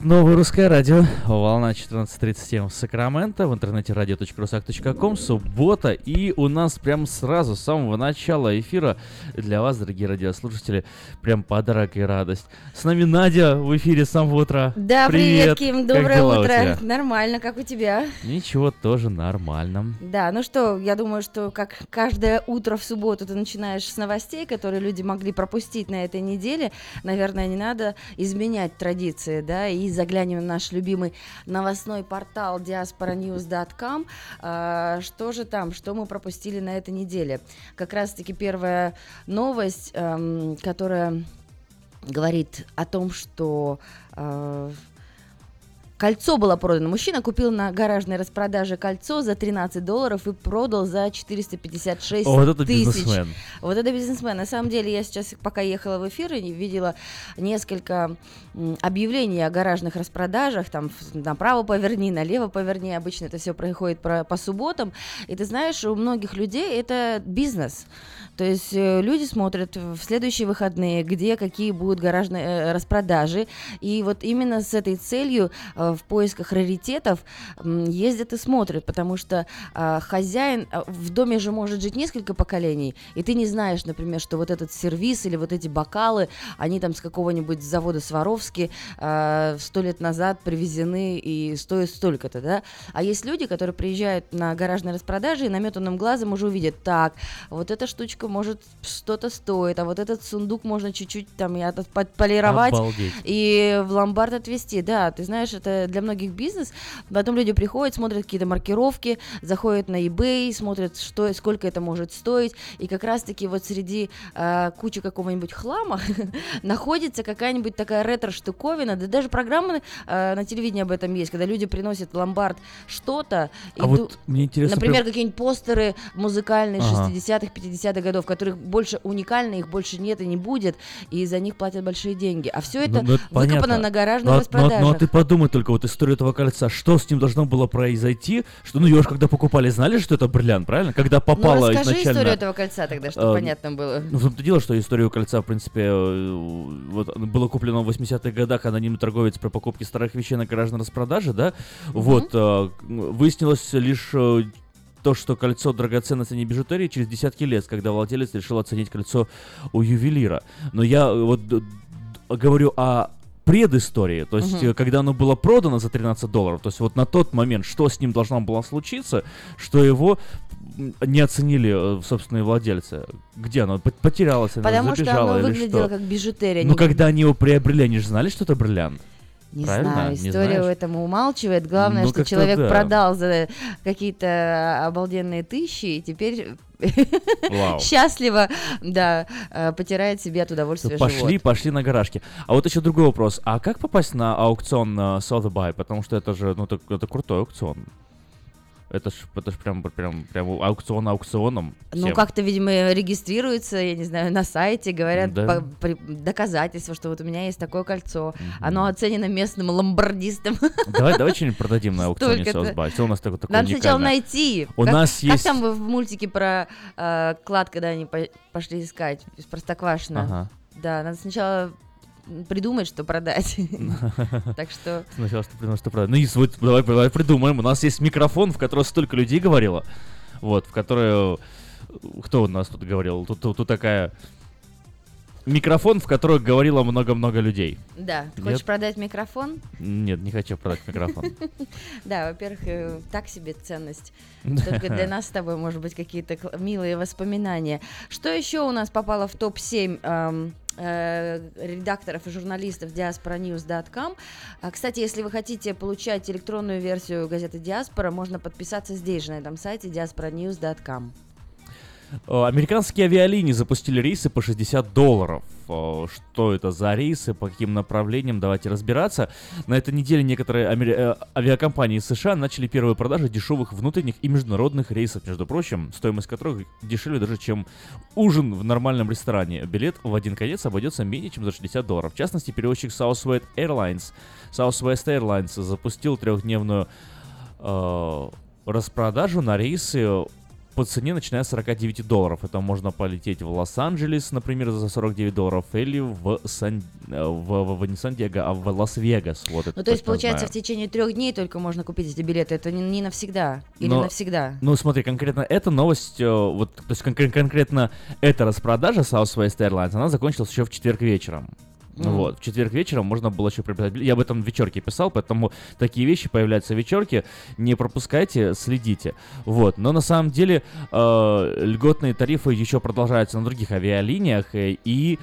Новое русское радио, волна 14.37 в Сакраменто, в интернете radio.rusak.com, суббота, и у нас прям сразу, с самого начала эфира, для вас, дорогие радиослушатели, прям подарок и радость. С нами Надя в эфире с самого утра. Да, привет, привет Ким, доброе утро. Нормально, как у тебя? Ничего, тоже нормально. Да, ну что, я думаю, что как каждое утро в субботу ты начинаешь с новостей, которые люди могли пропустить на этой неделе, наверное, не надо изменять традиции, да, и заглянем в наш любимый новостной портал diasporanews.com. А, что же там, что мы пропустили на этой неделе? Как раз-таки первая новость, эм, которая говорит о том, что э, Кольцо было продано. Мужчина купил на гаражной распродаже кольцо за 13 долларов и продал за 456 О, вот это тысяч. бизнесмен. Вот это бизнесмен. На самом деле, я сейчас, пока ехала в эфир, и видела несколько м, объявлений о гаражных распродажах. Там направо поверни, налево поверни. Обычно это все происходит про- по субботам. И ты знаешь, у многих людей это бизнес. То есть э, люди смотрят в следующие выходные, где какие будут гаражные э, распродажи. И вот именно с этой целью э, в поисках раритетов ездят и смотрят, потому что а, хозяин а, в доме же может жить несколько поколений, и ты не знаешь, например, что вот этот сервис или вот эти бокалы, они там с какого-нибудь завода Сваровски сто лет назад привезены и стоят столько-то, да? А есть люди, которые приезжают на гаражные распродажи и наметанным глазом уже увидят, так, вот эта штучка может что-то стоит, а вот этот сундук можно чуть-чуть там и от- подполировать, Обалдеть. и в ломбард отвезти. Да, ты знаешь, это для многих бизнес. Потом люди приходят, смотрят какие-то маркировки, заходят на eBay, смотрят, что, сколько это может стоить. И как раз-таки вот среди э, кучи какого-нибудь хлама находится какая-нибудь такая ретро-штуковина. Да даже программы э, на телевидении об этом есть, когда люди приносят в ломбард что-то. А иду- вот мне интересно... Например, прям- какие-нибудь постеры музыкальные Ага. 60-х, 50-х годов, которых больше уникальны, их больше нет и не будет, и за них платят большие деньги. А все это Ну, ну, это выкопано понятно. на гаражных Ну, а- ну, а- распродажах. ну, а ты подумай только, вот историю этого кольца, что с ним должно было произойти, что, ну, ее же когда покупали, знали, что это бриллиант, правильно? Когда ну, попало расскажи изначально... историю этого кольца тогда, чтобы э, понятно было. Ну, в том-то дело, что историю кольца, в принципе, э, вот было куплено в 80-х годах анонимный торговец при покупке старых вещей на гаражной распродаже, да? Вот, э, выяснилось лишь э, то, что кольцо драгоценности не бижутерии через десятки лет, когда владелец решил оценить кольцо у ювелира. Но я э, вот говорю о предыстории, то есть э, когда оно было продано за 13 долларов, то есть вот на тот момент, что с ним должно было случиться, что его не оценили э, собственные владельцы. Где оно? Пот- Потерялось, оно Потому что забежало оно или выглядело что? как бижутерия. Ну, не- когда они его приобрели, они же знали, что это бриллиант. Не правильно? знаю, история знаешь? этому умалчивает. Главное, Ну, что человек да. продал за какие-то обалденные тысячи, и теперь счастливо, да, э, потирает себе от удовольствия Пошли, живот. пошли на гаражки. А вот еще другой вопрос. А как попасть на аукцион э, Sotheby's? Потому что это же, ну, это, это крутой аукцион. Это ж, это ж прям, прям, прям аукцион аукционом. Ну, как-то, видимо, регистрируются, я не знаю, на сайте, говорят Да. по- при- доказательства, что вот у меня есть такое кольцо. Мгм. Оно оценено местным ломбардистом. Давай, давай что-нибудь продадим на аукционе. Sotheby's. Что у нас такое, Надо сначала найти. У как, нас как есть- там вы в мультике про э, клад, когда они по- пошли искать из Простоквашино? Ага. Да, надо сначала придумать, что продать. Так что Сначала что придумал, что правда. Ну, и вот, давай, давай придумаем. У нас есть микрофон, в который столько людей говорило. Вот, в который... Кто у нас тут говорил? Тут, тут, тут такая... Микрофон, в который говорило много-много людей. Да, ты Нет. хочешь продать микрофон? Нет, не хочу продать микрофон. Да, во-первых, э, так себе ценность. Только для нас с тобой, может быть, какие-то милые воспоминания. Что еще у нас попало в топ-7 эм, э, редакторов и журналистов diasporanews.com? А, Кстати, если вы хотите получать электронную версию газеты Диаспора, можно подписаться здесь же, на этом сайте diasporanews.com. Э, Американские авиалинии запустили рейсы по 60 долларов. Э, Что это за рейсы, по каким направлениям, давайте разбираться. На этой неделе некоторые амери- э, авиакомпании США начали первые продажи дешевых внутренних и международных рейсов, между прочим, стоимость которых дешевле даже, чем ужин в нормальном ресторане. Билет в один конец обойдется менее чем за 60 долларов. В частности, перевозчик Southwest Airlines, Southwest Airlines запустил трехдневную э, распродажу на рейсы по цене начиная с 49 долларов. Это можно полететь в Лос-Анджелес, например, за 49 долларов, или в, Сан... Э, в, в, в не Сан-Диего, а в Лас-Вегас. Вот ну, то есть, получается, знаю. в течение трех дней только можно купить эти билеты. Это не, не навсегда или Но, навсегда? Ну, смотри, конкретно эта новость, э, вот, то есть кон- конкретно эта распродажа Southwest Airlines, она закончилась еще в четверг вечером. Mm. Вот. В четверг вечером можно было еще приобретать. Я об этом в вечерке писал, поэтому такие вещи появляются в вечерке. Не пропускайте, следите. Вот. Но на самом деле э, льготные тарифы еще продолжаются на других авиалиниях. Э, и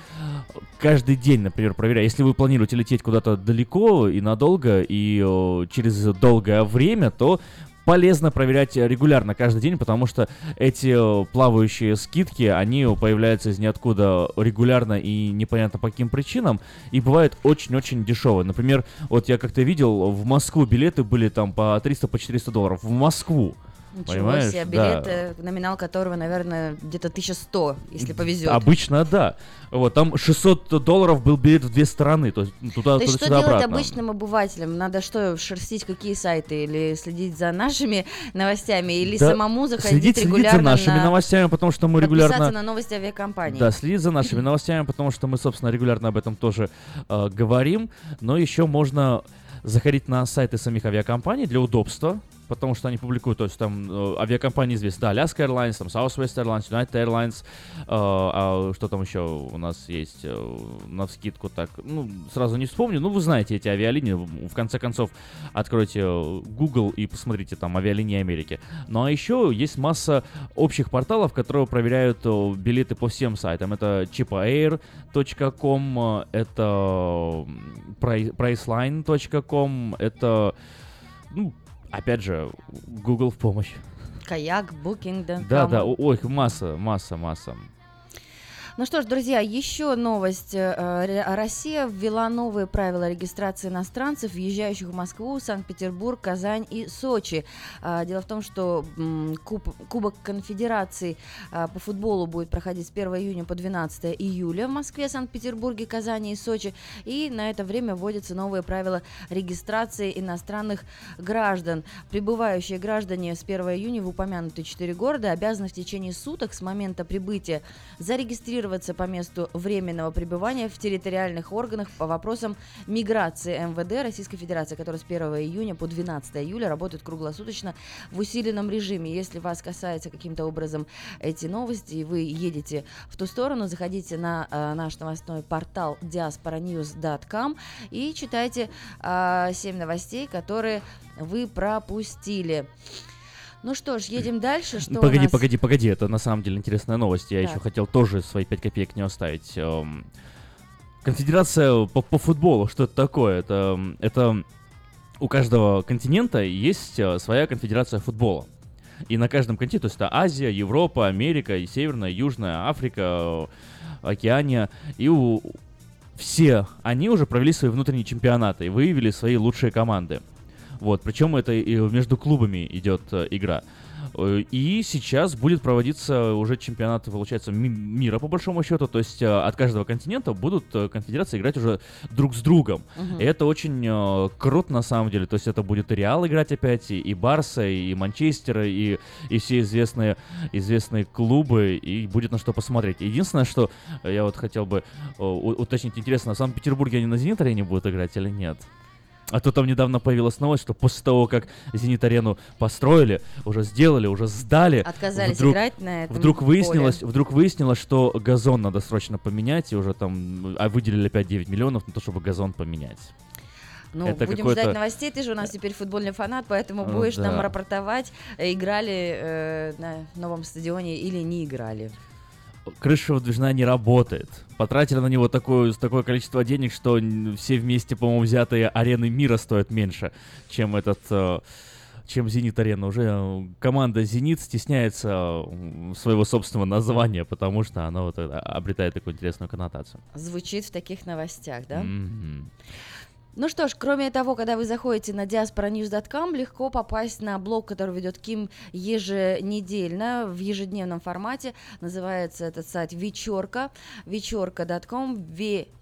каждый день, например, проверяя, если вы планируете лететь куда-то далеко и надолго, и э, через долгое время, то полезно проверять регулярно каждый день, потому что эти э, плавающие скидки, они появляются из ниоткуда регулярно и непонятно по каким причинам, и бывают очень-очень дешевые. Например, вот я как-то видел, в Москву билеты были там по 300-400 по 400 долларов. В Москву. Ничего Понимаешь? себе, билет, да. номинал которого, наверное, где-то 1100, если повезет. Обычно, да. Вот, там 600 долларов был билет в две стороны, то есть туда, то есть что делать обратно. обычным обывателям? Надо что, шерстить какие сайты или следить за нашими новостями, или да, самому заходить следить, регулярно следить за нашими на... новостями, потому что мы регулярно... на новости авиакомпании. Да, следить за нашими новостями, потому что мы, собственно, регулярно об этом тоже э, говорим, но еще можно заходить на сайты самих авиакомпаний для удобства, потому что они публикуют, то есть там э, авиакомпании известны, да, Alaska Airlines, там Southwest Airlines, United Airlines, э, а что там еще у нас есть э, на вскидку так, ну, сразу не вспомню, ну, вы знаете эти авиалинии, в конце концов, откройте Google и посмотрите там авиалинии Америки. Ну, а еще есть масса общих порталов, которые проверяют э, билеты по всем сайтам, это chipair.com, это priceline.com, это ну, опять же, Google в помощь. Каяк, Booking, да. Да, да, ой, масса, масса, масса. Ну что ж, друзья, еще новость. Э, Россия ввела новые правила регистрации иностранцев, въезжающих в Москву, Санкт-Петербург, Казань и Сочи. А, дело в том, что Куб, Кубок Конфедерации а, по футболу будет проходить с 1 июня по 12 июля в Москве, Санкт-Петербурге, Казани и Сочи. И на это время вводятся новые правила регистрации иностранных граждан. Прибывающие граждане с 1 июня в упомянутые четыре города обязаны в течение суток с момента прибытия зарегистрировать регистрироваться по месту временного пребывания в территориальных органах по вопросам миграции МВД Российской Федерации, который с 1 июня по 12 июля работает круглосуточно в усиленном режиме. Если вас касается каким-то образом эти новости, и вы едете в ту сторону, заходите на э, наш новостной портал diasporanews.com и читайте э, 7 новостей, которые вы пропустили. Ну что ж, едем дальше. Что погоди, нас... погоди, погоди, это на самом деле интересная новость. Я так. еще хотел тоже свои 5 копеек не оставить. Эм, конфедерация по, по футболу, что это такое? Это, это у каждого континента есть э, своя конфедерация футбола. И на каждом континенте, то есть это Азия, Европа, Америка, и Северная, Южная Африка, Океания. И у, все они уже провели свои внутренние чемпионаты и выявили свои лучшие команды. Вот, причем это и между клубами идет э, игра. Э, и сейчас будет проводиться уже чемпионат, получается, ми- мира, по большому счету. То есть э, от каждого континента будут конфедерации играть уже друг с другом. Uh-huh. И это очень э, круто на самом деле. То есть это будет и Реал играть опять, и, и Барса, и Манчестер, и, и все известные, известные клубы. И будет на что посмотреть. Единственное, что я вот хотел бы э, уточнить, интересно, в Санкт-Петербурге они на Зенит-арене будут играть или нет? А то там недавно появилась новость, что после того, как Зенит-арену построили, уже сделали, уже сдали. Отказались вдруг, играть на этом Вдруг выяснилось, поле. вдруг выяснилось, что газон надо срочно поменять, и уже там а выделили опять 9 миллионов на то, чтобы газон поменять. Ну, это будем ждать новостей. Ты же у нас теперь футбольный фанат, поэтому будешь да. нам рапортовать, играли э, на новом стадионе или не играли крыша выдвижная не работает. Потратили на него такое, такое количество денег, что все вместе, по-моему, взятые арены мира стоят меньше, чем этот э, чем Зенит Арена. Уже э, команда Зенит стесняется своего собственного названия, потому что она вот обретает такую интересную коннотацию. Звучит в таких новостях, да? Mm-hmm. Ну что ж, кроме того, когда вы заходите на diasporanews.com, легко попасть на блог, который ведет Ким еженедельно, в ежедневном формате. Называется этот сайт «Вечерка», вечерка.com,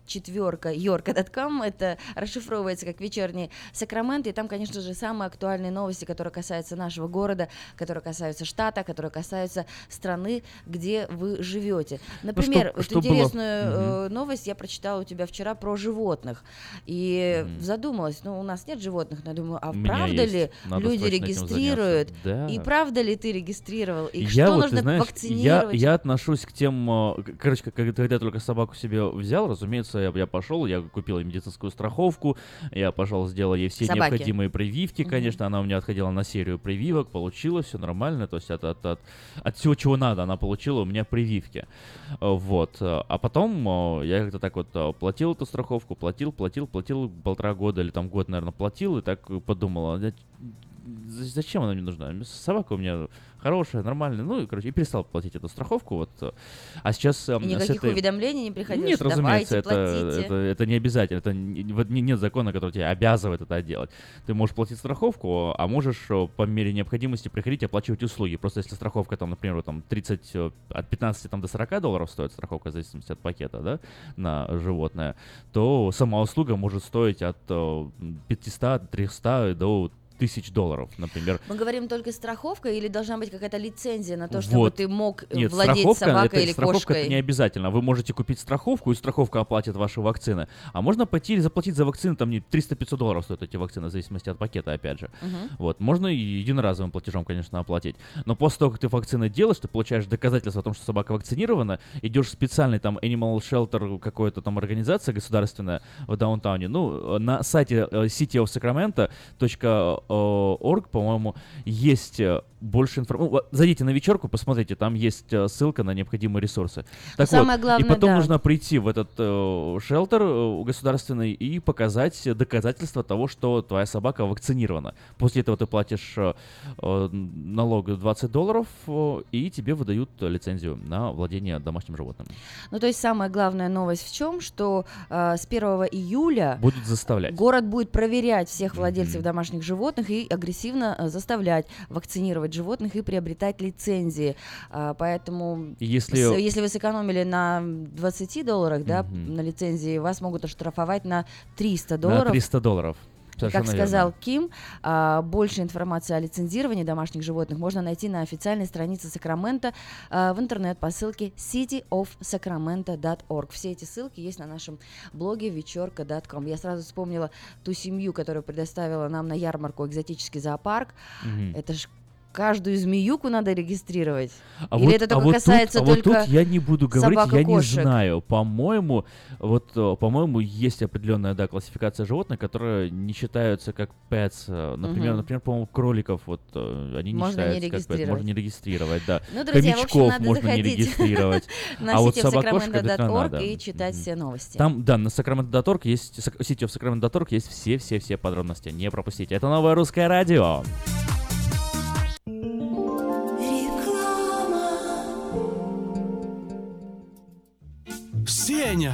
четверка Йорка.ком. Это расшифровывается как вечерний Сакраменто. И там, конечно же, самые актуальные новости, которые касаются нашего города, которые касаются штата, которые касаются страны, где вы живете. Например, ну, что, эту что интересную было? Э, новость я прочитала у тебя вчера про животных. И mm. задумалась, ну, у нас нет животных, но я думаю, а правда ли Надо люди регистрируют? Да. И правда ли ты регистрировал? И я что вот, нужно знаешь, вакцинировать? Я, я отношусь к тем... Э, короче, когда я только собаку себе взял, разумеется, я, я пошел, я купил медицинскую страховку, я пошел, сделал ей все Собаки. необходимые прививки, конечно, mm-hmm. она у меня отходила на серию прививок, получила все нормально, то есть от, от, от, от всего, чего надо, она получила у меня прививки. Вот. А потом э, я как-то так вот э, платил эту страховку, платил, платил, платил полтора года или там год, наверное, платил, и так подумал, зачем она мне нужна? Собака у меня хорошая, нормальная. Ну, и, короче, и перестал платить эту страховку. Вот. А сейчас... И никаких этой... уведомлений не приходило? Нет, разумеется, это, это, это не обязательно. Это не, нет закона, который тебя обязывает это делать. Ты можешь платить страховку, а можешь по мере необходимости приходить и оплачивать услуги. Просто если страховка, там, например, там 30, э, от 15 там, до 40 долларов стоит страховка, в зависимости от пакета, да, на животное, то сама услуга может стоить от 500-300 э, до тысяч долларов, например. Мы говорим только страховка или должна быть какая-то лицензия на то, чтобы вот. ты мог Нет, владеть собакой это, или страховка кошкой? это не обязательно. Вы можете купить страховку, и страховка оплатит ваши вакцины. А можно пойти и заплатить за вакцины, там не 300-500 долларов стоят эти вакцины, в зависимости от пакета, опять же. Uh-huh. Вот. Можно и единоразовым платежом, конечно, оплатить. Но после того, как ты вакцины делаешь, ты получаешь доказательство о том, что собака вакцинирована, идешь в специальный там Animal Shelter, какой-то там организация государственная в даунтауне. Ну, на сайте э, cityofsacramento.org по-моему, есть э, больше информации. Ну, зайдите на вечерку, посмотрите, там есть э, ссылка на необходимые ресурсы. Так Самое вот, главное, и потом да. нужно прийти в этот э, шелтер э, государственный и показать доказательства того, что твоя собака вакцинирована. После этого ты платишь э, э налог 20 долларов, э, и тебе выдают лицензию на владение домашним животным. Ну, то есть самая главная новость в чем, что э, с 1 июля будут заставлять. город будет проверять всех владельцев mm-hmm. домашних животных и агрессивно э, заставлять вакцинировать животных и приобретать лицензии. А, поэтому если... Если вы сэкономили на 20 долларах, да, угу. на лицензии, вас могут оштрафовать на 300 долларов. На 300 долларов. Совершенно как сказал верно. Ким, а, больше информации о лицензировании домашних животных можно найти на официальной странице Сакрамента а, в интернет по ссылке cityofsacramento.org. Все эти ссылки есть на нашем блоге вечерка.com. Я сразу вспомнила ту семью, которую предоставила нам на ярмарку экзотический зоопарк. Угу. Это же каждую змеюку надо регистрировать? А Или вот, это а только а вот касается тут, только А вот тут я не буду говорить, я не знаю. По-моему, вот, э, по-моему, есть определенная, да, классификация животных, которые не считаются как pets. Например, угу. например, по-моему, кроликов, вот, э, они не можно считаются не как pets. Можно не регистрировать, да. Ну, друзья, Хомячков общем, можно не регистрировать. А вот собакошка, и читать все новости. Там, да, на Sacramento.org есть, сети в Sacramento.org есть все-все-все подробности. Не пропустите. Это новое русское радио. Сеня,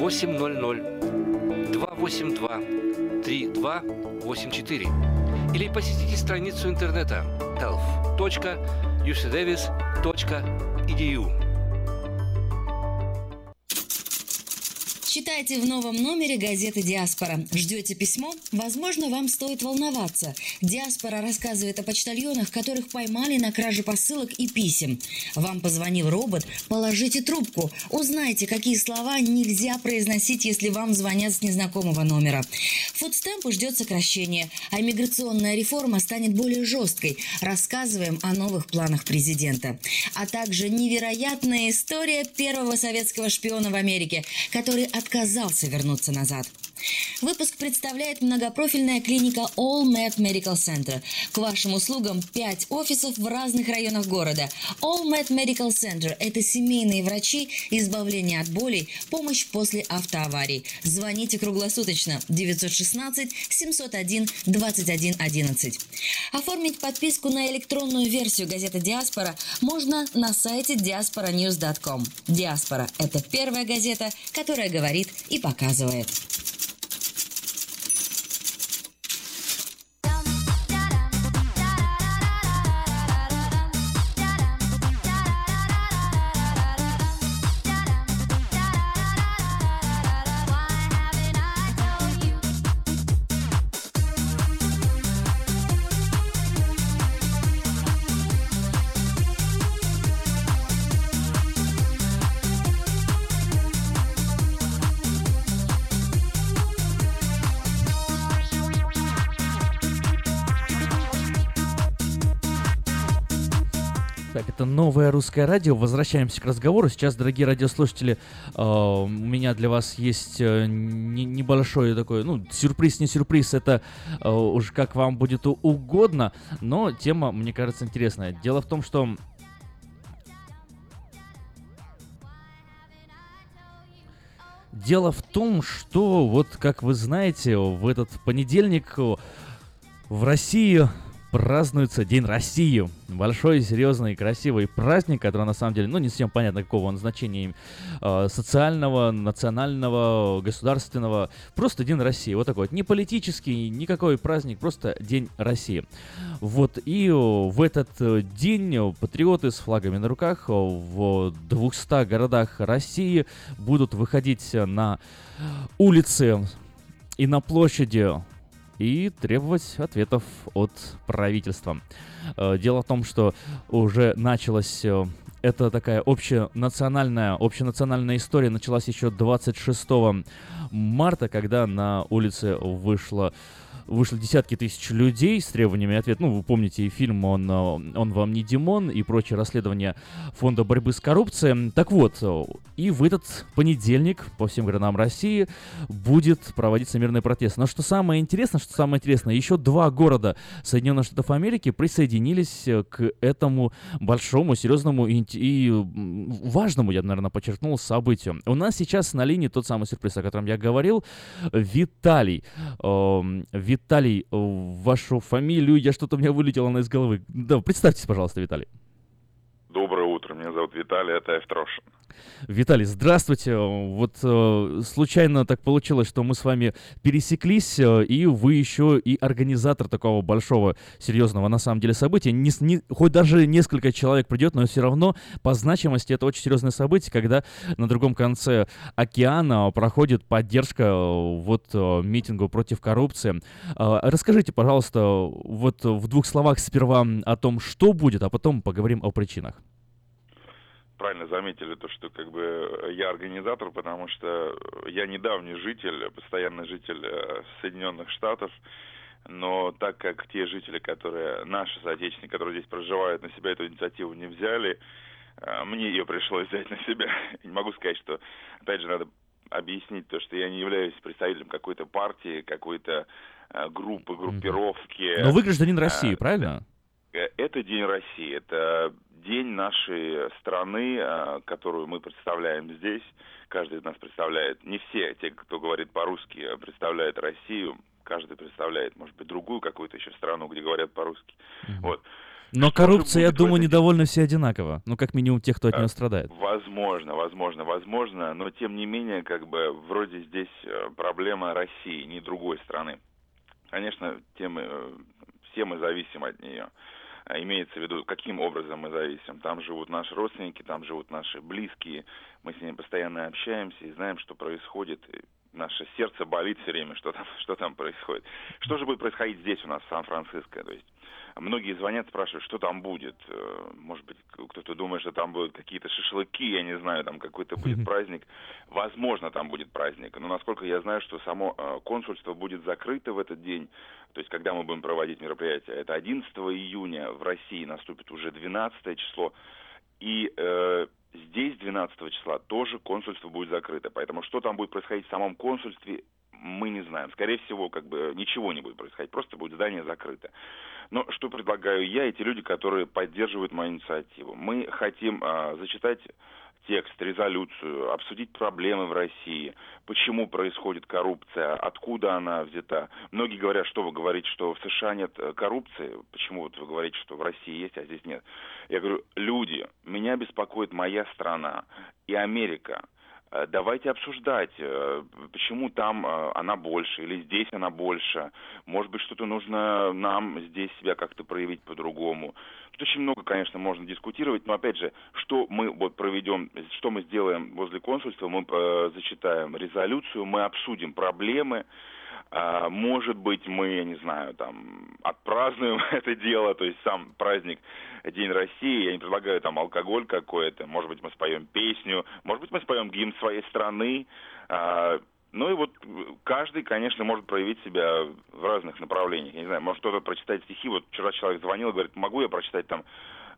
800 282 3284 или посетите страницу интернета health.ucdavis.edu. Читайте в новом номере газеты «Диаспора». Ждете письмо? Возможно, вам стоит волноваться. «Диаспора» рассказывает о почтальонах, которых поймали на краже посылок и писем. Вам позвонил робот? Положите трубку. Узнайте, какие слова нельзя произносить, если вам звонят с незнакомого номера. Фудстемпу ждет сокращение, а миграционная реформа станет более жесткой. Рассказываем о новых планах президента. А также невероятная история первого советского шпиона в Америке, который отказался вернуться назад. Выпуск представляет многопрофильная клиника All Med Medical Center. К вашим услугам 5 офисов в разных районах города. All Med Medical Center – это семейные врачи, избавление от болей, помощь после автоаварий. Звоните круглосуточно 916 701 21 11. Оформить подписку на электронную версию газеты «Диаспора» можно на сайте diasporanews.com. «Диаспора» – это первая газета, которая говорит и показывает. Новое русское радио. Возвращаемся к разговору. Сейчас, дорогие радиослушатели, э, у меня для вас есть э, не- небольшой такой, ну, сюрприз, не сюрприз, это э, уж как вам будет угодно, но тема, мне кажется, интересная. Дело в том, что Дело в том, что, вот как вы знаете, в этот понедельник в России празднуется День России. Большой, серьезный, красивый праздник, который на самом деле, ну, не совсем понятно, какого он значения э, социального, национального, государственного. Просто День России. Вот такой вот. Не политический, никакой праздник, просто День России. Вот, и э, в этот э, день патриоты с флагами на руках э, в 200 городах России будут выходить на улицы и на площади и требовать ответов от правительства. Э, Дело в том, что уже началась э, это такая общенациональная, общенациональная история началась еще 26 марта, когда на улице вышло вышло десятки тысяч людей с требованиями ответа. Ну, вы помните и фильм «Он, э, он вам не Димон» и прочие расследования Фонда борьбы с коррупцией. Так вот, э, и в этот понедельник по всем городам России будет проводиться мирный протест. Но что самое интересное, что самое интересное, еще два города Соединенных Штатов Америки присоединились э, к этому большому, серьезному и, и, важному, я бы, наверное, подчеркнул, событию. У нас сейчас на линии тот самый сюрприз, о котором я говорил, Виталий. Эм, Виталий, э, вашу фамилию, я что-то у меня вылетело она из головы. Да, представьтесь, пожалуйста, Виталий. Доброе утро, меня зовут Виталий, это Эфтрошин. Виталий, здравствуйте. Вот э, случайно так получилось, что мы с вами пересеклись, э, и вы еще и организатор такого большого, серьезного на самом деле события. Не, не- хоть даже несколько человек придет, но все равно по значимости это очень серьезное событие, когда на другом конце океана проходит поддержка э, вот э, митингу против коррупции. Э, Расскажите, пожалуйста, вот в двух словах сперва о том, что будет, а потом поговорим о причинах. Правильно заметили то, что как бы я организатор, потому что я недавний житель, постоянный житель э, Соединенных Штатов, но так как те жители, которые, наши соотечественники, которые здесь проживают, на себя эту инициативу не взяли, э, мне ее пришлось взять на себя. Не могу сказать, что, опять же, надо объяснить то, что я не являюсь представителем какой-то партии, какой-то э, группы, группировки. Но вы гражданин России, правильно? Э, Это День России, это день нашей страны, э, которую мы представляем здесь. Каждый из нас представляет, не все те, кто говорит по-русски, а представляют Россию. Каждый представляет, может быть, другую какую-то еще страну, где говорят по-русски. Mm-hmm. Вот. Но коррупция, я думаю, недовольны все одинаково. Ну, как минимум, тех, кто от нее страдает. Возможно, возможно, возможно. Но, тем не менее, как бы, вроде здесь проблема России, не другой страны. Конечно, тем, все мы зависим от нее. А имеется в виду, каким образом мы зависим. Там живут наши родственники, там живут наши близкие. Мы с ними постоянно общаемся и знаем, что происходит. Наше сердце болит все время, что там, что там происходит. Что же будет происходить здесь у нас, в Сан-Франциско? То есть многие звонят, спрашивают, что там будет. Э, может быть, кто-то думает, что там будут какие-то шашлыки, я не знаю, там какой-то будет праздник. Возможно, там будет праздник. Но насколько я знаю, что само э, консульство будет закрыто в этот день, то есть когда мы будем проводить мероприятие, это 11 июня в России наступит уже 12 число. И э, здесь 12 числа тоже консульство будет закрыто. Поэтому что там будет происходить в самом консульстве, мы не знаем. Скорее всего, как бы ничего не будет происходить, просто будет здание закрыто. Но что предлагаю я и те люди, которые поддерживают мою инициативу? Мы хотим а, зачитать текст, резолюцию, обсудить проблемы в России, почему происходит коррупция, откуда она взята. Многие говорят, что вы говорите, что в США нет э, коррупции, почему вот вы говорите, что в России есть, а здесь нет. Я говорю, люди, меня беспокоит моя страна и Америка. Э, давайте обсуждать, э, почему там э, она больше или здесь она больше. Может быть, что-то нужно нам здесь себя как-то проявить по-другому. Тут очень много, конечно, можно дискутировать, но опять же, что мы вот проведем, что мы сделаем возле консульства, мы зачитаем резолюцию, мы обсудим проблемы, может быть, мы, я не знаю, там, отпразднуем это дело, то есть сам праздник День России, я не предлагаю там алкоголь какой-то, может быть, мы споем песню, может быть, мы споем гимн своей страны, а, ну и вот каждый, конечно, может проявить себя в разных направлениях. Я не знаю, может кто-то прочитать стихи. Вот вчера человек звонил говорит, могу я прочитать там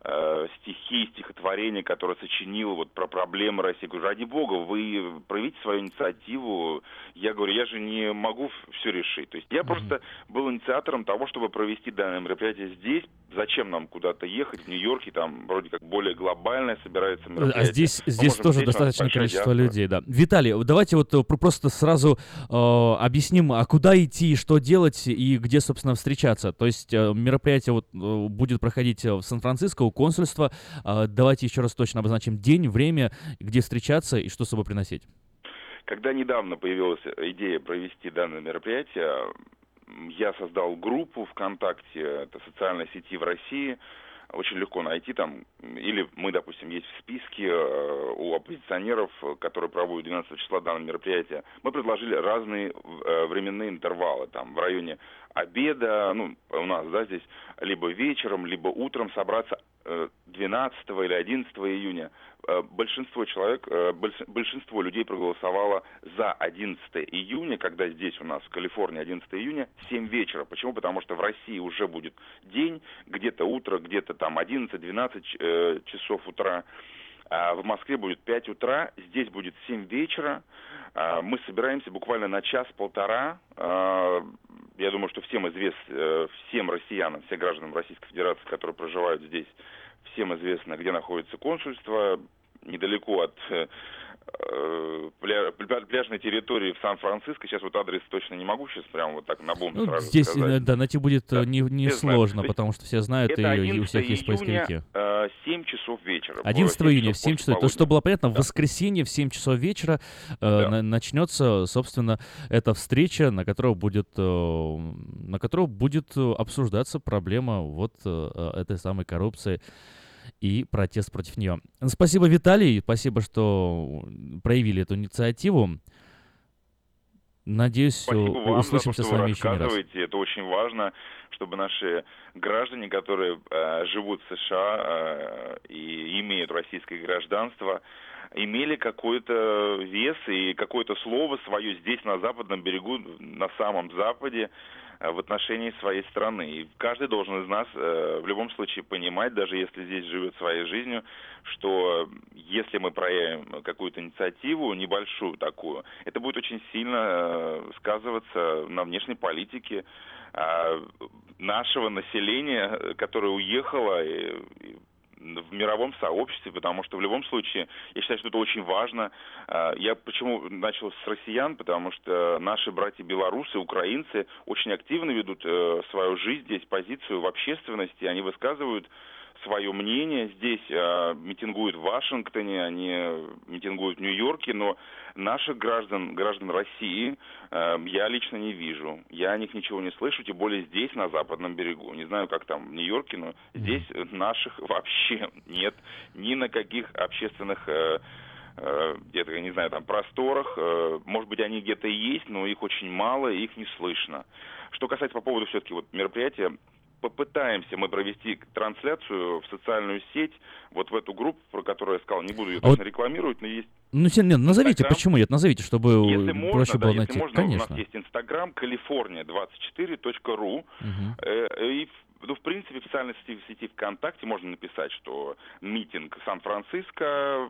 э, стихи, стихотворения, которые сочинил вот про проблемы России. Я говорю, ради бога, вы проявите свою инициативу. Я говорю, я же не могу все решить. То есть я mm-hmm. просто был инициатором того, чтобы провести данное мероприятие здесь. Зачем нам куда-то ехать? В Нью-Йорке там вроде как более глобальное собирается а мероприятие. А здесь, здесь тоже здесь достаточное количество диаспора. людей, да. Виталий, давайте вот э, просто сразу э, объясним, а куда идти, что делать и где, собственно, встречаться. То есть э, мероприятие вот э, будет проходить в Сан-Франциско, консульства. А, давайте еще раз точно обозначим день, время, где встречаться и что с собой приносить. Когда недавно появилась идея провести данное мероприятие, я создал группу ВКонтакте, это социальной сети в России, очень легко найти там, или мы, допустим, есть в списке э, у оппозиционеров, которые проводят 12 числа данное мероприятие, мы предложили разные э, временные интервалы, там, в районе обеда, ну, у нас, да, здесь, либо вечером, либо утром собраться 12 э, или 11 июня. Э, большинство человек, э, большинство людей проголосовало за 11 июня, когда здесь у нас в Калифорнии 11 июня, 7 вечера. Почему? Потому что в России уже будет день, где-то утро, где-то там 11-12 часов утра. А в Москве будет 5 утра, здесь будет 7 вечера. А, мы собираемся буквально на час-полтора. А, я думаю, что всем известно, э, всем россиянам, всем гражданам Российской Федерации, которые проживают здесь, всем известно, где находится консульство, недалеко от э, Э, пля, пляжной территории в Сан-Франциско. Сейчас вот адрес точно не могу сейчас прямо вот так на бомбе ну, сразу Здесь, сказать. да, найти будет да. не, не сложно, потому что все знают, и, и у всех есть поисковики. 7 э, часов вечера. 11 июня в 7 часов. То, что было понятно, да. в воскресенье в 7 часов вечера э, да. начнется, собственно, эта встреча, на которой будет, э, на которой будет обсуждаться проблема вот э, этой самой коррупции и протест против нее. Спасибо, Виталий, спасибо, что проявили эту инициативу. Надеюсь, Спасибо вам услышимся за то, что с вами вы еще не раз. Это очень важно, чтобы наши граждане, которые э, живут в США э, и имеют российское гражданство, имели какой-то вес и какое-то слово свое здесь, на западном берегу, на самом западе, в отношении своей страны. И каждый должен из нас э, в любом случае понимать, даже если здесь живет своей жизнью, что если мы проявим какую-то инициативу, небольшую такую, это будет очень сильно э, сказываться на внешней политике нашего населения, которое уехало и, в мировом сообществе, потому что в любом случае, я считаю, что это очень важно. А, я почему начал с россиян, потому что наши братья белорусы, украинцы очень активно ведут э, свою жизнь здесь, позицию в общественности, они высказывают свое мнение. Здесь э, митингуют в Вашингтоне, они митингуют в Нью-Йорке, но наших граждан, граждан России э, я лично не вижу. Я о них ничего не слышу, тем более здесь, на западном берегу. Не знаю, как там в Нью-Йорке, но здесь наших вообще нет ни на каких общественных э, э где-то, я не знаю, там просторах. Э, может быть, они где-то и есть, но их очень мало, и их не слышно. Что касается по поводу все-таки вот мероприятия, попытаемся мы провести трансляцию в социальную сеть, вот в эту группу, про которую я сказал, не буду ее а точно вот... рекламировать, но есть ну, нет, назовите, Instagram. почему нет, назовите, чтобы если можно, проще да, было если найти. Можно, Конечно. У нас есть Инстаграм, Калифорния24.ру, угу. э, и ну, в принципе, в официальной сети, в сети ВКонтакте можно написать, что митинг Сан-Франциско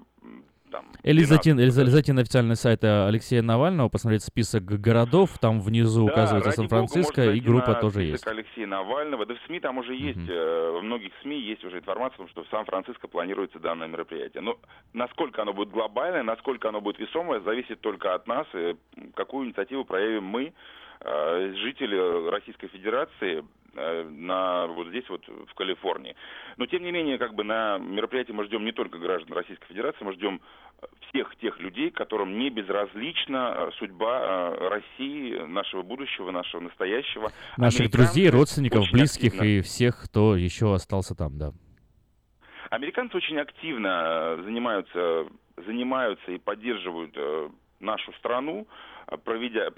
там... Или зайти, или зайти на официальный сайт э, Алексея Навального, посмотреть список городов, там внизу да, указывается Сан-Франциско, и группа тоже есть. Алексея Навального, да в СМИ там уже есть, mm-hmm. во многих СМИ есть уже информация о том, что в Сан-Франциско планируется данное мероприятие. Но насколько оно будет глобальное, насколько оно будет весомое, зависит только от нас, какую инициативу проявим мы, э, жители Российской Федерации, на вот здесь вот в Калифорнии. Но тем не менее, как бы на мероприятии мы ждем не только граждан Российской Федерации, мы ждем всех тех людей, которым не безразлична э, судьба э, России, нашего будущего, нашего настоящего. Наших друзей, родственников, близких активно. и всех, кто еще остался там, да. Американцы очень активно э, занимаются, занимаются и поддерживают нашу страну, проведя,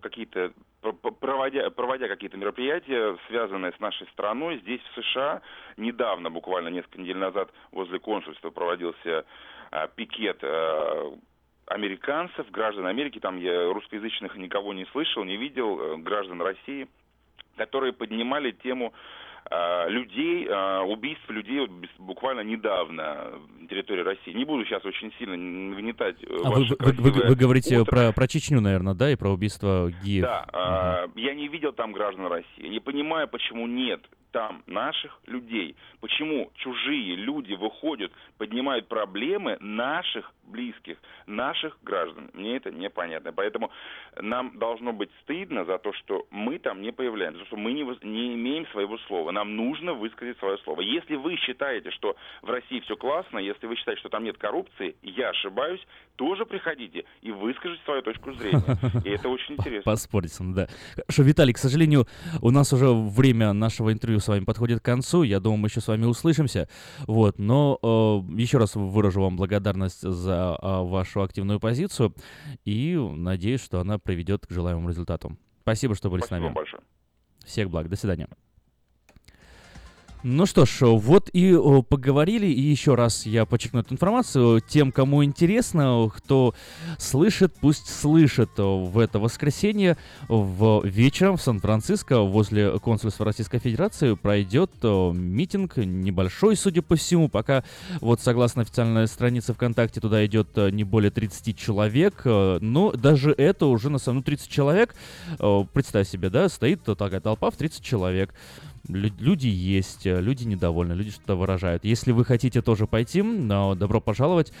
какие-то проводя, проводя какие-то мероприятия, связанные с нашей страной, здесь в США. Недавно, буквально несколько недель назад, возле консульства проводился а, пикет а, американцев, граждан Америки, там я русскоязычных никого не слышал, не видел, э, граждан России, которые поднимали тему людей, а, убийств людей буквально недавно на территории России. Не буду сейчас очень сильно нагнетать э, а вы, вы, вы, вы говорите про, про Чечню, наверное, да, и про убийство Гиев? Да, угу. я не видел там граждан России. Не понимаю, почему нет там наших людей. Почему чужие люди выходят, поднимают проблемы наших близких, наших граждан. Мне это непонятно. Поэтому нам должно быть стыдно за то, что мы там не появляемся, за то, что мы не, не имеем своего слова. Нам нужно высказать свое слово. Если вы считаете, что в России все классно, если вы считаете, что там нет коррупции, я ошибаюсь, тоже приходите и выскажите свою точку зрения. И это очень интересно. Поспорить, да. Что, Виталий, к сожалению, у нас уже время нашего интервью с вами подходит к концу. Я думаю, мы еще с вами услышимся. Вот, но э, еще раз выражу вам благодарность за э, вашу активную позицию и надеюсь, что она приведет к желаемому результату. Спасибо, что были Спасибо с нами. Большое. Всех благ. До свидания. Ну что ж, вот и поговорили, и еще раз я подчеркну эту информацию. Тем, кому интересно, кто слышит, пусть слышит в это воскресенье. В вечером в Сан-Франциско возле консульства Российской Федерации пройдет митинг небольшой, судя по всему, пока вот согласно официальной странице ВКонтакте туда идет не более 30 человек, но даже это уже на самом деле ну, 30 человек, представь себе, да, стоит такая толпа в 30 человек люди есть, э, люди недовольны, люди что-то выражают. Если вы хотите тоже пойти, но добро пожаловать.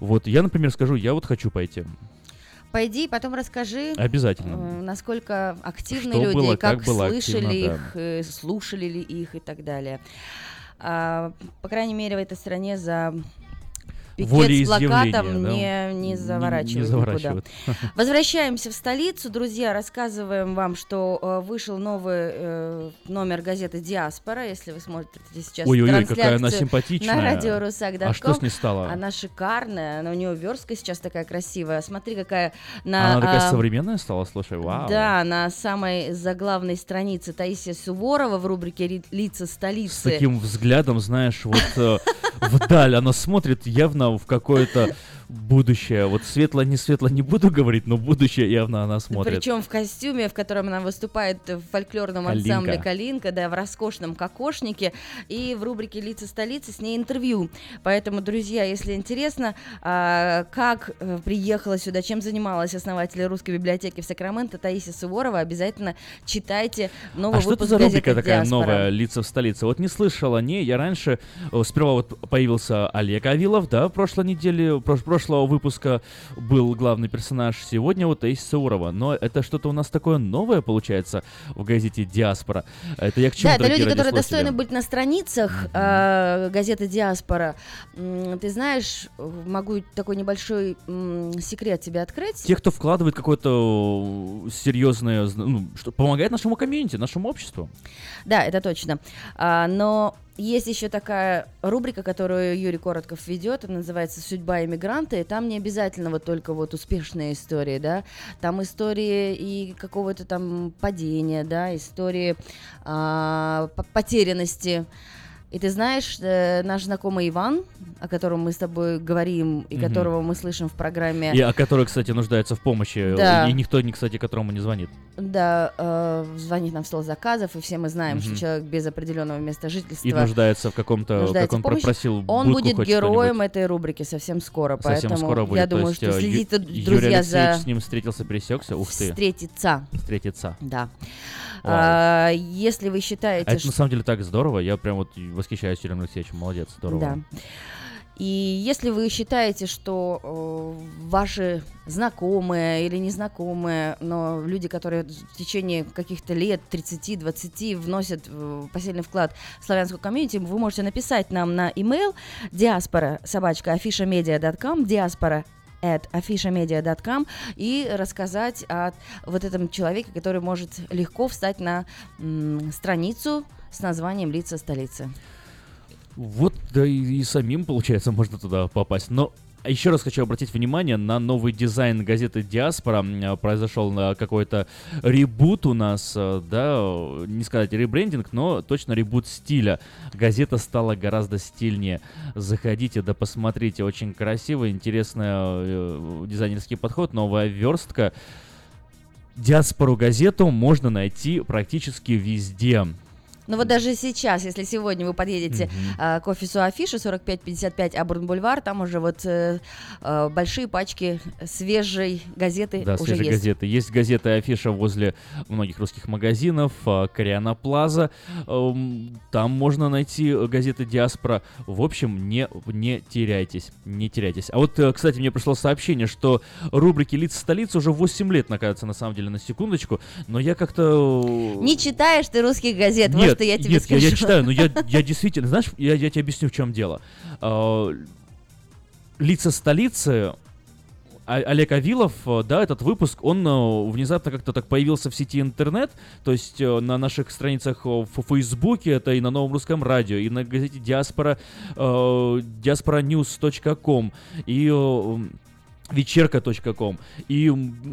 Вот я, например, скажу, я вот хочу пойти. Пойди, потом расскажи. Обязательно. Э, насколько активны Что люди, было, как, как слышали активно, их, да. э, слушали ли их и так далее. А, по крайней мере, в этой стране за пикет с плакатом да? не, не заворачивают, не, не заворачивают. никуда. Возвращаемся в столицу, друзья, рассказываем вам, что э, вышел новый э, номер газеты «Диаспора», если вы смотрите сейчас Ой-ой-ой, какая она симпатичная. На радио Русак.ком. А что с ней стало? Она шикарная, она, у нее верстка сейчас такая красивая. Смотри, какая... На, она такая а, современная стала, слушай, вау. Да, на самой заглавной странице Таисия Суворова в рубрике «Лица столицы». С таким взглядом, знаешь, вот э, вдаль она смотрит явно в какое-то будущее. Вот светло, не светло не буду говорить, но будущее явно она смотрит. Причем в костюме, в котором она выступает в фольклорном Калинка. ансамбле Калинка, да, в роскошном кокошнике. И в рубрике Лица столицы с ней интервью. Поэтому, друзья, если интересно, а, как э, приехала сюда, чем занималась основатель русской библиотеки в Сакраменто Таисия Суворова, обязательно читайте новый а что это выпуск за рубрика такая «Диаспора». новая «Лица в столице»? Вот не слышал о ней. Я раньше... Сперва вот появился Олег Авилов, да, в прошлой неделе, прош- прошлого выпуска был главный персонаж. Сегодня вот Таисия Саурова. Но это что-то у нас такое новое, получается, в газете «Диаспора». Это я к чему, Да, это люди, которые достойны быть на страницах э, газеты Диаспора. Ты знаешь, могу такой небольшой секрет тебе открыть. Те, кто вкладывает какое-то серьезное, зн- ну, что помогает нашему комьюнити, нашему обществу. Да, это точно. А, но есть еще такая рубрика, которую Юрий Коротков ведет, она называется «Судьба иммигранта», и там не обязательно вот только вот успешные истории, да, там истории и какого-то там падения, да, истории а, по- потерянности. И ты знаешь, э, наш знакомый Иван, о котором мы с тобой говорим и Мгм. которого мы слышим в программе, И о которой, кстати, нуждается в помощи. Да. И никто, кстати, которому не звонит. да, э, звонит нам в стол заказов, и все мы знаем, Мгм. что человек без определенного места жительства И нуждается в каком-то, нуждается как он помощи. просил, Он будет героем этой рубрики совсем скоро, Совсем поэтому скоро будет. я думаю, что э, Ю- следите, Юрий друзья, Алексеевич за с ним встретился, пересекся. Ух ты, встретиться. встретиться. Да. А, если вы считаете, А это что... на самом деле так здорово. Я прям вот восхищаюсь Юрием Алексеевичем. Молодец, здорово. Да. И если вы считаете, что э, ваши знакомые или незнакомые, но люди, которые в течение каких-то лет, 30-20, вносят в посильный вклад в славянскую комьюнити, вы можете написать нам на email диаспора собачка afishamedia.com диаспора at afishamedia.com и рассказать о вот этом человеке, который может легко встать на страницу с названием «Лица столицы». Вот, да и, и самим, получается, можно туда попасть. Но еще раз хочу обратить внимание на новый дизайн газеты «Диаспора». Э, Произошел э, какой-то ребут у нас, э, да, не сказать ребрендинг, но точно ребут стиля. Газета стала гораздо стильнее. Заходите, да посмотрите, очень красиво, интересный дизайнерский подход, новая верстка. Диаспору газету можно найти практически везде. Ну вот даже сейчас, если сегодня вы подъедете а, к офису Афиши 4555 Абурн Бульвар, там уже вот э, э, большие пачки свежей газеты Да, уже свежие есть. газеты. Есть газета афиша возле многих русских магазинов, а, Кориана Плаза. Эм, Там можно найти газеты Диаспора. В общем, не, не теряйтесь, не теряйтесь. А вот, э, кстати, мне пришло сообщение, что рубрики «Лица столицы» уже 8 лет находятся, на самом деле, на секундочку. Но я как-то... э, Не читаешь ты русских газет, вот нет, что я тебе нет, скажу. я, я читаю, но я, я действительно, знаешь, я, я тебе объясню, в чем дело. А, Лица столицы. А- Олег Авилов, да, этот выпуск, он э, внезапно как-то так появился в сети интернет, то есть э, на наших страницах э, в Фейсбуке, это и на Новом Русском Радио, и на газете Диаспора, э, diasporanews.com, и вечерка.ком, и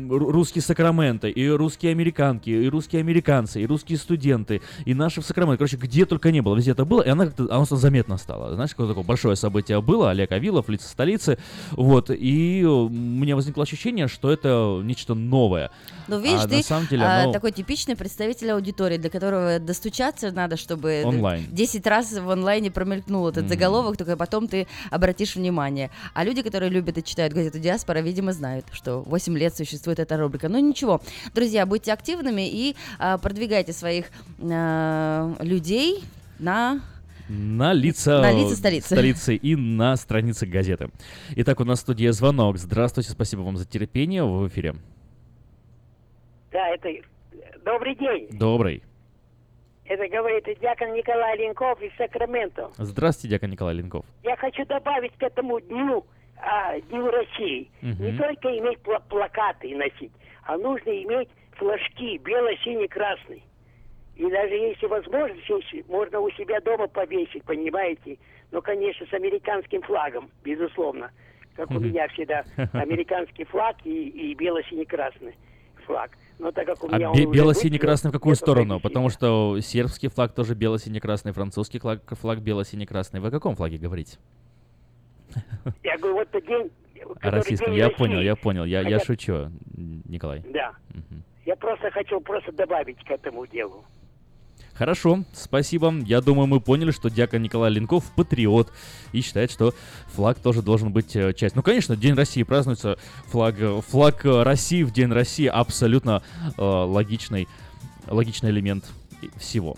русские Сакраменто, и русские американки, и русские американцы, и русские студенты, и наши в Сакраменто. Короче, где только не было, везде это было, и она как-то, она заметно стала. Знаешь, какое такое большое событие было, Олег Авилов, лица столицы, вот, и э, у меня возникло ощущение, что это нечто новое. Ну, видишь, А ты на самом деле а, оно такой типичный представитель аудитории, для которого достучаться надо, чтобы онлайн. 10 раз в онлайне промелькнул этот Мгм. заголовок, только потом ты обратишь внимание. А люди, которые любят и читают газету «Диаспора», видимо, знают, что 8 лет существует эта рубрика. Ну ничего, друзья, будьте активными и а, продвигайте своих а, людей на... На лица, На лица столицы. столицы и на странице газеты. Итак, у нас в студии звонок. Здравствуйте, спасибо вам за терпение. Вы в эфире. Да, это... Добрый день. Добрый. Это говорит дьякон Николай Ленков из Сакраменто. Здравствуйте, дьякон Николай Ленков. Я хочу добавить к этому дню, а, Дню России, Мгм. не только иметь пла- плакаты носить, а нужно иметь флажки бело-синий-красный. И даже если возможность, если можно у себя дома повесить, понимаете? Но, конечно, с американским флагом, безусловно. Как у меня всегда американский флаг и, и бело-синий-красный флаг. Но так как у меня А бе- бело-синий-красный в какую сторону? повесить. Потому что сербский флаг тоже бело-синий-красный, французский флаг, флаг бело-синий-красный. Вы о каком флаге говорите? Я говорю, вот день День я России. понял, я понял, я, я Хотят- шучу, Николай. Да. Я просто хочу просто добавить к этому делу. Хорошо, спасибо. Я думаю, мы поняли, что дьякон Николай Ленков патриот и считает, что флаг тоже должен быть э, часть. Ну, конечно, День России празднуется, флаг, э, флаг э, России в День России абсолютно э, логичный, логичный элемент всего.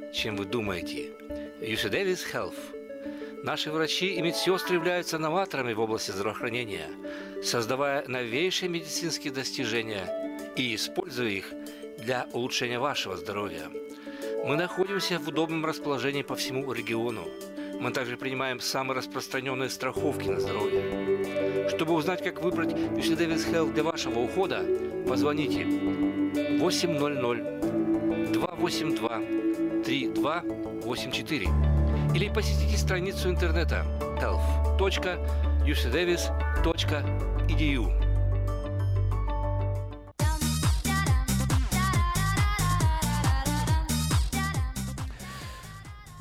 чем вы думаете. Davis Health. Наши врачи и медсестры являются новаторами в области здравоохранения, создавая новейшие медицинские достижения и используя их для улучшения вашего здоровья. Мы находимся в удобном расположении по всему региону. Мы также принимаем самые распространенные страховки на здоровье. Чтобы узнать, как выбрать UC Davis Health для вашего ухода, позвоните 800 282 3284 или посетите страницу интернета health.ucdavis.edu.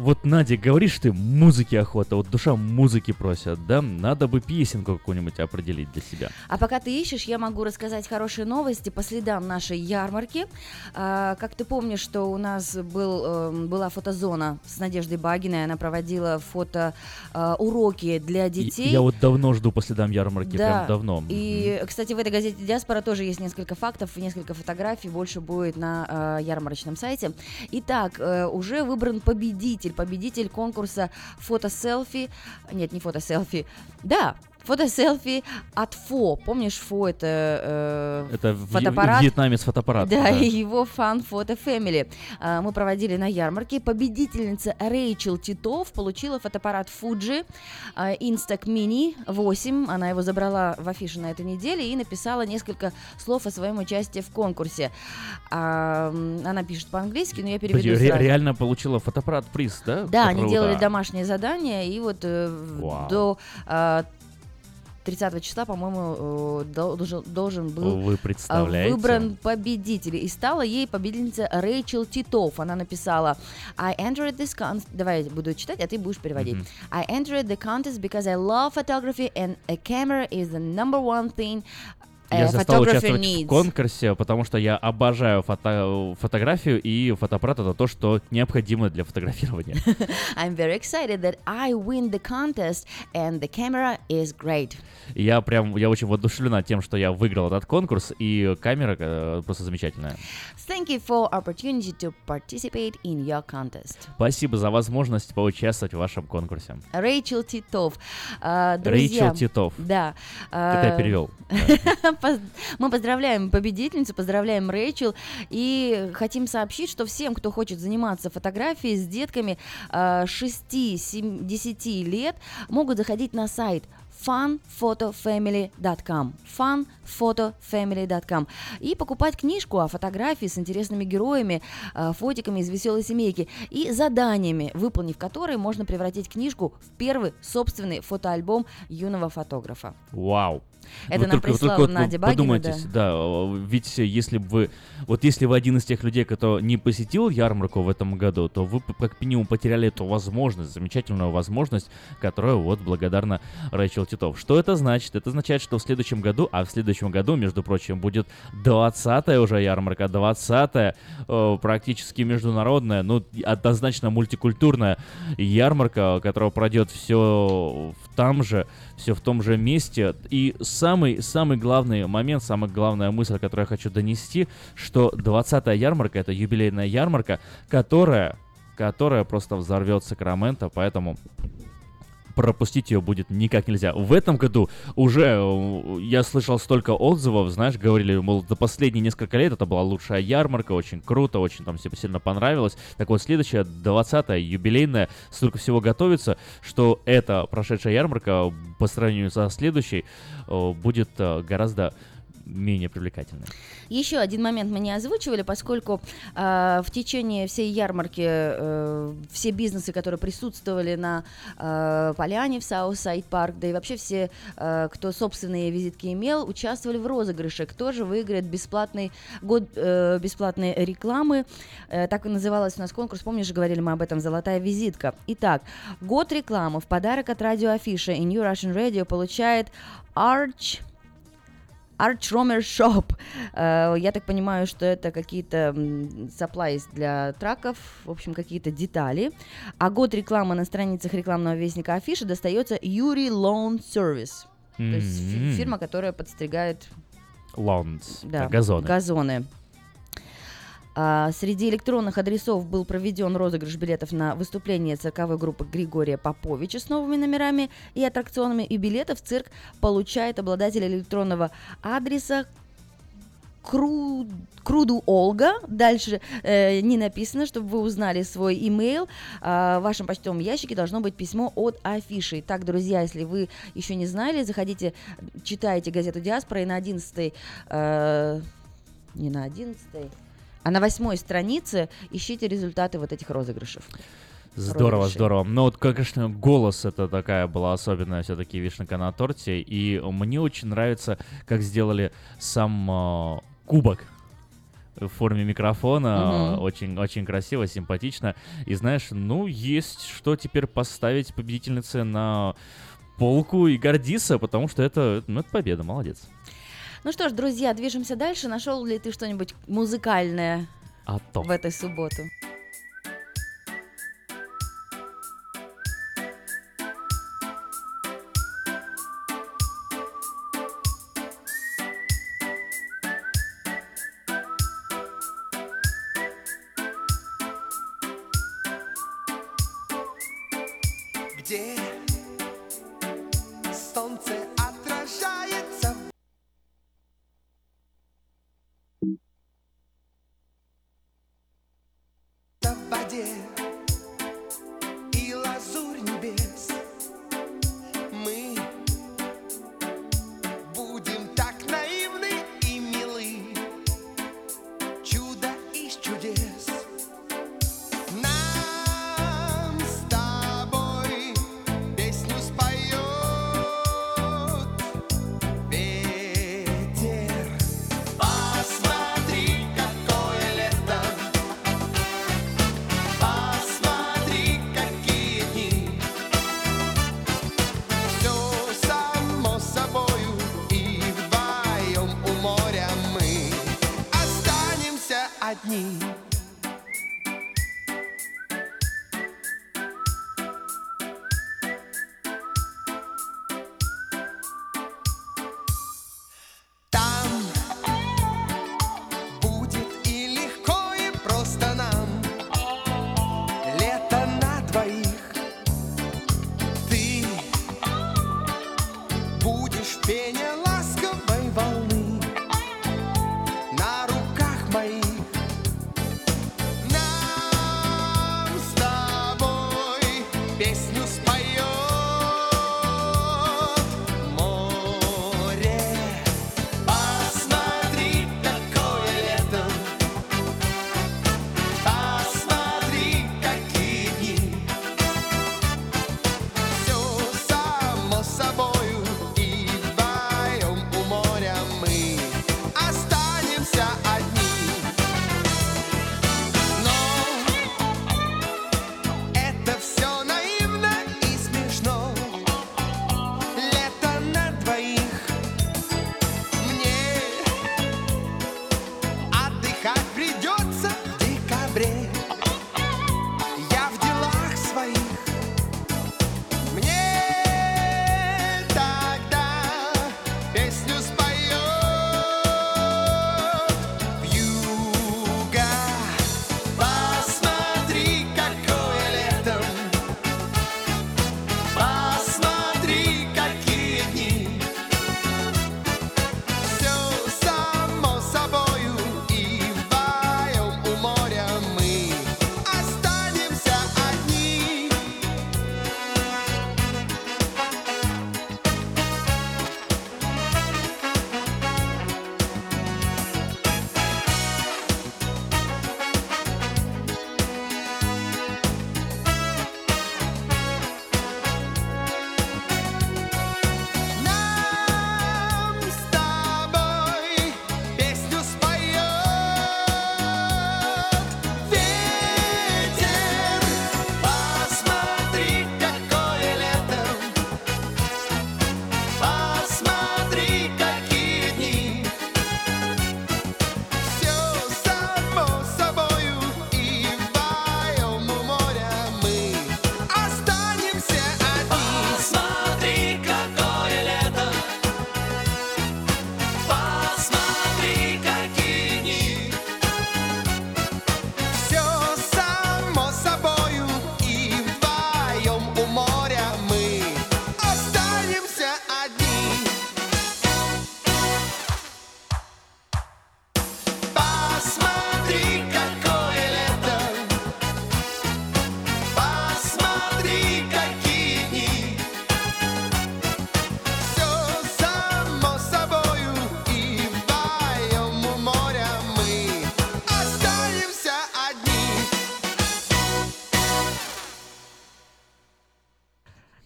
Вот, Надя, говоришь ты, музыки охота, вот душа музыки просят, да? Надо бы песенку какую-нибудь определить для себя. А пока ты ищешь, я могу рассказать хорошие новости по следам нашей ярмарки. А, как ты помнишь, что у нас был, э, была фотозона с Надеждой Багиной, она проводила фото э, уроки для И- детей. я вот давно жду по следам ярмарки, прям давно. И, кстати, в этой газете Диаспора тоже есть несколько фактов, несколько фотографий, больше будет на э, ярмарочном сайте. Итак, э, уже выбран победитель, победитель конкурса фото-селфи. Нет, не фото-селфи. Да, фото-селфи от ФО. Помнишь, ФО это, э, Это в, Вь- фотоаппарат? вьетнамец фотоаппарат. Да, и его фан фото Family. А, Мы проводили на ярмарке. Победительница Рэйчел Титов получила фотоаппарат Fuji Instax Mini 8. Она его забрала в афише на этой неделе и написала несколько слов о своем участии в конкурсе. А, Она пишет по-английски, но я переведу ре- сразу. реально получила фотоаппарат приз, да? Да, они Круто. делали домашнее задание, и вот э, Вау. до а, 30 числа, по-моему, э, должен, должен был Вы а, представляете? выбран победитель. И стала ей победительница Рэйчел Титов. Она написала I entered this contest... Давай я буду читать, а ты будешь переводить. Мгм. I entered the contest because I love photography and a camera is the number one thing Я застал участвовать needs. в конкурсе, потому что я обожаю фото- фотографию, и фотоаппарат это то, что необходимо для фотографирования. I'm very excited that I win the contest and the camera is great. Я прям, я очень воодушевлена тем, что я выиграл этот конкурс, и камера э, просто замечательная. Thank you for opportunity to participate in your contest. Спасибо за возможность поучаствовать в вашем конкурсе. Рэйчел Титов. А, друзья, Рэйчел Титов. Да. Это я перевел. Мы поздравляем победительницу, поздравляем Рэйчел и хотим сообщить, что всем, кто хочет заниматься фотографией с детками э, 6-10 лет, могут заходить на сайт funphotofamily.com funphotofamily.com и покупать книжку о фотографии с интересными героями, э, фотиками из веселой семейки и заданиями, выполнив которые можно превратить книжку в первый собственный фотоальбом юного фотографа. Вау. Это Вы нам только- прислала только вот Надя Багина, Подумайте, да. ведь если бы вы, вот если вы один из тех людей, кто не посетил ярмарку в этом году, то вы как минимум потеряли эту возможность, замечательную возможность, которую вот благодарна Рэйчел Титов. Что это значит? Это означает, что в следующем году, а в следующем году, между прочим, будет 20-я уже ярмарка, 20-я э, практически международная, ну, однозначно мультикультурная ярмарка, которая пройдет все в там же, все в том же месте. И самый, самый главный момент, самая главная мысль, которую я хочу донести, что 20-я ярмарка — это юбилейная ярмарка, которая которая просто взорвет Сакраменто, поэтому пропустить ее будет никак нельзя. В этом году уже э, я слышал столько отзывов, знаешь, говорили, мол, за последние несколько лет это была лучшая ярмарка, очень круто, очень там всем сильно понравилось. Так вот, следующая, 20-я, юбилейная, столько всего готовится, что эта прошедшая ярмарка по сравнению со следующей э, будет э, гораздо менее привлекательной. Еще один момент мы не озвучивали, поскольку э, в течение всей ярмарки э, все бизнесы, которые присутствовали на э, поляне в Southside Park, да и вообще все, э, кто собственные визитки имел, участвовали в розыгрыше. Кто же выиграет бесплатный год э, бесплатной рекламы? Э, так и называлась у нас конкурс, помнишь, говорили мы об этом, «Золотая визитка». Итак, год рекламы в подарок от радиоафиши и New Russian Radio получает Arch Archromer Shop. Uh, я так понимаю, что это какие-то supplies для траков, в общем, какие-то детали. А год рекламы на страницах рекламного вестника афиши достается Юрий Lawn Service. Mm-hmm. То есть фирма, которая подстригает... Lawns, да, газоны. газоны. А, среди электронных адресов был проведен розыгрыш билетов на выступление цирковой группы Григория Поповича с новыми номерами и аттракционами. И билеты в цирк получает обладатель электронного адреса Кру... Круду Олга. Дальше э, не написано, чтобы вы узнали свой имейл. Э, в вашем почтовом ящике должно быть письмо от афиши. Так, друзья, если вы еще не знали, заходите, читайте газету Диаспора и на 11 э, не на 11 а на восьмой странице ищите результаты вот этих розыгрышев. Здорово, розыгрышей. здорово. Ну вот, конечно, голос это такая была особенная все-таки вишенка на торте. И мне очень нравится, как сделали сам э, кубок в форме микрофона. Мгм. Очень, очень красиво, симпатично. И знаешь, ну, есть что теперь поставить победительнице на полку и гордиться, потому что это, ну, это победа, молодец. Ну что ж, друзья, движемся дальше. Нашел ли ты что-нибудь музыкальное А то. в этой субботу?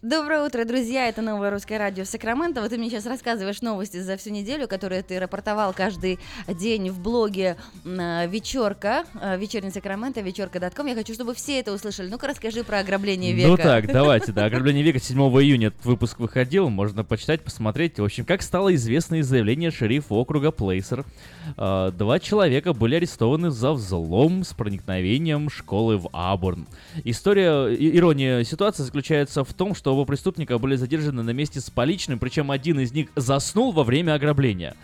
Доброе утро, друзья! Это новое русское радио в Сакраменто. Вот ты мне сейчас рассказываешь новости за всю неделю, которые ты рапортовал каждый день в блоге э, Вечерка, э, вечерний Сакраменто, вечерка.ком. Я хочу, чтобы все это услышали. Ну-ка, расскажи про ограбление века. Ну так, давайте, да. Ограбление века 7 июня этот выпуск выходил. Можно почитать, посмотреть. В общем, как стало известно из заявления шерифа округа Плейсер, э, два человека были арестованы за взлом с проникновением школы в Абурн. История, ирония ситуации заключается в том, что оба преступника были задержаны на месте с поличным, причем один из них заснул во время ограбления.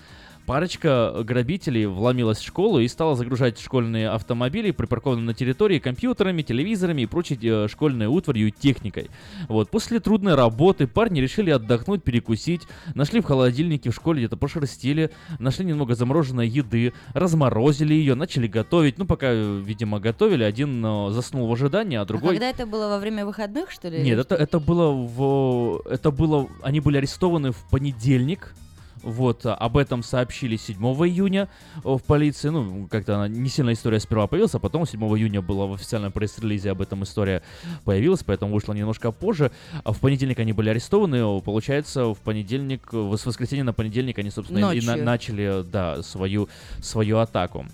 Парочка грабителей вломилась в школу и стала загружать школьные автомобили, припаркованные на территории, компьютерами, телевизорами и прочей э, школьной утварью и техникой. Вот, после трудной работы парни решили отдохнуть, перекусить, нашли в холодильнике в школе где-то пошерстили, нашли немного замороженной еды, разморозили ее, начали готовить. Ну, пока, э, видимо, готовили, один э, заснул в ожидании, а А другой... когда это было во время выходных, что ли? Нет, это, это было в... Это было... Они были арестованы в понедельник. Вот, об этом сообщили 7 июня о, в полиции. Ну, как-то она не сильно история сперва появилась, а потом 7 июня была в официальном пресс-релизе об этом история появилась, поэтому вышла немножко позже. А в понедельник они были арестованы. о, Получается, в понедельник, в с воскресенья на понедельник они, собственно, и на- Ночью. начали, да, свою, свою атаку.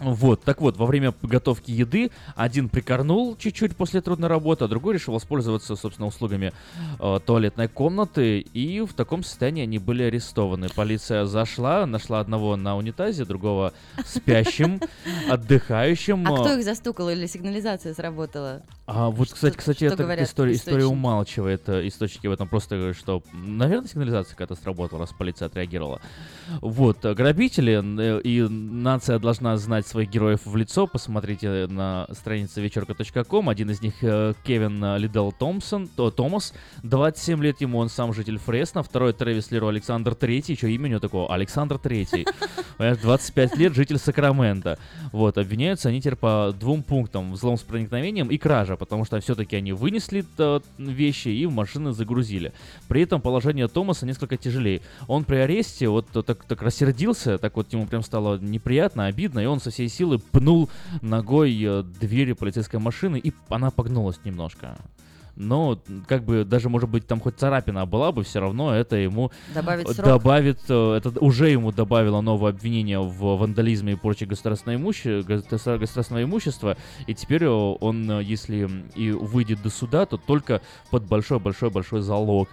Вот, так вот, во время готовки еды один прикорнул чуть-чуть после трудной работы, а другой решил воспользоваться, собственно, услугами э, туалетной комнаты, и в таком состоянии они были арестованы. Полиция зашла, нашла одного на унитазе, другого спящим, отдыхающим. А кто их застукал или сигнализация сработала? а вот, кстати, кстати, эта история, история умалчивает э, источники в этом просто что, наверное, сигнализация какая-то сработала, раз полиция отреагировала. Вот, э, грабители, э, и нация должна знать своих героев в лицо, посмотрите на странице вечерка.ком, один из них э, Кевин э, Лидл Томпсон, то, Томас, 27 лет ему, он сам житель Фресно, второй Трэвис Леру Александр Третий, еще имя у него такого, Александр Третий, Понимаешь, 25 лет, житель Сакрамента. Вот, обвиняются они теперь по двум пунктам. Взлом с проникновением и кража, потому что все-таки они вынесли э, вещи и в машины загрузили. При этом положение Томаса несколько тяжелее. Он при аресте вот так, так рассердился, так вот ему прям стало неприятно, обидно, и он со всей силы пнул ногой э, двери полицейской машины, и она погнулась немножко. Но, как бы, даже, может быть, там хоть царапина была бы, все равно это ему Добавит э, срок. добавит, э, это уже ему добавило новое обвинение в вандализме и порче государственного, имуще- государ- государственного имущества, и теперь э, он, если и выйдет до суда, то только под большой-большой-большой залог.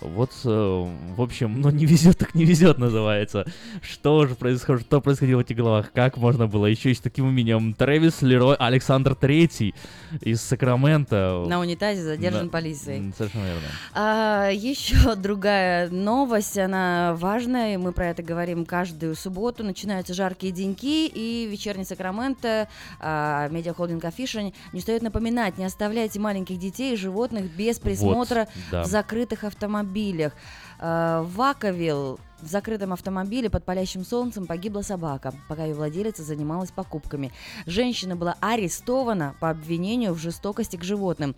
Вот, в общем, ну не везет, так не везет называется. Что же происходит, что происходило в этих головах, как можно было, еще и с таким именем Трэвис Лерой Александр Третий из Сакрамента. На унитазе задержан Да, полицией. Совершенно верно. А, еще другая новость, она важная, и мы про это говорим каждую субботу. Начинаются жаркие деньки, и вечерний Сакраменто, а, медиахолдинг Афишень не устает напоминать, не оставляйте маленьких детей и животных без присмотра да. в закрытых автомобилях. А, В Ваковилл в закрытом автомобиле под палящим солнцем погибла собака, пока ее владелица занималась покупками. Женщина была арестована по обвинению в жестокости к животным.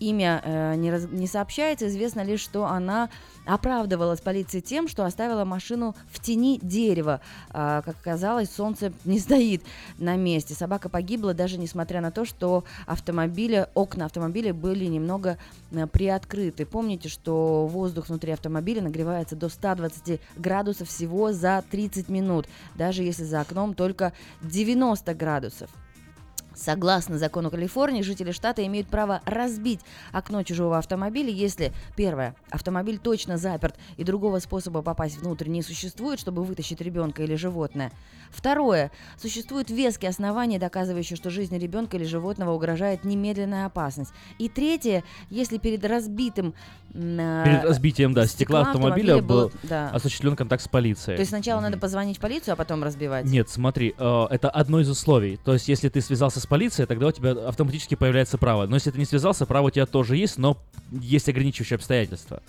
Имя э, не, раз- не сообщается, известно лишь, что она оправдывалась полиции тем, что оставила машину в тени дерева. А, как оказалось, солнце не стоит на месте. Собака погибла даже несмотря на то, что автомобиля, окна автомобиля были немного э, приоткрыты. Помните, что воздух внутри автомобиля нагревается до 120 градусов всего за 30 минут, даже если за окном только 90 градусов. Согласно закону Калифорнии, жители штата имеют право разбить окно чужого автомобиля, если, первое, автомобиль точно заперт и другого способа попасть внутрь не существует, чтобы вытащить ребенка или животное. Второе, существуют веские основания, доказывающие, что жизни ребенка или животного угрожает немедленная опасность. И третье, если перед разбитым... э, Перед разбитием, да, стекла автомобиля был да. осуществлен контакт с полицией. То есть сначала надо позвонить в полицию, а потом разбивать? Нет, смотри, э, это одно из условий. То есть, если ты связался с полицией, тогда у тебя автоматически появляется право. Но если ты не связался, право у тебя тоже есть, но есть ограничивающие обстоятельства.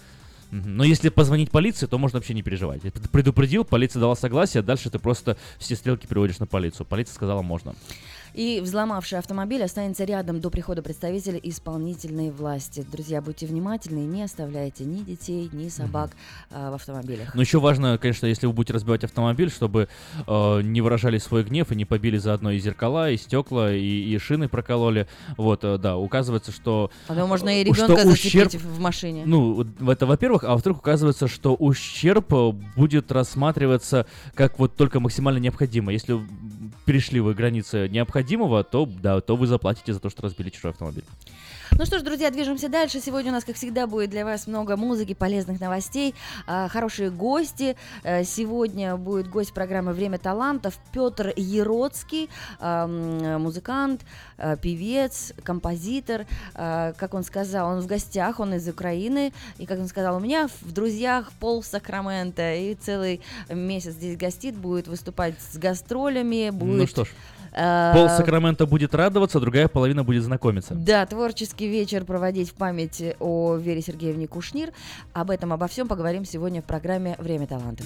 Но если позвонить полиции, то можно вообще не переживать. Ты предупредил, полиция дала согласие, дальше ты просто все стрелки переводишь на полицию. Полиция сказала можно. И взломавший автомобиль останется рядом до прихода представителя исполнительной власти. Друзья, будьте внимательны, не оставляйте ни детей, ни собак а, в автомобилях. Но еще важно, конечно, если вы будете разбивать автомобиль, чтобы э, не выражали свой гнев и не побили заодно и зеркала, и стекла, и, и шины прокололи. Вот, э, да, указывается, что... А то можно и э, что ребенка ущерб- зацепить в машине. Ну, это во-первых, а во-вторых, указывается, что ущерб э, будет рассматриваться как вот только максимально необходимо. Если перешли вы границы необходимого, то да, то вы заплатите за то, что разбили чужой автомобиль. Ну что ж, друзья, движемся дальше. Сегодня у нас, как всегда, будет для вас много музыки, полезных новостей, а, хорошие гости. Э, Сегодня будет гость программы «Время талантов» Петр Ероцкий, а, музыкант, а, певец, композитор. Как он сказал, он в гостях, он из Украины. И, как он сказал, у меня в друзьях пол Сакрамента. И целый месяц здесь гостит, будет выступать с гастролями. Будет, Ну что ж, пол Сакрамента будет радоваться, другая половина будет знакомиться. да, творческий вечер проводить в память о Вере Сергеевне Кушнир. Об этом, обо всем поговорим сегодня в программе «Время талантов».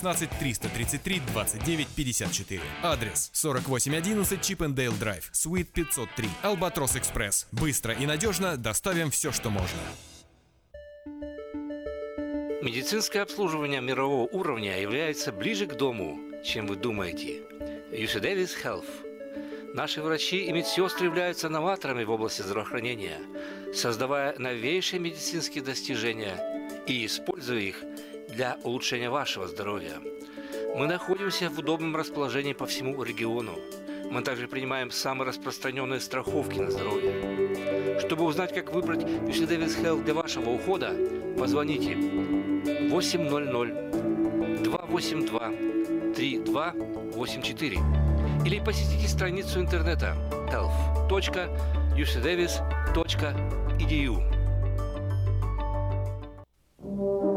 333 29 54. Адрес 4811 Chippendale Drive, Suite 503. Albatross Express. Быстро и надежно доставим все, что можно. Медицинское обслуживание мирового уровня является ближе к дому, чем вы думаете. UC Davis Health. Наши врачи и медсестры являются новаторами в области здравоохранения, создавая новейшие медицинские достижения и используя их для улучшения вашего здоровья. Мы находимся в удобном расположении по всему региону. Мы также принимаем самые распространенные страховки на здоровье. Чтобы узнать, как выбрать UC Davis Health для вашего ухода, позвоните 800 282 3284 или посетите страницу интернета health.ucdavis.edu.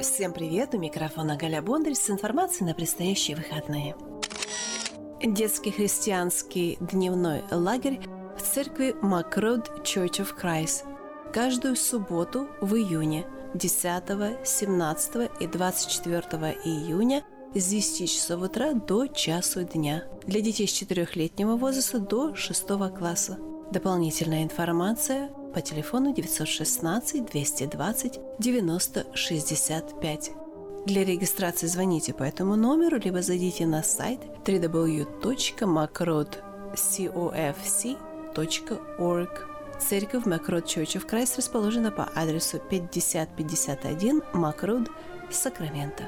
Всем привет! У микрофона Галя Бондарь с информацией на предстоящие выходные. Детский христианский дневной лагерь в церкви Макрод Church of Christ каждую субботу в июне 10, 17 и 24 июня с 10 часов утра до часу дня для детей с 4-летнего возраста до 6 класса. Дополнительная информация по телефону 916 220 90 65. Для регистрации звоните по этому номеру, либо зайдите на сайт www.macrodcofc.org. Церковь Макрод Church of Christ расположена по адресу 5051 Макрод, Сакраменто.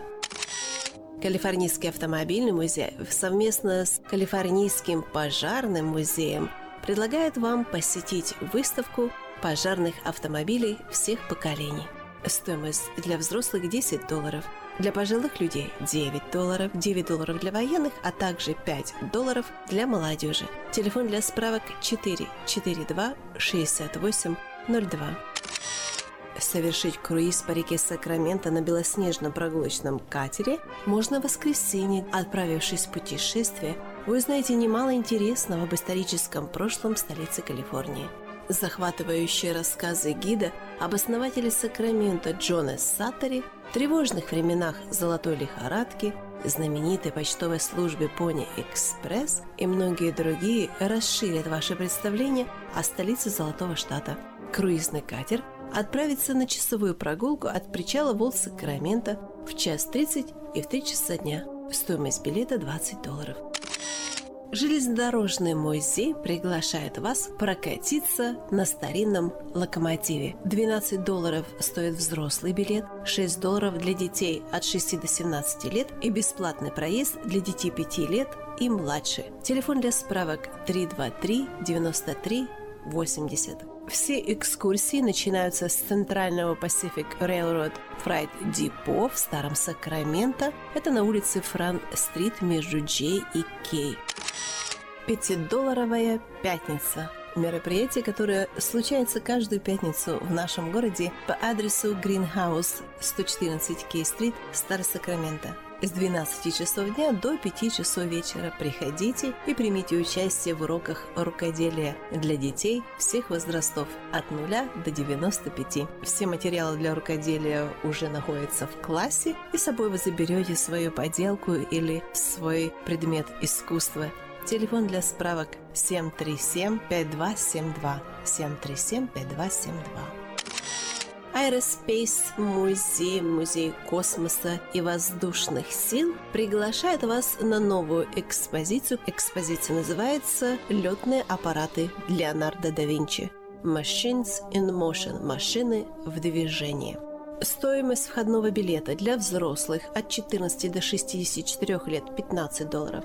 Калифорнийский автомобильный музей совместно с Калифорнийским пожарным музеем предлагает вам посетить выставку пожарных автомобилей всех поколений. Стоимость для взрослых 10 долларов, для пожилых людей 9 долларов, 9 долларов для военных, а также 5 долларов для молодежи. Телефон для справок 442 68 02. Совершить круиз по реке Сакраменто на белоснежном прогулочном катере можно в воскресенье. Отправившись в путешествие, вы узнаете немало интересного об историческом прошлом столицы Калифорнии. Захватывающие рассказы гида об основателе Сакрамента Джона Саттери, тревожных временах золотой лихорадки, знаменитой почтовой службе Пони Экспресс и многие другие расширят ваше представление о столице Золотого Штата. Круизный катер отправится на часовую прогулку от причала Волт Сакрамента в час 30 и в 3 часа дня. Стоимость билета 20 долларов. Железнодорожный музей приглашает вас прокатиться на старинном локомотиве. 12 долларов стоит взрослый билет, 6 долларов для детей от 6 до 17 лет и бесплатный проезд для детей 5 лет и младше. Телефон для справок 323 93 80. Все экскурсии начинаются с центрального Pacific Railroad Freight Depot в Старом Сакраменто. Это на улице Фран-стрит между J и K. Пятидолларовая пятница. Мероприятие, которое случается каждую пятницу в нашем городе по адресу Greenhouse 114 Кей-стрит, Старый Сакраменто. С 12 часов дня до 5 часов вечера приходите и примите участие в уроках рукоделия для детей всех возрастов от 0 до 95. Все материалы для рукоделия уже находятся в классе, и с собой вы заберете свою поделку или свой предмет искусства. Телефон для справок 737-5272. 737-5272. Aerospace музей, музей космоса и воздушных сил приглашает вас на новую экспозицию. Экспозиция называется «Летные аппараты Леонардо да Винчи». Machines in Motion – машины в движении. Стоимость входного билета для взрослых от 14 до 64 лет – 15 долларов.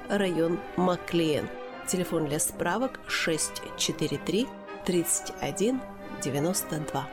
район Маклиен. Телефон для справок 643 31 92.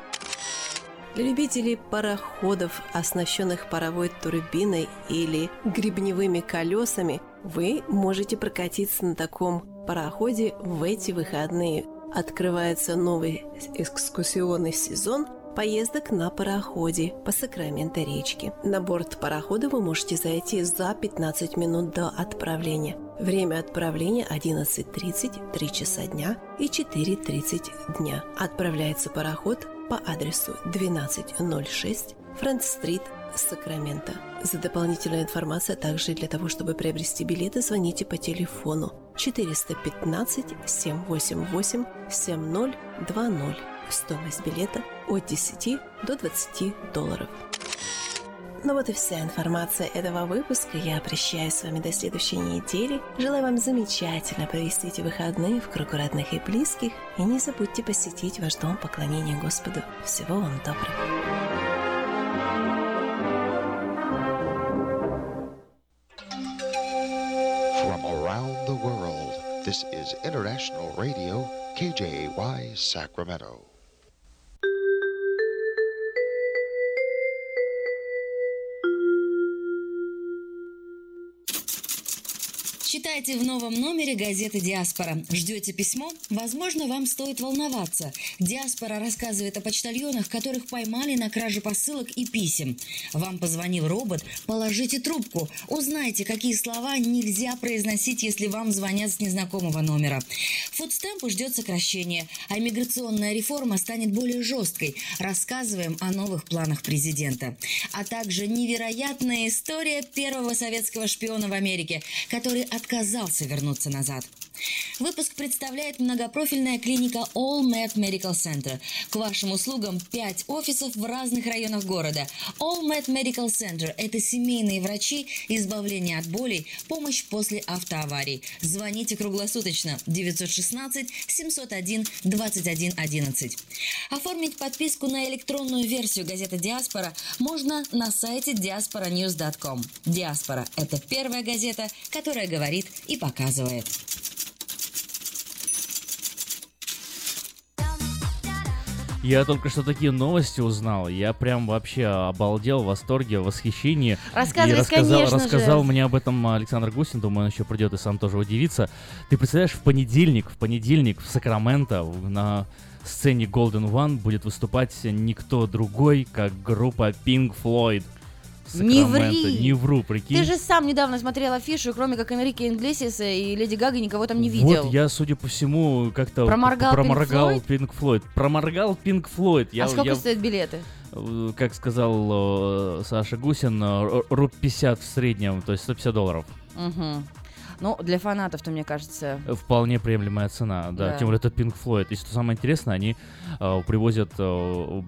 Для любителей пароходов, оснащенных паровой турбиной или гребневыми колесами, вы можете прокатиться на таком пароходе в эти выходные. Открывается новый экскурсионный сезон поездок на пароходе по Сакраменто речке. На борт парохода вы можете зайти за 15 минут до отправления. Время отправления 11.30, 3 часа дня и 4.30 дня. Отправляется пароход по адресу 1206 Франц-стрит, Сакраменто. За дополнительной информацией, а также для того, чтобы приобрести билеты, звоните по телефону 415 788 7020. Стоимость билета от 10 до 20 долларов. Ну вот и вся информация этого выпуска. Я прощаюсь с вами до следующей недели. Желаю вам замечательно провести эти выходные в кругу родных и близких. И не забудьте посетить ваш дом поклонения Господу. Всего вам доброго. From around the world, this is International Radio, KJY Sacramento. Читайте в новом номере газеты «Диаспора». Ждете письмо? Возможно, вам стоит волноваться. «Диаспора» рассказывает о почтальонах, которых поймали на краже посылок и писем. Вам позвонил робот? Положите трубку. Узнайте, какие слова нельзя произносить, если вам звонят с незнакомого номера. Фудстемпу ждет сокращение, а миграционная реформа станет более жесткой. Рассказываем о новых планах президента. А также невероятная история первого советского шпиона в Америке, который отказался вернуться назад. Выпуск представляет многопрофильная клиника All Med Medical Center. К вашим услугам 5 офисов в разных районах города. All Med Medical Center – это семейные врачи, избавление от болей, помощь после автоаварий. Звоните круглосуточно 916 701 21 11. Оформить подписку на электронную версию газеты «Диаспора» можно на сайте diasporanews.com. «Диаспора» – это первая газета, которая говорит и показывает. Я только что такие новости узнал. Я прям вообще обалдел, в восторге, в восхищении. Рассказывай, и рассказал, конечно же. рассказал мне об этом Александр Гусин. Думаю, он еще придет и сам тоже удивится. Ты представляешь, в понедельник, в понедельник в Сакраменто на сцене Golden One будет выступать никто другой, как группа Pink Floyd. Не ври! Не вру, прикинь. Ты же сам недавно смотрел афишу, кроме как Энрике Инглесиса и Леди Гага, никого там не видел. Вот я, судя по всему, как-то Проморгал проморгал? Pink Floyd. Проморгал Pink Floyd. Я, а сколько я- стоят билеты? э, как сказал э, Саша Гусин, э, руб 50 в среднем, то есть 150 долларов. Мгм. Ну, для фанатов-то, мне кажется... Вполне приемлемая цена, да. Да. Тем более это Pink Floyd. И что самое интересное, они э, привозят э,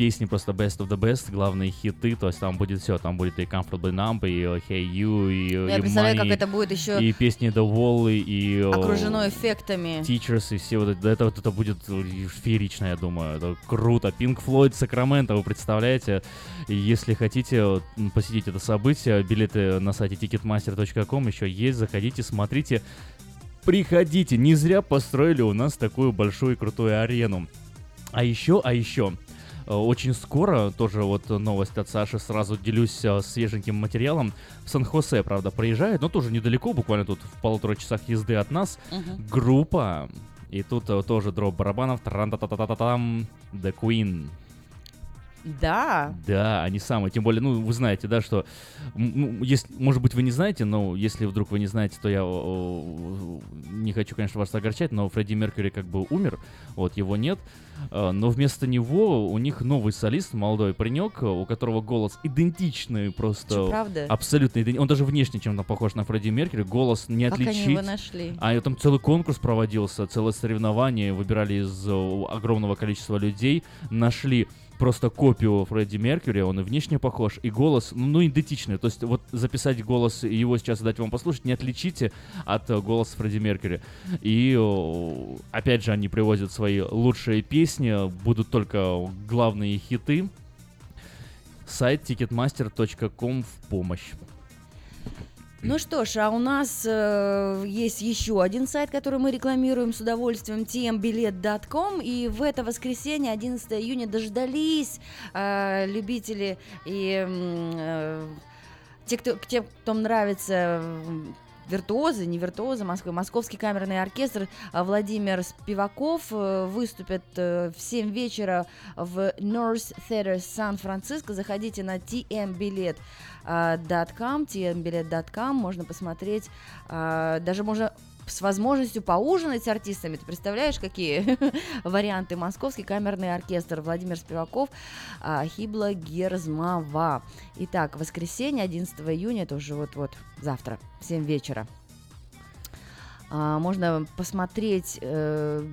песни просто best of the best, главные хиты, то есть там будет все, там будет и Comfortably Numb, и Hey You, и, э, Я и представляю, как Money, это будет еще и песни The Wall, и окружено эффектами. Teachers и все вот это, это, вот это будет феерично, я думаю. Это круто. Pink Floyd Сакраменто, вы представляете? Если хотите посетить это событие, билеты на сайте ticketmaster.com еще есть, заходите, смотрите. Приходите, не зря построили у нас такую большую и крутую арену. А еще, а еще, очень скоро, тоже вот новость от Саши, сразу делюсь э, свеженьким материалом. В Сан-Хосе, правда, проезжает, но тоже недалеко, буквально тут в полутора часах езды от нас, группа. И тут э, тоже дроп барабанов, тран та та та та там The Queen. Да. Да, они самые. Тем более, ну, вы знаете, да, что... ну, если, может быть, вы не знаете, но если вдруг вы не знаете, то я о, не хочу, конечно, вас огорчать, но Фредди Меркьюри как бы умер, вот, его нет. Э, Но вместо него у них новый солист, молодой паренек, у которого голос идентичный просто. Чё, правда? Абсолютно идентичный. Он даже внешне чем-то похож на Фредди Меркьюри, голос не Как они отличить. его нашли? А там целый конкурс проводился, целое соревнование, выбирали из огромного количества людей, нашли просто копию Фредди Меркьюри, он и внешне похож, и голос, ну, ну, идентичный. То есть вот записать голос его сейчас дать вам послушать, не отличите от э, голоса Фредди Меркьюри. И опять же они привозят свои лучшие песни, будут только главные хиты. Сайт ticketmaster.com в помощь. Ну что ж, а у нас э, есть еще один сайт, который мы рекламируем с удовольствием, tmbilet.com, и в это воскресенье, 11 июня, дождались э, любители и э, те, кто, те, кто нравится виртуозы, не виртуозы Москвы, Московский камерный оркестр а, Владимир Спиваков э, выступит э, в 7 вечера в North Theater Сан-Франциско. Заходите на tmbilet.com, tmbilet.com, можно посмотреть, а, даже можно с возможностью поужинать с артистами. Ты представляешь, какие варианты? Московский камерный оркестр Владимир Спиваков, а, Хибла Герзмава. Итак, воскресенье, 11 июня, это уже вот-вот завтра, в 7 вечера. А, Можно посмотреть, э,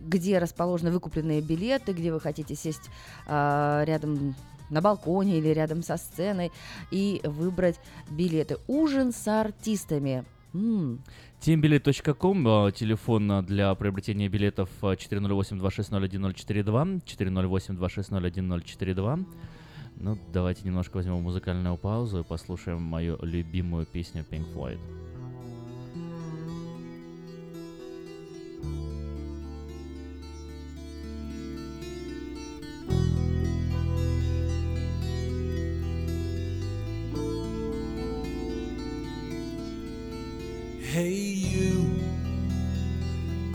где расположены выкупленные билеты, где вы хотите сесть а, рядом на балконе или рядом со сценой и выбрать билеты. Ужин с артистами. М, Teambilet.com, э, телефон э, для приобретения билетов э, 408-260-1042, 408-260-1042. Ну, давайте немножко возьмем музыкальную паузу и послушаем мою любимую песню Pink Floyd.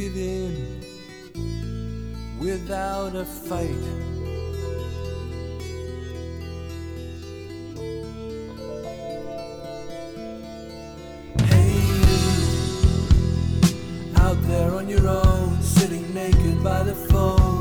Give in without a fight. Hey, out there on your own, sitting naked by the phone,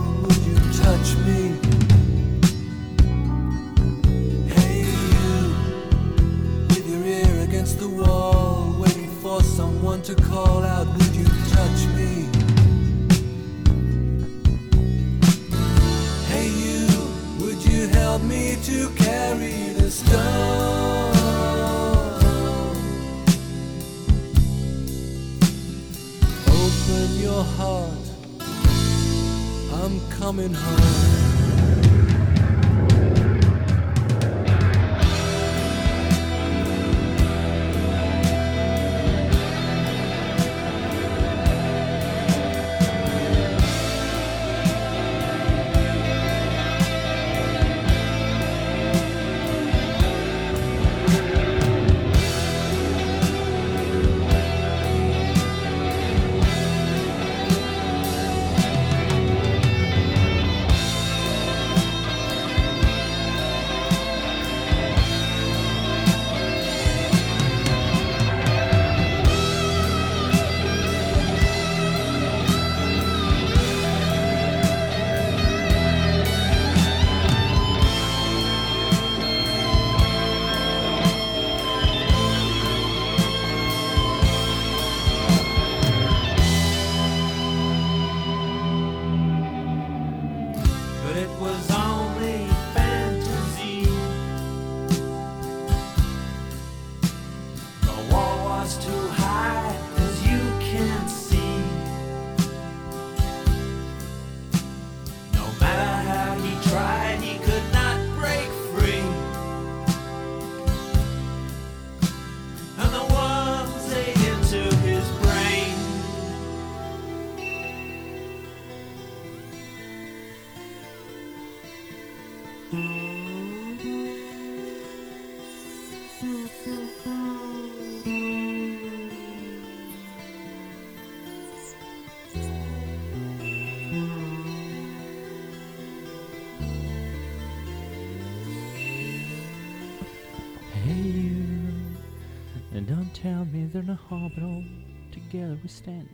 together we stand,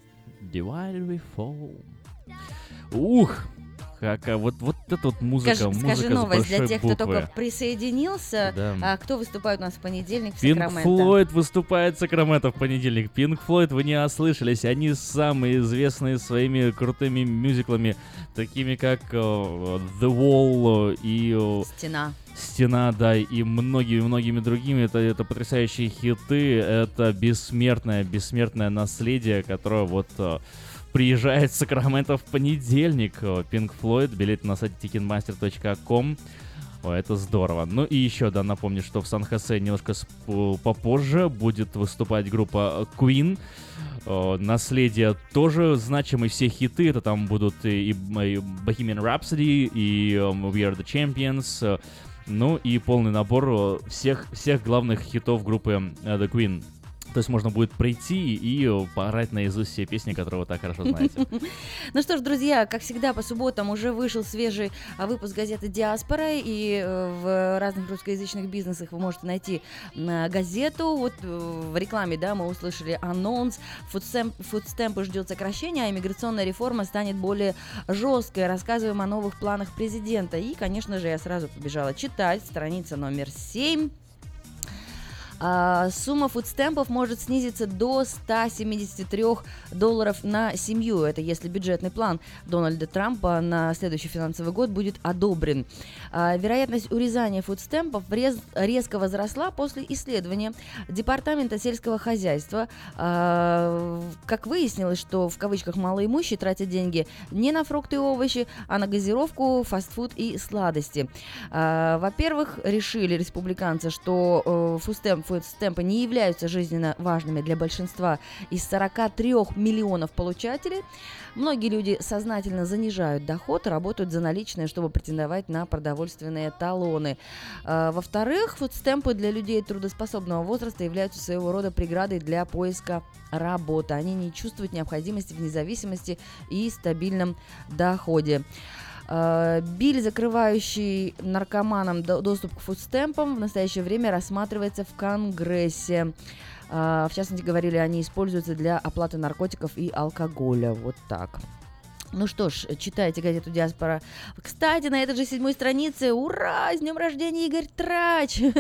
divided we fall. Ух, какая вот вот эта вот музыка, Скажи, музыка скажи новость для тех, кто буквы. только присоединился. Да. А, кто выступает у нас в понедельник в Пинк Сакраменто? Флойд выступает в Сакраменто в понедельник. Пинк Флойд, вы не ослышались, они самые известные своими крутыми мюзиклами, такими как э, The Wall э, и э, Стена. Стена, да, и многими-многими другими. Это, это потрясающие хиты, это бессмертное, бессмертное наследие, которое вот э, приезжает в Сакраменто в понедельник. Pink Floyd, билет на сайте ticketmaster.com. О, это здорово. Ну и еще, да, напомню, что в Сан-Хосе немножко попозже будет выступать группа Queen. Наследие тоже значимые все хиты. Это там будут и, и Bohemian Rhapsody, и эм, We Are The Champions. Ну и полный набор всех, всех главных хитов группы э, The Queen. То есть можно будет прийти и э, поорать наизусть все песни, которые вы так хорошо знаете. Ну что ж, друзья, как всегда, по субботам уже вышел свежий а, выпуск газеты «Диаспора», и э, в разных русскоязычных бизнесах вы можете найти а, газету. Вот э, в рекламе, да, мы услышали анонс, фудстемп, фудстемпы ждет сокращения, а иммиграционная реформа станет более жесткой. Рассказываем о новых планах президента. И, конечно же, я сразу побежала читать, страница номер 7. А, сумма фудстемпов может снизиться до 173 долларов на семью. Это если бюджетный план Дональда Трампа на следующий финансовый год будет одобрен. А, вероятность урезания фудстемпов рез- резко возросла после исследования Департамента сельского хозяйства. А, как выяснилось, что в кавычках малоимущие тратят деньги не на фрукты и овощи, а на газировку, фастфуд и сладости. А, Во-первых, решили республиканцы, что э, фудстемп- фудстемпы не являются жизненно важными для большинства из 43 миллионов получателей. Многие люди сознательно занижают доход работают за наличные, чтобы претендовать на продовольственные талоны. А, Во-вторых, фудстемпы для людей трудоспособного возраста являются своего рода преградой для поиска работы. Они не чувствуют необходимости в независимости и стабильном доходе. Э, Биль, закрывающий наркоманам до- доступ к фудстемпам, в настоящее время рассматривается в Конгрессе. Э, В частности, говорили, они используются для оплаты наркотиков и алкоголя. Вот так. Ну что ж, читайте газету «Диаспора». Кстати, на этой же седьмой странице, ура, с днем рождения Игорь Трач!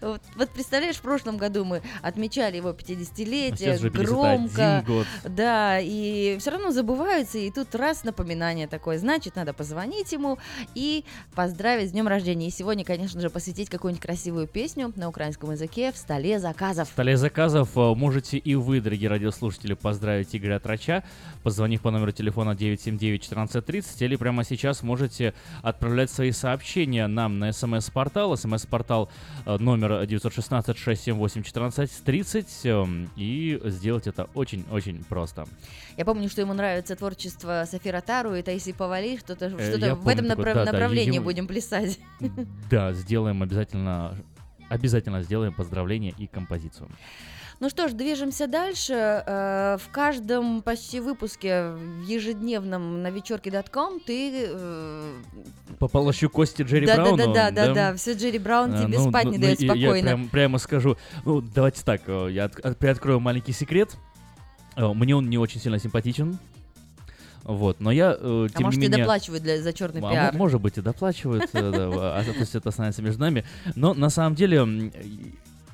Вот, вот представляешь, в прошлом году мы отмечали его 50-летие, Сейчас же 51 громко. год. Да, и все равно забываются, и тут раз напоминание такое. Значит, надо позвонить ему и поздравить с днем рождения. И сегодня, конечно же, посвятить какую-нибудь красивую песню на украинском языке в столе заказов. В столе заказов э, можете и вы, дорогие радиослушатели, поздравить Игоря Трача, позвонив по номеру телефона 979-1430, или прямо сейчас можете отправлять свои сообщения нам на смс-портал, смс-портал э, номер 916-678-1430, эм, и сделать это очень-очень просто. Я помню, что ему нравится творчество Софи Ротару и Таиси Павали, что-то Э, что-то я в этом такое, направ- да, да, направлении ему- будем плясать. Да, сделаем обязательно, обязательно сделаем поздравление и композицию. Ну что ж, движемся дальше. Э, В каждом почти выпуске в ежедневном на вечерке.ком ты... э, Пополощу кости Джерри да, Брауну. Да, да, да, да, да, все Джерри Браун А, тебе ну, спать ну, не ну, дает и я спокойно. прям- прямо скажу. Ну, давайте так, э, я от- от- приоткрою маленький секрет. Мне он не очень сильно симпатичен. Вот, но я, э, А тем может, не и менее... доплачивают для, за черный А, пиар. мо- может быть, и доплачивают, да, а то есть это останется между нами. Но на самом деле,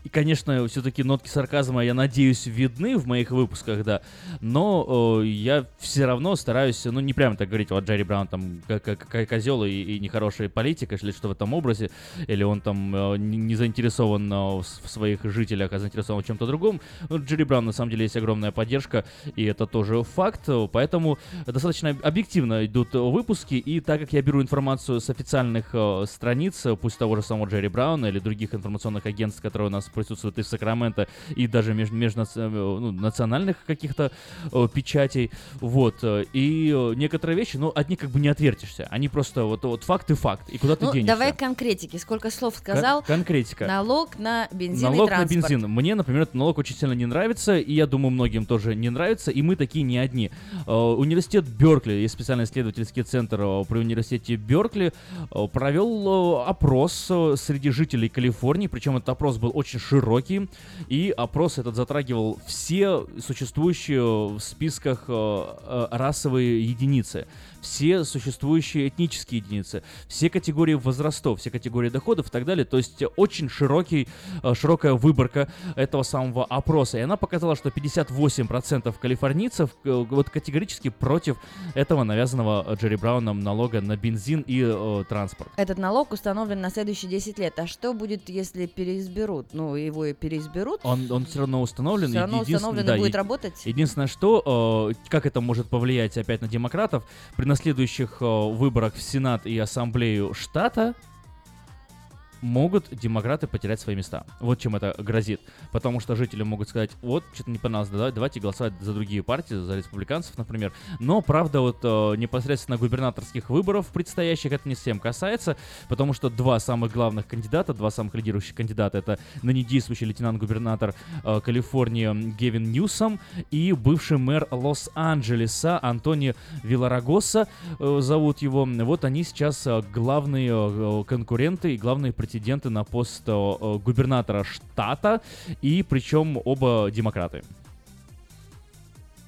и- конечно, все-таки нотки сарказма, я надеюсь, видны в моих выпусках, да, но э, я все равно стараюсь, ну, не прямо так говорить, вот Джерри Браун там как, как, как козел и, и нехороший политик, или что в этом образе, или он там э, не заинтересован в в своих жителях, а заинтересован в чем-то другом. Ну, Джерри Браун, на самом деле, есть огромная поддержка, и это тоже факт, поэтому достаточно объективно идут выпуски, и так как я беру информацию с официальных э, страниц, пусть того же самого Джерри Брауна или других информационных агентств, которые у нас присутствуют и в Сакраменто, и даже меж, межнациональных каких-то э, печатей, вот, э, и э, некоторые вещи, ну, от них как бы не отвертишься, они просто вот, вот факт и факт, и куда ты Ну, денешься. давай конкретики. Сколько слов Кон- сказал? конкретика. Налог на бензин и Налог на транспорт. бензин. Мне, например, этот налог очень сильно не нравится, и я думаю, многим тоже не нравится, и мы такие не одни. Э, Университет Беркли, есть специальный исследовательский центр э, при университете Беркли, э, провел э, опрос э, среди жителей Калифорнии, причем этот опрос был очень широкий, и опрос этот затрагивал все существующие в списках э, э, расовые единицы все существующие этнические единицы, все категории возрастов, все категории доходов и так далее. То есть очень широкий, э, широкая выборка этого самого опроса. И она показала, что 58% калифорнийцев э, вот категорически против этого навязанного Джерри Брауном налога на бензин и э, транспорт. Этот налог установлен на следующие 10 лет. А что будет, если переизберут? Ну, его и переизберут. Он, он все равно установлен. Всё равно установлен и да, будет е- работать? Единственное, что, э, как это может повлиять опять на демократов, при наследующих э, выборах в Сенат и Ассамблею штата могут демократы потерять свои места. Вот чем это грозит. Потому что жители могут сказать, вот, что-то не понравилось, да, давайте голосовать за другие партии, за республиканцев, например. Но, правда, вот э, непосредственно губернаторских выборов предстоящих это не всем касается, потому что два самых главных кандидата, два самых лидирующих кандидата, это ныне действующий лейтенант-губернатор э, Калифорнии Гевин Ньюсом и бывший мэр Лос-Анджелеса Антони Виларагоса, э, зовут его. Вот они сейчас э, главные э, конкуренты и главные претенденты на пост э, э, губернатора штата, и причем оба демократы.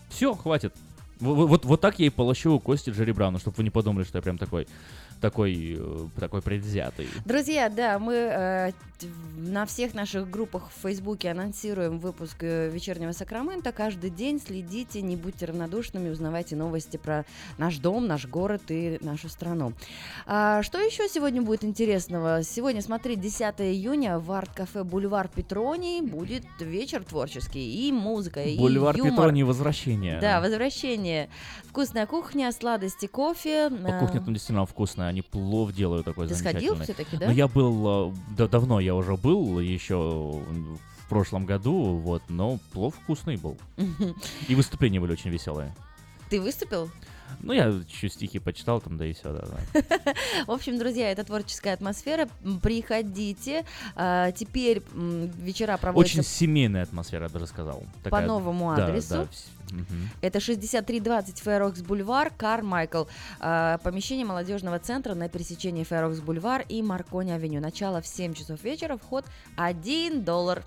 Все, хватит. В- в- Вот, вот так я и полощу кости Джерри Брауна, чтобы вы не подумали, что я прям такой такой, э, такой предвзятый. Друзья, да, мы э, на всех наших группах в Фейсбуке анонсируем выпуск э, вечернего Сакрамента. Каждый день следите, не будьте равнодушными, узнавайте новости про наш дом, наш город и нашу страну. А, что еще сегодня будет интересного? Сегодня, смотри, 10 июня в арт-кафе Бульвар Петроний будет вечер творческий и музыка, и Бульвар юмор. Петроний возвращение. Да, возвращение. Вкусная кухня, сладости, кофе. А, кухня там действительно вкусная, они плов делают такой Ты сходил замечательный. всё-таки, да? Ну, я был, э, да, давно я уже был, еще в прошлом году, вот, но плов вкусный был. И выступления были очень веселые. Ты выступил? Ну, я чуть стихи почитал там, да и все, да. да. В общем, друзья, это творческая атмосфера. Приходите. А, Теперь вечера проводятся Очень семейная атмосфера, я даже сказал. по новому адресу. да. Это 6320 Fair Oaks Бульвар, Carmichael. А, Помещение молодежного центра на пересечении Fair Oaks Бульвар и Marconi Avenue. Начало в 7 часов вечера, вход 1 доллар.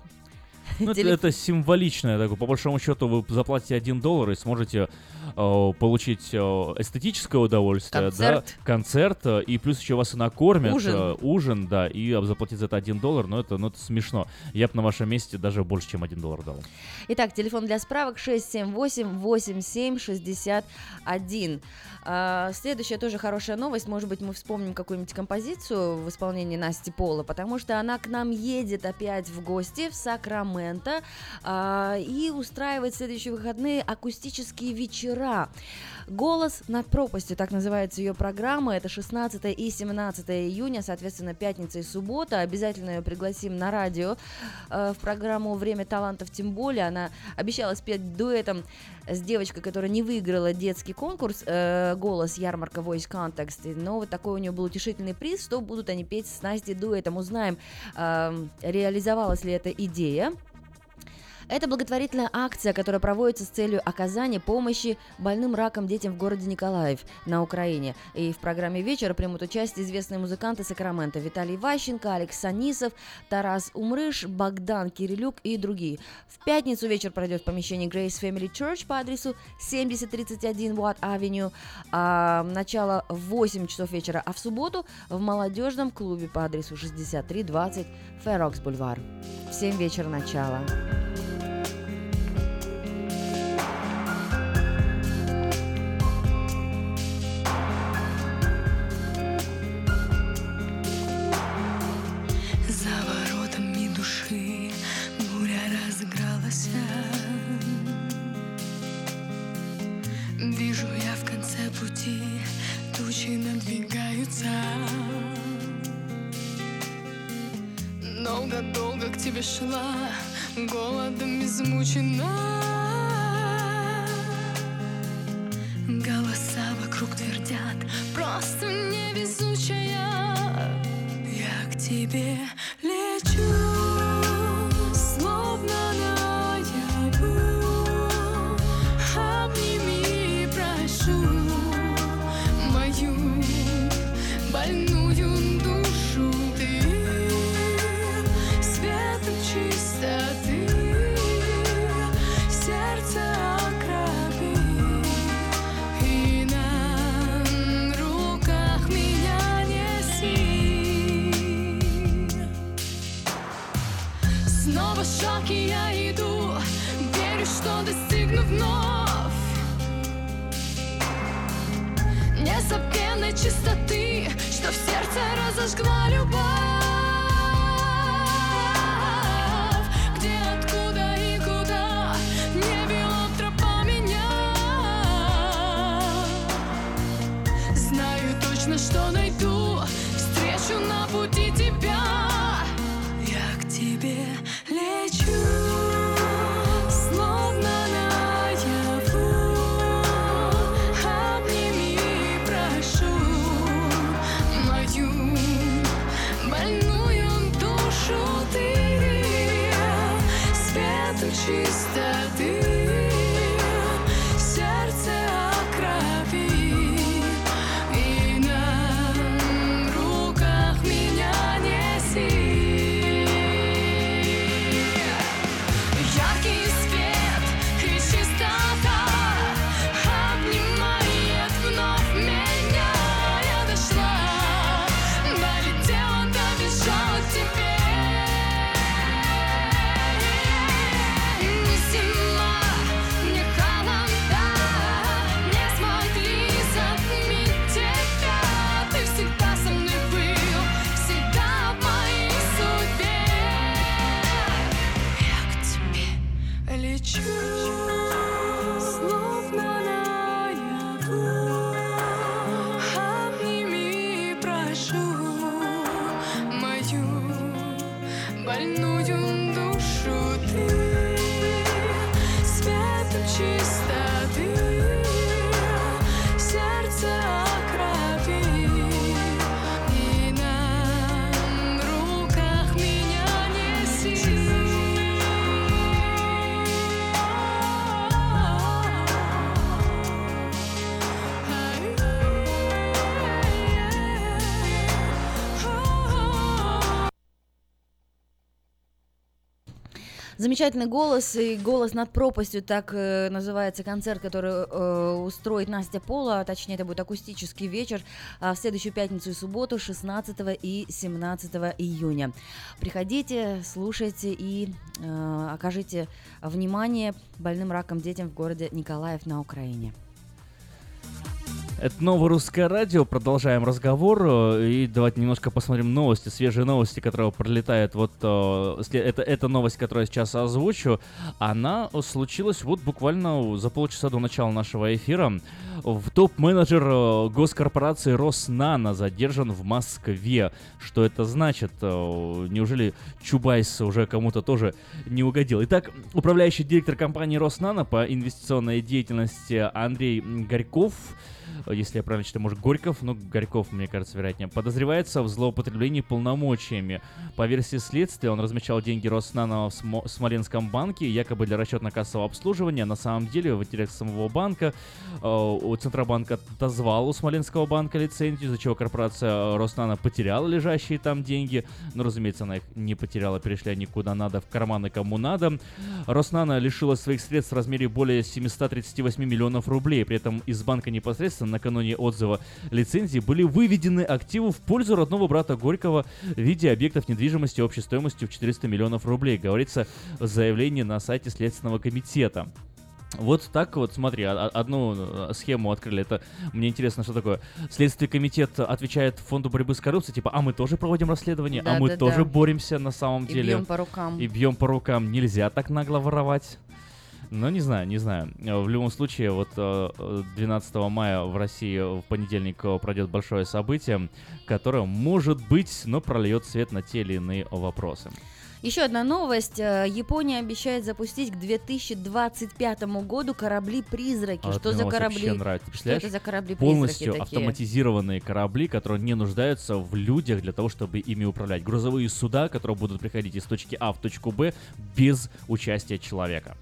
Ну, это, это символичное, такое, по большому счету вы заплатите 1 доллар и сможете э, получить э, эстетическое удовольствие, Концерт. да, концерт, э, и плюс еще вас и накормят, Ужин. э, ужин, да, и заплатить за это 1 доллар, но это, ну, это смешно. Я бы на вашем месте даже больше, чем 1 доллар дал. Итак, телефон для справок 678-8761. А, следующая тоже хорошая новость. Может быть, мы вспомним какую-нибудь композицию в исполнении Насти Пола, потому что она к нам едет опять в гости в Сакраменто а, и устраивает в следующие выходные акустические вечера. «Голос над пропастью», так называется ее программа. Это 16 и 17 июня, соответственно, пятница и суббота. Обязательно ее пригласим на радио э, в программу «Время талантов», тем более. Она обещала спеть дуэтом с девочкой, которая не выиграла детский конкурс э, «Голос Ярмарка Voice Context». Но вот такой у нее был утешительный приз. Что будут они петь с Настей дуэтом? Узнаем, э, реализовалась ли эта идея. Это благотворительная акция, которая проводится с целью оказания помощи больным раком детям в городе Николаев на Украине. И в программе вечера примут участие известные музыканты Сакрамента Виталий Ващенко, Алекс Санисов, Тарас Умрыш, Богдан Кирилюк и другие. В пятницу вечер пройдет в помещении Grace Family Church по адресу 7031 Watt Avenue. А, начало в 8 часов вечера, а в субботу в молодежном клубе по адресу 6320 Ферокс Бульвар. В 7 вечера начало. Пути тучи надвигаются. Долго-долго к тебе шла, голодом измучена. Голоса вокруг твердят, просто невезучая. Я к тебе лечу, вновь незабвенной чистоты, что в сердце разожгла любовь. Что найду встречу на пути Замечательный голос и голос над пропастью, так э, называется концерт, который э, устроит Настя Пола, точнее это будет акустический вечер а, в следующую пятницу и субботу 16 и 17 июня. Приходите, слушайте и э, окажите внимание больным раком детям в городе Николаев на Украине. Это новое русское радио. Продолжаем разговор. э, И давайте немножко посмотрим новости, свежие новости, которые пролетают. Вот э, это, эта новость, которую я сейчас озвучу, она случилась вот буквально за полчаса до начала нашего эфира. В топ-менеджер э, госкорпорации Роснано задержан в Москве. Что это значит? Неужели Чубайс уже кому-то тоже не угодил? Итак, управляющий директор компании Роснано по инвестиционной деятельности Андрей Горьков если я правильно читаю, может, Горьков, но Горьков, мне кажется, вероятнее, подозревается в злоупотреблении полномочиями. По версии следствия, он размещал деньги Роснано в Смо- Смоленском банке, якобы для расчетно-кассового обслуживания. На самом деле, в интересах самого банка э, у Центробанка отозвал у Смоленского банка лицензию, из-за чего корпорация Роснано потеряла лежащие там деньги. Но, разумеется, она их не потеряла, перешли они куда надо, в карманы кому надо. Роснано лишилась своих средств в размере более 738 миллионов рублей. При этом из банка непосредственно накануне отзыва лицензии были выведены активы в пользу родного брата Горького в виде объектов недвижимости общей стоимостью в 400 миллионов рублей, говорится в заявлении на сайте Следственного комитета. Вот так вот, смотри, а- а- одну э, схему открыли. Это мне интересно, что такое. Следственный комитет отвечает фонду борьбы с коррупцией, типа, а мы тоже проводим расследование, а мы Да-да-да. тоже боремся на самом И деле. бьем по рукам. И бьем по рукам. Нельзя так нагло воровать. Ну, не знаю, не знаю. В любом случае, вот э, э, 12 мая в России в понедельник э, пройдет большое событие, которое, может быть, но прольет свет на те или иные вопросы. Еще одна новость. Э, Япония обещает запустить к 2025 году корабли-призраки. А Что за корабли? нравится. Что это за корабли-призраки Полностью такие? автоматизированные корабли, которые не нуждаются в людях для того, чтобы ими управлять. Грузовые суда, которые будут приходить из точки А в точку Б без участия человека.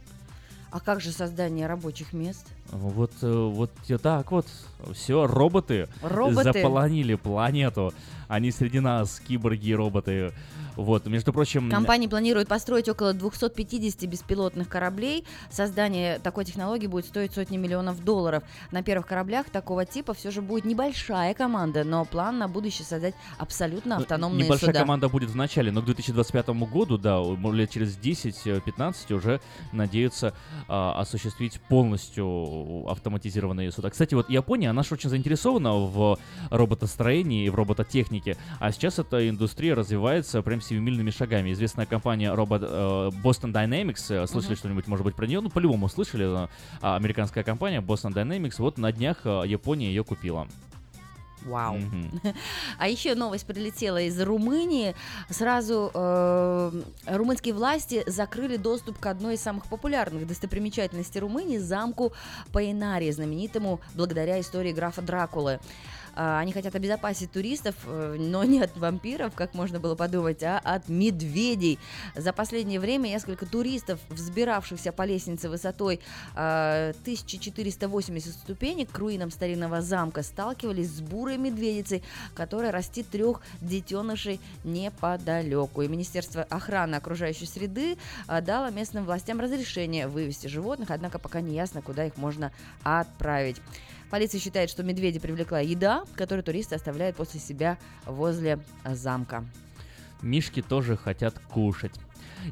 А как же создание рабочих мест? Вот, э, вот так вот, все, роботы, Роботы. заполонили планету. Они среди нас, киборги и роботы. Вот, между прочим... Компания планирует построить около 250 беспилотных кораблей. Создание такой технологии будет стоить сотни миллионов долларов. На первых кораблях такого типа все же будет небольшая команда, но план на будущее создать абсолютно Ну, автономные Небольшая суда. команда будет в начале, но к 2025 году, да, лет через 10-15 уже надеются а, осуществить полностью автоматизированные суда. Кстати, вот Япония, она же очень заинтересована в роботостроении и в робототехнике, а сейчас эта индустрия развивается прям семимильными шагами. Известная компания робот э, Boston Dynamics, э, слышали Мгм. что-нибудь, может быть, про нее? Ну, по-любому слышали, э, американская компания Boston Dynamics, вот на днях э, Япония ее купила. Вау. Мгм. А еще новость прилетела из Румынии. Сразу э, румынские власти закрыли доступ к одной из самых популярных достопримечательностей Румынии, замку Паинари, знаменитому благодаря истории графа Дракулы. А, Они хотят обезопасить туристов, э, но не от вампиров, как можно было подумать, а от медведей. За последнее время несколько туристов, взбиравшихся по лестнице высотой э, 1480 ступенек к руинам старинного замка, сталкивались с бурой медведицей, которая растит трех детенышей неподалеку. И Министерство охраны окружающей среды э, дало местным властям разрешение вывести животных, однако пока не ясно, куда их можно отправить. Полиция считает, что медведи привлекла еда, которую туристы оставляют после себя возле замка. Мишки тоже хотят кушать.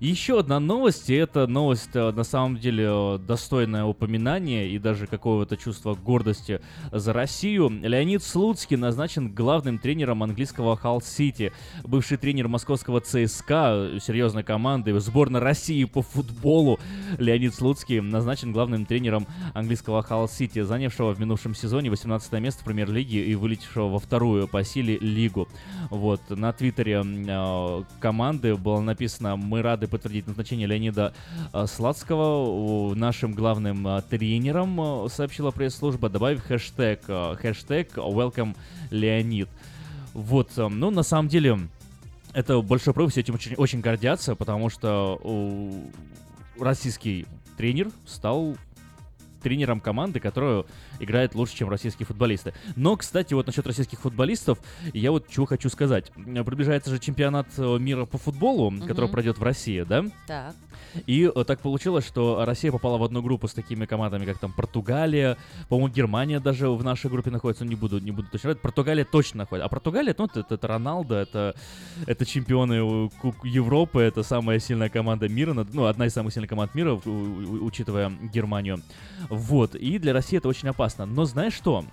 Еще одна новость, и это новость э, на самом деле э, достойное упоминания и даже какого-то чувства гордости за Россию. Леонид Слуцкий назначен главным тренером английского Халл Сити. Бывший тренер московского ЦСКА, э, серьезной команды, сборной России по футболу. Леонид Слуцкий назначен главным тренером английского Халл Сити, занявшего в минувшем сезоне 18 место в премьер-лиге и вылетевшего во вторую по силе лигу. Вот, на твиттере э, команды было написано «Мы рады подтвердить назначение Леонида э, Сладского нашим главным э, тренером», э, сообщила пресс-служба, добавив хэштег, хэштег «Welcome Леонид». Вот, ну, на самом деле, это большой прорыв, все этим очень, очень гордятся, потому что российский тренер стал тренером команды, которая играет лучше, чем российские футболисты. Но, кстати, вот насчет российских футболистов, я вот чего хочу сказать. Приближается же чемпионат э, мира по футболу, который Мгм. пройдет в России, да? Так. И э, так получилось, что Россия попала в одну группу с такими командами, как там Португалия, по-моему, Германия даже в нашей группе находится, не буду, не буду точно говорить. Португалия точно находится. А Португалия, ну, это, это Роналдо, это, это чемпионы э, Европы, это самая сильная команда мира, ну, одна из самых сильных команд мира, учитывая Германию. Вот, и для России это очень опасно. Но знаешь что?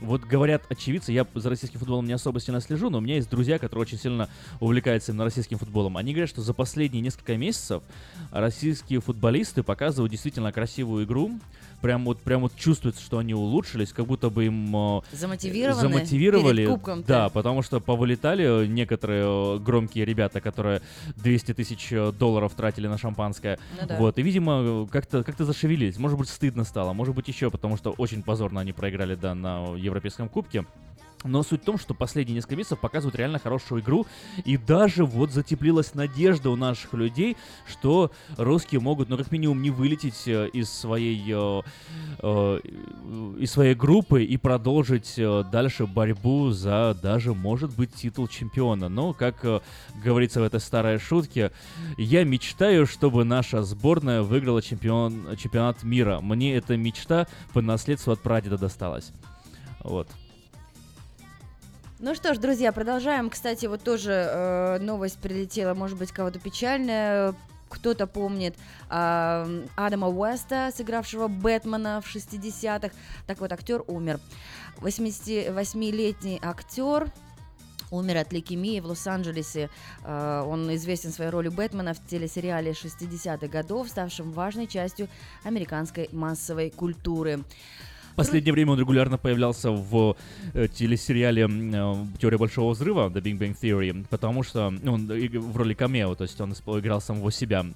Вот говорят очевидцы, я за российским футболом не особо сильно слежу, но у меня есть друзья, которые очень сильно увлекаются именно российским футболом. Они говорят, что за последние несколько месяцев российские футболисты показывают действительно красивую игру. Прям вот, прям вот чувствуется, что они улучшились, как будто бы им э, Замотивированы замотивировали. перед кубком-то. Да, потому что повылетали некоторые э, громкие ребята, которые 200 тысяч э, долларов тратили на шампанское. Ну да. Вот, и, видимо, как-то как зашевелились. Может быть, стыдно стало, может быть, еще, потому что очень позорно они проиграли, да, на Европейском кубке. Но суть в том, что последние несколько месяцев показывают реально хорошую игру, и даже вот затеплилась надежда у наших людей, что русские могут, ну, как минимум, не вылететь э, из своей, э, э, из своей группы и продолжить э, дальше борьбу за даже, может быть, титул чемпиона. Но, как э, говорится в этой старой шутке, я мечтаю, чтобы наша сборная выиграла чемпион, чемпионат мира. Мне эта мечта по наследству от прадеда досталась. Вот. Ну что ж, друзья, продолжаем. Кстати, вот тоже э, новость прилетела, может быть, кого-то печальная. Кто-то помнит а, Адама Уэста, сыгравшего Бэтмена в 60-х. Так вот, актер умер. 88-летний актер умер от лейкемии в Лос-Анджелесе. Э, Он известен своей ролью Бэтмена в телесериале 60-х годов, ставшем важной частью американской массовой культуры. Последнее время он регулярно появлялся в э, телесериале э, «Теория большого взрыва» The Big Bang Theory, потому что ну, он иг- в роли камео, то есть он играл самого себя.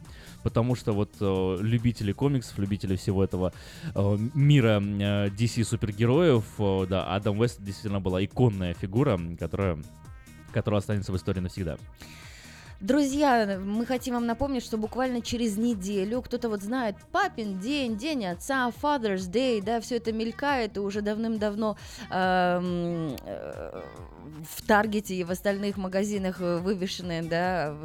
Потому что вот э, любители комиксов, любители всего этого э, мира э, DC супергероев, э, да, Адам Уэст действительно была иконная фигура, которая, которая останется в истории навсегда. Друзья, мы хотим вам напомнить, что буквально через неделю кто-то вот знает папин день, день отца, Father's Day, да, все это мелькает и уже давным-давно эм, э, в Таргете и в остальных магазинах э, вывешены, да,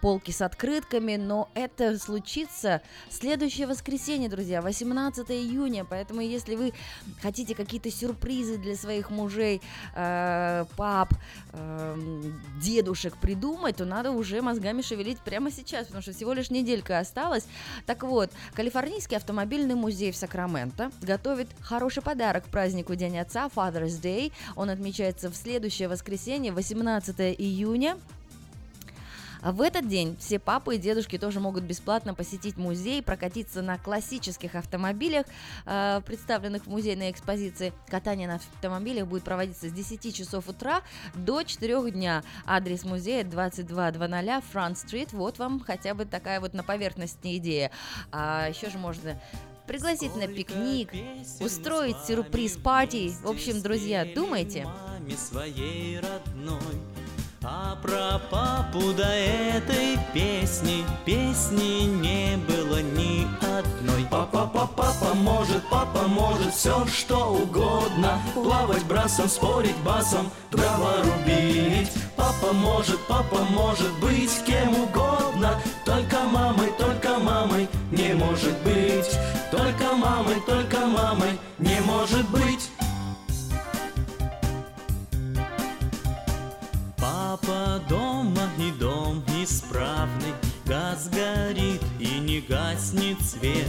полки с открытками, но это случится следующее воскресенье, друзья, 18 июня, поэтому если вы хотите какие-то сюрпризы для своих мужей, э, пап, эм, дедушек придумать, то надо уже мозгами шевелить прямо сейчас, потому что всего лишь неделька осталась. Так вот, Калифорнийский автомобильный музей в Сакраменто готовит хороший подарок к празднику День Отца, Father's Day. Он отмечается в следующее воскресенье, 18 июня. А в этот день все папы и дедушки тоже могут бесплатно посетить музей, прокатиться на классических автомобилях, э, представленных в музейной экспозиции. Катание на автомобилях будет проводиться с 10 часов утра до 4 дня. Адрес музея 2200 Франт Стрит. Вот вам хотя бы такая вот на поверхности идея. А еще же можно пригласить на пикник, устроить сюрприз-пати. В общем, друзья, думайте. своей родной. А про папу до этой песни, песни не было ни одной. Папа, папа, папа может, папа может все что угодно. Плавать брасом, спорить басом, дрова рубить. Папа может, папа может быть кем угодно. Только мамой, только мамой не может быть. Только мамой, только мамой не может быть. Папа дома и дом исправный газ горит и не гаснет свет.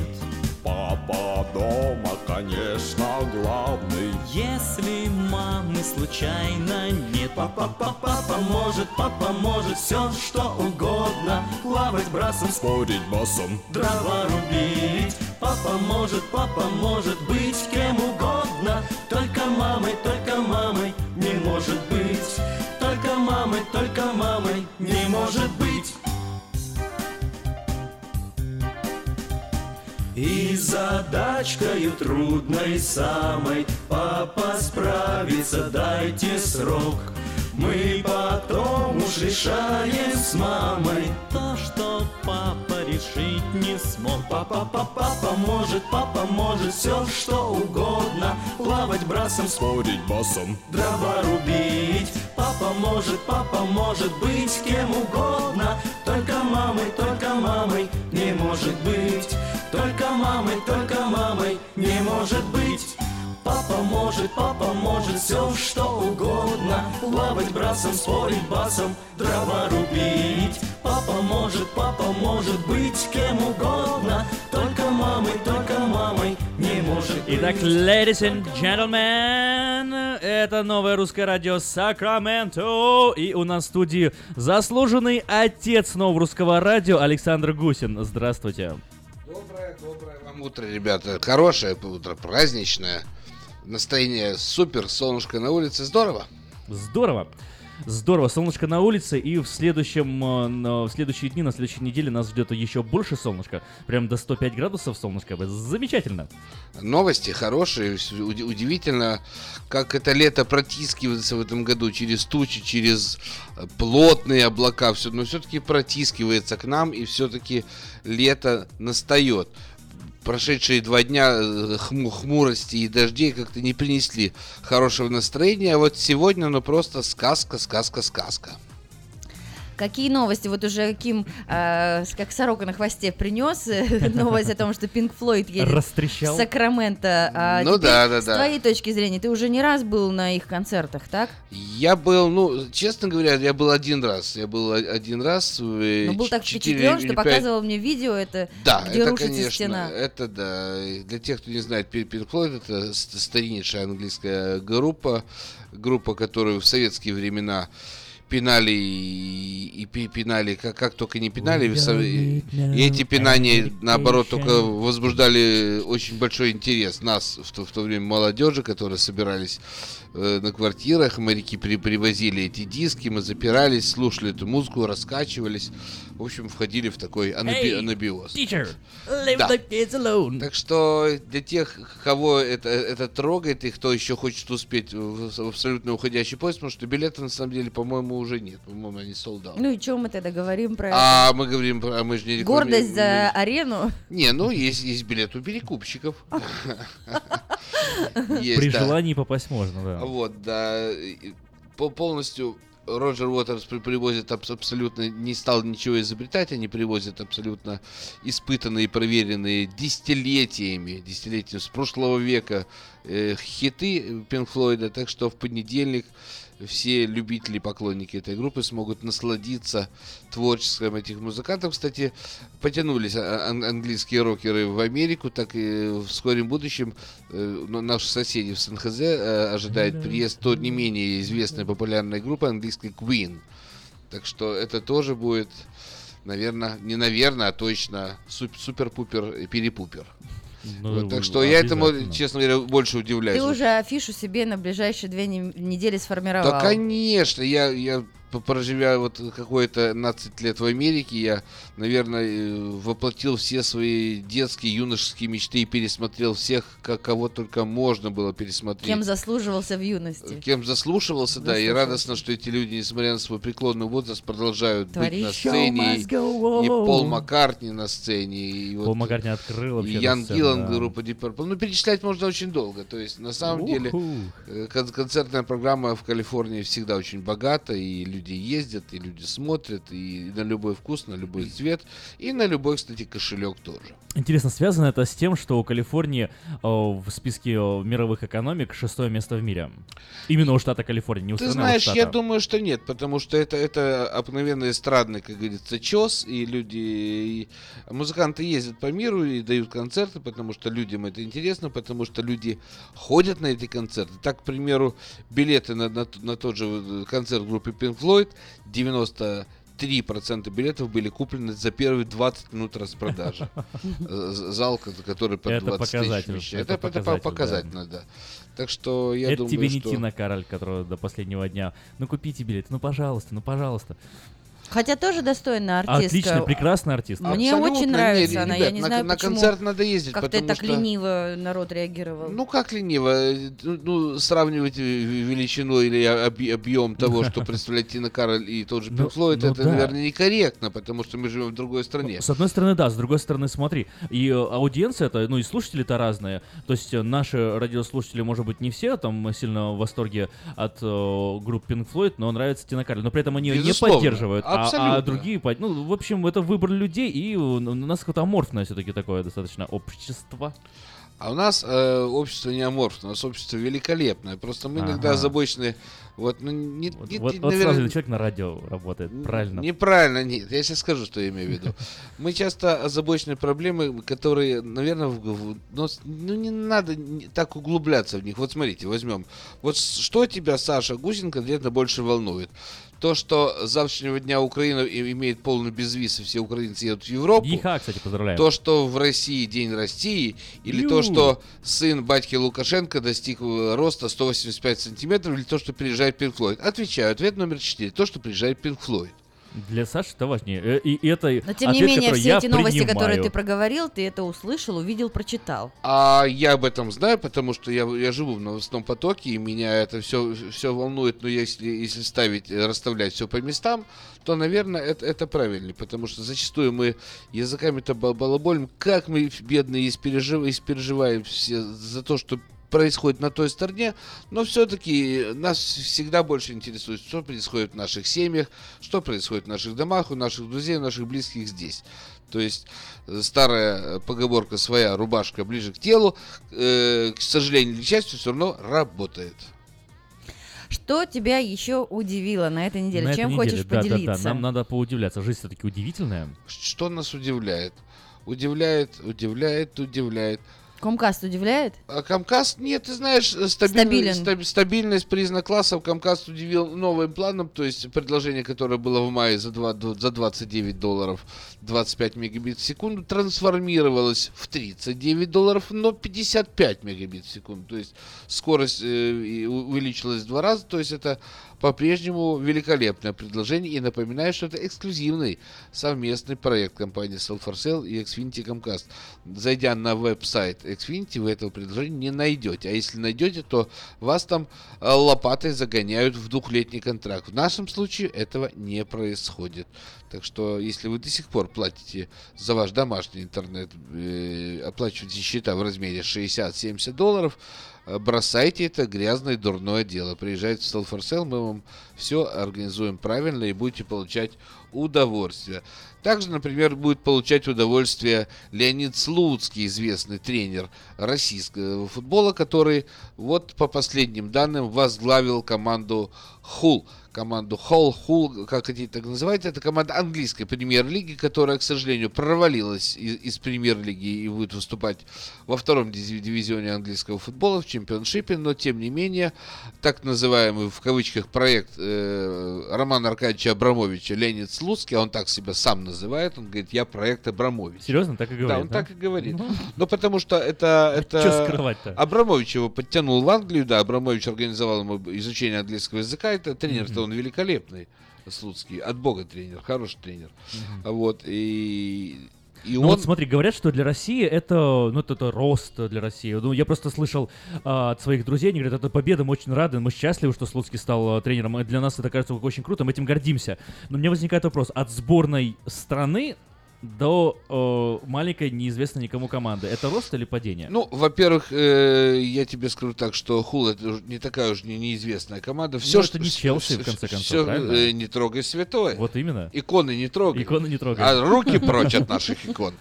Папа дома, конечно, главный. Если мамы случайно нет, папа, папа, папа может, папа может все что угодно, плавать брасом, Спорить басом. дрова рубить. Папа может, папа может быть кем угодно, только мамой, только мамой не может быть. Мамой, только мамой не может быть. И задачкою трудной самой Папа справится, дайте срок Мы потом уж решаем с мамой. То, что папа решить не смог. Папа, папа, папа может, папа может Все что угодно. Плавать брасом, Спорить басом. дрова рубить. Папа может, папа может быть кем угодно. Только мамой, только мамой не может быть. Только мамой, только мамой не может быть Папа может, папа может все что угодно Плавать брасом, спорить басом, дрова рубить Папа может, папа может быть кем угодно Только мамой, только мамой не может быть Итак, ladies and gentlemen, это новое русское радио Сакраменто. И у нас в студии заслуженный отец нового русского радио Александр Гусин. Здравствуйте. Доброе, доброе вам утро, ребята. Хорошее утро, праздничное. Настроение супер, солнышко на улице, здорово. Здорово. Здорово, солнышко на улице, и в следующем, э, в следующие дни, на следующей неделе нас ждет еще больше солнышка. Прям до 105 градусов солнышко. Замечательно. Новости хорошие, удивительно, как это лето протискивается в этом году через тучи, через э, плотные облака, все, но все-таки протискивается к нам, и все-таки лето настает. Прошедшие два дня э, хму- хмурости и дождей как-то не принесли хорошего настроения, а вот сегодня, ну просто сказка, сказка, сказка. Какие новости? Вот уже Ким, э, с- как сорока на хвосте, принес э, новость о том, что Пинк Флойд едет Растрещал. в Сакраменто. А Ну теперь, да, да, С да. твоей точки зрения, ты уже не раз был на их концертах, так? Я был, ну, честно говоря, я был один раз. Я был один раз. э, Ну, был так впечатлен, что пять- показывал мне видео, это Да, где это, рушится конечно, стена. это да. Для тех, кто не знает, Пин- Pink Floyd это ст- стариннейшая английская группа, группа, которую в советские времена пинали и, и пи- пинали, как, как только не пинали. И, и эти пинания, наоборот, только возбуждали очень большой интерес нас в то, в то время молодежи, которые собирались э, на квартирах. Моряки при, привозили эти диски, мы запирались, слушали эту музыку, раскачивались. В общем, входили в такой анаби- Hey, анабиоз. teacher, leave Да. the kids alone. Так что для тех, кого это, это трогает и кто еще хочет успеть в, в абсолютно уходящий поезд, потому что билеты на самом деле, по-моему, уже нет. По-моему, они out. Ну и чем мы тогда говорим про А мы говорим, про- а мы же не реклами- Гордость за мы- арену? Не, ну есть, есть билет у перекупщиков. При желании попасть можно, да. Вот, да. по- Полностью Роджер Уотерс при- привозит абс- абсолютно, не стал ничего изобретать, они привозят абсолютно испытанные, проверенные десятилетиями, десятилетиями с прошлого века э, хиты Пинк Флойда, так что в понедельник все любители, поклонники этой группы смогут насладиться творчеством этих музыкантов. Кстати, потянулись а- ан- английские рокеры в Америку, так и в скором будущем э, ну, наши соседи в Сан-Хозе э, ожидают приезд то не менее известной популярной группы английской Queen. Так что это тоже будет, наверное, не наверное, а точно суп- супер-пупер и перепупер. Ну, Вот, так что я этому, честно говоря, больше удивляюсь. Ты Вот уже афишу себе на ближайшие две не- недели сформировал. Да, конечно, я, я проживя вот какое-то 15 лет в Америке, я, наверное, э, воплотил все свои детские, юношеские мечты и пересмотрел всех, как, кого только можно было пересмотреть. Кем заслуживался в юности? Кем заслушивался, да, и радостно, что эти люди, несмотря на свой преклонный возраст, продолжают быть Творить. на Show сцене. И on. Пол Маккартни на сцене. И Пол вот Маккартни открыл и вообще Ян на сцену, Гиллан, да. группа Deep Purple. Ну, перечислять можно очень долго. То есть, на самом деле, Уху. э, кон- концертная программа в Калифорнии всегда очень богата, и лю- люди ездят, и люди смотрят, и на любой вкус, на любой цвет, и на любой, кстати, кошелек тоже. Интересно, связано это с тем, что у Калифорнии э, в списке э, мировых экономик шестое место в мире. Именно у штата Калифорния, не у Ты а знаешь, я штата. думаю, что нет, потому что это, это обыкновенно эстрадный, как говорится, чес, и люди, и музыканты ездят по миру и дают концерты, потому что людям это интересно, потому что люди ходят на эти концерты. Так, к примеру, билеты на, на, на тот же вот концерт группы Pink Floyd, 93% билетов были куплены за первые 20 минут распродажи. Зал, ко- который по Это 20 тысяч это Это, показательно, да. Так что я это думаю, тебе не что... Тина Кароль, которая до последнего дня. Ну купите билет, ну пожалуйста, ну пожалуйста. Хотя тоже достойная артистка. Отличная, прекрасная артистка. Мне Абсолютно, очень нравится не, она. ребят, я не на- знаю, на почему концерт надо ездить, Как-то так что- лениво народ реагировал. Ну как лениво? Э, Ну, ну, сравнивать э, величину или объем того, что представляет Тина Кароль и тот же Ну, Пинк Флойд, ну это, да. наверное, некорректно, потому что мы живем в другой стране. С одной стороны, да, с другой стороны, смотри, и э, аудиенция это, ну и слушатели-то разные. То есть наши радиослушатели, может быть, не все там сильно в восторге от э, групп Pink Floyd, но нравится Тина Кароль. Но при этом они ее не поддерживают, а- а, абсолютно. другие, под- ну, в общем, это выбор людей, и у, у нас какое-то аморфное все-таки такое достаточно общество. А у нас э, общество не аморфное, у нас общество великолепное. Просто мы иногда Ага. озабочены, вот, ну, не, Вот, не- вот, не- вот наверное, сразу человек на радио работает, правильно. Неправильно, нет. Я сейчас скажу, что я имею в виду. Мы часто озабочены проблемы, которые, наверное, в- в- но с- ну, не надо не- так углубляться в них. Вот смотрите, возьмем. Вот что тебя, Саша Гусин, конкретно больше волнует? То, что с завтрашнего дня Украина имеет полный безвиз, и все украинцы едут в Европу. ЕХА, кстати, поздравляем. То, что в России День России, или Ю. то, что сын батьки Лукашенко достиг э, роста 185 сантиметров, или то, что приезжает Пинк Флойд. Отвечаю, ответ номер 4. То, что приезжает Пинк Флойд. Для Саши это важнее. Э, И, и это Но тем не ответ, менее, который все эти новости, принимаю. которые ты проговорил, ты это услышал, увидел, прочитал. А я об этом знаю, потому что я, я живу в новостном потоке, и меня это все, все волнует. Но если, если ставить, расставлять все по местам, то, наверное, это, это правильно. Потому что зачастую мы языками-то бал- балаболим, как мы, бедные, испережив- испереживаем все за то, что происходит на той стороне, но все-таки нас всегда больше интересует, что происходит в наших семьях, что происходит в наших домах, у наших друзей, у наших близких здесь. То есть э, старая поговорка своя, рубашка ближе к телу, э, к сожалению или к счастью, все равно работает. Что тебя еще удивило на этой неделе? На этой Чем неделе, хочешь да, поделиться? Да, да, нам надо поудивляться. Жизнь все-таки удивительная. Что нас удивляет? Удивляет, удивляет, удивляет. Комкаст удивляет? А Камкаст, нет, ты знаешь, э, стабильность, Стабилен. стаб- стабильность признак классов. Камкаст удивил новым планом, то есть предложение, которое было в мае за, 2, за 29 долларов, 25 мегабит в секунду, трансформировалось в 39 долларов, но 55 мегабит в секунду. То есть скорость э, увеличилась в два раза, то есть это по-прежнему великолепное предложение. И напоминаю, что это эксклюзивный совместный проект компании Cell4Sale и Xfinity Comcast. Зайдя на веб-сайт Xfinity, вы этого предложения не найдете. А если найдете, то вас там э, лопатой загоняют в двухлетний контракт. В нашем случае этого не происходит. Так что, если вы до сих пор платите за ваш домашний интернет, э, оплачиваете счета в размере 60-70 долларов, бросайте это грязное дурное дело. Приезжайте в Sale, мы вам все организуем правильно и будете получать удовольствие. Также, например, будет получать удовольствие Леонид Слуцкий, известный тренер российского футбола, который вот по последним данным возглавил команду Хул. Команду Холл, Хул, как хотите так называть, это команда английской премьер-лиги, которая, к сожалению, провалилась из, из премьер-лиги и будет выступать во втором диви- дивизионе английского футбола в чемпионшипе, но тем не менее, так называемый в кавычках проект э, Романа Аркадьевича Абрамовича Леонид Слуцкий, он так себя сам называет, он говорит, я проект Абрамович. Серьезно, так и говорит, Да, он да? так и говорит. Ну, потому что это... это скрывать-то? Абрамович его подтянул в Англию, да, Абрамович организовал ему изучение английского языка, это тренер-то он великолепный, Слуцкий, от бога тренер, хороший тренер. Вот, и... И ну он... вот смотри, говорят, что для России это, ну, это, это рост для России. Ну, я просто слышал а, от своих друзей, они говорят, это победа, мы очень рады, мы счастливы, что Слуцкий стал а, тренером. И для нас это кажется очень круто, мы этим гордимся. Но у меня возникает вопрос, от сборной страны до э, маленькой неизвестной никому команды. Это рост или падение? Ну, во-первых, э, я тебе скажу так, что Хул это не такая уж не- неизвестная команда. Все, Ну, это не Челси, в конце концов, правильно? э, не трогай святое. Вот именно. Иконы не трогай. Иконы не трогай. А руки прочь от наших икон.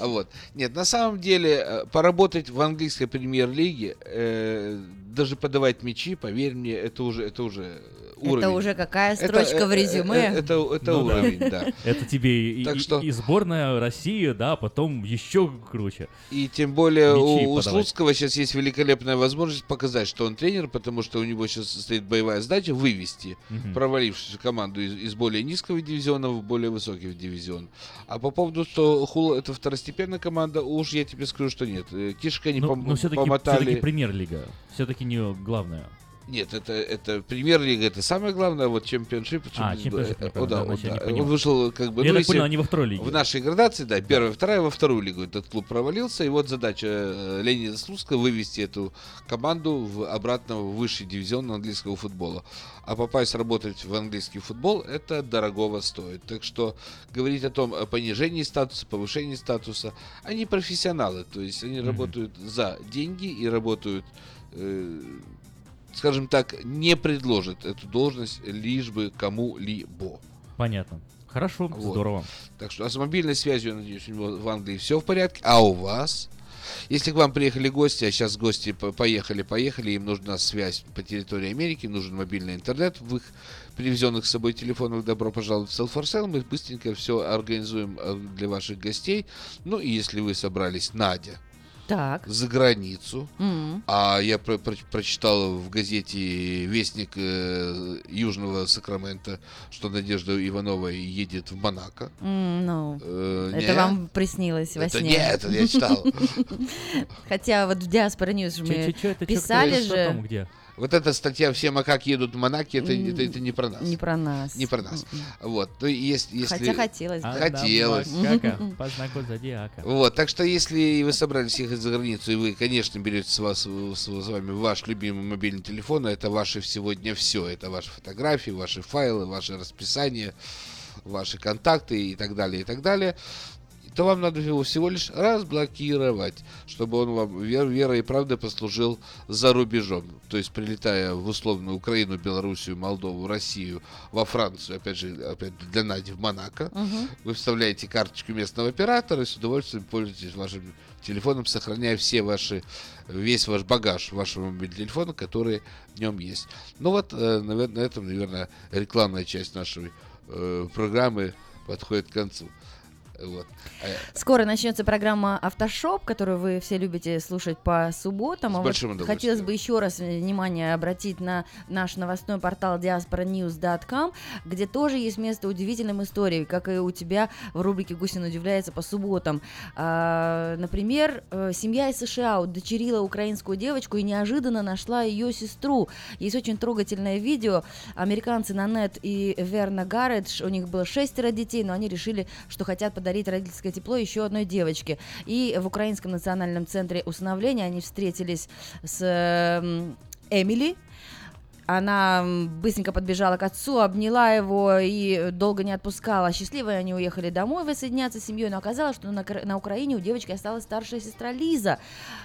А Вот. Нет, на самом деле, э, поработать в английской премьер-лиге, э, даже подавать мячи, поверь мне, это уже, это уже уровень. Это уже какая Это, строчка в э, резюме. э, Это, это Ну уровень, да. Это тебе и, Так и- что- и сборная России, да, а потом еще круче. И тем более у. Слуцкого сейчас есть великолепная возможность показать, что он тренер, потому что у него сейчас стоит боевая задача вывести провалившуюся команду из, из более низкого дивизиона в более высокий дивизион. А по поводу, что Хула это второстепенная команда, уж я тебе скажу, что нет. Э, Кишка не Но, пом- все-таки, помотали. премьер-лига. Все-таки не главное. Нет, это, это премьер-лига, это самое главное, вот Championship. А, чем- Championship, э, о, да, не да. понял. Он вышел как бы... Я ну, так понял, они во второй лиге. В нашей градации, да, первая, вторая, во вторую лигу этот клуб провалился, и вот задача э, Леонида Слуцкого вывести эту команду в обратно в высший дивизион английского футбола. А попасть работать в английский футбол, это дорогого стоит. Так что говорить о том, о понижении статуса, повышении статуса, они профессионалы, то есть они Мгм. работают за деньги и работают э, скажем так, не предложит эту должность лишь бы кому-либо. Понятно. Хорошо, Вот. здорово. Так что, а с мобильной связью, я надеюсь, у него в Англии все в порядке. А у вас? Если к вам приехали гости, а сейчас гости по- поехали, поехали, им нужна связь по территории Америки, нужен мобильный интернет в их привезенных с собой телефонах, добро пожаловать в Cell for Sale. Мы быстренько все организуем э, для ваших гостей. Ну и если вы собрались, Надя, Так. за границу, М. а я про- про- прочитал в газете «Вестник» э, Южного Сакрамента, что Надежда Иванова едет в Монако. М, Ну, Э, это вам приснилось во Это сне. нет, это я читал. Хотя вот в Диаспора News мы писали что же. там, где? Вот эта статья «Все макаки едут в Монако», это, это, это не про нас. Не про нас. Не про нас. М-м. Вот. То есть, если... Хотя хотелось бы. Хотелось. Макака, познакомь зодиака. Вот, так что если вы собрались ехать за границу, и вы, конечно, берете с, вас, с, с вами ваш любимый мобильный телефон, а это ваше сегодня все. Это ваши фотографии, ваши файлы, ваши расписания, ваши контакты и так далее, и так далее, то вам надо его всего лишь разблокировать, чтобы он вам вер, верой и правдой послужил за рубежом. То есть, прилетая в условную Украину, Белоруссию, Молдову, Россию, во Францию, опять же, опять для Нади в Монако, Мгм. вы вставляете карточку местного оператора и с удовольствием пользуетесь вашим телефоном, сохраняя все ваши, весь ваш багаж вашего мобильного телефона, который в нем есть. Ну вот, э, навер- на этом, наверное, рекламная часть нашей э, программы подходит к концу. Вот. А- Скоро начнется программа Автошоп, которую вы все любите слушать по субботам. С А вот большим удовольствием. хотелось бы еще раз внимание обратить на наш новостной портал diasporanews.com, где тоже есть место удивительным историям, как и у тебя в рубрике «Гусин удивляется» по субботам. А, например, э, семья из США удочерила украинскую девочку и неожиданно нашла ее сестру. Есть очень трогательное видео. Американцы Нанет и Верна Гарредж, у них было шестеро детей, но они решили, что хотят подарить родительское тепло еще одной девочке. И в Украинском национальном центре усыновления они встретились с эм, Эмили, она быстренько подбежала к отцу, обняла его и долго не отпускала. Счастливые они уехали домой воссоединяться с семьей, но оказалось, что на, на Украине у девочки осталась старшая сестра Лиза.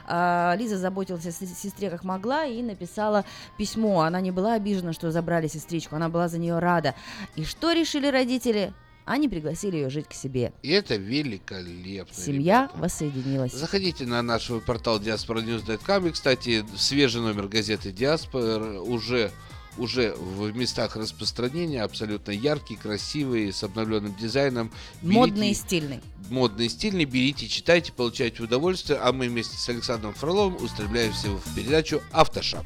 А, Лиза заботилась о се- сестре как могла и написала письмо. Она не была обижена, что забрали сестричку, она была за нее рада. И что решили родители? Они пригласили ее жить к себе. И это великолепно. Семья ребята. воссоединилась. Заходите на наш портал diasporanews.com. И, кстати, свежий номер газеты Диаспора уже уже в местах распространения абсолютно яркий, красивый, с обновленным дизайном. Модный и Берите- стильный. Модный и стильный. Берите, читайте, получайте удовольствие. А мы вместе с Александром Фроловым устремляемся в передачу «Автошап».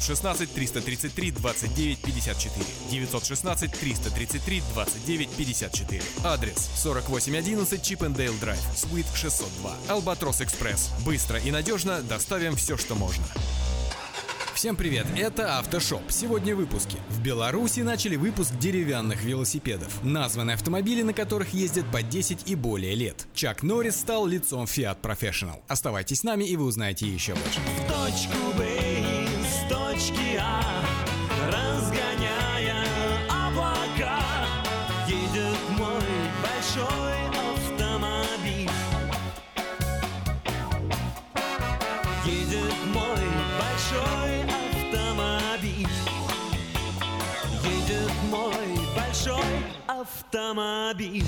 916 333 29 54. 916 333 29 54. Адрес 4811 Чипендейл Драйв, Суит 602. Албатрос Экспресс. Быстро и надежно доставим все, что можно. Всем привет, это Автошоп. Сегодня в выпуске. В Беларуси начали выпуск деревянных велосипедов. Названы автомобили, на которых ездят по 10 и более лет. Чак Норрис стал лицом Fiat Professional. Оставайтесь с нами и вы узнаете еще больше. В точку Б из точки А Разгоняя облака Едет мой большой автомобиль. Едет мой большой автомобиль. Едет мой большой автомобиль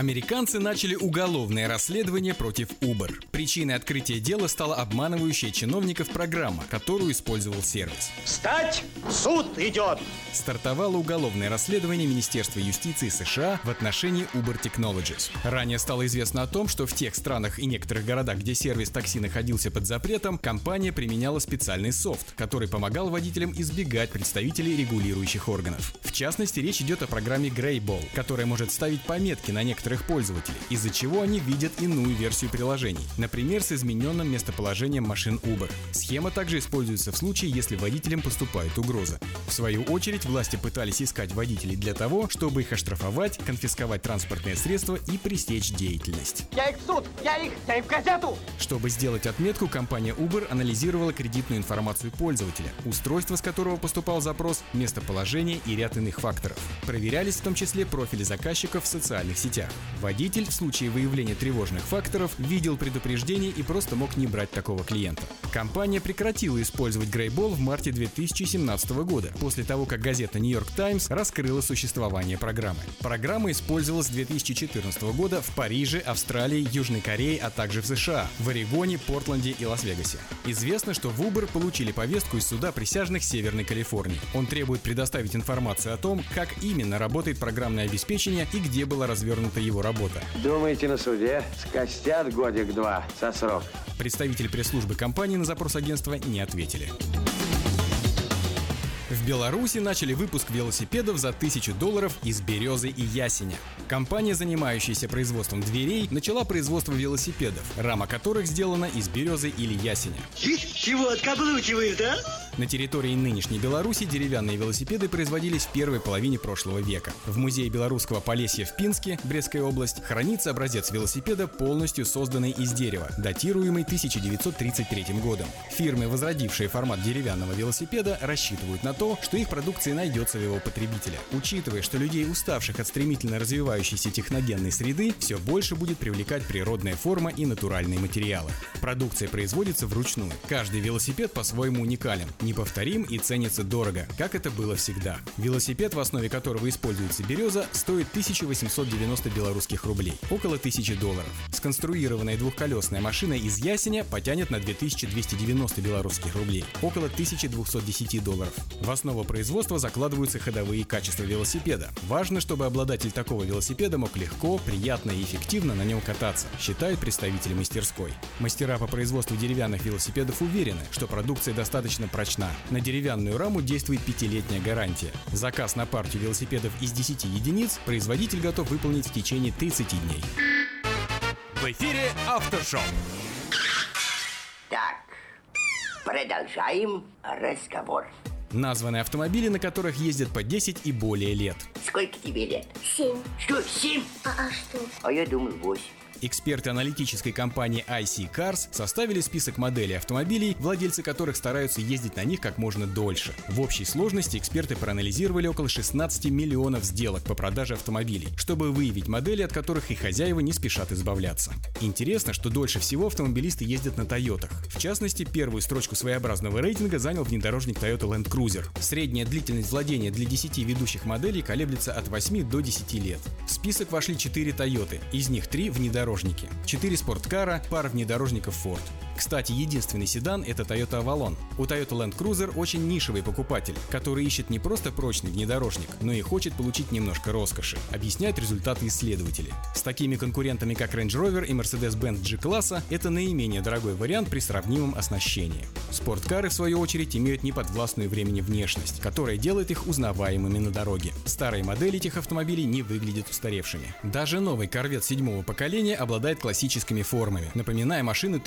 Американцы начали уголовное расследование против Uber. Причиной открытия дела стала обманывающая чиновников программа, которую использовал сервис. Встать! Суд идет! Стартовало уголовное расследование Министерства юстиции США в отношении Uber Technologies. Ранее стало известно о том, что в тех странах и некоторых городах, где сервис такси находился под запретом, компания применяла специальный софт, который помогал водителям избегать представителей регулирующих органов. В частности, речь идет о программе Greyball, которая может ставить пометки на некоторых пользователей, из-за чего они видят иную версию приложений, например, с измененным местоположением машин Uber. Схема также используется в случае, если водителям поступает угроза. В свою очередь, власти пытались искать водителей для того, чтобы их оштрафовать, конфисковать транспортные средства и пресечь деятельность. Я их в суд! Я их! Я их в газету! Чтобы сделать отметку, компания Uber анализировала кредитную информацию пользователя, устройство с которого поступал запрос, местоположение и ряд иных факторов. Проверялись в том числе профили заказчиков в социальных сетях. Водитель в случае выявления тревожных факторов видел предупреждение и просто мог не брать такого клиента. Компания прекратила использовать Greyball в марте 2017 года, после того, как газета New York Times раскрыла существование программы. Программа использовалась с 2014 года в Париже, Австралии, Южной Корее, а также в США, в Орегоне, Портленде и Лас-Вегасе. Известно, что в Uber получили повестку из суда присяжных Северной Калифорнии. Он требует предоставить информацию о том, как именно работает программное обеспечение и где была развернута его работа. Думаете, на суде скостят годик-два со срок? Представители пресс-службы компании на запрос агентства не ответили. В Беларуси начали выпуск велосипедов за 1000 долларов из березы и ясеня. Компания, занимающаяся производством дверей, начала производство велосипедов, рама которых сделана из березы или ясеня. Чего откаблучивает, а? На территории нынешней Беларуси деревянные велосипеды производились в первой половине прошлого века. В музее белорусского Полесья в Пинске, Брестская область, хранится образец велосипеда, полностью созданный из дерева, датируемый 1933 годом. Фирмы, возродившие формат деревянного велосипеда, рассчитывают на то, что их продукция найдется в его потребителя. Учитывая, что людей, уставших от стремительно развивающейся техногенной среды, все больше будет привлекать природная форма и натуральные материалы. Продукция производится вручную. Каждый велосипед по-своему уникален, неповторим и ценится дорого, как это было всегда. Велосипед, в основе которого используется береза, стоит 1890 белорусских рублей, около 1000 долларов. Сконструированная двухколесная машина из ясеня потянет на 2290 белорусских рублей, около 1210 долларов. В основу производства закладываются ходовые качества велосипеда. Важно, чтобы обладатель такого велосипеда мог легко, приятно и эффективно на нем кататься, считают представители мастерской. Мастера по производству деревянных велосипедов уверены, что продукция достаточно прочна. На деревянную раму действует пятилетняя гарантия. Заказ на партию велосипедов из 10 единиц производитель готов выполнить в течение 30 дней. В эфире Автошоп. Так, продолжаем разговор. Названы автомобили, на которых ездят по 10 и более лет. Сколько тебе лет? Семь. Что, семь? А, а что? А я думал восемь. Эксперты аналитической компании IC Cars составили список моделей автомобилей, владельцы которых стараются ездить на них как можно дольше. В общей сложности эксперты проанализировали около 16 миллионов сделок по продаже автомобилей, чтобы выявить модели, от которых их хозяева не спешат избавляться. Интересно, что дольше всего автомобилисты ездят на Тойотах. В частности, первую строчку своеобразного рейтинга занял внедорожник Toyota Land Cruiser. Средняя длительность владения для 10 ведущих моделей колеблется от 8 до 10 лет. В список вошли 4 Тойоты, из них 3 внедорожники, 4 спорткара, пара внедорожников Ford. Кстати, единственный седан – это Toyota Avalon. У Toyota Land Cruiser очень нишевый покупатель, который ищет не просто прочный внедорожник, но и хочет получить немножко роскоши, объясняют результаты исследователей. С такими конкурентами, как Range Rover и Mercedes-Benz G-класса, это наименее дорогой вариант при сравнимом оснащении. Спорткары, в свою очередь, имеют неподвластную времени внешность, которая делает их узнаваемыми на дороге. Старые модели этих автомобилей не выглядят устаревшими. Даже новый Corvette седьмого поколения обладает классическими формами, напоминая машину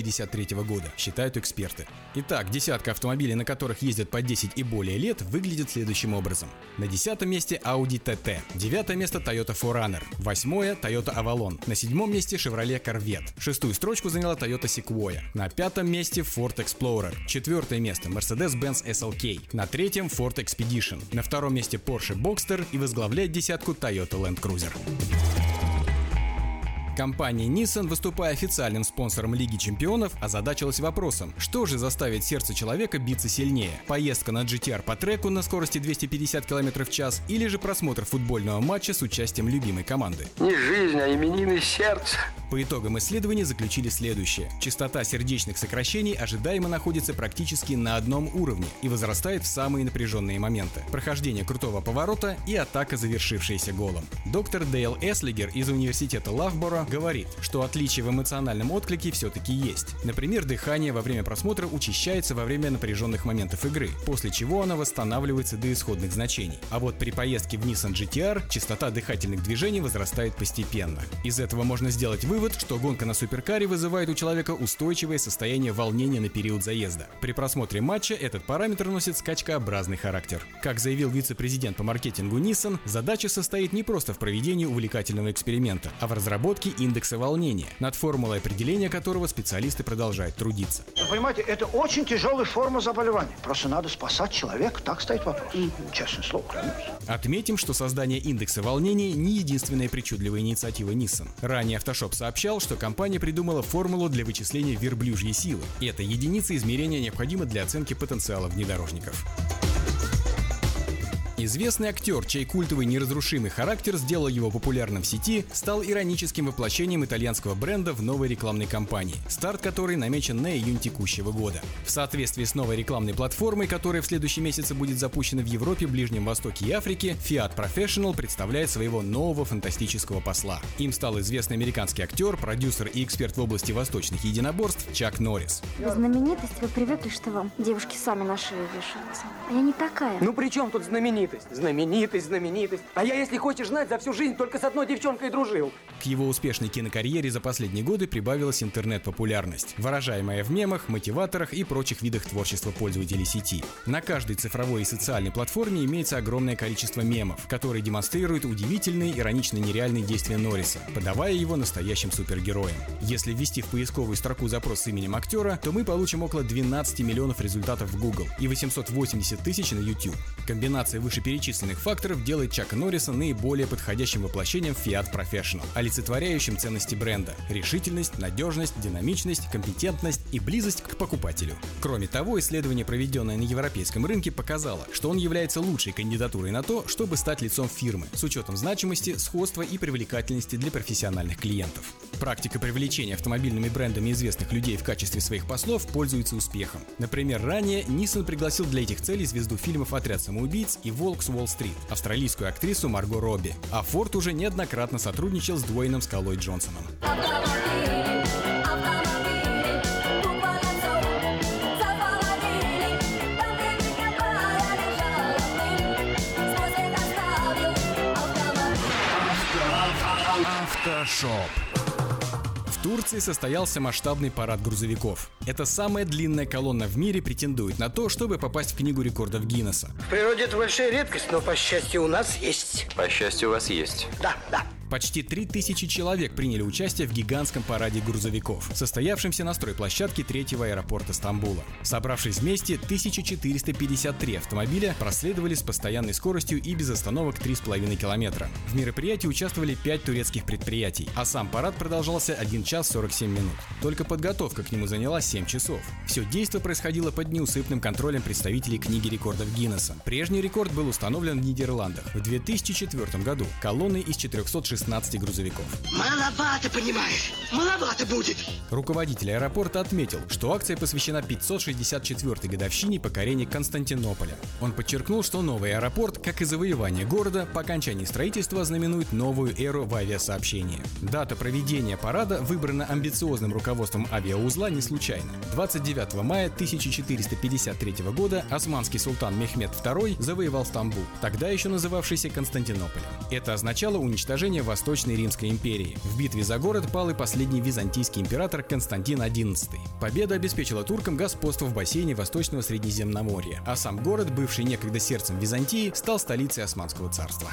1953 года, считают эксперты. Итак, десятка автомобилей, на которых ездят по 10 и более лет, выглядит следующим образом. На десятом месте Audi TT, девятое место Toyota 4Runner, восьмое Toyota Avalon, на седьмом месте Chevrolet Corvette, шестую строчку заняла Toyota Sequoia, на пятом месте Ford Explorer, четвертое место Mercedes-Benz SLK, на третьем Ford Expedition, на втором месте Porsche Boxster и возглавляет десятку Toyota Land Cruiser. Компания Nissan, выступая официальным спонсором Лиги Чемпионов, озадачилась вопросом, что же заставит сердце человека биться сильнее? Поездка на GTR по треку на скорости 250 км в час или же просмотр футбольного матча с участием любимой команды? Не жизнь, а именины сердца. По итогам исследования заключили следующее. Частота сердечных сокращений ожидаемо находится практически на одном уровне и возрастает в самые напряженные моменты. Прохождение крутого поворота и атака, завершившаяся голом. Доктор Дейл Эслигер из университета Лавборо говорит, что отличие в эмоциональном отклике все-таки есть. Например, дыхание во время просмотра учащается во время напряженных моментов игры, после чего оно восстанавливается до исходных значений. А вот при поездке в Nissan GTR частота дыхательных движений возрастает постепенно. Из этого можно сделать вывод, что гонка на суперкаре вызывает у человека устойчивое состояние волнения на период заезда. При просмотре матча этот параметр носит скачкообразный характер. Как заявил вице-президент по маркетингу Nissan, задача состоит не просто в проведении увлекательного эксперимента, а в разработке индекса волнения, над формулой определения которого специалисты продолжают трудиться. Вы понимаете, это очень тяжелая форма заболевания. Просто надо спасать человека, так стоит вопрос. Честное слово, клянусь. Отметим, что создание индекса волнения не единственная причудливая инициатива Nissan. Ранее Автошоп сообщал, что компания придумала формулу для вычисления верблюжьей силы. И эта единица измерения необходима для оценки потенциала внедорожников. Известный актер, чей культовый неразрушимый характер сделал его популярным в сети, стал ироническим воплощением итальянского бренда в новой рекламной кампании, старт которой намечен на июнь текущего года. В соответствии с новой рекламной платформой, которая в следующем месяце будет запущена в Европе, Ближнем Востоке и Африке, Fiat Professional представляет своего нового фантастического посла. Им стал известный американский актер, продюсер и эксперт в области восточных единоборств Чак Норрис. Знаменитость, вы привыкли, что вам девушки сами на шею вешаются. А я не такая. Ну при чем тут знаменитость? Знаменитость, знаменитость. А я, если хочешь знать, за всю жизнь только с одной девчонкой дружил. К его успешной кинокарьере за последние годы прибавилась интернет-популярность, выражаемая в мемах, мотиваторах и прочих видах творчества пользователей сети. На каждой цифровой и социальной платформе имеется огромное количество мемов, которые демонстрируют удивительные, иронично нереальные действия Норриса, подавая его настоящим супергероем. Если ввести в поисковую строку запрос с именем актера, то мы получим около 12 миллионов результатов в Google и 880 тысяч на YouTube. Комбинация вышеперечисленных факторов делает Чака Норриса наиболее подходящим воплощением Fiat Professional, олицетворяющим ценности бренда – решительность, надежность, динамичность, компетентность и близость к покупателю. Кроме того, исследование, проведенное на европейском рынке, показало, что он является лучшей кандидатурой на то, чтобы стать лицом фирмы, с учетом значимости, сходства и привлекательности для профессиональных клиентов. Практика привлечения автомобильными брендами известных людей в качестве своих послов пользуется успехом. Например, ранее Nissan пригласил для этих целей звезду фильмов «Отряд самоубийц» и «Волк с Уолл-стрит» австралийскую актрису Марго Робби. А Форд уже неоднократно сотрудничал с двойным Скалой Джонсоном. Автошоп. В Турции состоялся масштабный парад грузовиков. Это самая длинная колонна в мире претендует на то, чтобы попасть в книгу рекордов Гиннесса. В природе это большая редкость, но, по счастью, у нас есть. По счастью, у вас есть. Да, да. Почти 3000 человек приняли участие в гигантском параде грузовиков, состоявшемся на стройплощадке третьего аэропорта Стамбула. Собравшись вместе, 1453 автомобиля проследовали с постоянной скоростью и без остановок 3,5 километра. В мероприятии участвовали 5 турецких предприятий, а сам парад продолжался 1 час 47 минут. Только подготовка к нему заняла 7 часов. Все действо происходило под неусыпным контролем представителей книги рекордов Гиннесса. Прежний рекорд был установлен в Нидерландах в 2004 году колонной из 416 грузовиков. Маловато, понимаешь? Маловато будет. Руководитель аэропорта отметил, что акция посвящена 564-й годовщине покорения Константинополя. Он подчеркнул, что новый аэропорт, как и завоевание города, по окончании строительства знаменует новую эру в авиасообщении. Дата проведения парада выбрана амбициозным руководством авиаузла не случайно. 29 мая 1453 года османский султан Мехмед II завоевал Стамбул, тогда еще называвшийся Константинополем. Это означало уничтожение Восточной Римской империи. В битве за город пал и последний византийский император Константин XI. Победа обеспечила туркам господство в бассейне Восточного Средиземноморья, а сам город, бывший некогда сердцем Византии, стал столицей Османского царства.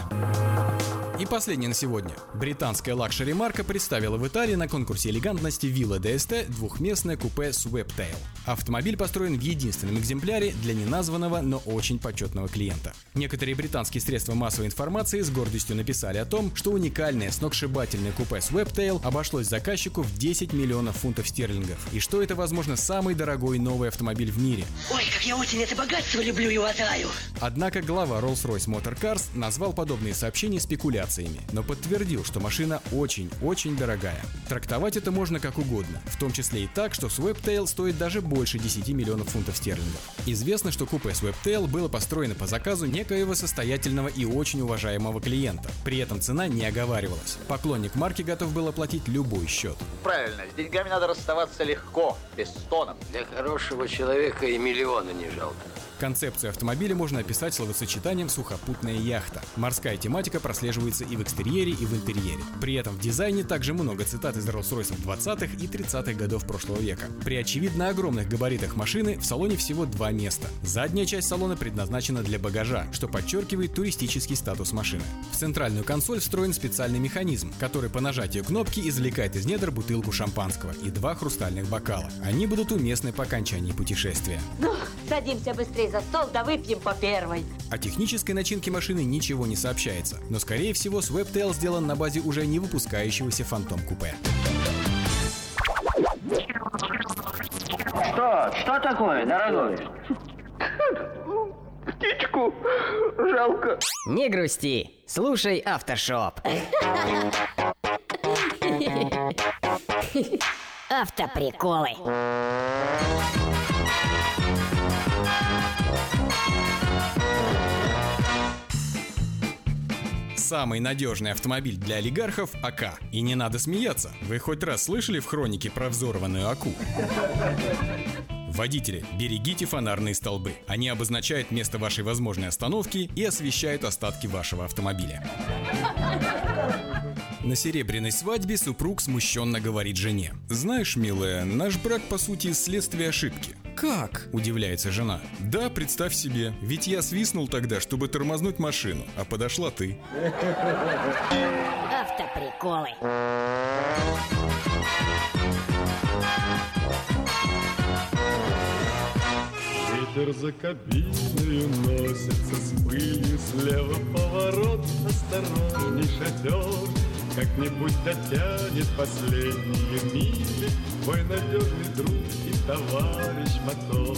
И последнее на сегодня. Британская luxury-марка представила в Италии на конкурсе элегантности Villa d'Este двухместное купе Sweptail. Автомобиль построен в единственном экземпляре для неназванного, но очень почетного клиента. Некоторые британские средства массовой информации с гордостью написали о том, что уникальное сногсшибательное купе Sweptail обошлось заказчику в 10 миллионов фунтов стерлингов, и что это, возможно, самый дорогой новый автомобиль в мире. Ой, как я очень это богатство люблю и уважаю. Однако глава Rolls-Royce Motor Cars назвал подобные сообщения спекуляциями, но подтвердил, что машина очень-очень дорогая. Трактовать это можно как угодно, в том числе и так, что Sweptail стоит даже больше 10 миллионов фунтов стерлингов. Известно, что купе Sweptail было построено по заказу некоего состоятельного и очень уважаемого клиента. При этом цена не оговаривалась. Поклонник марки готов был оплатить любой счет. Правильно, с деньгами надо расставаться легко, без стонов. Для хорошего человека и миллиона не жалко. Концепцию автомобиля можно описать словосочетанием «сухопутная яхта». Морская тематика прослеживается и в экстерьере, и в интерьере. При этом в дизайне также много цитат из Rolls-Royce 20-х и 30-х годов прошлого века. При очевидно огромных габаритах машины в салоне всего два места. Задняя часть салона предназначена для багажа, что подчеркивает туристический статус машины. В центральную консоль встроен специальный механизм, который по нажатию кнопки извлекает из недр бутылку шампанского и два хрустальных бокала. Они будут уместны по окончании путешествия. Ну, садимся быстрее за стол, да выпьем по первой. О технической начинке машины ничего не сообщается, но скорее всего Sweptail сделан на базе уже не выпускающегося Phantom купе. Что? Что такое, дорогой? Птичку жалко. Не грусти, слушай Автошоп. Автоприколы. Самый надежный автомобиль для олигархов – АК. И не надо смеяться. Вы хоть раз слышали в хронике про взорванную АКУ? Водители, берегите фонарные столбы. Они обозначают место вашей возможной остановки и освещают остатки вашего автомобиля. На серебряной свадьбе супруг смущенно говорит жене. «Знаешь, милая, наш брак по сути следствие ошибки». «Как?» – удивляется жена. «Да, представь себе, ведь я свистнул тогда, чтобы тормознуть машину, а подошла ты». Автоприколы. Ветер за кабиною носится с пылью Слева поворот, осторожней шатер Как-нибудь дотянет последние мили Твой надежный друг и товарищ мотор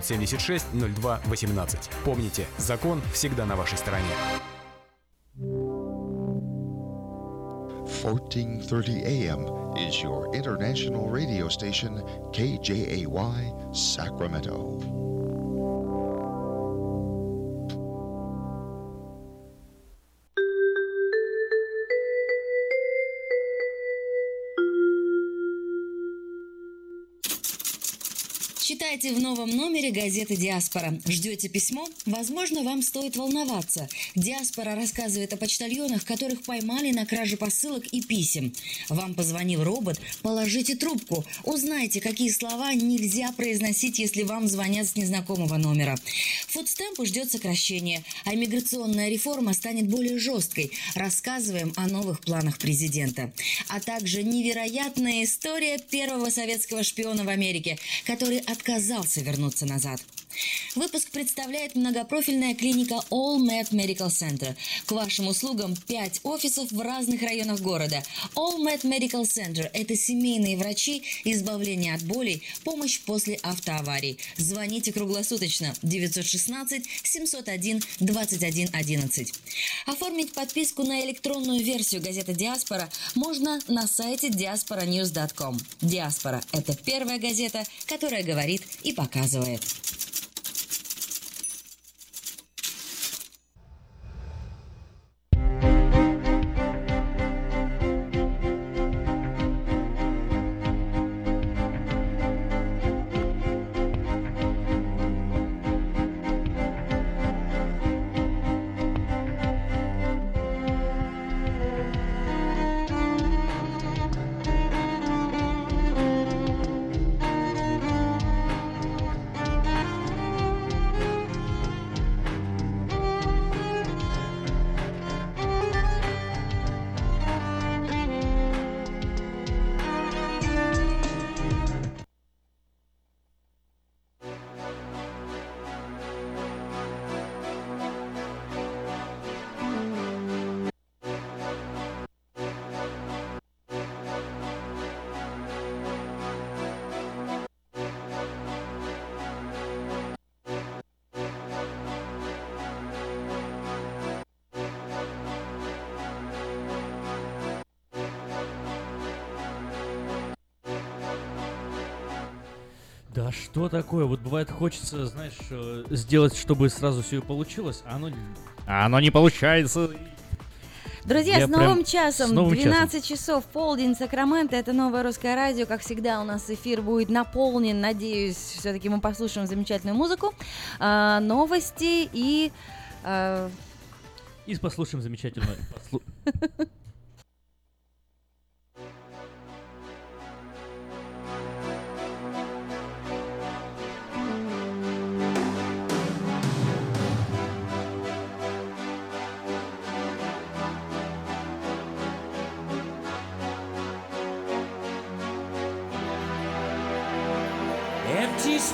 976 02 18. Помните, закон всегда на вашей стороне. 1430 AM is your international radio station, KJAY Sacramento. Читайте в новом номере газеты «Диаспора». Ждете письмо? Возможно, вам стоит волноваться. «Диаспора» рассказывает о почтальонах, которых поймали на краже посылок и писем. Вам позвонил робот? Положите трубку. Узнайте, какие слова нельзя произносить, если вам звонят с незнакомого номера. Фудстемпу ждет сокращение, а миграционная реформа станет более жесткой. Рассказываем о новых планах президента. А также невероятная история первого советского шпиона в Америке, который отказался вернуться назад. Выпуск представляет многопрофильная клиника All Med Medical Center. К вашим услугам 5 офисов в разных районах города. All Med Medical Center – это семейные врачи, избавление от болей, помощь после автоаварий. Звоните круглосуточно 916 701 21 11. Оформить подписку на электронную версию газеты «Диаспора» можно на сайте diasporanews.com. «Диаспора» – это первая газета, которая говорит и показывает. Что такое? Вот бывает хочется, знаешь, э, сделать, чтобы сразу все получилось, а оно, а оно не получается. Друзья, Я с новым прям- часом, с новым 12 часов, полдень, Сакраменто, это новое русское радио. Как всегда, у нас эфир будет наполнен, надеюсь, все-таки мы послушаем замечательную музыку, а, новости и... а, И послушаем замечательную...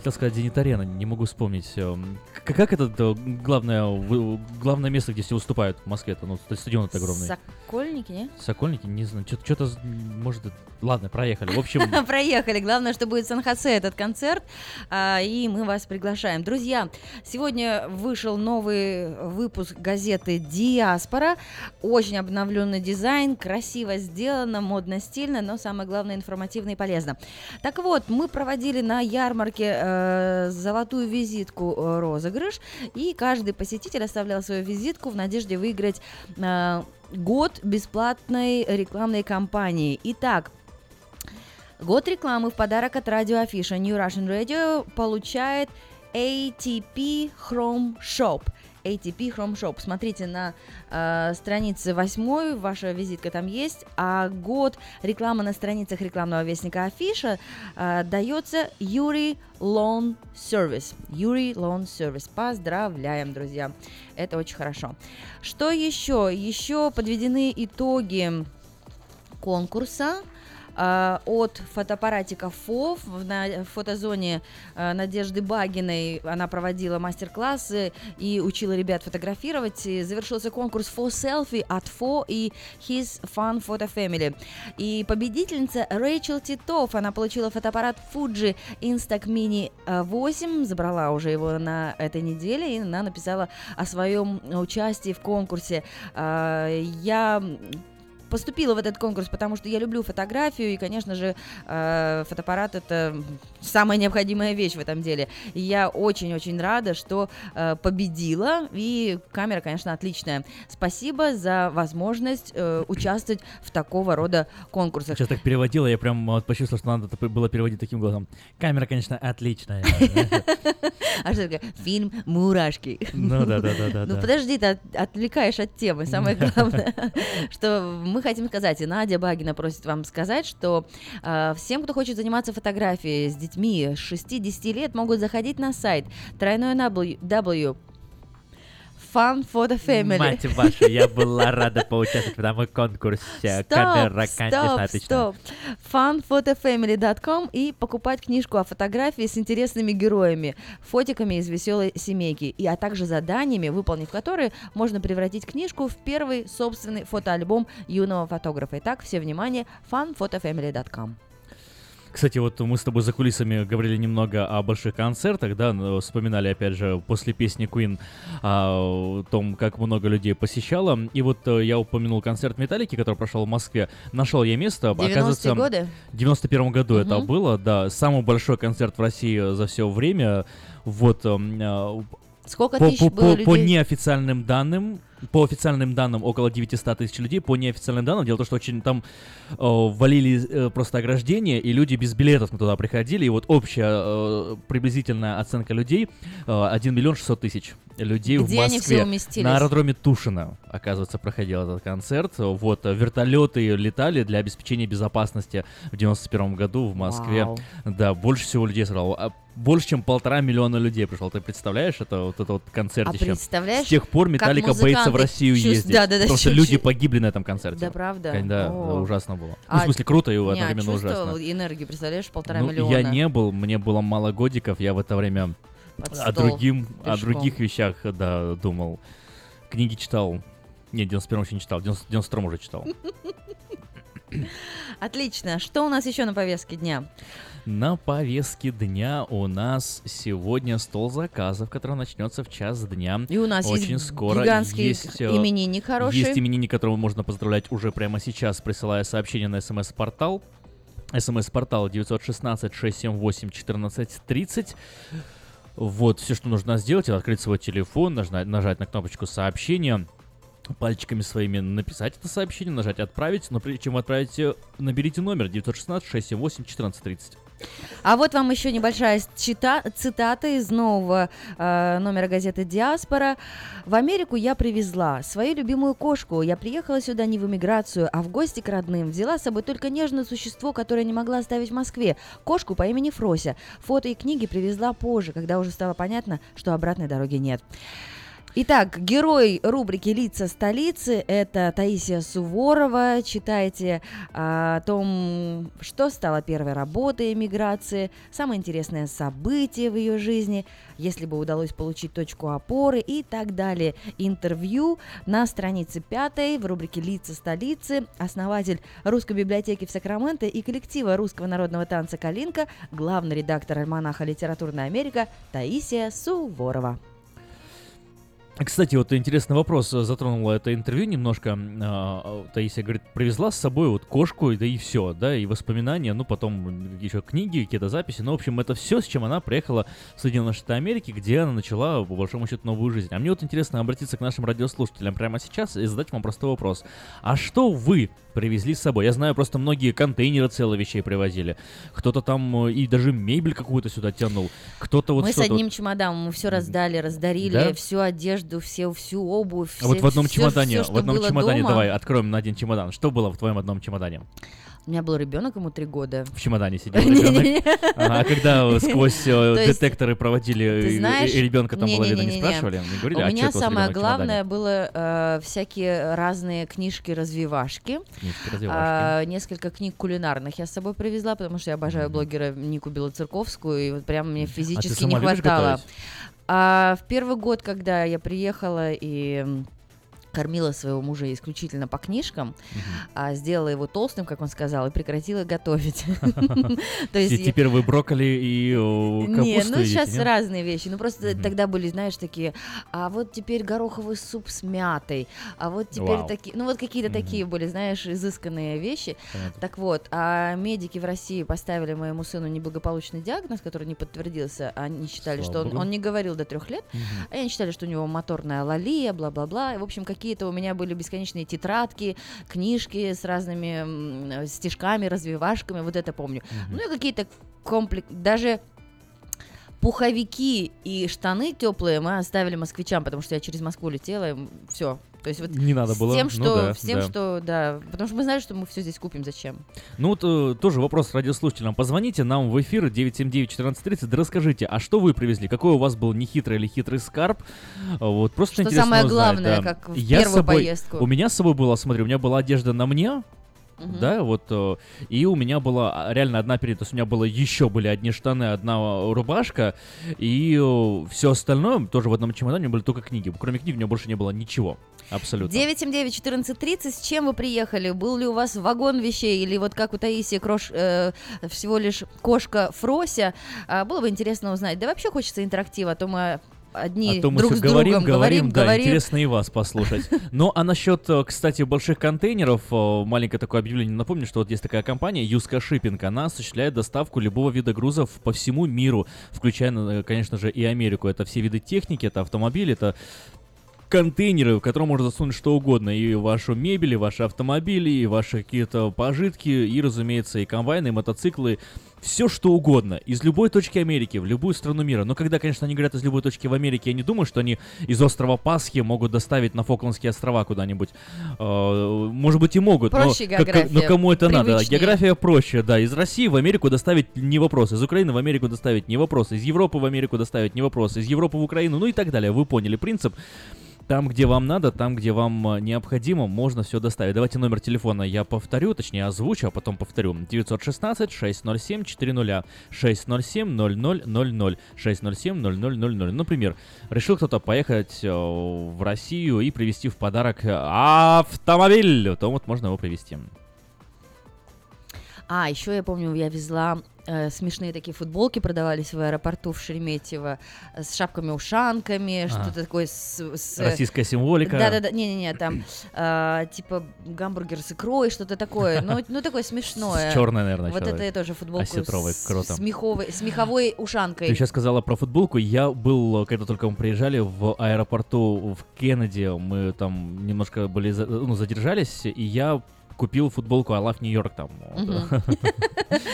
Хотел сказать Зенит Арена, не могу вспомнить. эм, к- Как это э, главное, главное место, где все выступают в Москве? Это, ну, ст- стадион это огромный. Сокольники, не? Сокольники, не знаю, что-то, может, ладно, проехали. В общем, Проехали. Главное, что будет в Сан-Хосе этот концерт, а, и мы вас приглашаем. Друзья, сегодня вышел новый выпуск газеты «Диаспора». Очень обновленный дизайн, красиво сделано, модно, стильно, но самое главное, информативно и полезно. Так вот, мы проводили на ярмарке э, золотую визитку э, розыгрыш, и каждый посетитель оставлял свою визитку в надежде выиграть э, год бесплатной рекламной кампании. Итак, Год рекламы в подарок от радио Афиша New Russian Radio получает ATP Chrome Shop. ATP Chrome Shop. Смотрите на э, странице 8, ваша визитка там есть, а год рекламы на страницах рекламного вестника Афиша э, дается Юрий Loan Service. Юрий Loan Service. Поздравляем, друзья. Это очень хорошо. Что еще? Еще подведены итоги конкурса от фотоаппаратика ФОВ в на фотозоне а, Надежды Багиной. Она проводила мастер-классы и учила ребят фотографировать. И завершился конкурс For Selfie от Фо и His Fun Photo Family. И победительница Рэйчел Титов. Она получила фотоаппарат Fuji Instax Mini а, 8. Забрала уже его на этой неделе. И она написала о своем участии в конкурсе. Я поступила в этот конкурс, потому что я люблю фотографию, и, конечно же, э, фотоаппарат это самая необходимая вещь в этом деле. И я очень-очень рада, что э, победила, и камера, конечно, отличная. Спасибо за возможность э, участвовать в такого рода конкурсах. сейчас так переводила, я прям вот почувствовал, что надо было переводить таким голосом. Камера, конечно, отличная. А что такое? Фильм «Мурашки». Ну да, да, да. Ну подожди, ты от- отвлекаешь от темы. Самое главное, что мы хотим сказать, и Надя Багина просит вам сказать, что э, всем, кто хочет заниматься фотографией с детьми с 6-10 лет, могут заходить на сайт тройной W Fun for the Family. Мать вашу, я была рада поучаствовать в этом конкурсе. Камера, конечно, стоп, отличная. стоп. funphotofamily.com и покупать книжку о фотографии с интересными героями, фотиками из веселой семейки, и, а также заданиями, выполнив которые, можно превратить книжку в первый собственный фотоальбом юного фотографа. Итак, все внимание, funphotofamily.com. Кстати, вот мы с тобой за кулисами говорили немного о больших концертах, да, вспоминали, опять же, после песни Queen о том, как много людей посещало. И вот э, я упомянул концерт Металлики, который прошел в Москве. Нашел я место. 90-е оказывается, годы? В 91 году это Мгм. было, да. Самый большой концерт в России за все время. Вот. Сколько по, тысяч по- было по- по людей? неофициальным данным, по официальным данным около 900 тысяч людей, по неофициальным данным, дело в том, что очень там э, валили э, просто ограждения, и люди без билетов туда приходили, и вот общая э, приблизительная оценка людей э, 1 миллион 600 тысяч людей в Где они Москве. все уместились? На аэродроме Тушино, оказывается, проходил этот концерт. Вот, э, вертолеты летали для обеспечения безопасности в 91 году в Москве. Вау. Да, больше всего людей сыграло. А Больше, чем полтора миллиона людей пришло. Ты представляешь, это вот это вот концертище? А представляешь, С тех пор Металлика боится в Россию чувств- ездить. Да, да, да, потому что чуть- люди погибли на этом концерте. Да, правда? Да, О. ужасно было. Ну, А в смысле, круто и а одновременно ужасно. энергию, представляешь, полтора Ну, миллиона. я не был, мне было мало годиков, я в это время Под о, другим, о пешком. других вещах, да, думал. Книги читал. Нет, в 91 еще не читал, в 90 92 уже читал. Отлично. Что у нас еще на повестке дня? На повестке дня у нас сегодня стол заказов, который начнется в час дня. И у нас Очень есть скоро гигантский есть, э, именинник хороший. Есть именинник, которого можно поздравлять уже прямо сейчас, присылая сообщение на смс-портал. СМС-портал 916-678-1430. Вот, все, что нужно сделать, это открыть свой телефон, нажать, нажать на кнопочку сообщения, пальчиками своими написать это сообщение, нажать отправить, но прежде чем отправить, наберите номер 916-678-1430. А вот вам еще небольшая чита, цитата из нового э, номера газеты «Диаспора». «В Америку я привезла свою любимую кошку. Я приехала сюда не в эмиграцию, а в гости к родным. Взяла с собой только нежное существо, которое не могла оставить в Москве. Кошку по имени Фрося. Фото и книги привезла позже, когда уже стало понятно, что обратной дороги нет». Итак, герой рубрики «Лица столицы» — это Таисия Суворова. Читайте а, о том, что стало первой работой эмиграции, самое интересное событие в ее жизни, если бы удалось получить точку опоры и так далее. Интервью на странице пятой в рубрике «Лица столицы» основатель Русской библиотеки в Сакраменто и коллектива русского народного танца «Калинка», главный редактор альманаха «Литературная Америка» Таисия Суворова. Кстати, вот интересный вопрос затронула это интервью немножко. А, Таисия говорит, привезла с собой вот кошку, да и все, да, и воспоминания, ну потом еще книги, какие-то записи. Ну, в общем, это все, с чем она приехала в Соединенные Штаты Америки, где она начала, по большому счету, новую жизнь. А мне вот интересно обратиться к нашим радиослушателям прямо сейчас и задать вам простой вопрос. А что вы привезли с собой? Я знаю, просто многие контейнеры целых вещей привозили. Кто-то там и даже мебель какую-то сюда тянул. Кто-то вот Мы с одним вот... чемоданом мы все раздали, раздарили, Да? всю одежду, все, всю обувь. А вот все- в одном всё- чемодане, что в одном чемодане, дома. давай откроем на один чемодан. Что было в твоем одном чемодане? У меня был ребенок, ему три года. В чемодане сидел ребенок. А когда сквозь э, детекторы проводили и- ребенка там было видно, не спрашивали, не говорили, У а меня самое главное было э, всякие разные книжки-развивашки. А, несколько книг кулинарных я с собой привезла, потому что я обожаю блогера Нику Белоцерковскую, и вот прям мне физически не А сама любишь хватало. А в первый год, когда я приехала и кормила своего мужа исключительно по книжкам, а сделала его толстым, как он сказал, и прекратила готовить. То И Теперь вы брокколи и о, капусту не, ну сейчас нет? разные вещи. Ну просто тогда были, знаешь, такие, а вот теперь гороховый суп с мятой, а вот теперь такие, ну вот какие-то такие были, знаешь, изысканные вещи. Так вот, а медики в России поставили моему сыну неблагополучный диагноз, который не подтвердился. Они считали, что он, не говорил до трех лет, они считали, что у него моторная алалия, бла-бла-бла. В общем, какие-то у меня были бесконечные тетрадки, книжки с разными м, стишками, развивашками, вот это помню. Ну и какие-то комплекс, даже пуховики и штаны теплые мы оставили москвичам, потому что я через Москву летела, все. То есть вот Не надо с было, тем, ну что, да, с тем, да. что, да, потому что мы знали, что мы все здесь купим, зачем. Ну вот э, тоже вопрос радиослушателям. Позвоните нам в эфир 979-1430, да расскажите, а что вы привезли? Какой у вас был нехитрый или хитрый скарб? Вот просто Что интересно самое узнать, главное, да. как в Я первую собой- поездку. У меня с собой было, смотри, у меня была одежда на мне, Мгм. да, вот, э, и у меня была а, реально одна перед, то есть у меня было еще были одни штаны, одна э, рубашка, и все остальное тоже в одном чемодане были только книги. Кроме книг у меня больше не было ничего, абсолютно. 979-1430, с чем вы приехали? Был ли у вас вагон вещей или вот как у Таисии Крош, э, всего лишь кошка Фрося? А, было бы интересно узнать. Да вообще хочется интерактива, а то мы одни А то мы друг все с говорим, другом говорим, да, говорим. интересно и вас послушать. Ну, а насчет, э, кстати, больших контейнеров, э, маленькое такое объявление, напомню, что вот есть такая компания Юска Shipping, она осуществляет доставку любого вида грузов по всему миру, включая, э, конечно же, и Америку. Это все виды техники, это автомобили, это контейнеры, в которые можно засунуть что угодно. И вашу мебель, и ваши автомобили, и ваши какие-то пожитки, и, разумеется, и комбайны, и мотоциклы. Все что угодно. Из любой точки Америки, в любую страну мира. Но когда, конечно, они говорят из любой точки в Америке, я не думаю, что они из острова Пасхи могут доставить на Фокландские острова куда-нибудь. Э, Может быть и могут. но Проще как- география, но кому это надо? привычнее. География проще, да. Из России в Америку доставить не вопрос. Из Украины в Америку доставить не вопрос. Из Европы в Америку доставить не вопрос. Из Европы в Украину, ну и так далее. Вы поняли принцип. Там, где вам надо, там, где вам э, необходимо, можно все доставить. Давайте номер телефона я повторю, точнее озвучу, а потом повторю. 916-607-400, 607-0000, 607-0000. Например, решил кто-то поехать э, в Россию и привезти в подарок автомобиль, то вот можно его привезти. А, еще я помню, я везла смешные такие футболки продавались в аэропорту в Шереметьево э, с шапками-ушанками, А. что-то такое с... с- Российская символика. Да-да-да, не-не-не, там э, типа гамбургер с икрой, что-то такое, ну, ну такое смешное. С чёрной, наверное, Вот это я тоже футболку Осетровой, с, круто. с меховой, с меховой ушанкой. Ты сейчас сказала про футболку. Я был, когда только мы приезжали в аэропорту в Кеннеди, мы там немножко были ну, задержались, и я купил футболку I Love New York там.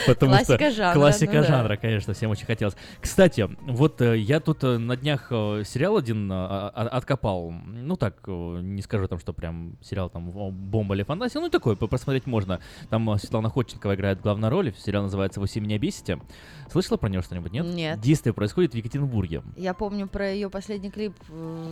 Потому что Классика жанра, Классика ну жанра, конечно, всем очень хотелось. Кстати, вот э, я тут э, на днях э, сериал один а- а- откопал. Ну так, не скажу там, что прям сериал там бомба или фантазия. Ну такой, по- посмотреть можно. Там Светлана Ходченкова играет главную роль. Сериал называется «Вы все меня бесите». Слышала про него что-нибудь, нет? Нет. Действие происходит в Екатеринбурге. Я помню про ее последний клип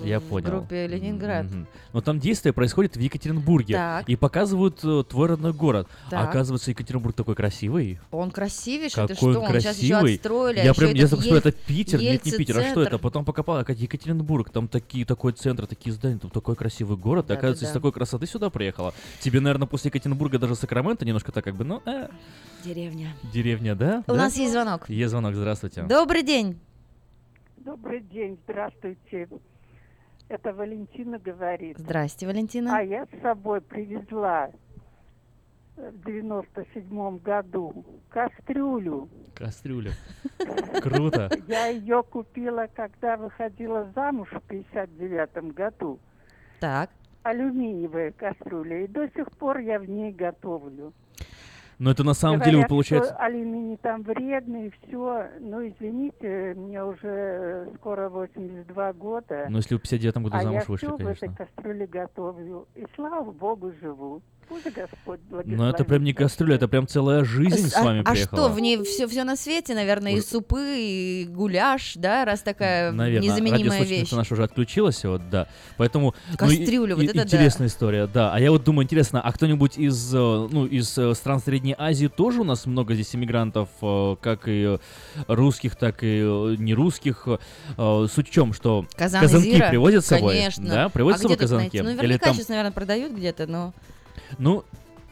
Я в понял. группе Ленинград. Но там действие происходит в Екатеринбурге. Так. И показывают твой родной город. А Так. оказывается, Екатеринбург такой красивый. Он красивейший, ты Какой что? он Он сейчас еще красивый. отстроили. а я еще прям, я запустил, Ель- это Питер, нет, не Питер, а что это? Потом покопал, как Екатеринбург, там такие, такой центр, такие здания, там такой красивый город. Да, Оказывается, да, из да. такой красоты сюда приехала. Тебе, наверное, после Екатеринбурга даже Сакраменто немножко так как бы, ну, э, Деревня. деревня, да? У Да? нас есть звонок. Есть звонок, здравствуйте. Добрый день. Добрый день, здравствуйте. Это Валентина говорит. Здрасте, Валентина. А я с собой привезла в 97 году кастрюлю. Кастрюля. Круто. Я ее купила, когда выходила замуж в 59 году. Так. Алюминиевая кастрюля. И до сих пор я в ней готовлю. Но это на самом деле, Говорят, получается... что алюминий там вредный, все. Ну, извините, мне уже э, скоро 82 года. Ну, если в 59 году а замуж я вышли, всё в конечно. этой кастрюле готовлю. И слава богу живу. Но это прям не кастрюля, это прям целая жизнь с а, вами а приехала. что, в ней все, все на свете, наверное, и Уже- супы, и гуляш, да, раз такая Наверное, незаменимая вещь. радиослушательница наша уже отключилась, вот, да. Поэтому... ну, и- Кастрюля, вот и- это да. Интересная история, да. А я вот думаю, интересно, а кто-нибудь из, э, ну, из э, стран Средней Азии тоже у нас много здесь иммигрантов, э, как и русских, так и нерусских? Суть в чем, что Казан казанки привозят с собой? Конечно. Да, привозят а с собой казанки? Ну, Или наверняка там- сейчас, наверное, продают где-то, но... Ну,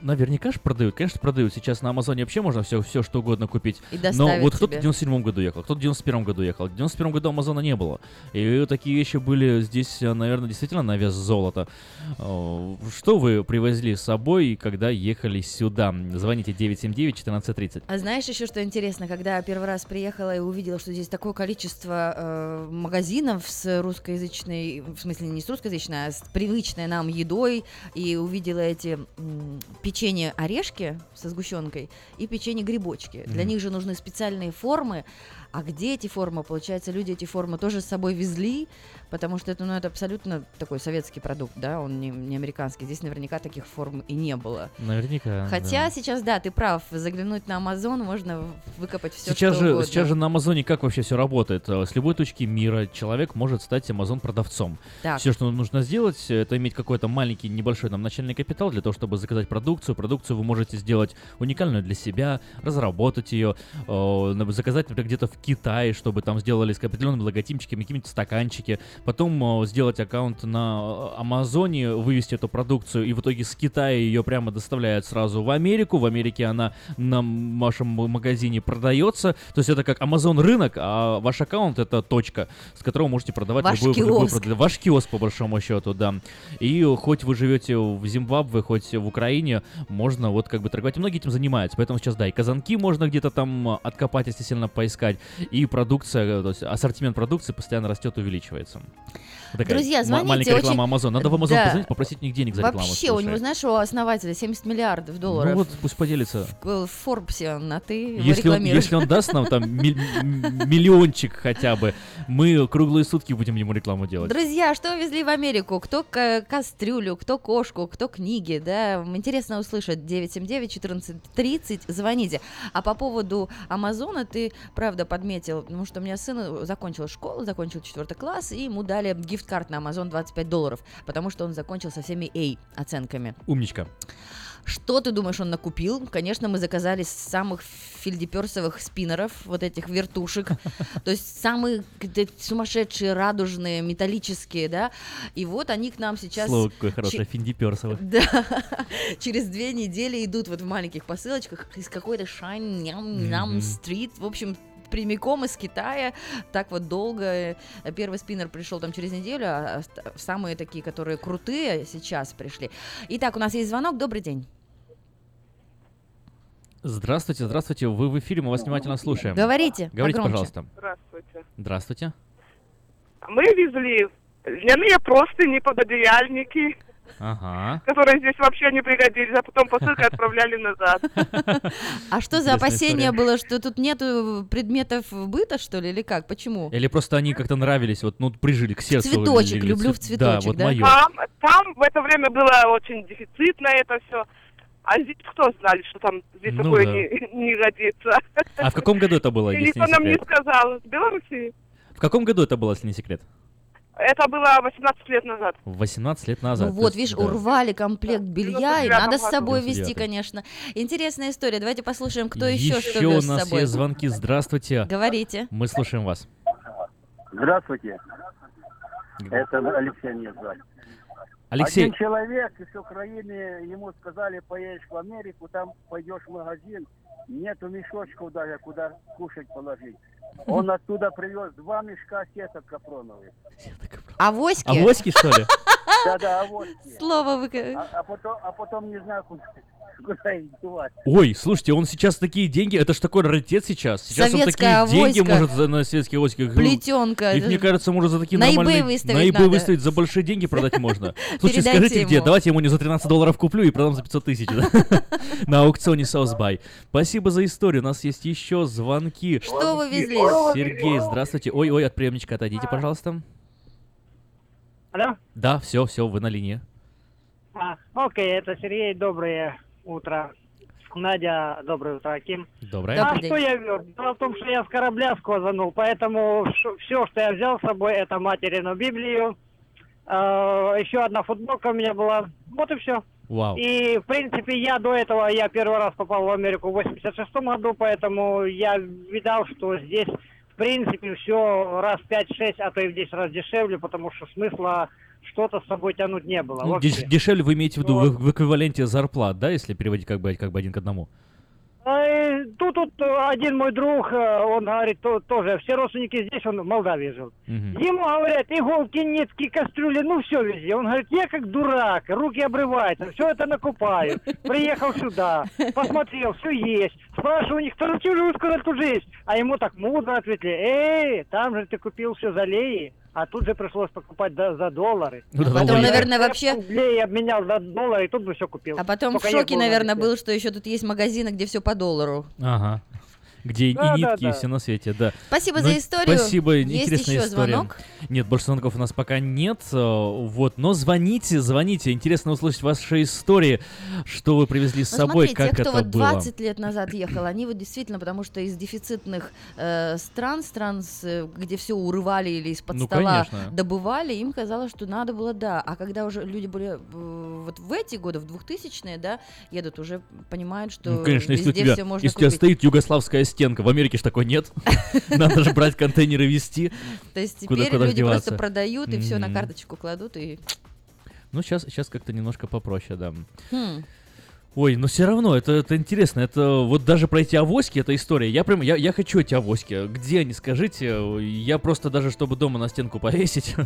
наверняка же продают. Конечно, продают. Сейчас на Амазоне вообще можно все, все что угодно купить. И Но вот кто-то в 97 году ехал, кто-то в 91 году ехал. В 91 году Амазона не было. И такие вещи были здесь, э, наверное, действительно на вес золота. Э, Что вы привезли с собой, когда ехали сюда? Звоните 979-1430. А знаешь еще, что интересно, когда первый раз приехала и увидела, что здесь такое количество э, магазинов с русскоязычной, в смысле не с русскоязычной, а с привычной нам едой, и увидела эти печенье орешки со сгущенкой и печенье грибочки. Для них же нужны специальные формы. А где эти формы? Получается, люди эти формы тоже с собой везли, потому что это, ну, это абсолютно такой советский продукт, да, он не, не американский. Здесь наверняка таких форм и не было. Наверняка. Хотя да. сейчас, да, ты прав, заглянуть на Амазон можно выкопать все, Сейчас что же, угодно. сейчас же на Амазоне как вообще все работает? Э, С любой точки мира человек может стать Амазон продавцом. Так. Все, что нужно сделать, это иметь какой-то маленький небольшой там начальный капитал для того, чтобы заказать продукцию. Продукцию вы можете сделать уникальную для себя, разработать ее, э, заказать, например, где-то в Китае, чтобы там сделали с определенными логотипчиками, какие-нибудь стаканчики. Потом э, сделать аккаунт на э, Амазоне, вывести эту продукцию, и в итоге с Китая ее прямо доставляют сразу в Америку. В Америке она на вашем магазине продается. То есть это как Amazon рынок, а ваш аккаунт это точка, с которого можете продавать Ваш любой, любой киоск. прод- Ваш киоск, по большому счету, да. И хоть вы живете в Зимбабве, хоть в Украине, можно вот как бы торговать. И многие этим занимаются. Поэтому сейчас, да, и казанки можно где-то там э, откопать, если сильно поискать. И продукция, то есть ассортимент продукции постоянно растет, увеличивается. Такая Друзья, звоните, Маленькая реклама очень- Амазон. Надо в Амазон Да. позвонить, попросить у них денег за рекламу. Вообще, у него, знаешь, у основателя 70 миллиардов долларов. Ну вот, пусть поделится. В Форбсе на ты Если он, если он даст нам там миллиончик хотя бы, мы круглые сутки будем ему рекламу делать. Друзья, что везли в Америку? Кто ка- кастрюлю, кто кошку, кто книги, да? Интересно услышать. 979-1430, звоните. А по поводу Амазона ты, правда, подметил, потому что у меня сын закончил школу, закончил четвертый класс, и ему дали гифт-карт на Амазон 25 долларов, потому что он закончил со всеми A оценками. Умничка. Что ты думаешь, он накупил? Конечно, мы заказали самых фильдеперсовых спиннеров, вот этих вертушек. То есть самые сумасшедшие, радужные, металлические, да. И вот они к нам сейчас... Слово какое хорошее, финдиперсово. Да, через две недели идут вот в маленьких посылочках из какой-то. Street, в общем, прямиком из Китая, так вот долго. Первый спиннер пришел там через неделю, а ост- самые такие, которые крутые, сейчас пришли. Итак, у нас есть звонок, добрый день. Здравствуйте, здравствуйте, вы в эфире, мы вас внимательно слушаем. Говорите, Говорите, погромче. пожалуйста. Здравствуйте. Здравствуйте. Мы везли льняные простыни, пододеяльники, Ага. которые здесь вообще не пригодились, а потом посылкой отправляли назад. А что за опасение было, что тут нету предметов быта, что ли, или как? Почему? Или просто они как-то нравились, вот, ну, прижили к сердцу. цветочек, люблю в цвет- цветочек, Да. Там, в это время было очень дефицитно это все. А здесь кто знали, что там здесь Ну такое да. не, не годится? А в каком году это было, И если никто не нам не сказал. В Беларуси. В каком году это было, если не секрет? Это было 18 лет назад. 18 лет назад. Ну вот, видишь, да. урвали комплект белья, и 99-м надо с собой вести, 99-м. конечно. Интересная история. Давайте послушаем, кто еще, что Еще у вез с нас собой. есть звонки. Здравствуйте. Говорите. Мы слушаем вас. Здравствуйте. Это Алексей меня звать. Алексей, Один человек из Украины, ему сказали, поедешь в Америку, там пойдешь в магазин, нету мешочков даже, куда кушать положить. Он оттуда привез два мешка сеток капроновых. Авоськи? авоськи, что ли? Да-да, авоськи. Слово вы... А, а потом, а потом не знаю, куда, куда их девать. Ой, слушайте, он сейчас такие деньги, это ж такой раритет сейчас. Сейчас он Советская такие деньги авоська. может за, на советские авоськи. Плетенка. Их, мне кажется, может за такие На eBay нормальные... выставить на eBay надо. выставить за большие деньги продать можно. Слушайте, скажите, где? Давайте я ему не за 13 долларов куплю и продам за 500 тысяч. На аукционе Southbuy. Спасибо за историю. У нас есть еще звонки. Что вы везли? Сергей, здравствуйте. Ой-ой, от приемничка отойдите, пожалуйста. Алло? Да, все, все, вы на линии. А, окей, это Сергей, доброе утро. Надя, доброе утро, Аким. Доброе. А что я вез? Дело в том, что я с корабля сквозанул, поэтому все, что я взял с собой, это материну Библию. э, еще одна футболка у меня была. Вот и все. Вау. И, в принципе, я до этого, я первый раз попал в Америку в 86 году, поэтому я видал, что здесь, в принципе, все раз 5-6, а то и в 10 раз дешевле, потому что смысла что-то с собой тянуть не было. Ну, деш- дешевле вы имеете в виду в, в эквиваленте зарплат, да, если переводить как бы, как бы один к одному? Э, Тут, тут э, один мой друг, э, он говорит, то- тоже, все родственники здесь, он в Молдавии жил. Мгм. Ему говорят, иголки, нитки, кастрюли, ну все везде. Он говорит, я как дурак, руки обрываются, все это накупаю. Приехал сюда, посмотрел, все есть. Спрашиваю у них, зачем же сказали, тут же есть? А ему так мудро ответили, эй, там же ты купил все за леи, а тут же пришлось покупать да- за доллары. Ну, да, Потом, наверное, вообще... Леи обменял за доллары, и тут бы все купил. А потом Только в шоке, наверное, был, что еще тут есть магазины, где все по доллару. Ага. Где Да, и да, нитки, и да. все на свете, да. Спасибо Ну, за историю. Спасибо, Есть интересная еще история. звонок? Нет, больше звонков у нас пока нет. э, Вот, но звоните, звоните. Интересно услышать ваши истории, что вы привезли с Ну, собой, смотри, как те, кто это вот было. 20 лет назад ехал, они вот действительно, потому что из дефицитных э, стран, стран, с, э, где все урывали или из-под Ну, стола конечно. добывали, им казалось, что надо было, да. А когда уже люди были э, вот в эти годы, в 2000-е, да, едут, уже понимают, что Ну, конечно, если у везде тебя, все можно если у тебя купить. стоит югославская стенка, в Америке ж такой нет. Надо же брать контейнеры везти. То есть Куда- теперь куда люди деваться. просто продают и все на карточку кладут и... Ну, сейчас, сейчас как-то немножко попроще, да. Хм. Ой, но все равно, это, это интересно. Это вот даже про эти авоськи, эта история. Я прям, я, я хочу эти авоськи. Где они, скажите? Я просто даже, чтобы дома на стенку повесить.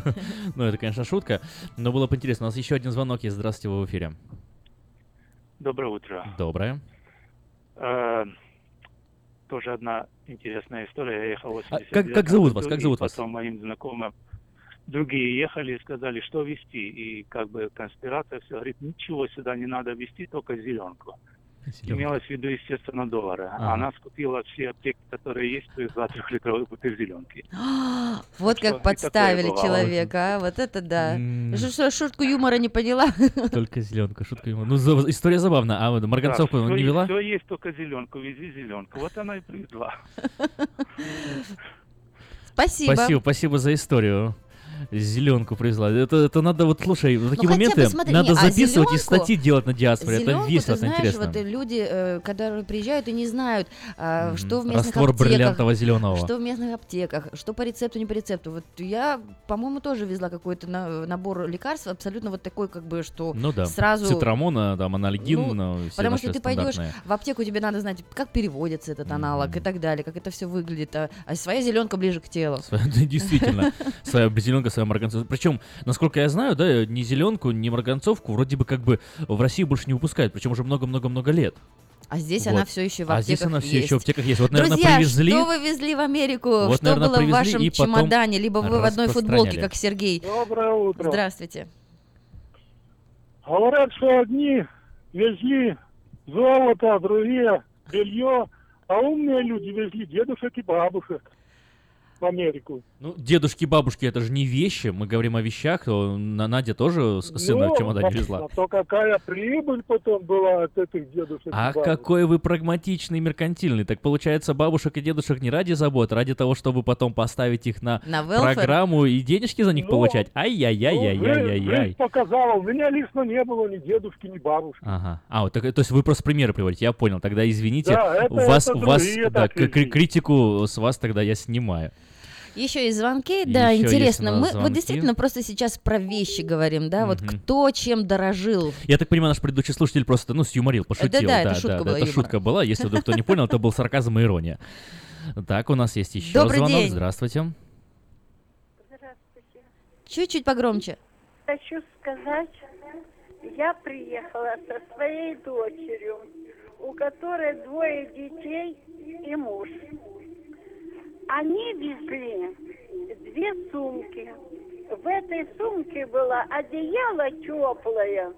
ну, это, конечно, шутка. Но было бы интересно. У нас еще один звонок есть. Здравствуйте, вы в эфире. Доброе утро. Доброе. Тоже одна интересная история. Я ехал 80 А как- лет как зовут вас? Как зовут вас? Потом моим знакомым другие ехали и сказали, что везти. И как бы конспирация все говорит, ничего сюда не надо везти, только зеленку. Имелось в виду, естественно, доллары. Ага. Она скупила все аптеки, которые есть, привезла трехлитровую бутыль зеленки. Вот как подставили человека, а? Вот это да. Шутку юмора не поняла? Только зеленка, шутка ему. Ну, история забавная. А вот Марганцовку все, не вела? Все есть, только зеленку, вези зеленку. Вот она и привезла. Спасибо. Спасибо, спасибо за историю. Зеленку привезла. Это, это надо вот, слушай, в такие Ну, бы моменты смотри, надо не, а записывать и зелёнку- статьи делать на диаспоре. Зелёнку, это весело, ты знаешь, интересно. вот э, люди, э, которые приезжают и не знают, а, что в местных Раствор аптеках, бриллиантово-зелёного. что в местных аптеках, что по рецепту, не по рецепту. Вот я, по-моему, тоже везла какой-то на- набор лекарств, абсолютно вот такой, как бы, что Ну да, сразу... цитрамона, там, анальгин, Ну, ну, все Потому что ты пойдешь в аптеку, тебе надо знать, как переводится этот аналог и так далее, как это все выглядит. А, а своя зеленка ближе к телу. Действительно, своя зеленка, своя марганцовка. Причем, насколько я знаю, да, ни зеленку, ни марганцовку вроде бы как бы в России больше не выпускают, причем уже много-много-много лет. А здесь Вот. она все еще в А аптеках здесь она все есть. еще в аптеках есть. Вот, наверное, Друзья, привезли. что вы везли в Америку? Вот, что наверное, было в вашем чемодане? Либо вы в одной футболке, как Сергей. Доброе утро. Здравствуйте. Говорят, что одни везли золото, а другие белье, а умные люди везли дедушек и бабушек в Америку. Ну, дедушки, бабушки, это же не вещи. Мы говорим о вещах. то На Надя тоже сына Ну, в чемодане везла. а то какая прибыль потом была от этих дедушек А какой вы прагматичный, меркантильный. Так получается, бабушек и дедушек не ради забот, ради того, чтобы потом поставить их на, На welfare? программу и денежки за них Ну, получать. Ну, Ай-яй-яй-яй-яй-яй. жизнь показала, у меня лично не было ни дедушки, ни бабушки. Ага. А, вот так, то есть вы просто примеры приводите, я понял. Тогда извините, Да, это- у вас, это вас, да, критику с вас тогда я снимаю. Еще есть звонки, да, Еще интересно. Мы звонки. вот действительно просто сейчас про вещи говорим, да, вот Мгм. кто чем дорожил. Я так понимаю, наш предыдущий слушатель просто, ну, сюморил, пошутил. Да-да, это шутка была, это юмор. шутка была. Если вдруг кто не понял, это был сарказм и ирония. Так, у нас есть еще Добрый звонок. день. Здравствуйте. Чуть-чуть погромче. Хочу сказать, я приехала со своей дочерью, у которой двое детей и муж. Они везли две сумки. В этой сумке было одеяло теплое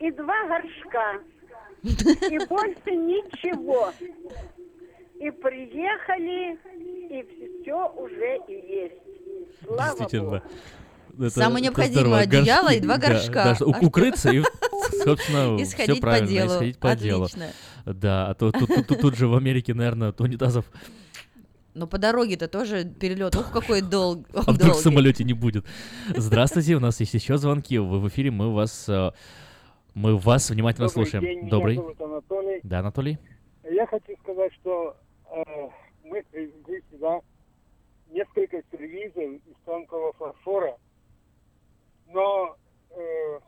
и два горшка. И больше ничего. И приехали, и все уже и есть. Слава Действительно. Богу. Это- Самое это необходимое здорово. одеяло Горшки, и два да, горшка. да, у- А укрыться и, собственно, И все по правильно, и делу. сходить по делу. Да, а то тут, тут- тут- тут же в Америке, наверное, унитазов Но по дороге-то тоже перелет. Ух, какой дол... А вдруг в долгий. самолете не будет? Здравствуйте, у нас есть еще звонки. Вы в эфире, мы вас, э, мы вас внимательно Добрый слушаем. день, меня Добрый. зовут Анатолий. Да, Анатолий? Я хочу сказать, что э, мы привезли сюда несколько сервизов из тонкого фарфора, но э,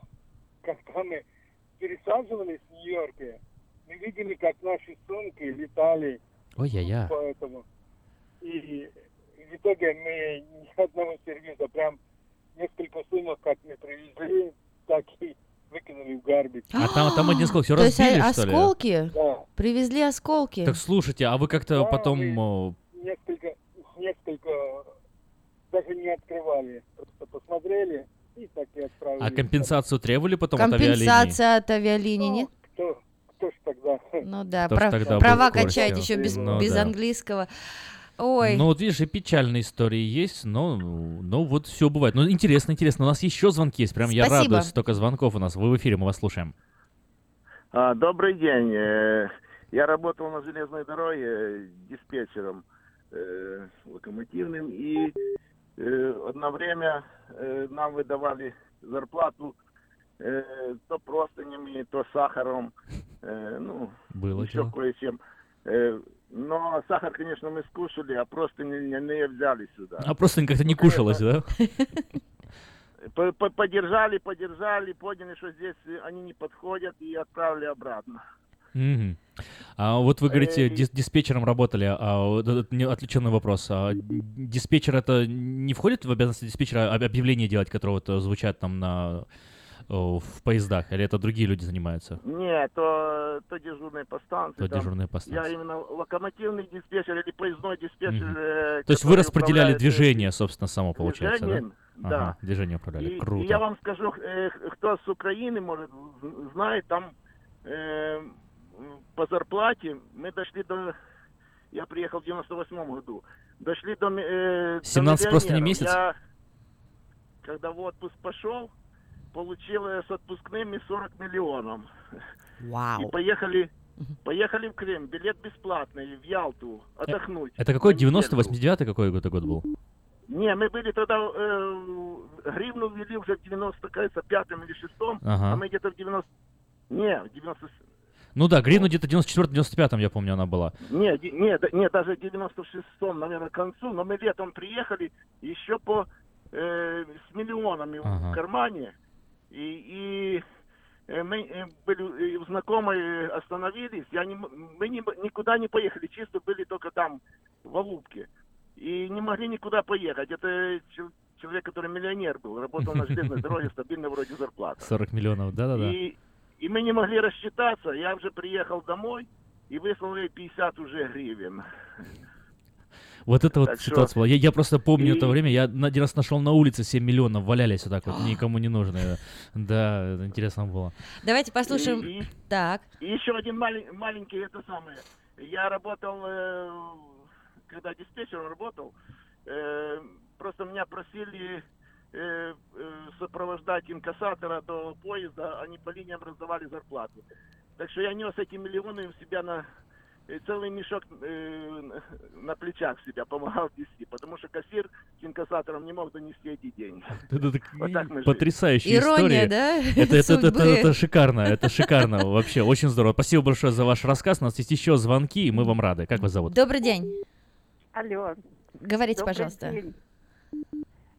когда мы пересаживались в Нью-Йорке, мы видели, как наши сумки летали Ой-я-я. по этому. И в итоге мы ни одного сервиза, прям несколько сумок, как мы привезли, так и выкинули в гарбич. А там, там один сколько, все То есть разбили, а- что ли? осколки? Да. Привезли осколки. Так слушайте, а вы как-то Да, потом... мы- несколько, несколько даже не открывали, просто посмотрели и так и отправили. А компенсацию требовали потом от авиалинии? Компенсация от авиалинии, нет? Кто, кто ж тогда? Ну да, Кто прав- тогда права качать еще без, Ну без да. английского. Ой. Ну, вот видишь, и печальные истории есть, но, ну, вот все бывает. Ну, интересно, интересно. У нас еще звонки есть. Прям я Спасибо. радуюсь, столько звонков у нас. Вы в эфире, мы вас слушаем. А, добрый день. Э, Я работал на железной дороге э, диспетчером э, локомотивным, и э, одно время э, нам выдавали зарплату э, то простынями, то сахаром, э, ну, Было еще кое-чем. Э, Но сахар, конечно, мы скушали, а просто не, не- не взяли сюда. А просто как-то не кушалось, да? По- по- Подержали, подержали, поняли, что здесь они не подходят, и отправили обратно. Мгм. А вот вы говорите, Э, дис- диспетчером работали, а вот этот отвлеченный вопрос. А диспетчер это не входит в обязанности диспетчера об- объявления делать, которые вот э, звучат там на в поездах, или это другие люди занимаются? Нет, то, то дежурные по станции. То там. дежурные по станции. Я именно локомотивный диспетчер или поездной диспетчер. Э, То есть вы распределяли э, движение, собственно, само получается, да? движением, да. Ага, движение управляли. И, Круто. и я вам скажу, э, кто с Украины, может, знает, там э, по зарплате мы дошли до... Я приехал в 98 году. Дошли до... Э, до 17 просто не месяц? Я, когда в отпуск пошел, получил э, с отпускными 40 миллионов. Вау. И поехали, поехали в Крым. Билет бесплатный, в Ялту, отдохнуть. Это какой, на неделю. 90 89 какой год год был? Не, мы были тогда, э, гривну ввели уже в 90, кажется, пятом или шестом, Ага. а мы где-то в 90... Не, в 90... Ну да, гривну где-то 94-95 я помню она была. Не, не, да- не, даже в 96-м, наверное, к концу, но мы летом приехали еще по э, с миллионами Ага. в кармане, и, и э, мы э, были э, э, остановились, я не, мы не- никуда не поехали, чисто были только там, в Алубке, и не могли никуда поехать. Это чел- человек, который миллионер был, работал на железной дороге, стабильно вроде зарплата. 40 миллионов, да-да-да. И, и мы не могли рассчитаться. Я уже приехал домой и выслал ей 50 уже гривен. Вот это вот Так что- ситуация была. Я, я просто помню И- это время. Я один раз нашел на улице 7 миллионов, валялись вот так вот, никому не нужные. Да, это интересно было. Давайте послушаем. И- и- Так. И еще один малень- маленький, это самое. Я работал, э, когда диспетчером работал, э, просто меня просили э, э, сопровождать инкассатора до поезда, они по линиям раздавали зарплату. Так что я нес эти миллионы у себя на целый мешок э, на- плечах себя помогал нести, потому что кассир с инкассатором не мог донести эти деньги. Это Вот так мы жили. потрясающая Ирония, история. да, Это, это, это, это, это шикарно, это шикарно, вообще, очень здорово. Спасибо большое за ваш рассказ. У нас есть еще звонки, и мы вам рады. Как вас зовут? Добрый день. Алло. Говорите, Добрый пожалуйста. день.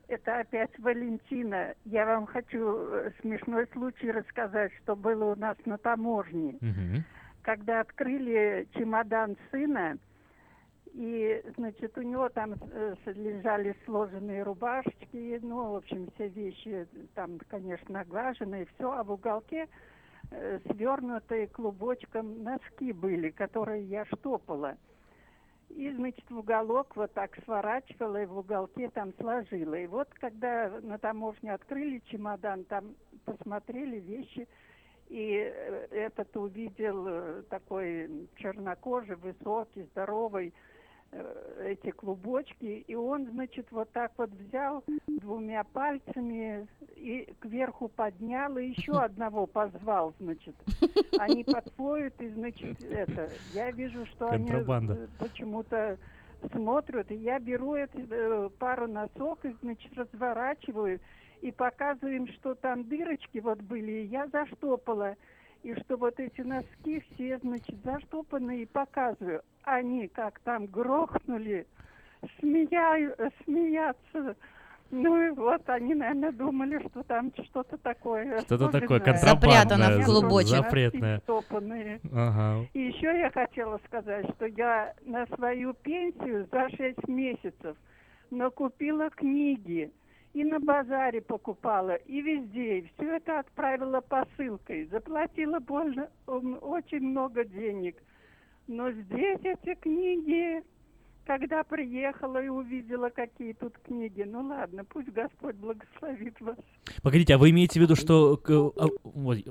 Это опять Валентина. Я вам хочу э, смешной случай рассказать, что было у нас на таможне. Мгм. Когда открыли чемодан сына, и, значит, у него там э, лежали сложенные рубашечки, ну, в общем, все вещи там, конечно, наглаженные, все, а в уголке э, свернутые клубочком носки были, которые я штопала. И, значит, в уголок вот так сворачивала и в уголке там сложила. И вот когда на таможне открыли чемодан, там посмотрели вещи, и э, этот увидел э, такой чернокожий, высокий, здоровый, э, эти клубочки, и он, значит, вот так вот взял двумя пальцами и кверху поднял, и еще одного позвал, значит. Они подходят, и, значит, это, я вижу, что они Контрабанда. почему-то смотрят, и я беру эти, э, пару носок и, значит, разворачиваю, и показываю им, что там дырочки вот были, и я заштопала. И что вот эти носки все, значит, заштопаны, и показываю. Они как там грохнули, смеяю, э, смеяться. Ну и вот они, наверное, думали, что там что-то такое. Что-то такое контрабандное, Запрятано в клубочек. запретное. Штопанные. Ага. И еще я хотела сказать, что я на свою пенсию за 6 месяцев накупила книги. И на базаре покупала, и везде. И все это отправила посылкой. Заплатила больно, очень много денег. Но здесь эти книги, когда приехала и увидела, какие тут книги, ну ладно, пусть Господь благословит вас. Погодите, а вы имеете в виду, что... а,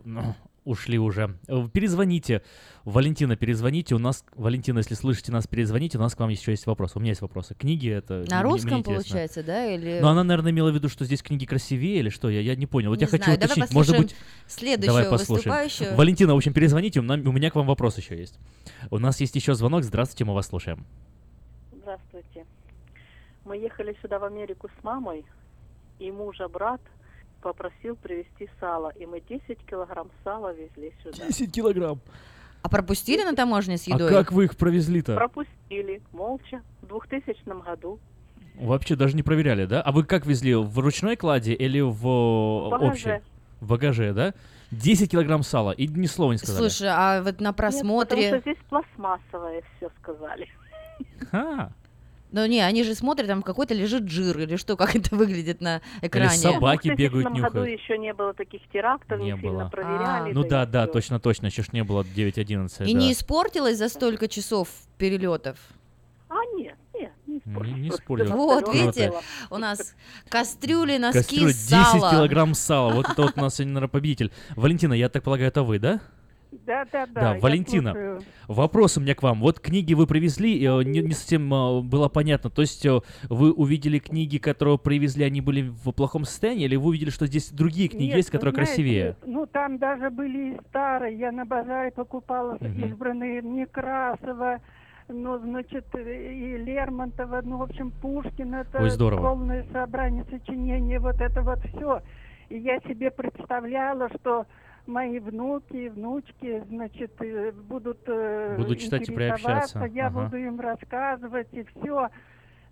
ну, ушли уже. Э, Перезвоните. Валентина, перезвоните. У нас... Валентина, если слышите нас, перезвоните. У нас к вам еще есть вопрос. У меня есть вопросы. Книги это... На мне- мне русском, интересно. получается, да? Или... Но она, наверное, имела в виду, что здесь книги красивее или что? Я, я не понял. Вот Не я хочу знаю, давай уточнить. Может быть... следующего Давай послушаем. выступающего. Валентина, в общем, перезвоните. У, нам- у меня к вам вопрос еще есть. У нас есть еще звонок. Здравствуйте, мы вас слушаем. Здравствуйте. Мы ехали сюда в Америку с мамой, и мужа брат попросил привезти сало, и мы 10 килограмм сала везли сюда. 10 килограмм. А пропустили на таможне с А едой? как вы их провезли-то? Пропустили, молча, в 2000 году. Вообще даже не проверяли, да? А вы как везли? В ручной кладе или в, э, багаже. общей? В багаже, да? 10 килограмм сала. И ни слова не сказали. Слушай, а вот на Нет, просмотре... потому что здесь пластмассовое все сказали. Ха. Ну не, они же смотрят, там какой-то лежит жир или что, как это выглядит на экране. собаки в 2000 бегают, году нюхают. еще не было таких терактов, не, Не сильно было. проверяли. Ну да, да, всё. точно, точно. Еще ж не было 9.11. И да. не испортилось за столько часов перелетов? А нет, нет, не Не, не испортилось. Вот, Круто. видите, у нас кастрюли, носки, Кастрюля 10 сало. килограмм сала. Вот это вот у нас сегодня, наверное, победитель. Валентина, я так полагаю, это вы, да? Да, да, да. Да, Валентина, слушаю. вопрос у меня к вам. Вот книги вы привезли, э, не, не совсем э, было понятно. То есть э, вы увидели книги, которые привезли, они были в плохом состоянии, или вы увидели, что здесь другие книги Нет, есть, которые знаете, красивее? Ну, там даже были и старые. Я на базаре покупала Мгм. избранные Некрасова, ну, значит, и Лермонтова, ну, в общем, Пушкин, это Ой, здорово. полное собрание сочинений, вот это вот все. И я себе представляла, что мои внуки внучки, значит, э, будут, э, Будут читать и приобщаться. я Ага. буду им рассказывать и все.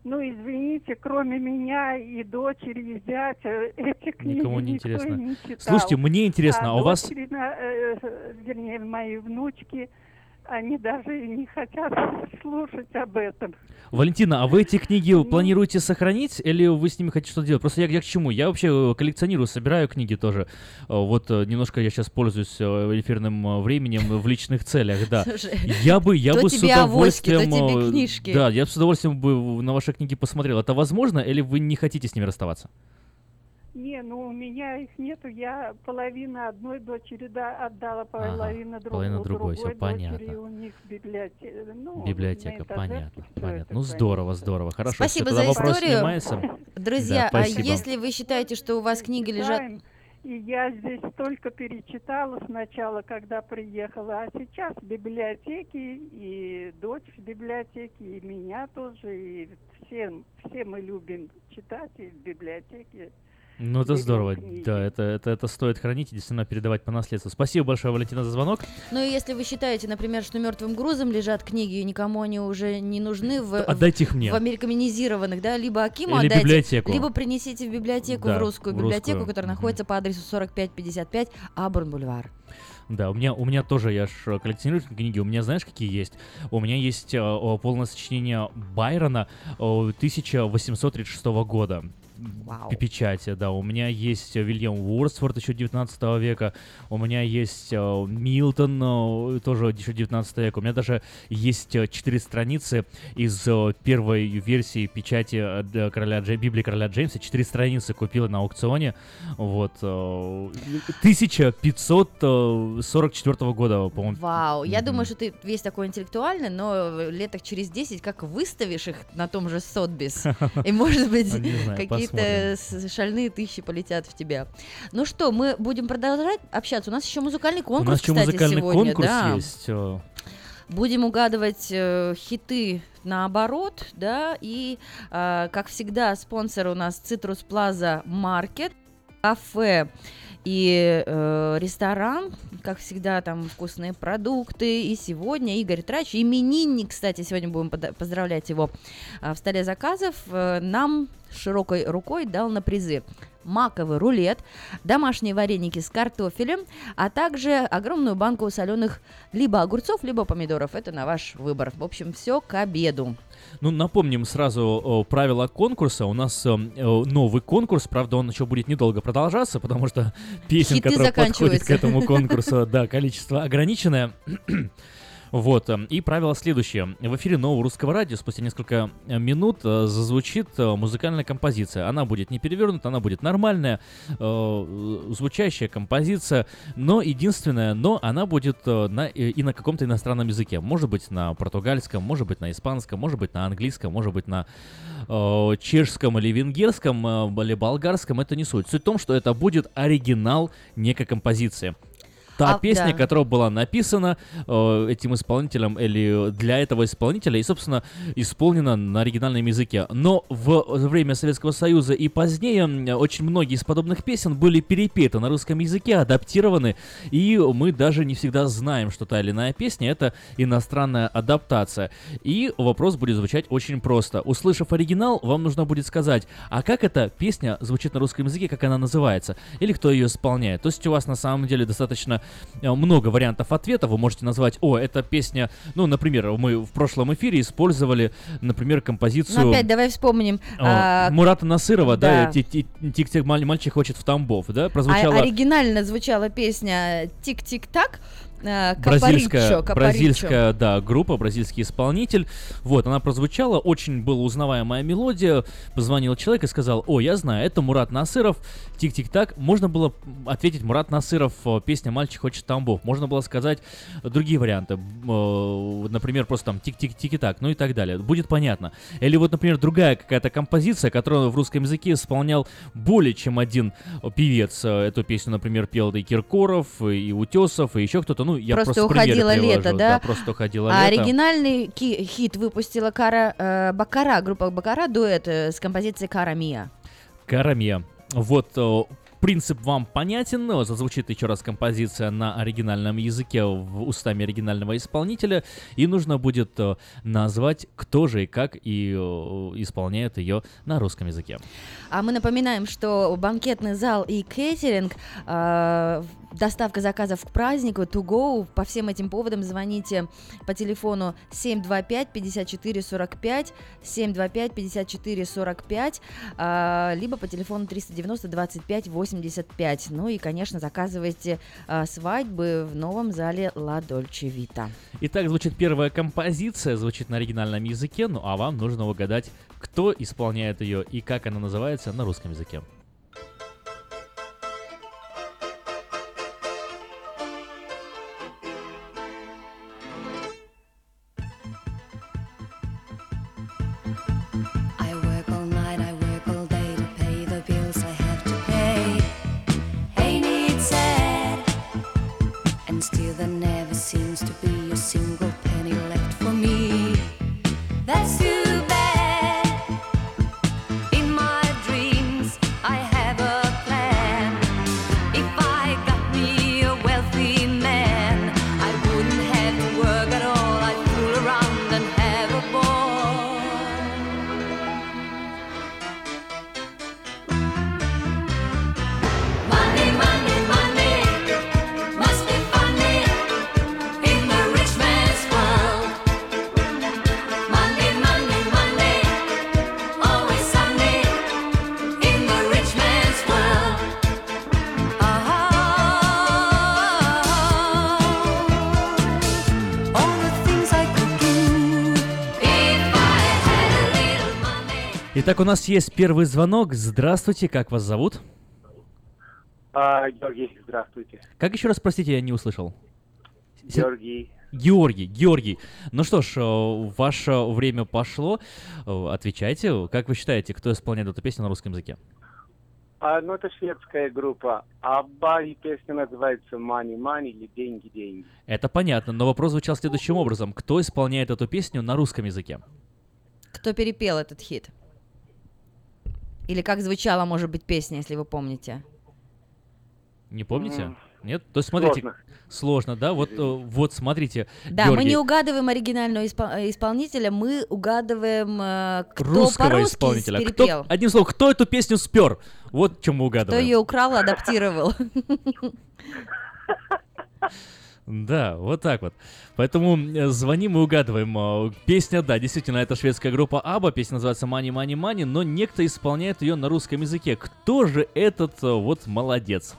Ну, извините, кроме меня и дочери, и зятя, эти книги Никому не никто интересно. не читал. Слушайте, мне интересно, а у вас- на- э, вернее, мои внучки, они даже и не хотят слушать об этом. Валентина, а вы эти книги планируете сохранить или вы с ними хотите что-то делать? Просто я, я к чему? Я вообще э, коллекционирую, собираю книги тоже. Э, Вот э, немножко я сейчас пользуюсь эфирным временем в личных целях, да. Слушай, Я бы, я то бы с авоськи, удовольствием... тебе э, книжки. Да, я бы с удовольствием бы на ваши книги посмотрел. Это возможно или вы не хотите с ними расставаться? Не, ну у меня их нету. Я половину одной дочери да, отдала, Ага, половину другой, половина другой, дочери. понятно. У них библиотека. Ну, Библиотека, понятно, понятно. это, Ну здорово, здорово. Хорошо, Спасибо тогда за вопрос историю. снимается. Друзья, Да, а спасибо. если вы считаете, что у вас книги лежат... И я здесь только перечитала сначала, когда приехала, а сейчас в библиотеке, и дочь в библиотеке, и меня тоже, и все, все мы любим читать и в библиотеке. Ну, это здорово. Да, это, это, это стоит хранить и действительно передавать по наследству. Спасибо большое, Валентина, за звонок. Ну и если вы считаете, например, что мертвым грузом лежат книги, и никому они уже не нужны в, Отдайте их мне. в американизированных, да, либо Акиму Или отдайте, библиотеку. либо принесите в библиотеку, Да, в русскую в библиотеку, русскую. которая находится по адресу 4555 Абурн-Бульвар. Да, у меня, у меня тоже, я ж коллекционирую книги, у меня знаешь, какие есть? У меня есть э, полное сочинение Байрона о, 1836 года. Вау. Печати, да. У меня есть э, Вильям Уорсворт еще 19 века. У меня есть э, Милтон, э, тоже еще 19 века. У меня даже есть э, четыре страницы из первой версии печати короля Джей- Библии короля Джеймса. Четыре страницы купила на аукционе. Вот. э, 1544 года, по-моему. Вау, я думаю, что ты весь такой интеллектуальный, но леток через 10 как выставишь их на том же Сотбис, и, может быть, Не знаю, какие-то с- шальные тысячи полетят в тебя. Ну что, мы будем продолжать общаться. У нас еще музыкальный У конкурс, нас еще кстати, музыкальный сегодня. конкурс да. есть. э, Будем угадывать э, хиты наоборот, да, и, э, как всегда, спонсор у нас Citrus Plaza Market, кафе и э, ресторан, как всегда, там вкусные продукты. И сегодня Игорь Трач, именинник, кстати, сегодня будем поздравлять его а, в столе заказов, э, нам широкой рукой дал на призы маковый рулет, домашние вареники с картофелем, а также огромную банку соленых либо огурцов, либо помидоров. Это на ваш выбор. В общем, все к обеду. Ну, напомним сразу о, правила конкурса. У нас э, э, новый конкурс, правда, он еще будет недолго продолжаться, потому что песен, Хиты которые подходят к этому конкурсу, да, количество ограниченное. Вот, э, и правило следующее. В эфире нового русского радио спустя несколько э, минут э, зазвучит э, музыкальная композиция. Она будет не перевернута, она будет нормальная, звучащая композиция, но единственное, но она будет на, и на каком-то иностранном языке. Может быть на португальском, может быть на испанском, может быть на английском, может быть на чешском или венгерском, или болгарском, это не суть. Суть в том, что это будет оригинал некой композиции. Та А, песня, да. которая была написана э, этим исполнителем или для этого исполнителя и, собственно, исполнена на оригинальном языке. Но в время Советского Союза и позднее очень многие из подобных песен были перепеты на русском языке, адаптированы, и мы даже не всегда знаем, что та или иная песня — это иностранная адаптация. И вопрос будет звучать очень просто. Услышав оригинал, вам нужно будет сказать, а как эта песня звучит на русском языке, как она называется, или кто ее исполняет. То есть у вас на самом деле достаточно много вариантов ответа. Вы можете назвать, о, эта песня, ну, например, мы в прошлом эфире использовали, например, композицию... Ну, опять давай вспомним. а, а, Мурата Насырова, да, да. «Ти- ти- «Тик-тик, маль- мальчик хочет в Тамбов», да, а- прозвучала... оригинально звучала песня «Тик-тик-так», э, бразильская, «Капаричо», бразильская, да, группа, бразильский исполнитель. Вот, она прозвучала, очень была узнаваемая мелодия. Позвонил человек и сказал, о, я знаю, это Мурат Насыров, тик-тик-так. Можно было ответить Мурат Насыров, э, песня «Мальчик хочет Тамбов». Можно было сказать другие варианты. Э, Например, просто там тик-тик-тик-так, ну и так далее. Будет понятно. Или вот, например, другая какая-то композиция, которую в русском языке исполнял более чем один певец. Э, Эту песню, например, пел и Киркоров, и Утесов, и еще кто-то. Ну, я Просто просто, уходило лето, привожу, да? просто уходило А лето. оригинальный хит выпустила Кара э, Бакара, группа Бакара, дуэт э, с композицией Кара Мия. Караме. Вот э, принцип вам понятен, но зазвучит еще раз композиция на оригинальном языке в устами оригинального исполнителя, и нужно будет э, назвать, кто же и как и э, исполняет ее на русском языке. А мы напоминаем, что банкетный зал и кейтеринг, э, доставка заказов к празднику, to go, по всем этим поводам звоните по телефону 725-54-45, 725-54-45, э, либо по телефону 390-25-85. Ну и, конечно, заказывайте э, свадьбы в новом зале La Dolce Vita. Итак, звучит первая композиция, звучит на оригинальном языке, ну а вам нужно угадать, кто исполняет ее и как она называется на русском языке. Итак, у нас есть первый звонок. Здравствуйте, как вас зовут? А, Георгий, здравствуйте. Как еще раз, простите, я не услышал. Георгий. Георгий, Георгий. Ну что ж, э, ваше время пошло. Э, Отвечайте. Как вы считаете, кто исполняет эту песню на русском языке? А, ну, это шведская группа. Абба и песня называется «Money, money» или «Деньги, деньги». Это понятно, но вопрос звучал следующим образом. Кто исполняет эту песню на русском языке? Кто перепел этот хит? Или как звучала, может быть, песня, если вы помните? Не помните? Нет? То есть смотрите, Сложно. сложно, да? Вот, э, вот смотрите, Да, мы Георгий, не угадываем оригинального испол- э, исполнителя, мы угадываем, э, кто русского исполнителя. перепел. Кто, одним словом, кто эту песню спер? Вот чем мы Кто угадываем. ее украл, адаптировал. Да, вот так вот. Поэтому э, звоним и угадываем. Э, Песня, да, действительно, это шведская группа Аба. Песня называется Money, Money, Money, но некто исполняет ее на русском языке. Кто же этот э, вот молодец?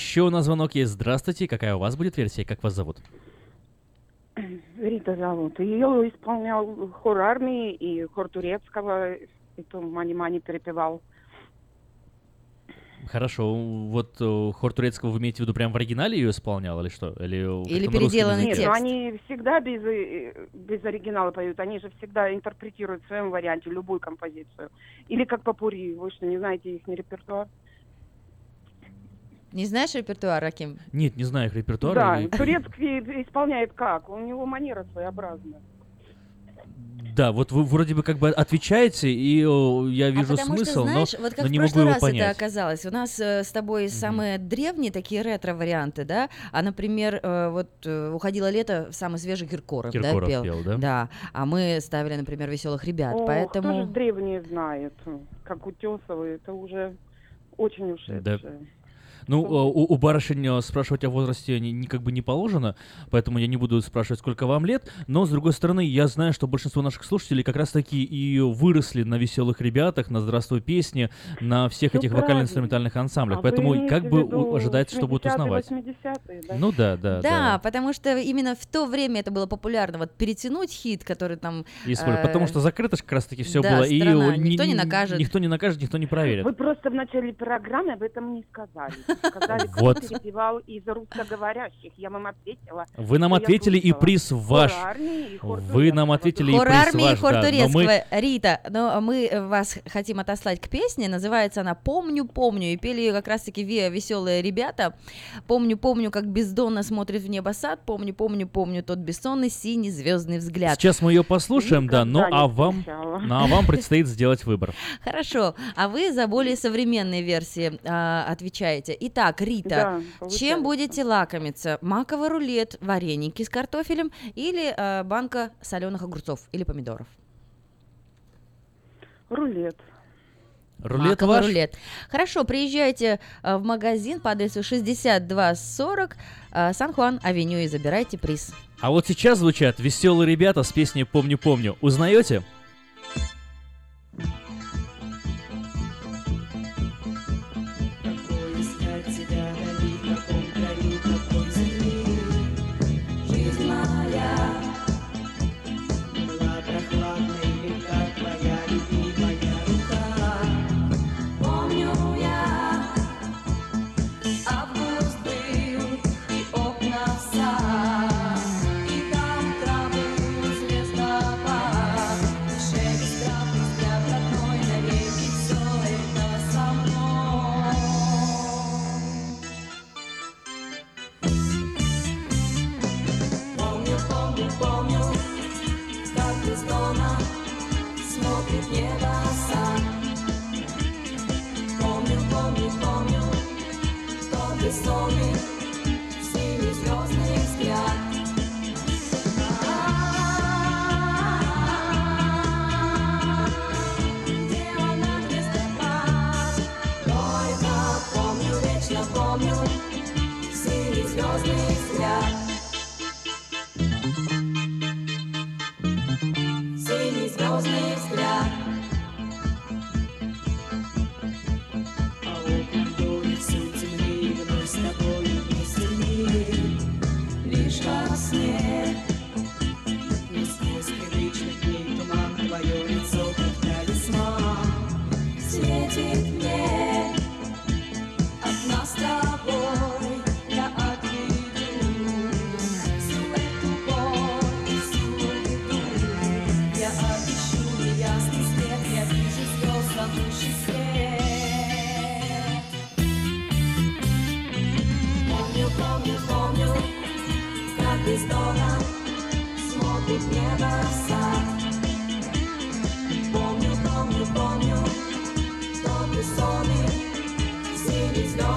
Еще у нас звонок есть. Здравствуйте, какая у вас будет версия, как вас зовут? Рита зовут. Ее исполнял хор армии и хор турецкого. Это Мани-Мани перепевал. Хорошо, вот э, хор турецкого вы имеете в виду прям в оригинале ее исполнял или что? Или, Или переделанный языке? Нет, ну они всегда без, э, без оригинала поют. Они же всегда интерпретируют в своем варианте любую композицию. Или как попури. Вы что, не знаете их репертуар? Не знаешь репертуар, Раким? Нет, не знаю их репертуара. Да, и- турецкий исполняет как? У него манера своеобразная. Да, вот вы вроде бы как бы отвечаете, и о, я вижу а потому смысл, что, знаешь, но, вот как но в не могу прошлый его раз понять. это оказалось. У нас э, с тобой самые древние такие ретро-варианты, да? А, например, э, вот э, «Уходило лето» самый свежий Киркоров, Киркоров да, пел. пел, да? Да, а мы ставили, например, «Веселых ребят», О, поэтому... кто же древние знает? Как Утесовы, это уже очень ушедшее. Да. Ну, э, у, у барышень э, спрашивать о возрасте не, не- как бы не положено, поэтому я не буду спрашивать, сколько вам лет. Но, с другой стороны, я знаю, что большинство наших слушателей как раз-таки и выросли на веселых ребятах, на «Здравствуй, песни», на всех Всё этих вокально-инструментальных ансамблях. А поэтому как бы ожидается, что будут 70-е, узнавать. 80-е, да? Ну да, да, Да, да. потому что именно в то время это было популярно, вот перетянуть хит, который там... И э, потому что закрыто ж как раз-таки все да, было. и страна, ни- никто не накажет. Никто не накажет, никто не проверит. Вы просто в начале программы об этом не сказали. Сказали, кто Вот. перепевал из русскоговорящих. Я вам ответила. Вы нам ответили, и приз ваш. Хор армии и хор Вы нам ответили, и Хор приз армии и ваш, хор да. Но турецкого. мы Рита, но мы вас хотим отослать к песне, называется она «Помню, помню», и пели ее как раз-таки веселые ребята. «Помню, помню, как бездонно смотрит в небо сад, помню, помню, помню тот бессонный синий звездный взгляд». Сейчас мы ее послушаем, да, ну Никогда не а вам, ну, а вам предстоит сделать выбор. Хорошо, а вы за более современные версии а, отвечаете. Итак, Рита, Да, чем будете лакомиться? Маковый рулет, вареники с картофелем или а, банка соленых огурцов или помидоров? Рулет. Рулет Маковый ваш? рулет. Хорошо, приезжайте а, в магазин по адресу 6240 а, Сан-Хуан, авеню и забирайте приз. А вот сейчас звучат веселые ребята с песней «Помню, помню». Узнаете?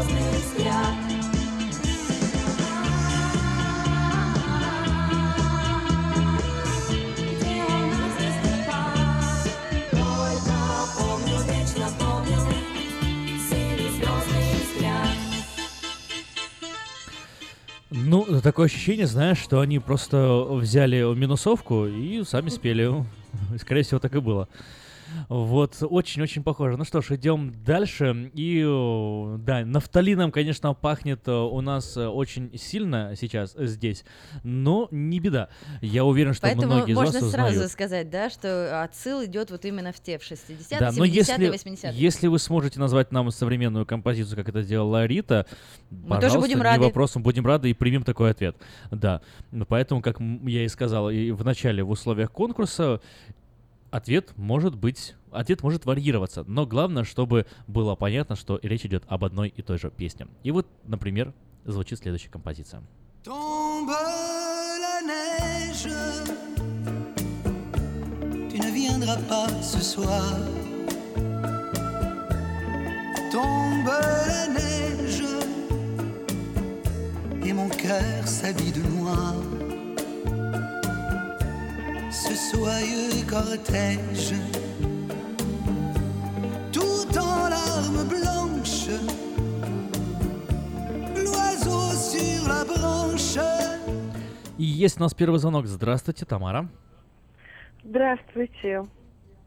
Звездный взгляд. Такое ощущение, знаешь, что они просто взяли минусовку и сами спели. Скорее всего, так и было. Вот, очень-очень похоже. Ну что ж, идем дальше. И, да, нафталином, конечно, пахнет э, у нас э, очень сильно сейчас здесь, но не беда. Я уверен, что Поэтому многие из можно вас сразу узнают. сказать, да, что отсыл идет вот именно в те в 60-е, Да, 70-е, но если, 80-е. если вы сможете назвать нам современную композицию, как это сделала Рита, Мы тоже будем рады. вопрос, мы будем рады и примем такой ответ. Да, поэтому, как я и сказал и в начале, в условиях конкурса, ответ может быть, ответ может варьироваться, но главное, чтобы было понятно, что речь идет об одной и той же песне. И вот, например, звучит следующая композиция. Tombe la neige, et mon cœur s'habille de noir ce soyeux cortège, tout en larmes blanches, l'oiseau sur la branche. И есть у нас первый звонок. Здравствуйте, Тамара. Здравствуйте.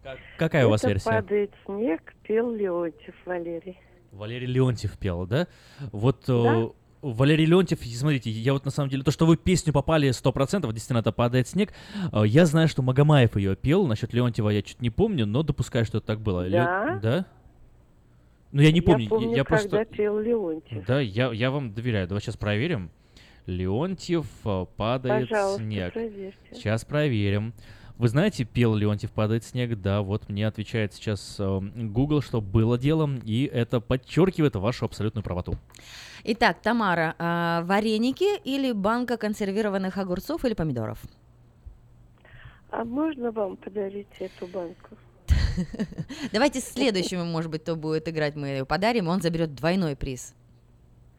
Как, какая Это у вас версия? Падает снег, пел Леонтьев Валерий. Валерий Леонтьев пел, да? Вот э, да? Валерий Леонтьев, смотрите, я вот на самом деле, то, что вы песню попали 100%, действительно, это «Падает снег», э, я знаю, что Магомаев ее пел, насчет Леонтьева я чуть не помню, но допускаю, что это так было. Ле- Да? Да? Ну, я не помню, Я помню, я когда просто... пел Леонтьев. Да, я, я вам доверяю, давай сейчас проверим. Леонтьев, э, «Падает Пожалуйста, снег». проверьте. Сейчас проверим. Вы знаете, пел Леонтьев «Падает снег»? Да, вот мне отвечает сейчас э, Google, что было делом, и это подчеркивает вашу абсолютную правоту. Итак, Тамара, а, вареники или банка консервированных огурцов или помидоров? А можно вам подарить эту банку? Давайте следующему, может быть, кто будет играть, мы ее подарим, он заберет двойной приз.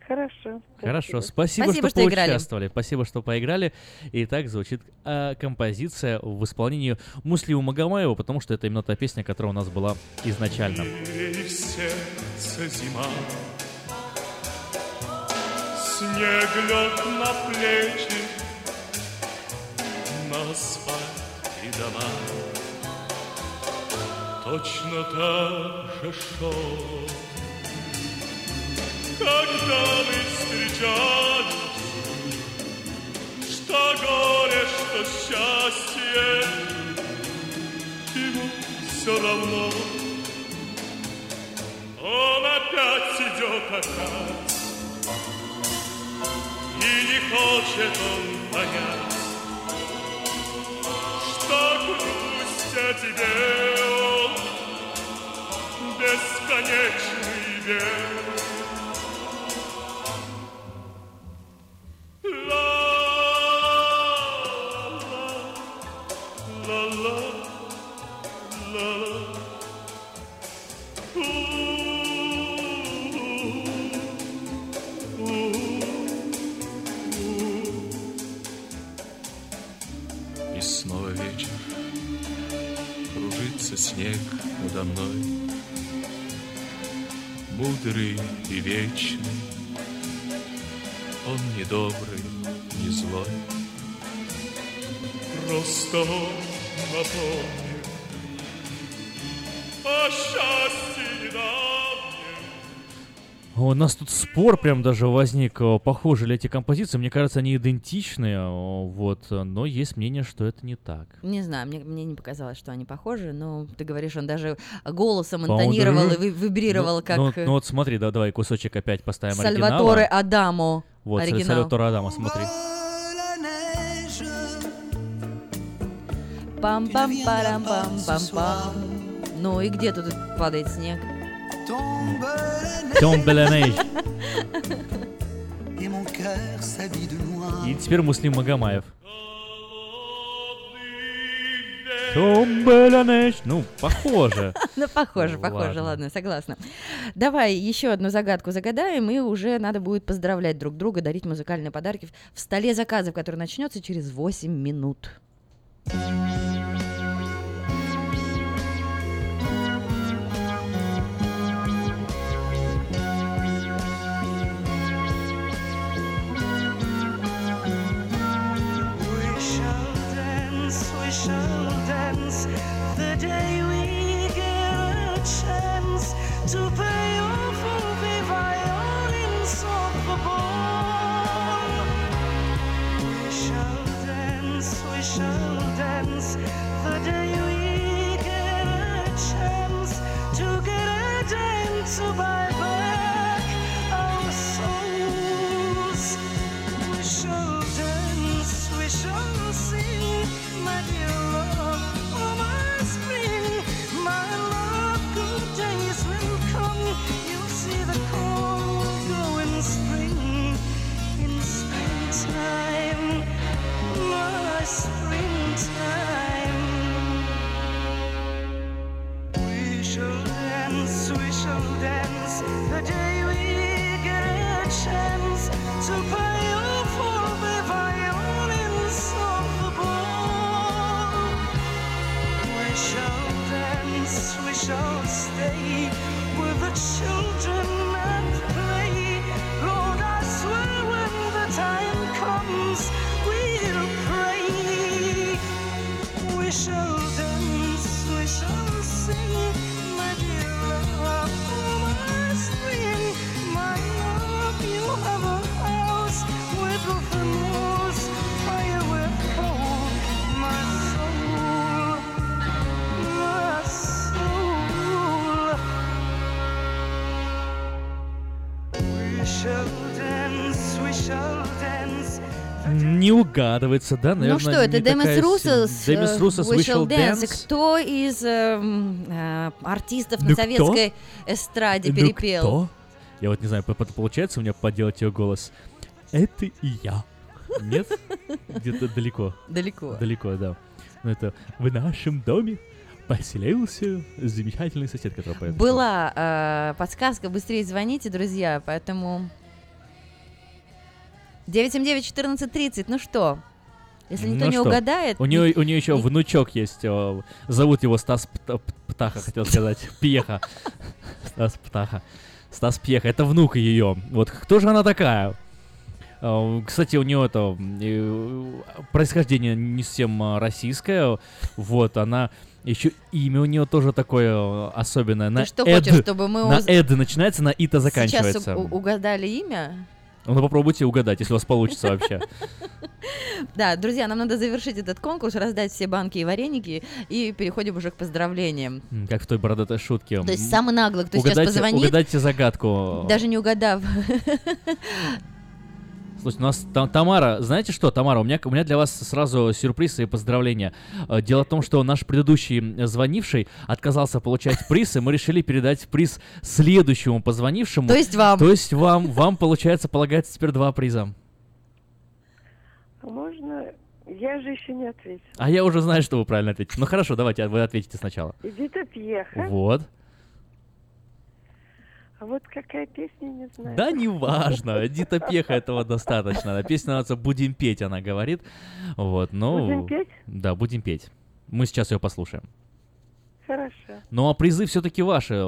Хорошо. Хорошо, спасибо, Спасибо, что, что играли. поучаствовали. Спасибо, что поиграли. И так звучит э, композиция в исполнении Муслима Магомаева, потому что это именно та песня, которая у нас была изначально. Зима Снег лег на плечи На асфальт и дома Точно так же шел Когда мы встречались Что горе, что счастье Ему все равно. Он опять идет опять И не хочет он понять Что грусть о тебе он Бесконечный век снег надо мной. Мудрый и вечный Он не добрый, не злой. Просто он напомнит О счастье недавнем У нас тут спор прям даже возник, похожи ли эти композиции. Мне кажется, они идентичны, вот, но есть мнение, что это не так. Не знаю, мне, мне не показалось, что они похожи, но ты говоришь, он даже голосом интонировал и вибрировал, ну, как Ну, э, ну вот смотри, да, давай кусочек опять поставим Сальваторе. Адамо. Вот, оригинал. Сальваторе Адама, смотри. пам пам парам пам пам пам Ну и где тут падает снег? Тёмбеленей. Et mon cœur s'habille de noir. И теперь Муслим Магомаев. Тёмбеленей. Ну, похоже. Ну, похоже, похоже, Ладно. ладно, согласна. Давай еще одну загадку загадаем, и уже надо будет поздравлять друг друга, дарить музыкальные подарки в столе заказов, который начнется через 8 минут. We shall dance the day we get a chance to pay off all the violins of the ball. We shall dance, we shall dance the day we get a chance to get a dance to buy We shall dance, the day we get a chance to shall stay with the children не угадывается, да, наверное. ну что, это Демис Русос, Демис э, Русос вышел Dance. Кто из э, м, э, артистов Ну на кто? советской эстраде Ну перепел? кто? Я вот не знаю, получается у меня подделать ее голос. Это и я. Нет? Где-то далеко. Далеко. Далеко, да. Но это в нашем доме поселился замечательный сосед, который поет. Была э, подсказка, быстрее звоните, друзья, поэтому... 979-1430, ну что? Если никто Ну не что, угадает... У нее, у нее еще внучок есть. э, Зовут его Стас Пта- Птаха, хотел сказать. Пьеха. Стас Птаха. Стас Пьеха. Это внук ее. Вот кто же она такая? Э, Кстати, у нее это э, происхождение не совсем российское. Вот, она еще имя у нее тоже такое особенное. На что «эд». хочешь, чтобы мы На уз- «эд» начинается, на «ита» Сейчас заканчивается. у- угадали имя? Ну, попробуйте угадать, если у вас получится вообще. Да, друзья, нам надо завершить этот конкурс, раздать все банки и вареники, и переходим уже к поздравлениям. Как в той бородатой шутке. То есть самый наглый, кто сейчас Угадайте- позвонит, Угадайте загадку. даже не угадав. Слушайте, у нас там Тамара, знаете что, Тамара, у меня, у меня для вас сразу сюрприз и поздравления. Э, Дело в том, что наш предыдущий звонивший отказался получать приз, и мы решили передать приз следующему позвонившему. То есть вам. То есть вам, вам получается, полагается теперь два приза. А можно... Я же еще не ответила. А я уже знаю, что вы правильно ответите. Ну хорошо, давайте, вы ответите сначала. Эдита Пьеха. Вот. А вот какая песня, не знаю. Да неважно, Эдита Пеха этого достаточно. Песня называется «Будем петь», она говорит. Вот, ну... Будем петь? Да, будем петь. Мы сейчас ее послушаем. Хорошо. Ну а призы все-таки ваши.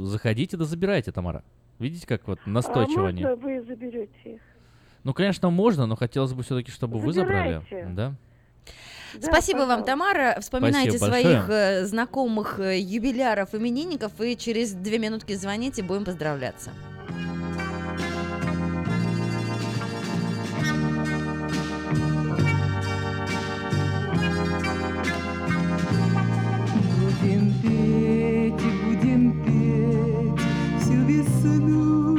Заходите да забирайте, Тамара. Видите, как вот настойчиво а они. можно вы заберете их? Ну, конечно, можно, но хотелось бы все-таки, чтобы вы забрали. Забирайте. Да? Спасибо вам, Тамара. Вспоминайте Спасибо своих большое. э, знакомых э, юбиляров, именинников, и через две минутки звоните, будем поздравляться. Будем петь и будем петь всю весну,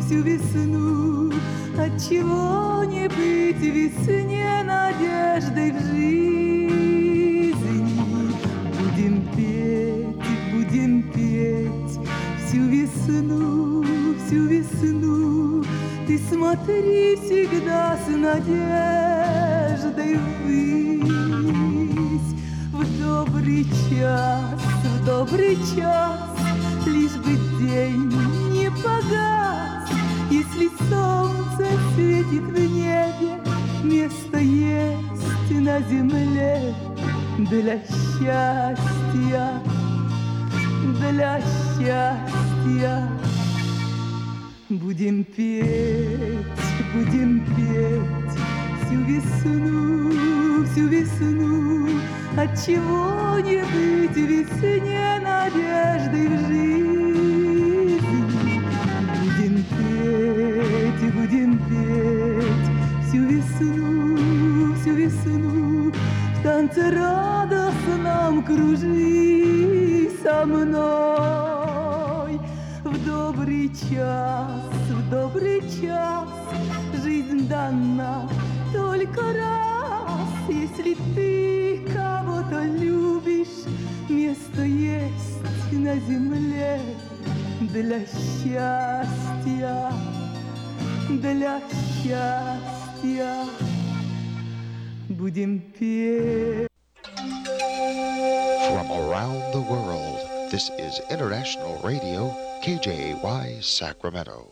всю весну. Отчего не быть весне надеждой в жизни? Весну, всю весну. Ты смотри всегда с надеждой ввысь. В добрый час, в добрый час, Лишь бы день не погас, Если солнце светит в небе, Место есть на земле для счастья, для счастья. Будем петь, будем петь всю весну, всю весну. Отчего не быть весне надежды в жизни? Будем петь будем петь всю весну, всю весну. В танце радостном кружи со мной. В добрый час, в добрый час. Жизнь дана только раз. Если ты кого-то любишь Место есть на земле Для счастья, для счастья. Будем петь. From around the world, this is International Radio, KJY Sacramento.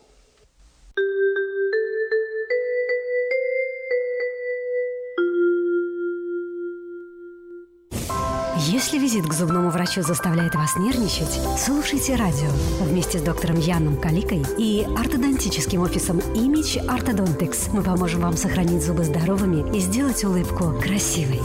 Если визит к зубному врачу заставляет вас нервничать, слушайте радио вместе с доктором Яном Каликой и ортодонтическим офисом Image Orthodontics. Мы поможем вам сохранить зубы здоровыми и сделать улыбку красивой.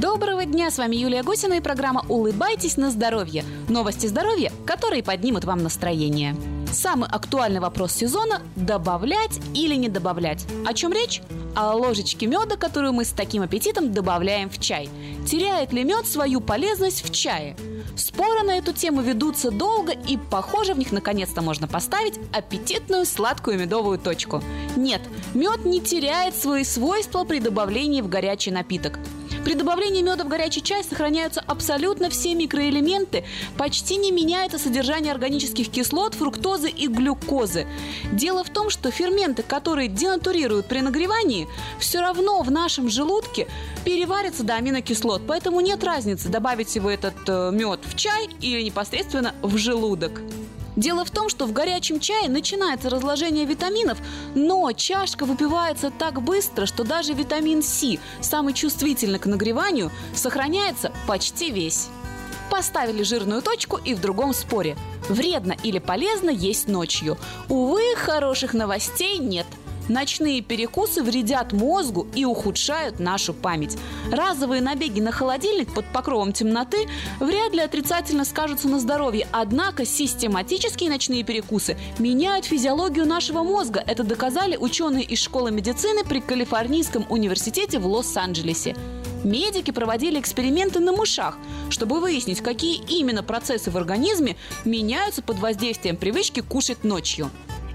Доброго дня, с вами Юлия Гусина и программа «Улыбайтесь на здоровье». Новости здоровья, которые поднимут вам настроение. Самый актуальный вопрос сезона – добавлять или не добавлять. О чем речь? О ложечке меда, которую мы с таким аппетитом добавляем в чай. Теряет ли мед свою полезность в чае? Споры на эту тему ведутся долго, и, похоже, в них наконец-то можно поставить аппетитную сладкую медовую точку. Нет, мед не теряет свои свойства при добавлении в горячий напиток. При добавлении меда в горячий чай сохраняются абсолютно все микроэлементы, почти не меняется содержание органических кислот, фруктозы и глюкозы. Дело в том, что ферменты, которые денатурируют при нагревании, все равно в нашем желудке переварятся до аминокислот, поэтому нет разницы, добавить вы этот э, мед в чай или непосредственно в желудок. Дело в том, что в горячем чае начинается разложение витаминов, но чашка выпивается так быстро, что даже витамин С, самый чувствительный к нагреванию, сохраняется почти весь. Поставили жирную точку и в другом споре. Вредно или полезно есть ночью. Увы, хороших новостей нет. Ночные перекусы вредят мозгу и ухудшают нашу память. Разовые набеги на холодильник под покровом темноты вряд ли отрицательно скажутся на здоровье, однако систематические ночные перекусы меняют физиологию нашего мозга. Это доказали ученые из школы медицины при Калифорнийском университете в Лос-Анджелесе. Медики проводили эксперименты на мышах, чтобы выяснить, какие именно процессы в организме меняются под воздействием привычки кушать ночью.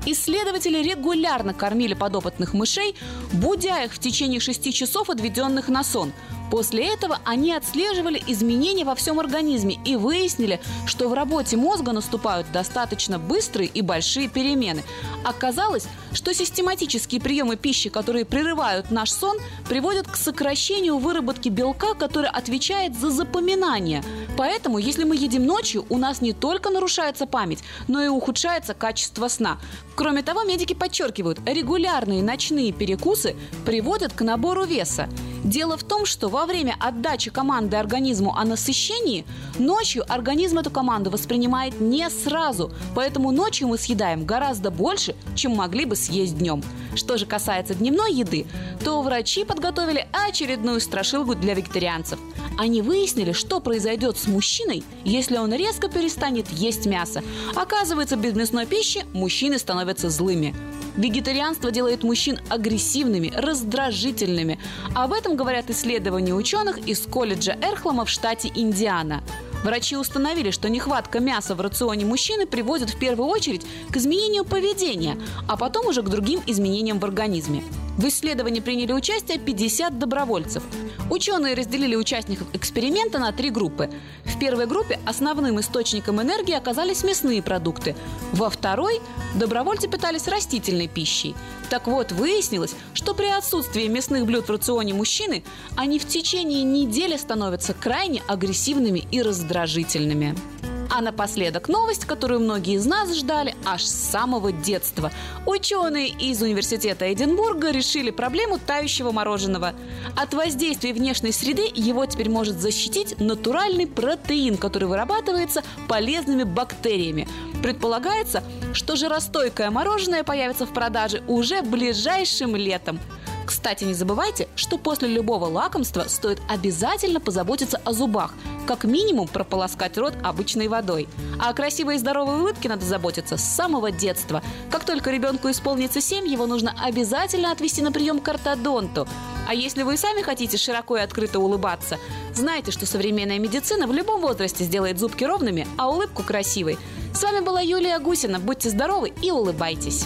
Исследователи регулярно кормили подопытных мышей, будя их в течение 6 часов, отведенных на сон. После этого они отслеживали изменения во всем организме и выяснили, что в работе мозга наступают достаточно быстрые и большие перемены. Оказалось, что систематические приемы пищи, которые прерывают наш сон, приводят к сокращению выработки белка, который отвечает за запоминание. Поэтому, если мы едим ночью, у нас не только нарушается память, но и ухудшается качество сна. Кроме того, медики подчеркивают, регулярные ночные перекусы приводят к набору веса. Дело в том, что во время отдачи команды организму о насыщении, ночью организм эту команду воспринимает не сразу, поэтому ночью мы съедаем гораздо больше, чем могли бы съесть днем. Что же касается дневной еды, то врачи подготовили очередную страшилку для вегетарианцев. Они выяснили, что произойдет с мужчиной, если он резко перестанет есть мясо. Оказывается, без мясной пищи мужчины становятся злыми. Вегетарианство делает мужчин агрессивными, раздражительными. Об этом говорят исследования ученых из колледжа Эрхлама в штате Индиана. Врачи установили, что нехватка мяса в рационе мужчины приводит в первую очередь к изменению поведения, а потом уже к другим изменениям в организме. В исследовании приняли участие 50 добровольцев. Ученые разделили участников эксперимента на три группы. В первой группе основным источником энергии оказались мясные продукты. Во второй добровольцы питались растительной пищей. Так вот, выяснилось, что при отсутствии мясных блюд в рационе мужчины они в течение недели становятся крайне агрессивными и раздражительными. А напоследок новость, которую многие из нас ждали аж с самого детства. Ученые из Университета Эдинбурга решили проблему тающего мороженого. От воздействия внешней среды его теперь может защитить натуральный протеин, который вырабатывается полезными бактериями. Предполагается, что жиростойкое мороженое появится в продаже уже ближайшим летом. Кстати, не забывайте, что после любого лакомства стоит обязательно позаботиться о зубах. Как минимум прополоскать рот обычной водой. А о красивой и здоровой улыбке надо заботиться с самого детства. Как только ребенку исполнится 7, его нужно обязательно отвести на прием к ортодонту. А если вы сами хотите широко и открыто улыбаться, знайте, что современная медицина в любом возрасте сделает зубки ровными, а улыбку красивой. С вами была Юлия Гусина. Будьте здоровы и улыбайтесь.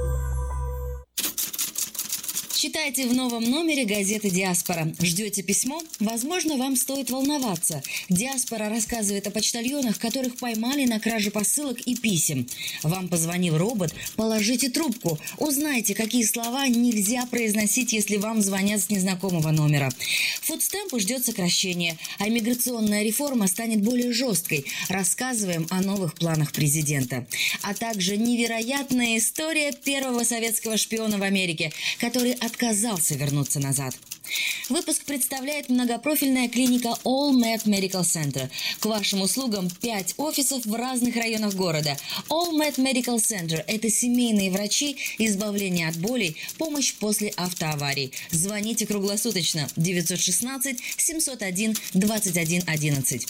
Читайте в новом номере газеты «Диаспора». Ждете письмо? Возможно, вам стоит волноваться. «Диаспора» рассказывает о почтальонах, которых поймали на краже посылок и писем. Вам позвонил робот? Положите трубку. Узнайте, какие слова нельзя произносить, если вам звонят с незнакомого номера. Фудстемпу ждет сокращение, а миграционная реформа станет более жесткой. Рассказываем о новых планах президента. А также невероятная история первого советского шпиона в Америке, который отказался вернуться назад. Выпуск представляет многопрофильная клиника All Med Medical Center. К вашим услугам 5 офисов в разных районах города. All Med Medical Center – это семейные врачи, избавление от болей, помощь после автоаварий. Звоните круглосуточно 916 701 21 11.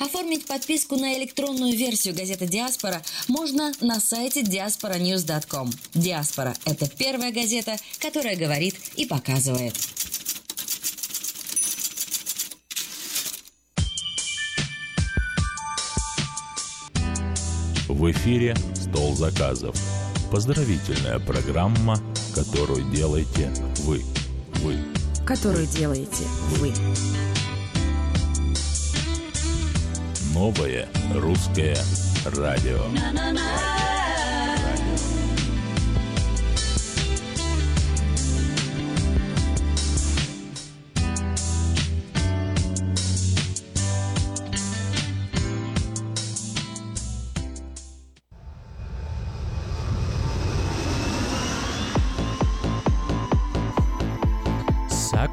Оформить подписку на электронную версию газеты «Диаспора» можно на сайте diasporanews.com. «Диаспора» – это первая газета, которая говорит и показывает. В эфире «Стол заказов». Поздравительная программа, которую делаете вы. Вы. Которую делаете вы. Новое русское радио.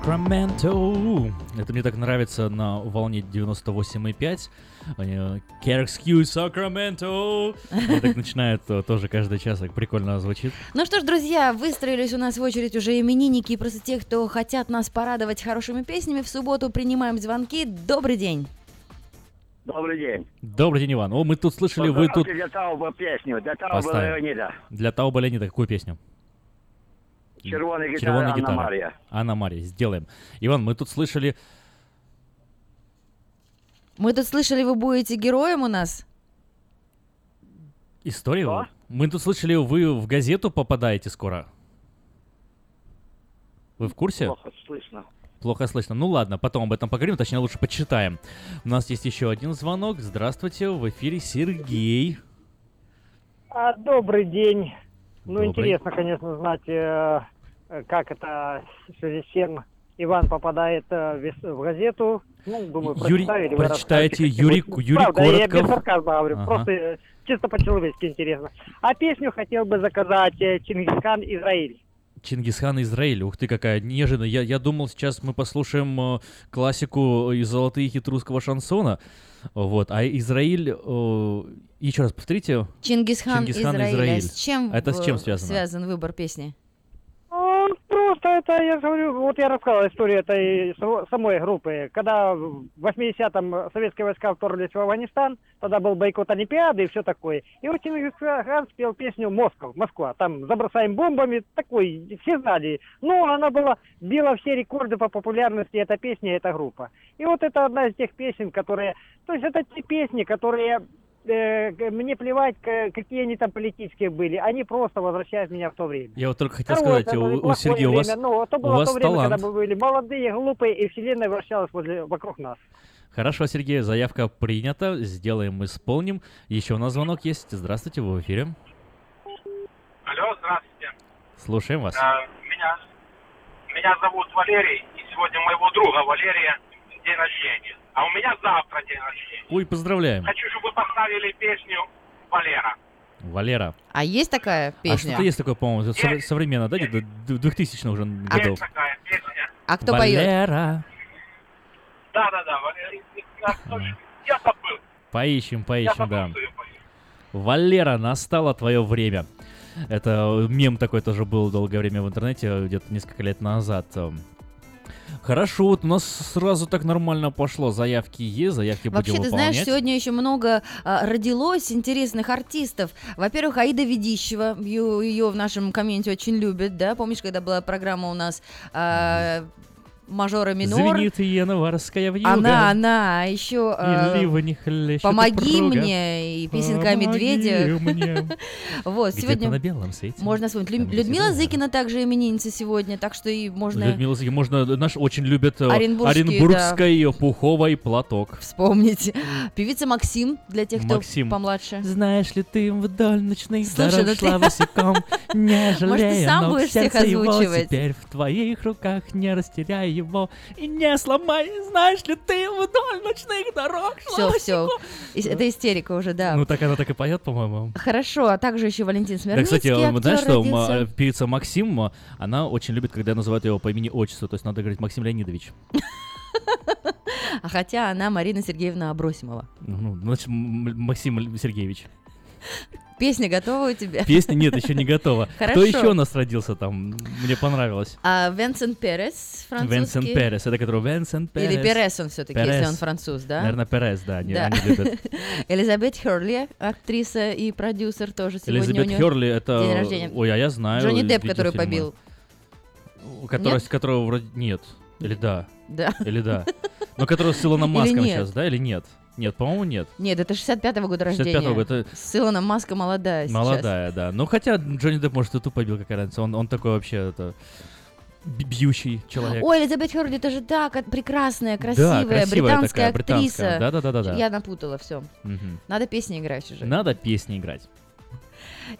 Sacramento. Это мне так нравится на волне 98,5. Они, э, Care excuse Sacramento. Они так начинают э, тоже каждый час, так прикольно звучит. Ну что ж, друзья, выстроились у нас в очередь уже именинники и просто те, кто хотят нас порадовать хорошими песнями. В субботу принимаем звонки. Добрый день. Добрый день. Добрый день, Иван. О, мы тут слышали, вы тут... Для Тауба песню, для Тауба Поставим. Леонида. Для Тауба Леонида какую песню? Червоная гитара, Червоная Анна гитара. Мария. Анна Мария, сделаем. Иван, мы тут слышали... Мы тут слышали, вы будете героем у нас. Историю? Мы тут слышали, вы в газету попадаете скоро. Вы в курсе? Плохо слышно. Плохо слышно. Ну ладно, потом об этом поговорим, точнее лучше почитаем. У нас есть еще один звонок. Здравствуйте, в эфире Сергей. А, добрый день. Ну, Добрый. интересно, конечно, знать, э, э, как это в связи с чем Иван попадает э, в газету. Ну, думаю, Юрий- вы прочитайте, Юрий-. Юрий Правда, я без сарказма говорю, Ага. просто чисто по-человечески интересно. А песню хотел бы заказать Чингисхан Израиль. Чингисхан Израиль. Ух ты, какая неожиданно. Я, я думал, сейчас мы послушаем э, классику и золотые хиты русского шансона. Вот. А Израиль... э, еще раз повторите. Чингисхан, Чингисхан Израиль. Израиль. А с чем, Это с чем связано? связан выбор песни? Просто это, я говорю, вот я рассказал историю этой само- самой группы. Когда в 80-м советские войска вторглись в Афганистан, тогда был бойкот Олимпиады и все такое. И вот Чингисхан спел песню «Москва», Москва. Там «Забросаем бомбами», такой, все знали. Но она была, била все рекорды по популярности, эта песня, эта группа. И вот это одна из тех песен, которые... То есть это те песни, которые мне плевать, какие они там политические были. Они просто возвращают меня в то время. Я вот только хотел Хорошее, сказать, у, у Сергея у вас. Ну, это у было вас то время, талант. когда мы были молодые, глупые, и вселенная вращалась возле, вокруг нас. Хорошо, Сергей, заявка принята. Сделаем, исполним. Еще у нас звонок есть. Здравствуйте, вы в эфире. Алло, здравствуйте. Слушаем вас. А, меня, меня зовут Валерий, и сегодня у моего друга Валерия день рождения. А у меня завтра день рождения. Ой, поздравляем. Хочу, чтобы вы поставили песню Валера. Валера. А есть такая А песня? что-то есть такое, по-моему, совре- современно, да, где-то 2000 уже годов. Такая песня. А кто поет? Валера. Да-да-да, Валерий. Я забыл. Поищем, Я поищем, забыл, да. Валера, настало твое время. Это мем такой тоже был долгое время в интернете, где-то несколько лет назад. Хорошо, вот у нас сразу так нормально пошло. Заявки есть, заявки Вообще, будем ты знаешь, выполнять. сегодня еще много а, родилось интересных артистов. Во-первых, Аида Ведищева, ее, в нашем комменте очень любят, да? Помнишь, когда была программа у нас а, мажора минор? Знаменитая наварская вьюга. Она, она, а еще И ливни хлещет помоги упруга. мне и песенка о Помоги медведях. мне. Вот Где-то сегодня на белом свете. можно вспомнить. Лю- Людмила Зыкина также именинница сегодня, так что и можно Людмила Зыкина, можно, наш очень любят э, Оренбургский, оренбургской пуховый платок. вспомнить. Певица Максим для тех, кто Максим. помладше. Знаешь ли ты вдоль ночных Слушай, дорог ну шла ты- босиком, не Может, ты жалея сам будешь всех озвучивать? теперь в твоих руках, не растеряй его и не сломай. Знаешь ли ты вдоль ночных дорог Все, все. Это истерика уже, да. Ну так она так и поет, по-моему. Хорошо, а также еще Валентин Да, Смирницкий, кстати, вы знаете, актер, что певица Максим, м, она очень любит, когда называют его по имени-отчеству, то есть надо говорить Максим Леонидович. А хотя она Марина Сергеевна Абросимова. Ну, значит, Максим Сергеевич. Песня готова у тебя? Песня нет, еще не готова. Кто Хорошо. еще у нас родился там? Мне понравилось. А Венсент Перес, французский. Венсент Перес, это который Венсент Перес. Или Перес он все-таки, если он француз, да? Наверное, Перес, да, они, Да. они любят. Элизабет Херли, актриса и продюсер тоже сегодня Элизабет Херли, это... день рождения. Ой, а я знаю. Джонни Депп, который побил. Который, которого вроде нет. Или да. Да. Или да. Но который с Илоном Маском сейчас, да, или нет? Нет, по-моему, нет. Нет, это 65-го года 65-го рождения. года, это- С Илоном Маска молодая сейчас. Молодая, да. Ну, хотя Джонни Депп, может, и ту побил, какая разница. Он, он такой вообще, это... Бьющий человек. Ой, Элизабет Херли, это же так прекрасная, красивая, красивая британская такая, актриса. британская. Да-да-да-да-да. Я напутала все. Мгм. Надо песни играть уже. Надо песни играть.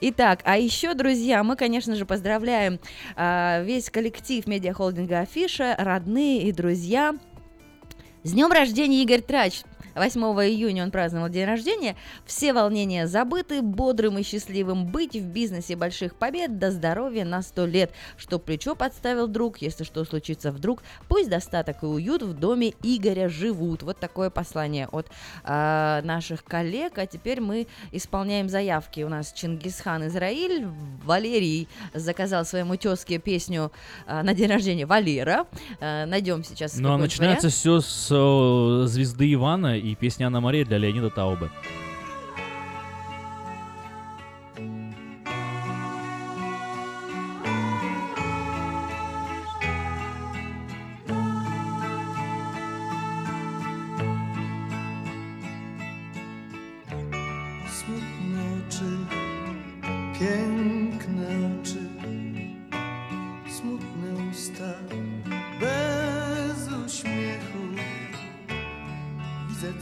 Итак, а еще, друзья, мы, конечно же, поздравляем а, весь коллектив медиахолдинга Афиша, родные и друзья. С днем рождения, Игорь Трач! 8 июня он праздновал день рождения. Все волнения забыты, бодрым и счастливым быть в бизнесе больших побед, до здоровья на 100 лет. Чтоб плечо подставил друг, если что случится вдруг, пусть достаток и уют в доме Игоря живут. Вот такое послание от а, наших коллег. А теперь мы исполняем заявки. У нас Чингисхан Израиль, Валерий заказал своему тезке песню а, на день рождения Валера. А, найдем сейчас Ну, а начинается вариант. все с э, звезды Ивана и песни Анна Мария для Леонида Таубы.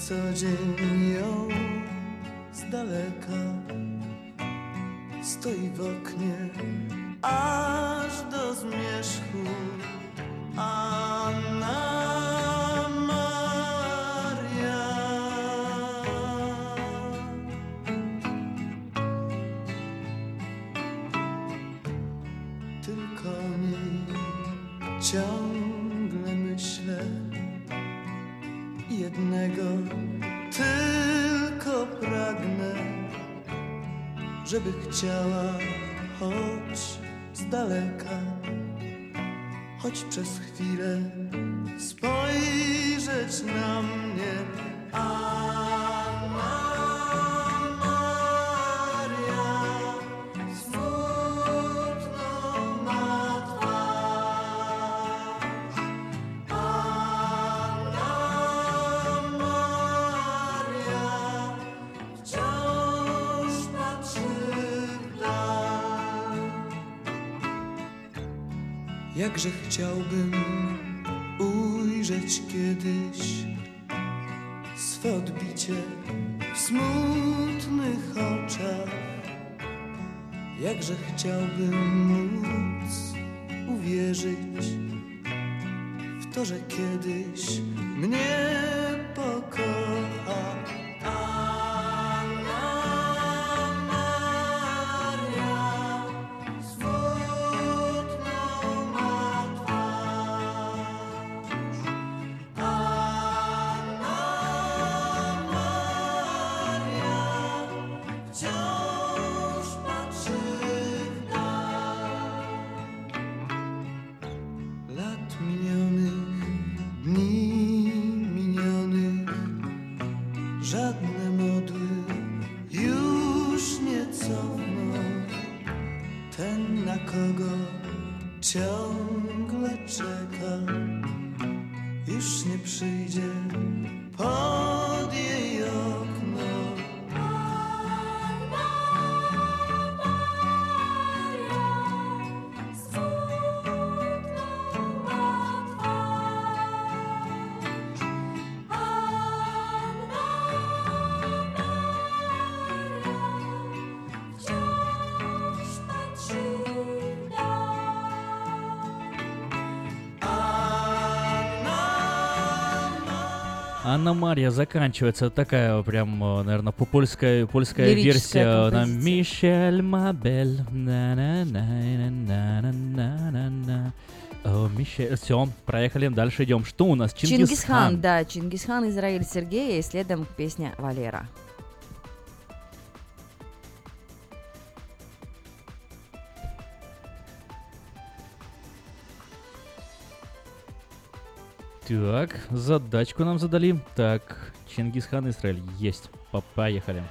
Co dzień ją z daleka, stoi w oknie, aż do zmierzchu. Anna Maria. Tylko pragnę, żeby chciała choć z daleka, choć przez chwilę spojrzeć na mnie. Anna Jakże chciałbym ujrzeć kiedyś swe odbicie w smutnych oczach. Jakże chciałbym móc uwierzyć w to, że kiedyś mnie pokocha. аномария заканчивается, такая прям, э, наверное, по польская, польская версия. Там, Мишель Мабель. Мишель, все, проехали, дальше идем. Что у нас? Чингисхан. Чингисхан, да, Чингисхан, Израиль, Сергей. и следом песня Валера. Так, задачку нам задали. Так, Чингисхан Израиль. Есть. Поехали.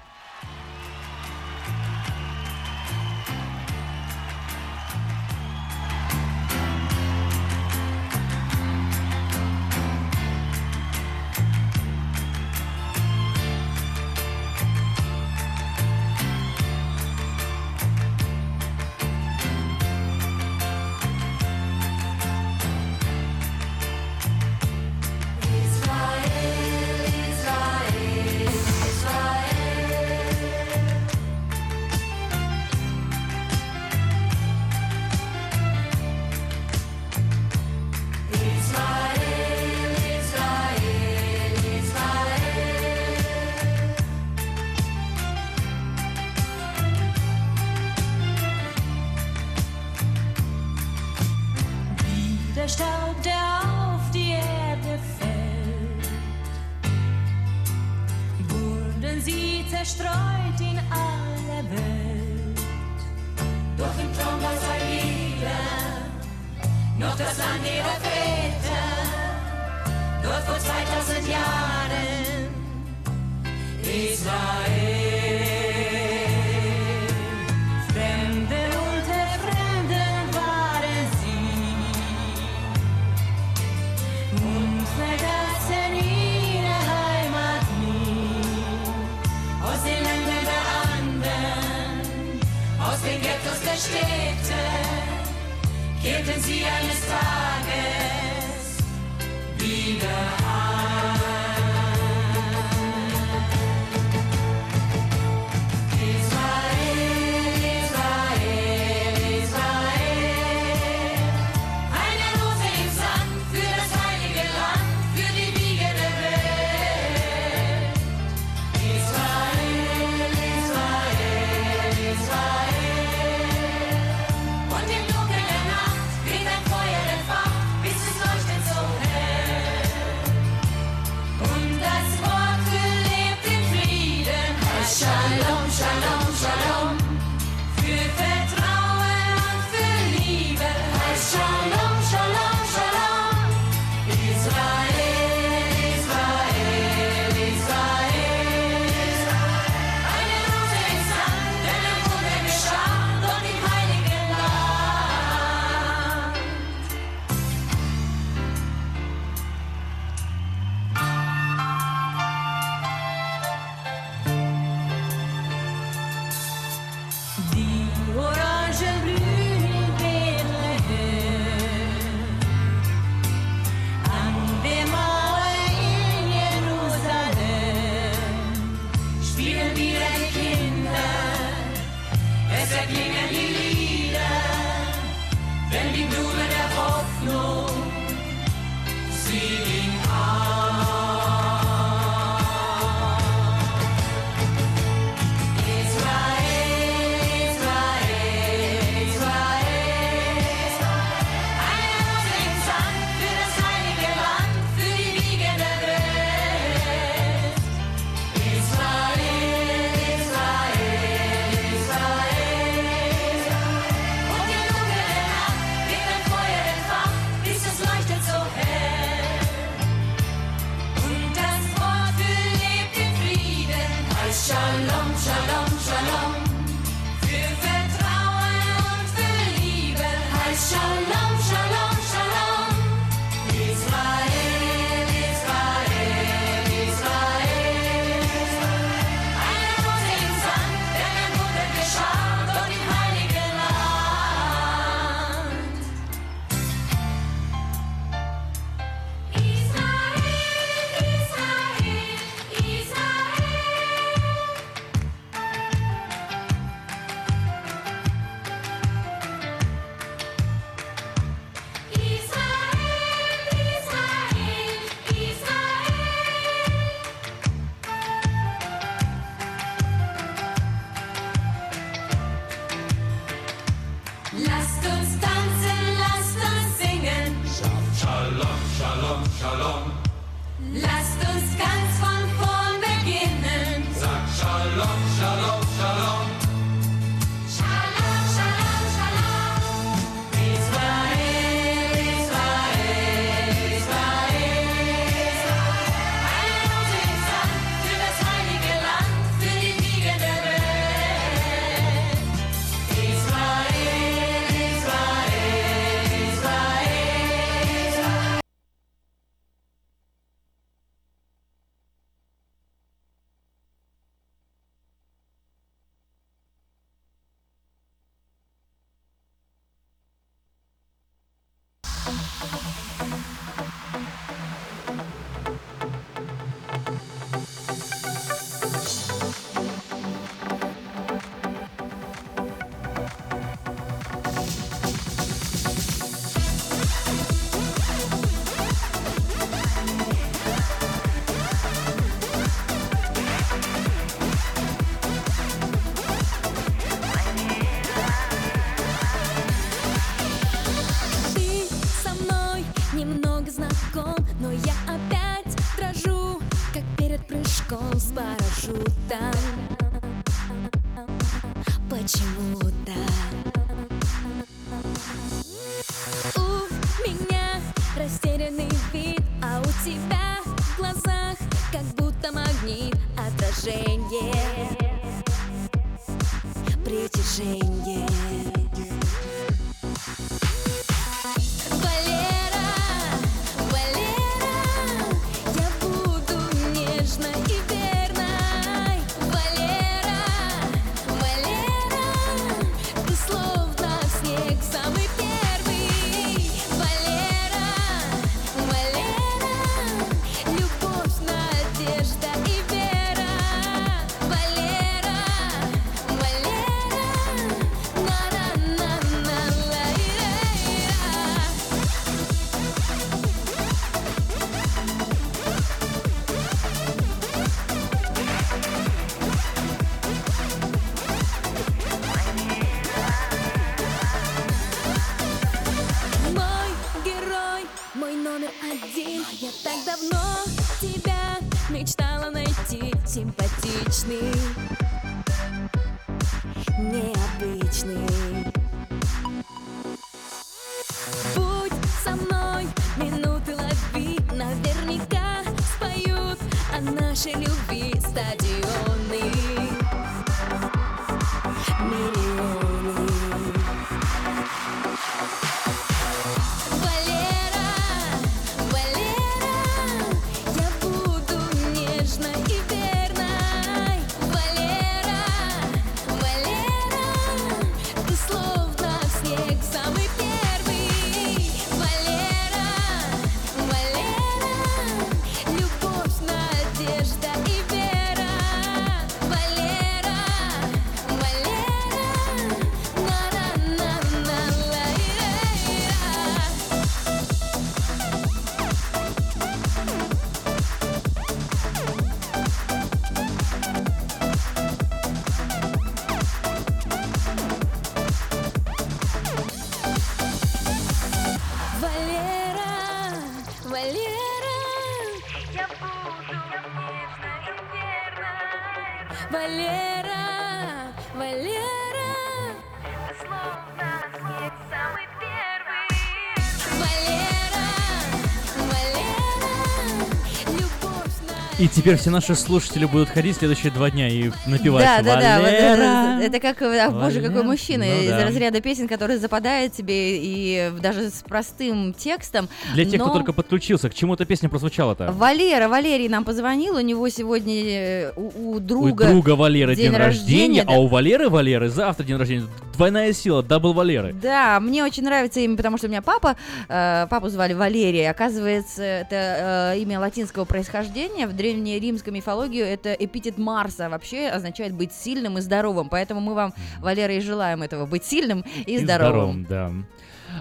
И теперь все наши слушатели будут ходить следующие два дня и напевать Да, да, да. вот «Валера». это, это как, а, боже, какой Валера. мужчина Ну из да. разряда песен, который западает тебе и даже с простым текстом. Для тех, но... кто только подключился, к чему эта песня прозвучала-то? Валера, Валерий нам позвонил, у него сегодня э, у, у друга, у друга Валеры день, рождения, да. а у Валеры Валеры завтра день рождения. Двойная сила, double Валеры. Да, мне очень нравится имя, потому что у меня папа, э, папу звали Валерий. Оказывается, это э, имя латинского происхождения. В древнеримской мифологии это эпитет Марса. Вообще означает быть сильным и здоровым. Поэтому мы вам, Валера, и желаем этого. Быть сильным и, здоровым. да.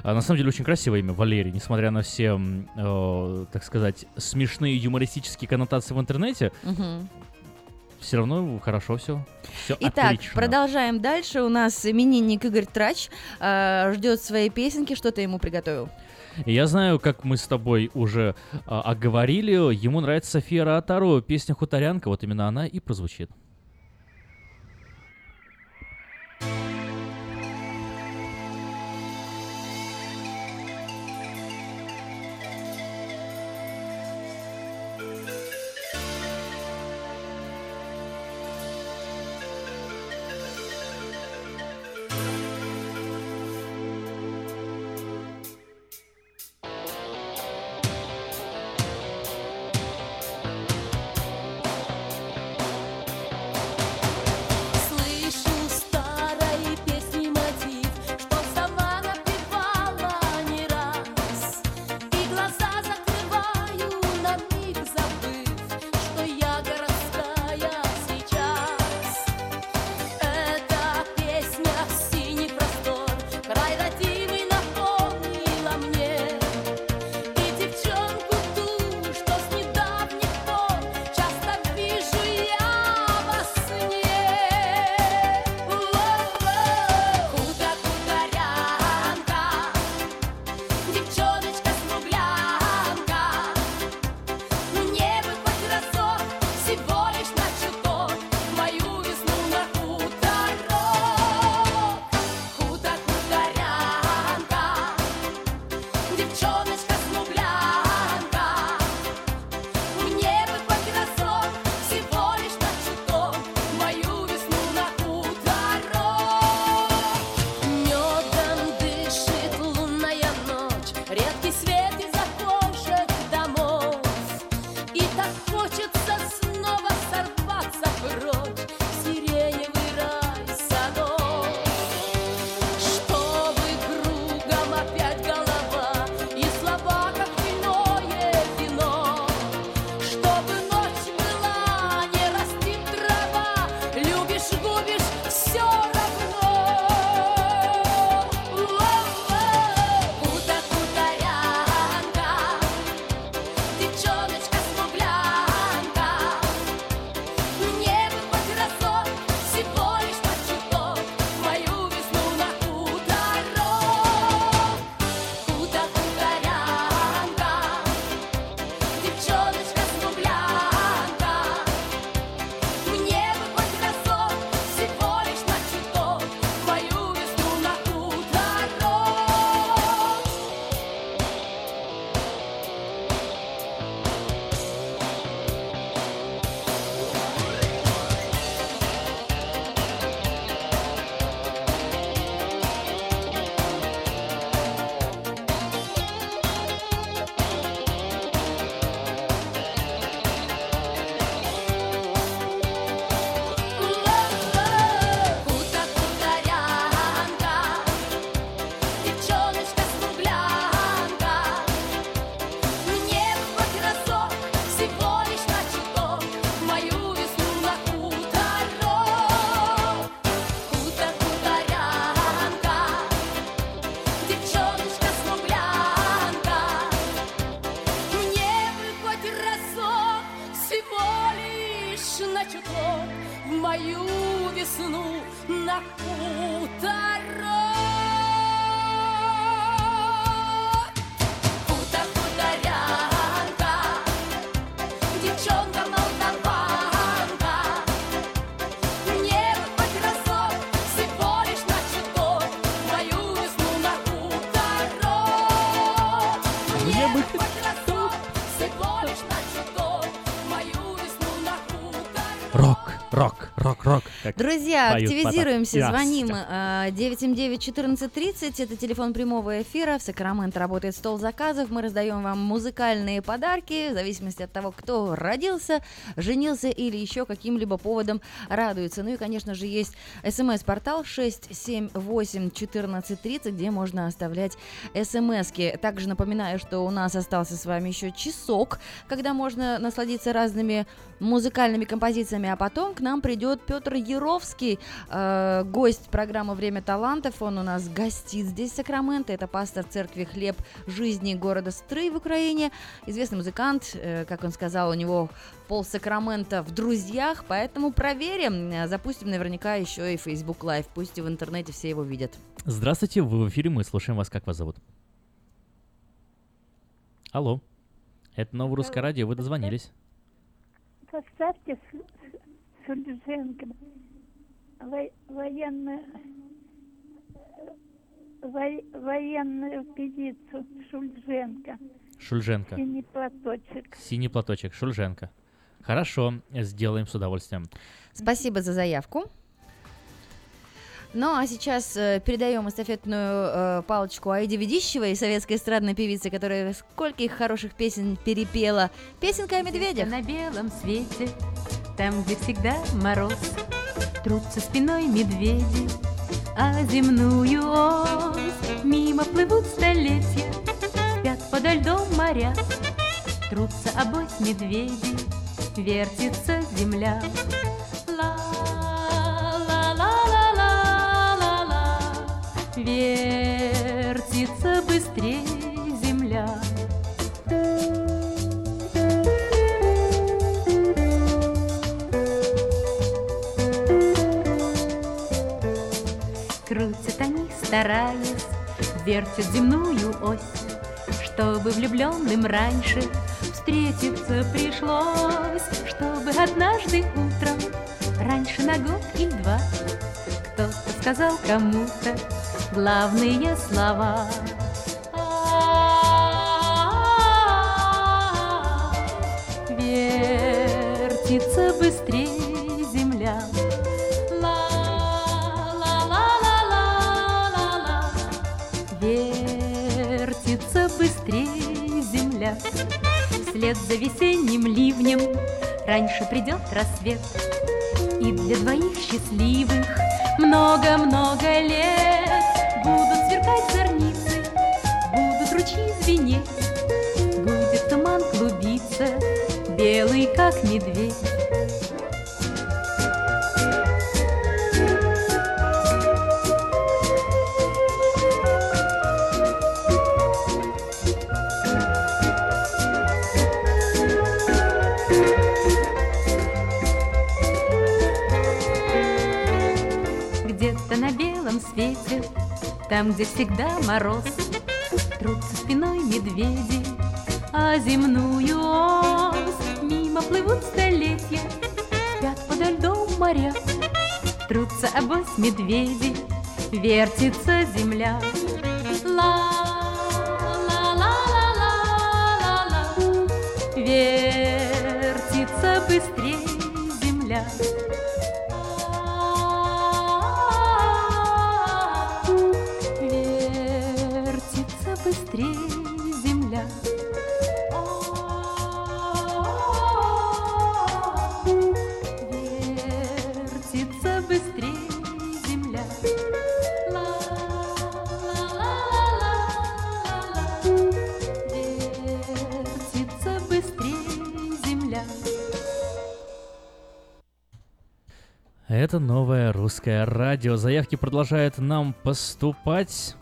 А, на самом деле очень красивое имя Валерий, несмотря на все, э, так сказать, смешные юмористические коннотации в интернете. Мгм. Все равно хорошо все. Все Итак, отлично. продолжаем дальше. У нас именинник Игорь Трач э, ждет своей песенки. Что ты ему приготовил? Я знаю, как мы с тобой уже а, оговорили, ему нравится София Ротару, песня «Хуторянка», вот именно она и прозвучит. Друзья, поют активизируемся, потом. звоним Ясно. э, 979-1430, это телефон прямого эфира, в Сакраменто работает стол заказов, мы раздаем вам музыкальные подарки, в зависимости от того, кто родился, женился или еще каким-либо поводом радуется. Ну и, конечно же, есть смс-портал 678-1430, где можно оставлять смски. Также напоминаю, что у нас остался с вами еще часок, когда можно насладиться разными музыкальными композициями, а потом к нам придет Петр Яровский, э, гость программы «Время талантов». Он у нас гостит здесь, в Сакраменто. Это пастор церкви «Хлеб жизни» города Строй в Украине. Известный музыкант, э, как он сказал, у него пол Сакрамента в друзьях, поэтому проверим. Запустим наверняка еще и Facebook Live. Пусть и в интернете все его видят. Здравствуйте, вы в эфире, мы слушаем вас, как вас зовут? Алло. Это новое русское радио, вы дозвонились. Поставьте С- С- Сульженко. Во- военно... во- военную певицу Шульженко. Шульженко. Синий платочек. Синий платочек, Шульженко. Хорошо, сделаем с удовольствием. Спасибо за заявку. Ну а сейчас э, передаем эстафетную э, палочку Айде Ведищевой, советской эстрадной певице, которая скольких хороших песен перепела. Песенка о медведях. На белом свете, там, где всегда мороз, Трутся спиной медведи, а земную ось Мимо плывут столетия, спят подо льдом моря, Трутся обось медведи, вертится земля. Вертится быстрее земля. Крутят они, стараясь, вертят земную ось, Чтобы влюбленным раньше встретиться пришлось, Чтобы однажды утром, раньше на год или два, Кто-то сказал кому-то главные слова. Вертится быстрее земля. Вертится быстрее земля. Вслед за весенним ливнем раньше придет рассвет. И для двоих счастливых много-много лет сверкать зорницы, будут ручьи звенеть, Будет туман клубиться, белый как медведь. Где-то на белом свете, там, где всегда мороз, Трутся спиной медведи, а земную ось Мимо плывут столетия, спят подо льдом моря, Трутся обось медведи, вертится земля. Ла-ла-ла-ла-ла-ла, Вертится быстрее земля. Быстрее земля. Вертится быстрее земля. Вертится быстрее земля. Это новое русское радио. Заявки продолжают нам поступать.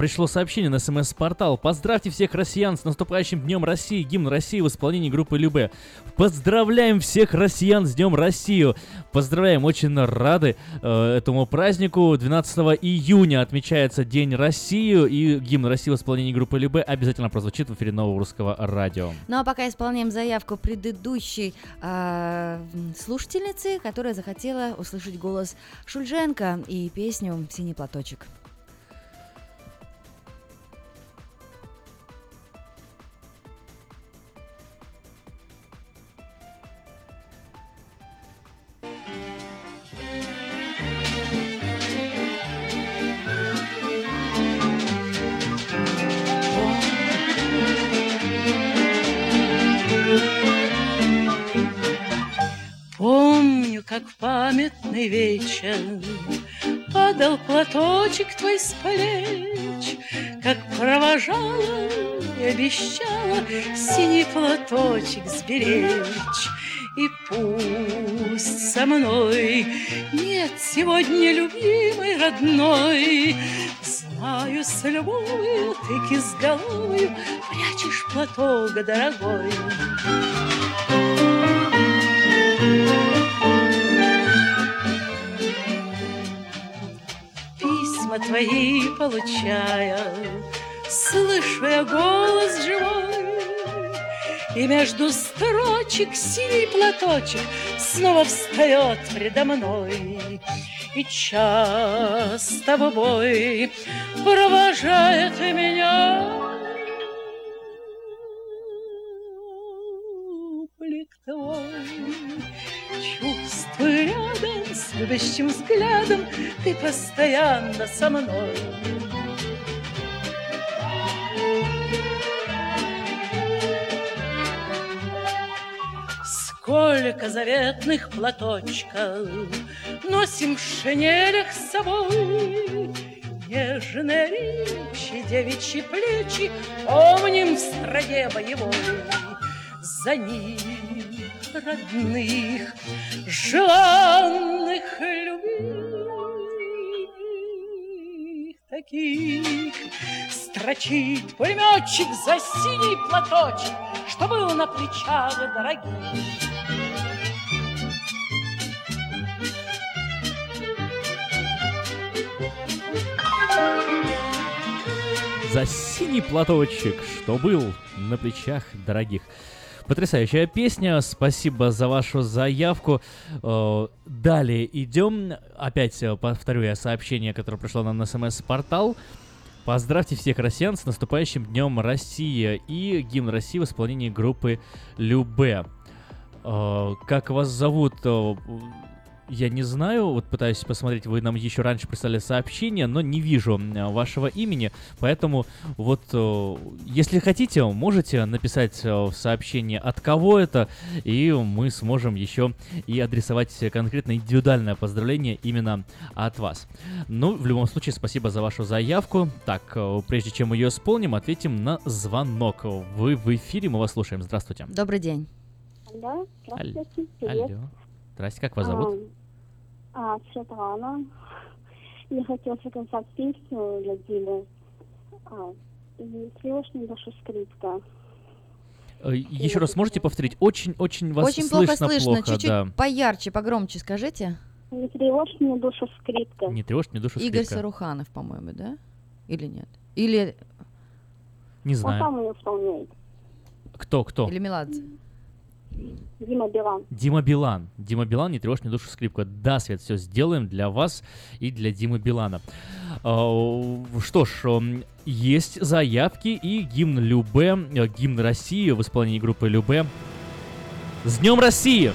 Пришло сообщение на смс-портал. Поздравьте всех россиян с наступающим Днем России. Гимн России в исполнении группы Любе. Поздравляем всех россиян с Днем Россию. Поздравляем, очень рады э, этому празднику. 12 июня отмечается День России. И гимн России в исполнении группы Любе обязательно прозвучит в эфире нового русского радио. Ну а пока исполняем заявку предыдущей м, слушательницы, которая захотела услышать голос Шульженко и песню «Синий платочек». Вечер Падал платочек твой с плеч, Как провожала и обещала Синий платочек сберечь. И пусть со мной нет сегодня любимой родной, Знаю, с любовью ты кизголовью Прячешь платок дорогой. Твои получая, Слышу я голос живой, И между строчек синий платочек Снова встает предо мной. И часто в бой провожает меня любящим взглядом Ты постоянно со мной. Сколько заветных платочков Носим в шинелях с собой. Нежные речи, девичьи плечи Помним в стране боевой. За ним родных, желанных любви таких Строчит пулеметчик за синий платочек, Что был на плечах дорогих. За синий платочек, что был на плечах дорогих. Потрясающая песня, спасибо за вашу заявку. Э, Далее идем. Опять э, повторю я сообщение, которое пришло нам на смс-портал. Поздравьте всех россиян с наступающим Днем России и гимн России в исполнении группы Любе. Э, Как вас зовут? Я не знаю, вот пытаюсь посмотреть, вы нам еще раньше прислали сообщение, но не вижу э, вашего имени, поэтому вот, э, если хотите, можете написать э, в сообщении, от кого это, и мы сможем еще и адресовать конкретно индивидуальное поздравление именно от вас. Ну, в любом случае, спасибо за вашу заявку. Так, э, прежде чем ее исполним, ответим на звонок. Вы в эфире, мы вас слушаем. Здравствуйте. Добрый день. Алло, здравствуйте. Алло. Здрасте, как вас зовут? А, Светлана. Я хотела заказать песню для Димы. А, «Тревожная душа скрипка». Э, Еще раз можете повторить? Очень-очень вас Очень плохо слышно, слышно. плохо, Чуть-чуть да. поярче, погромче скажите. Не тревожь меня, душа скрипка. Не тревожь мне душу Игорь скрипка. Саруханов, по-моему, да? Или нет? Или, Не Он знаю. сам ее исполняет. Кто, кто? или Меладзе? Дима Билан. Дима Билан. Дима Билан, не тревожь мне душу скрипка. Да, Свет, все сделаем для вас и для Димы Билана. А, Что ж, есть заявки и гимн Любе, э, гимн России в исполнении группы Любе. С Днем России!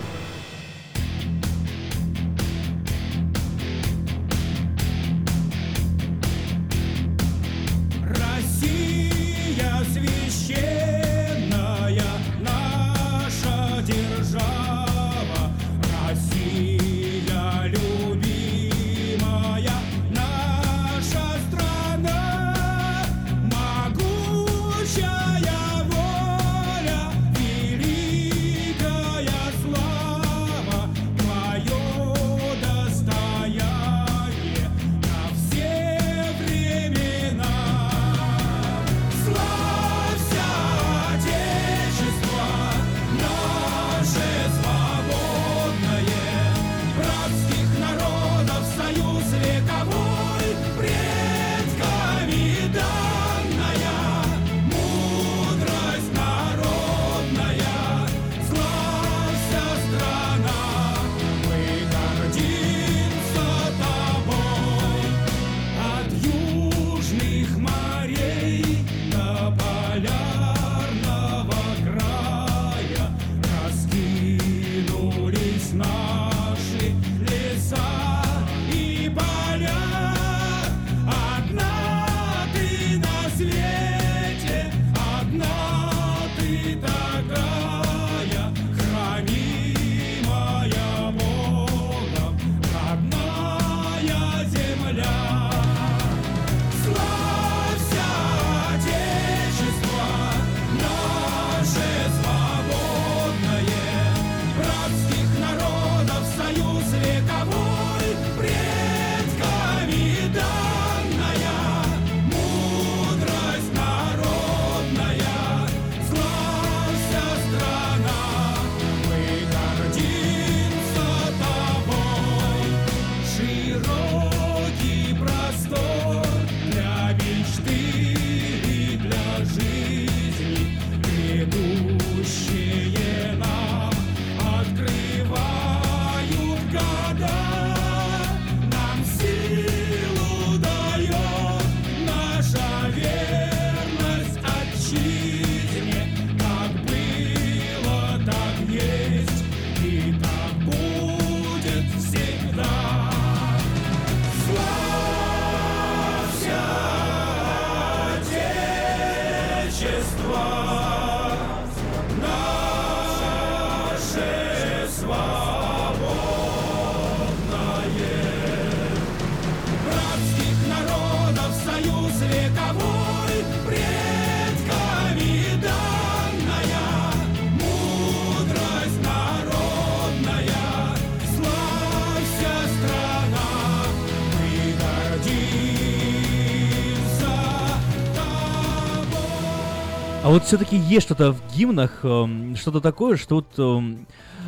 Все-таки есть что-то в гимнах, эм, что-то такое, что вот, эм,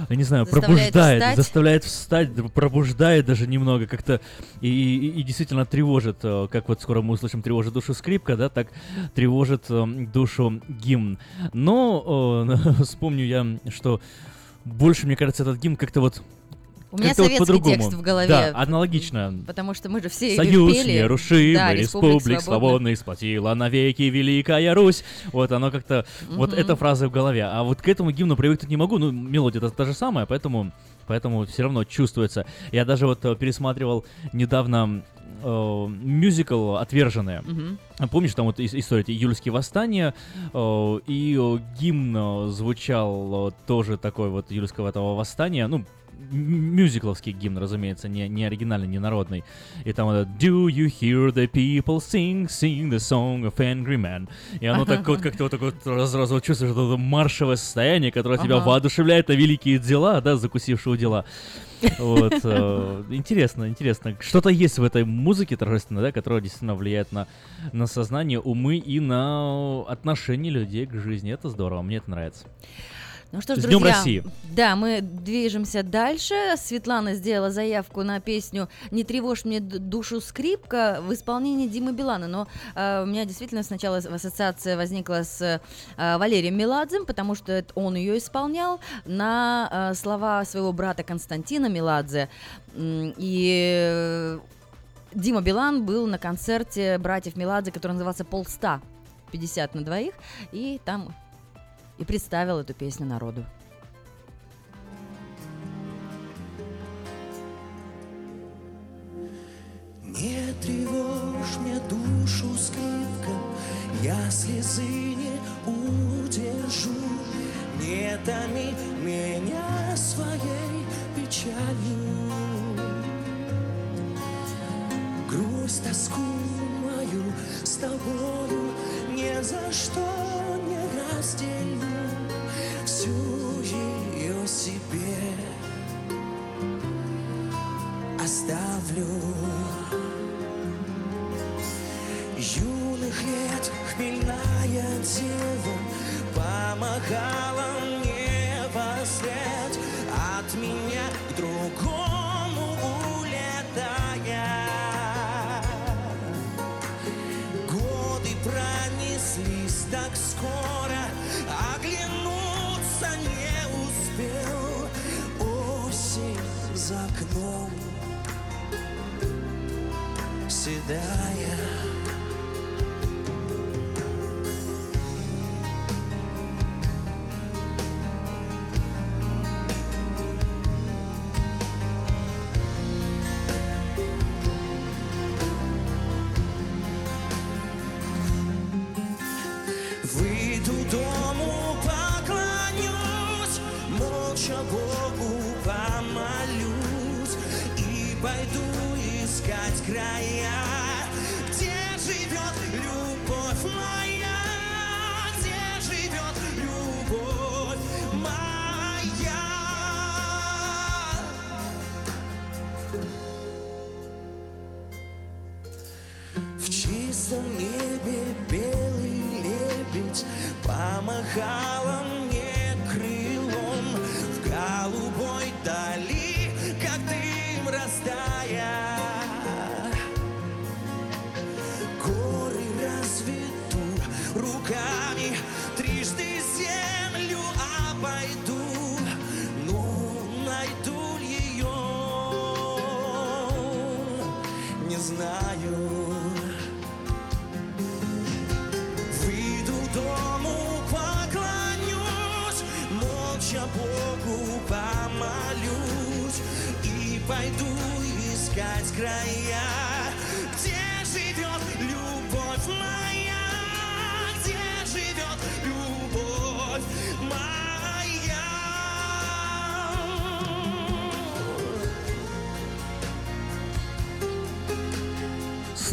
не знаю, Заставляет пробуждает, встать. заставляет встать, пробуждает даже немного как-то и, и- и действительно тревожит, э, как вот скоро мы услышим, тревожит душу скрипка, да, так тревожит эм, душу гимн. Но э, вспомню я, что больше, мне кажется, этот гимн как-то вот У меня вот советский по-другому. текст в голове. Да, аналогично. Потому что мы же все Союз пели. нерушимый, Да, республик свободный, сплотила навеки Великая Русь. Вот оно как-то, вот Мгм. эта фраза в голове. А вот к этому гимну привыкнуть не могу, ну, мелодия это та же самая, поэтому, поэтому все равно чувствуется. Я даже вот э, пересматривал недавно э, мюзикл «Отверженные». А Помнишь, там вот ис- история июльские восстания, э, и гимн звучал тоже такой вот июльского этого восстания, ну, мюзикловский гимн, разумеется, не, не оригинальный, не народный. И там вот Do you hear the people sing, sing the song of angry man? И оно так вот как-то вот так вот раз, раз вот чувствуешь это маршевое состояние, которое тебя воодушевляет на великие дела, да, закусившего дела. Вот, э, интересно, интересно. Что-то есть в этой музыке торжественной, да, которая действительно влияет на, на сознание, умы и на отношение людей к жизни. Это здорово, мне это нравится. Ну что ж, С Днем друзья, России. да, мы движемся дальше. Светлана сделала заявку на песню «Не тревожь мне душу скрипка» в исполнении Димы Билана. Но э, у меня действительно сначала ассоциация возникла с э, Валерием Меладзем, потому что он ее исполнял на э, слова своего брата Константина Меладзе. И э, Дима Билан был на концерте братьев Меладзе, который назывался «Полста». 50 на двоих, и там и представил эту песню народу. Не тревожь мне душу скрипка, я слезы не удержу. Не томи меня своей печалью. Грусть, тоску мою с тобою ни за что разделю. Всю ее себе оставлю. Юных лет хмельная дева Помогала мне во след От меня за окном седая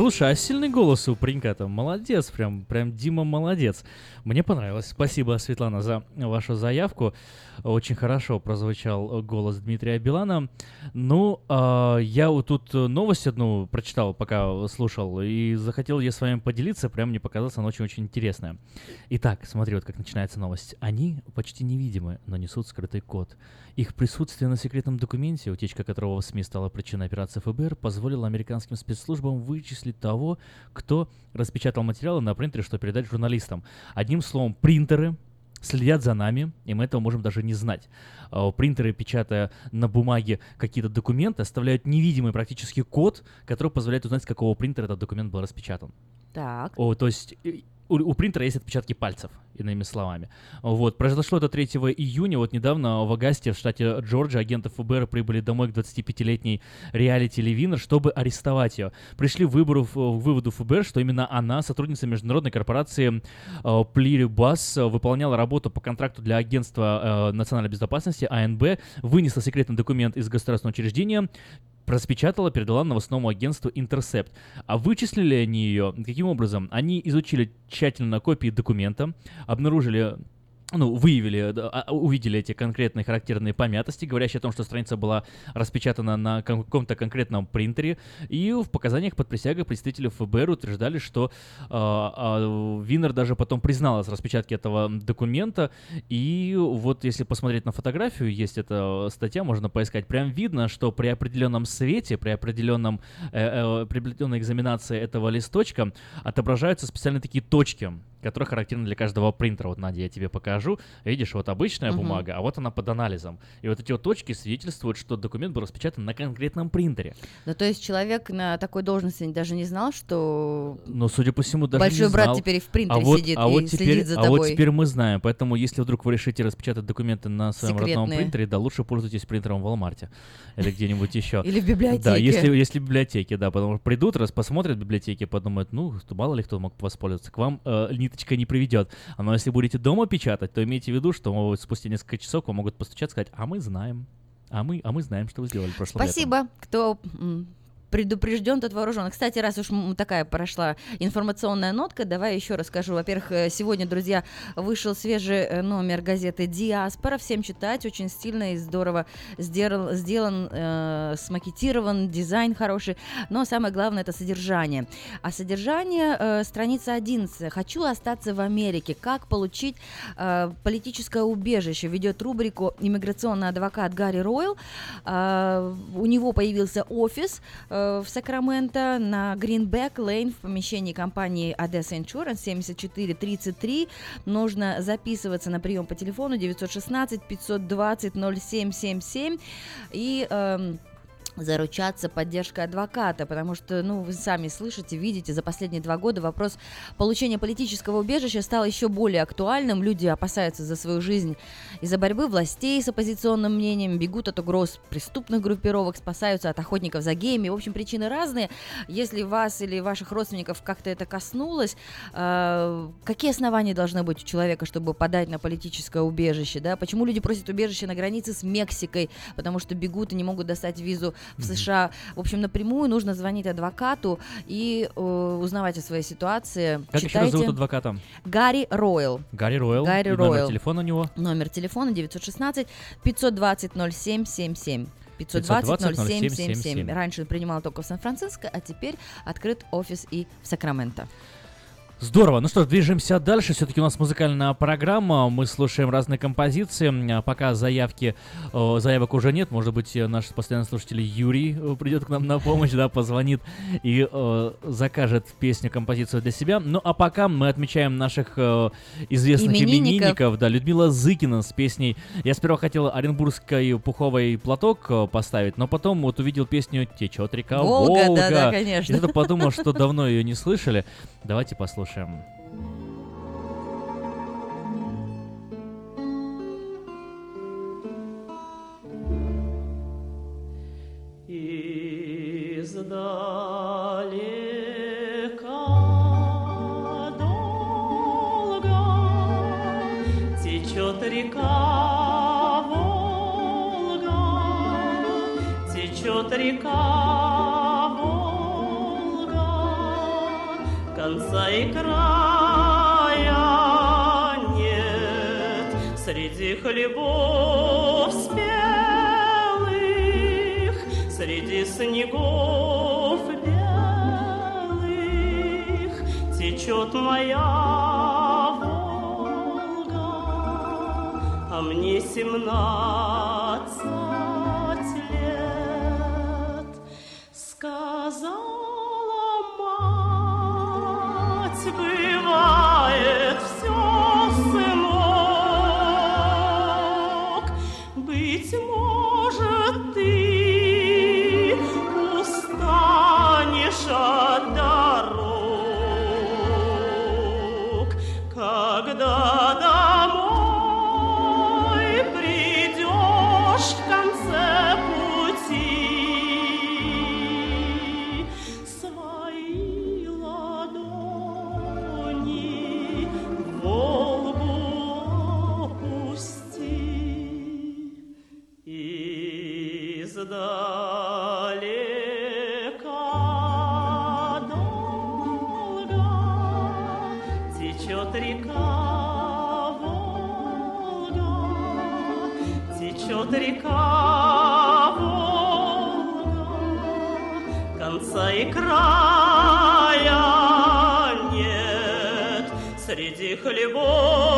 Слушай, а сильный голос у паренька-то, молодец, прям, прям Дима молодец. Мне понравилось. Спасибо, Светлана, за вашу заявку. Очень хорошо прозвучал голос Дмитрия Билана. Ну, а, я вот тут новость одну прочитал, пока слушал, и захотел я с вами поделиться, прям мне показалось, она очень-очень интересная. Итак, смотри, вот как начинается новость. Они почти невидимы, но несут скрытый код. Их присутствие на секретном документе, утечка которого в СМИ стала причиной операции ФБР, позволило американским спецслужбам вычислить того, кто распечатал материалы на принтере, что передать журналистам. Одним словом, принтеры следят за нами, и мы этого можем даже не знать. А, Принтеры, печатая на бумаге какие-то документы, оставляют невидимый практически код, который позволяет узнать, с какого принтера этот документ был распечатан. Так. О, то есть у, у принтера есть отпечатки пальцев, иными словами. Вот, произошло это 3 июня, вот недавно в Агасте, в штате Джорджия, агенты ФБР прибыли домой к 25-летней реалити Левинер, чтобы арестовать ее. Пришли выбору, к выводу ФБР, что именно она, сотрудница международной корпорации э, Плирибас, э, выполняла работу по контракту для агентства э, национальной безопасности АНБ, вынесла секретный документ из государственного учреждения, распечатала, передала новостному агентству Intercept. А вычислили они ее каким образом? Они изучили тщательно копии документа, обнаружили ну, выявили, да, а, увидели эти конкретные характерные помятости, говорящие о том, что страница была распечатана на каком-то конкретном принтере, и в показаниях под присягой представители ФБР утверждали, что а, а, Винер даже потом призналась в распечатке этого документа, и вот если посмотреть на фотографию, есть эта статья, можно поискать, прям видно, что при определенном свете, при определенном, э, э, при определенной экзаменации этого листочка отображаются специально такие точки, которые характерны для каждого принтера. Вот, Надя, я тебе покажу. Видишь, вот обычная Мгм. бумага, а вот она под анализом. И вот эти вот точки свидетельствуют, что документ был распечатан на конкретном принтере. Ну, то есть человек на такой должности даже не знал, что Но, судя по всему, даже Большой не брат знал. теперь и в принтере а вот, сидит а и вот следит теперь, за А вот тобой. теперь мы знаем. Поэтому, если вдруг вы решите распечатать документы на своем родном Секретные. принтере, да, лучше пользуйтесь принтером в Walmart или где-нибудь еще. Или в Да, библиотеке. если, если в библиотеке, да, потому что придут, раз посмотрят в библиотеке, подумают, ну, мало ли кто мог воспользоваться, к вам э, ниточка не приведет. А Но если будете дома печатать, то имейте в виду, что спустя несколько часов вам могут постучать и сказать, а мы знаем, а мы, а мы знаем, что вы сделали прошлым летом». Спасибо, кто м, предупрежден, тот вооружен. Кстати, раз уж такая прошла информационная нотка, давай еще расскажу. Во-первых, э, сегодня, друзья, вышел свежий э, номер газеты «Диаспора». Всем читать, очень стильно и здорово сделан, сделан э, смакетирован, дизайн хороший. Но самое главное – это содержание. А содержание, э, страница 11. «Хочу остаться в Америке. Как получить э, политическое убежище?» Ведет рубрику иммиграционный адвокат Гарри Ройл. А, у него появился офис э, в Сакраменто на Greenback Lane в помещении компании Odessa Insurance 7433. Нужно записываться на прием по телефону 916 520 0777 и эм, заручаться поддержкой адвоката, потому что, ну, вы сами слышите, видите, за последние два года вопрос получения политического убежища стал еще более актуальным. Люди опасаются за свою жизнь из-за борьбы властей с оппозиционным мнением, бегут от угроз преступных группировок, спасаются от охотников за геями. В общем, причины разные. Если вас или ваших родственников как-то это коснулось, э, какие основания должны быть у человека, чтобы подать на политическое убежище, да? Почему люди просят убежище на границе с Мексикой, потому что бегут и не могут достать визу в США. В общем, напрямую нужно звонить адвокату и э, узнавать о своей ситуации. Как еще раз зовут адвоката? Гарри Ройл. Гарри Ройл. Гарри И номер Ройл. телефона у него? Номер телефона 916 520 0777. 520 520 0777. 0777. Раньше он принимал только в Сан-Франциско, а теперь открыт офис и в Сакраменто. Здорово. Ну что ж, движемся дальше. Все-таки у нас музыкальная программа. Мы слушаем разные композиции. Пока заявки, заявок уже нет. Может быть, э, наш постоянный слушатель Юрий э, придет к нам на помощь, да, позвонит и э, закажет песню, композицию для себя. Ну а пока мы отмечаем наших э, известных Именинников. именинников. Да, Людмила Зыкина с песней. Я сперва хотел оренбургский пуховый платок поставить, но потом вот увидел песню «Течет река Волга», Волга». да-да, конечно. И подумал, что давно ее не слышали. Давайте послушаем. Издалека долго течет река Волга, течет река конца и края нет среди хлебов спелых, среди снегов белых течет моя Волга, а мне семнадцать лет. Сказала мать, среди хлебов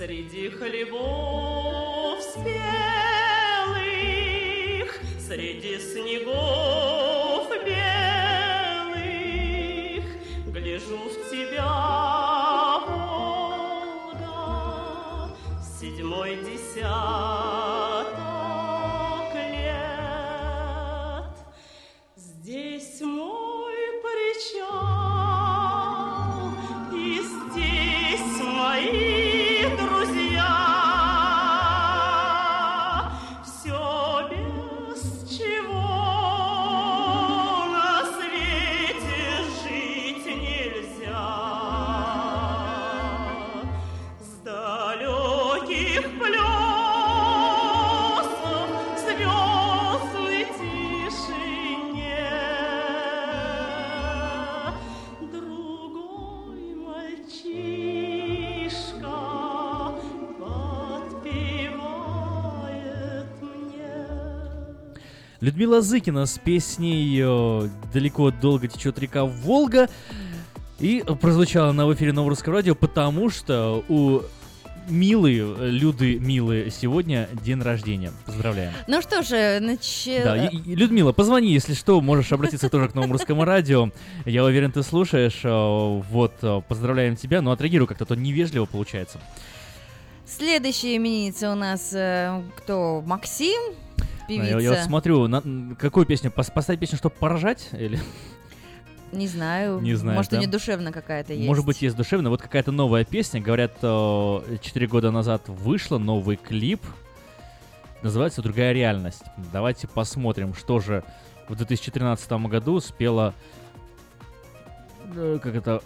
Среди хлебов Людмила Зыкина с песней э, «Далеко долго течет река Волга». И прозвучала она в эфире Нового Русского Радио, потому что у Милы, э, Люды Милы сегодня день рождения. Поздравляем. Ну что же, значит... Да, и- и, Людмила, позвони, если что, можешь обратиться тоже к Новому Русскому Радио. Я уверен, ты слушаешь. э, Вот, э, поздравляем тебя, но отреагируй как-то, то невежливо получается. Следующая именинница у нас кто? Максим, певица. Я, я вот смотрю, на- какую песню? Пос- Поставить песню, чтобы поражать? Или... Не знаю. Не знаешь, Может, у да? нее душевно какая-то есть. Может быть, есть душевно. Вот какая-то новая песня. Говорят, 4 года назад вышла новый клип. Называется «Другая реальность». Давайте посмотрим, что же в 2013 году спела... э, Как это...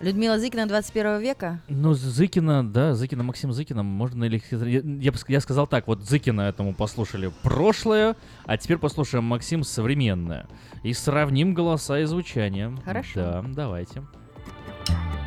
Людмила Зыкина 21 века? Ну, Зыкина, да, Зыкина, Максим Зыкина, можно или... Я, я, я сказал так, вот Зыкина этому послушали прошлое, а теперь послушаем Максим современное. И сравним голоса и звучание. Хорошо. Да, давайте. Другая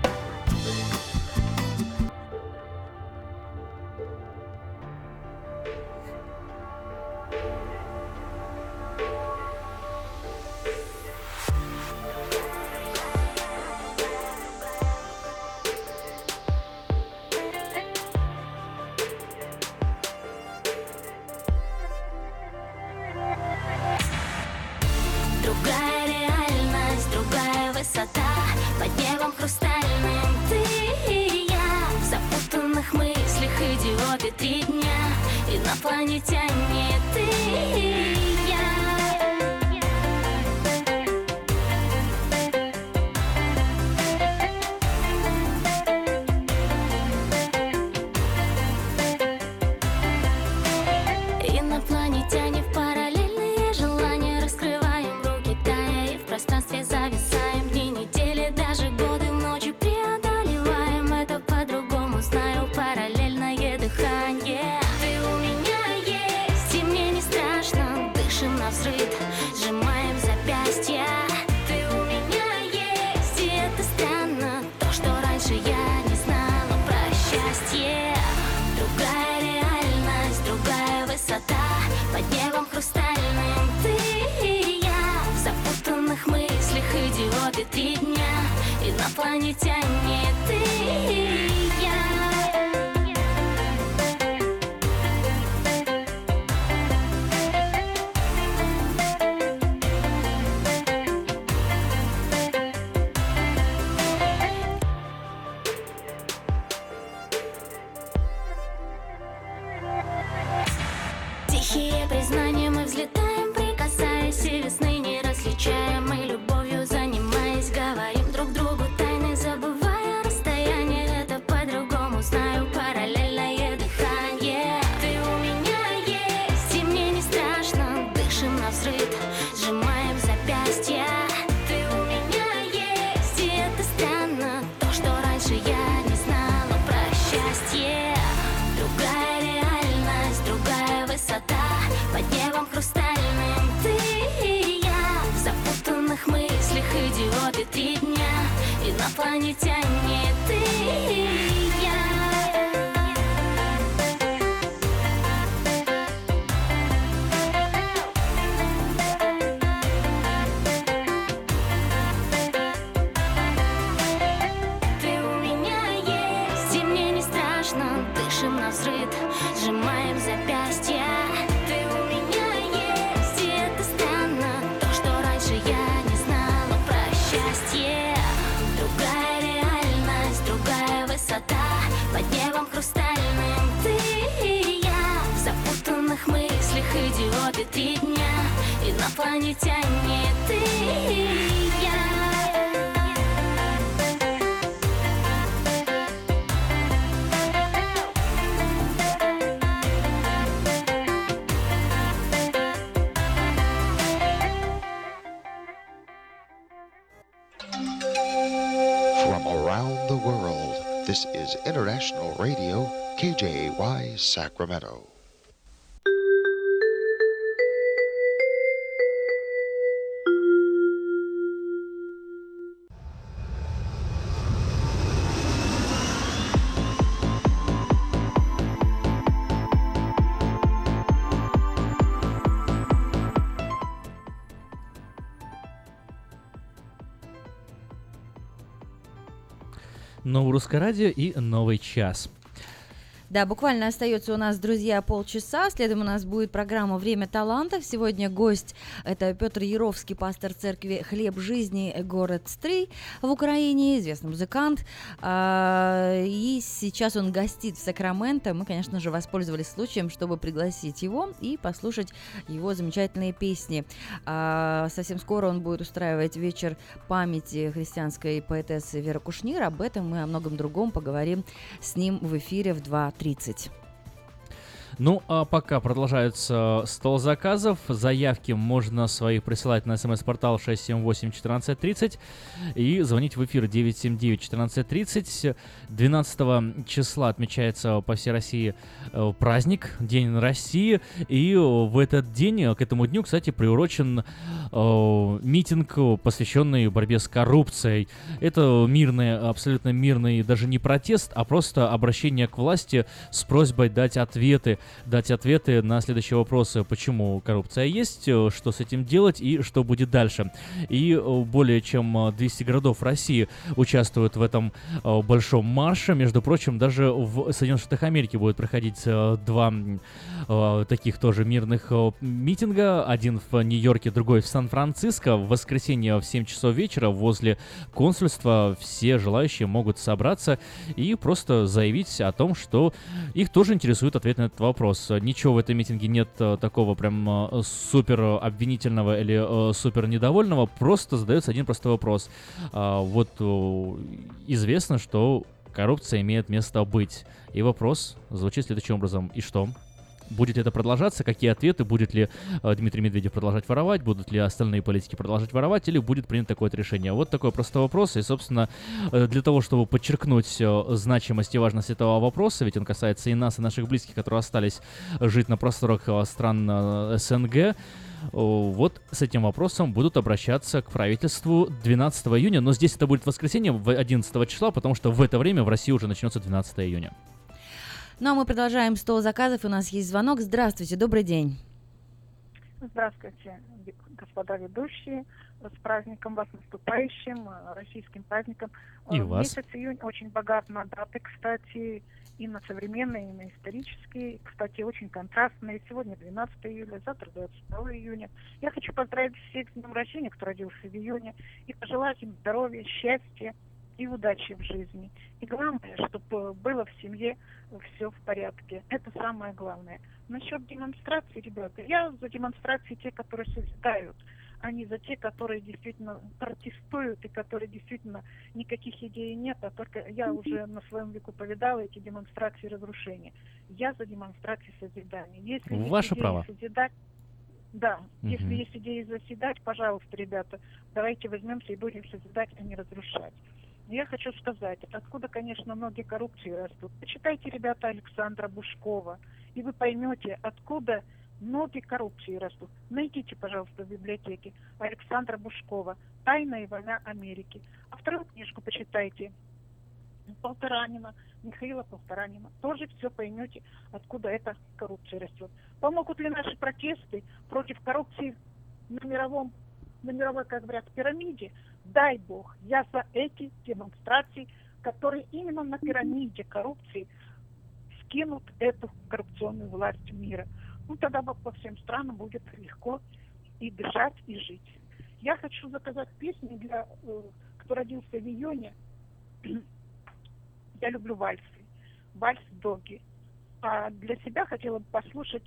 Sacramento. Новое русское радио и новый час. Да, буквально остается у нас, друзья, полчаса. Следом у нас будет программа «Время талантов». Сегодня гость – это Петр Яровский, пастор церкви «Хлеб жизни», город Стрий в Украине, известный музыкант. А, И сейчас он гостит в Сакраменто. Мы, конечно же, воспользовались случаем, чтобы пригласить его и послушать его замечательные песни. А, Совсем скоро он будет устраивать вечер памяти христианской поэтессы Веры Кушнир. Об этом мы о многом другом поговорим с ним в эфире в 2.30. Ну, а пока продолжается стол заказов. Заявки можно свои присылать на смс-портал 678-1430 и звонить в эфир 979-1430. 12 числа отмечается по всей России э, праздник, День России. И в этот день, э, к этому дню, кстати, приурочен э, митинг, посвященный борьбе с коррупцией. Это мирный, абсолютно мирный, даже не протест, а просто обращение к власти с просьбой дать ответы дать ответы на следующие вопросы, почему коррупция есть, э, что с этим делать и что будет дальше. И э, более чем э, 200 городов России участвуют в этом э, большом марше. Между прочим, даже в Соединенных Штатах Америки будет проходить э, два э, таких тоже мирных э, митинга. Один в Нью-Йорке, другой в Сан-Франциско. В воскресенье в 7 часов вечера возле консульства все желающие могут собраться и просто заявить о том, что их тоже интересует ответ на этот вопрос. Ничего в этом митинге нет э, такого прям э, супер обвинительного или э, супер недовольного, просто задается один простой вопрос. А, Вот известно, что коррупция имеет место быть. И вопрос звучит следующим образом. И что? Будет это продолжаться? Какие ответы? Будет ли э, Дмитрий Медведев продолжать воровать? Будут ли остальные политики продолжать воровать? Или будет принято такое решение? Вот такой простой вопрос. И, собственно, э, для того, чтобы подчеркнуть э, значимость и важность этого вопроса, ведь он касается и нас, и наших близких, которые остались жить на просторах э, стран э, СНГ, Вот с этим вопросом будут обращаться к правительству 12 июня, но здесь это будет воскресенье в 11 числа, потому что в это время в России уже начнется 12 июня. Ну а мы продолжаем стол заказов. У нас есть звонок. Здравствуйте, добрый день. Здравствуйте, господа ведущие. С праздником вас наступающим, э, российским праздником. И Э, вас. Месяц июнь очень богат на даты, кстати, и на современные, и на исторические. Кстати, очень контрастные. Сегодня 12 июля, завтра 22 июня. Я хочу поздравить всех с днем рождения, кто родился в июне, и пожелать им здоровья, счастья и удачи в жизни. И главное, чтобы было в семье все в порядке. Это самое главное. Насчет демонстрации, ребята, я за демонстрации те, которые созидают, а не за те, которые действительно протестуют и которые действительно никаких идей нет, а только я уже на своем веку повидала эти демонстрации разрушения. Я за демонстрации созидания. Если Ваше право. созидать, да, если Мгм. есть идеи заседать, пожалуйста, ребята, давайте возьмемся и будем созидать, а не разрушать. Я хочу сказать, откуда, конечно, ноги коррупции растут. Почитайте, ребята, Александра Бушкова, и вы поймете, откуда ноги коррупции растут. Найдите, пожалуйста, в библиотеке Александра Бушкова «Тайная война Америки». А вторую книжку почитайте Полторанина, Михаила Полторанина. Тоже все поймете, откуда эта коррупция растет. Помогут ли наши протесты против коррупции на мировом, на мировой, как говорят, пирамиде? Дай Бог, я за эти демонстрации, которые именно на пирамиде коррупции скинут эту коррупционную власть мира. Ну, тогда по всем странам будет легко и дышать, и жить. Я хочу заказать песню для, э, кто родился в июне. Я люблю вальсы. Вальс Доги. А для себя хотела бы послушать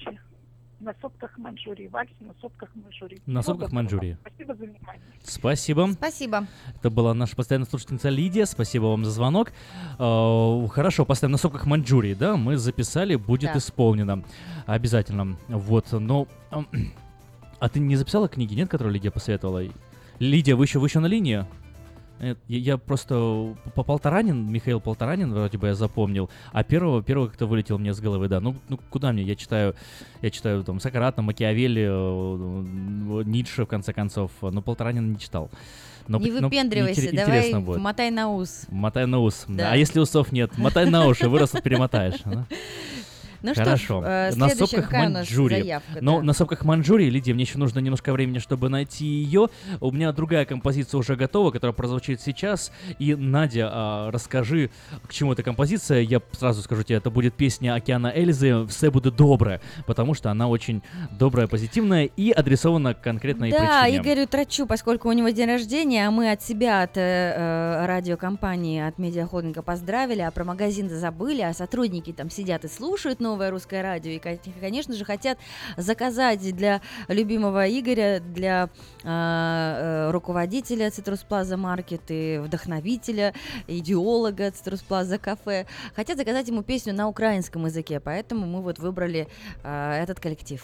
на сопках Манчжурии. Вальс на сопках Манчжурии. На сопках доброго. Манчжурии. Спасибо за внимание. Спасибо. Спасибо. Это была наша постоянная слушательница Лидия. Спасибо вам за звонок. Э, Хорошо, поставим на сопках Маньчжурии, да? Мы записали, будет Да. исполнено. Обязательно. Вот, но... эм, А ты не записала книги, нет, которые Лидия посоветовала? Лидия, вы еще, вы еще на линии? Нет, Я, просто по Полторанин, Михаил Полторанин, вроде бы я запомнил, а первого, первого как-то вылетел мне с головы, да. Ну, ну куда мне? Я читаю, я читаю там Сократа, Макиавелли, э, Ницше, в конце концов, но Полторанин не читал. Но, не но выпендривайся, интерес- давай будет. мотай на ус. Мотай на ус. Да. А если усов нет? Мотай на уши, вырастут, перемотаешь. Ну что ж, Хорошо. э, на сопках какая у нас заявка, Но да? на сопках Маньчжурии, Лидия, мне еще нужно немножко времени, чтобы найти ее. У меня другая композиция уже готова, которая прозвучит сейчас. И, Надя, а, расскажи, к чему эта композиция. Я сразу скажу тебе, это будет песня Океана Эльзы «Все будет доброе», потому что она очень добрая, позитивная и адресована конкретной Да, причине. Игорю Трачу, поскольку у него день рождения, а мы от себя, от э, э, радиокомпании, от медиахолдинга поздравили, а про магазин забыли, а сотрудники там сидят и слушают новости. Новое русское радио. И, кон- конечно же, хотят заказать для любимого Игоря, для а, э, руководителя Citrus Plaza Market и вдохновителя, идеолога Citrus Plaza Кафе. Хотят заказать ему песню на украинском языке, поэтому мы вот выбрали а, этот коллектив.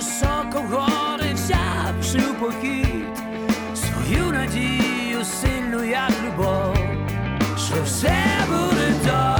собі високо вгори, взявши у похід свою надію сильну, як любов, що все буде добре.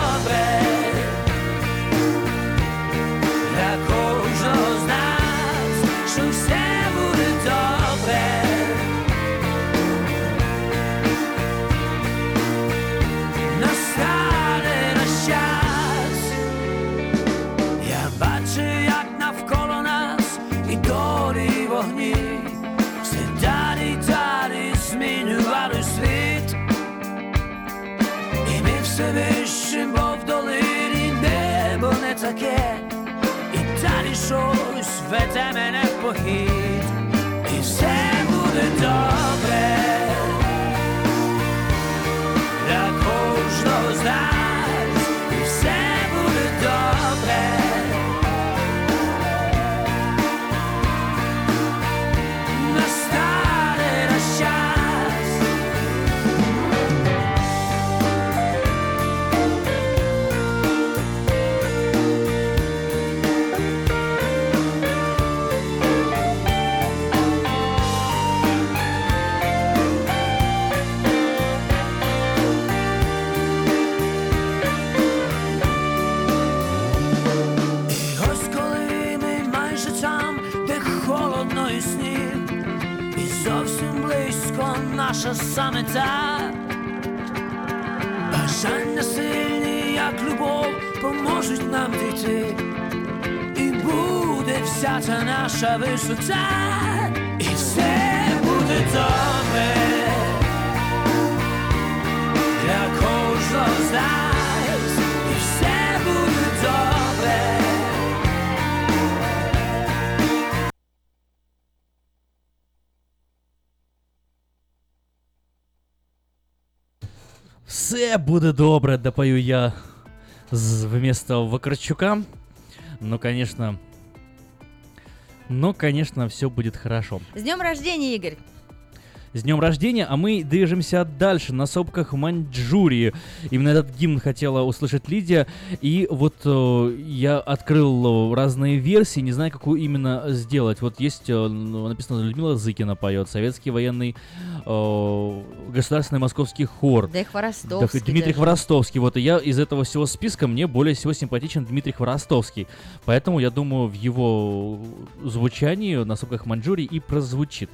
choses, vêtements n'importe. наша самета. Бажання сильні, як любов, поможуть нам дійти. І буде вся та наша висота, і все буде добре. Для кожного з нас, і все буде добре. Все буде добре, допою я вместо Вакарчука. Ну, конечно... Ну, конечно, все будет хорошо. С днем рождения, Игорь! С днем рождения, а мы движемся дальше, на сопках Маньчжурии. Именно этот гимн хотела услышать Лидия. И вот э, я открыл э, разные версии, не знаю, какую именно сделать. Вот есть, э, ну, написано, Людмила Зыкина поет, советский военный э, государственный московский хор. Да и Хворостовский Да, Дмитрий даже. Хворостовский. Вот и я из этого всего списка мне более всего симпатичен Дмитрий Хворостовский. Поэтому я думаю, в его звучании на сопках Маньчжурии и прозвучит.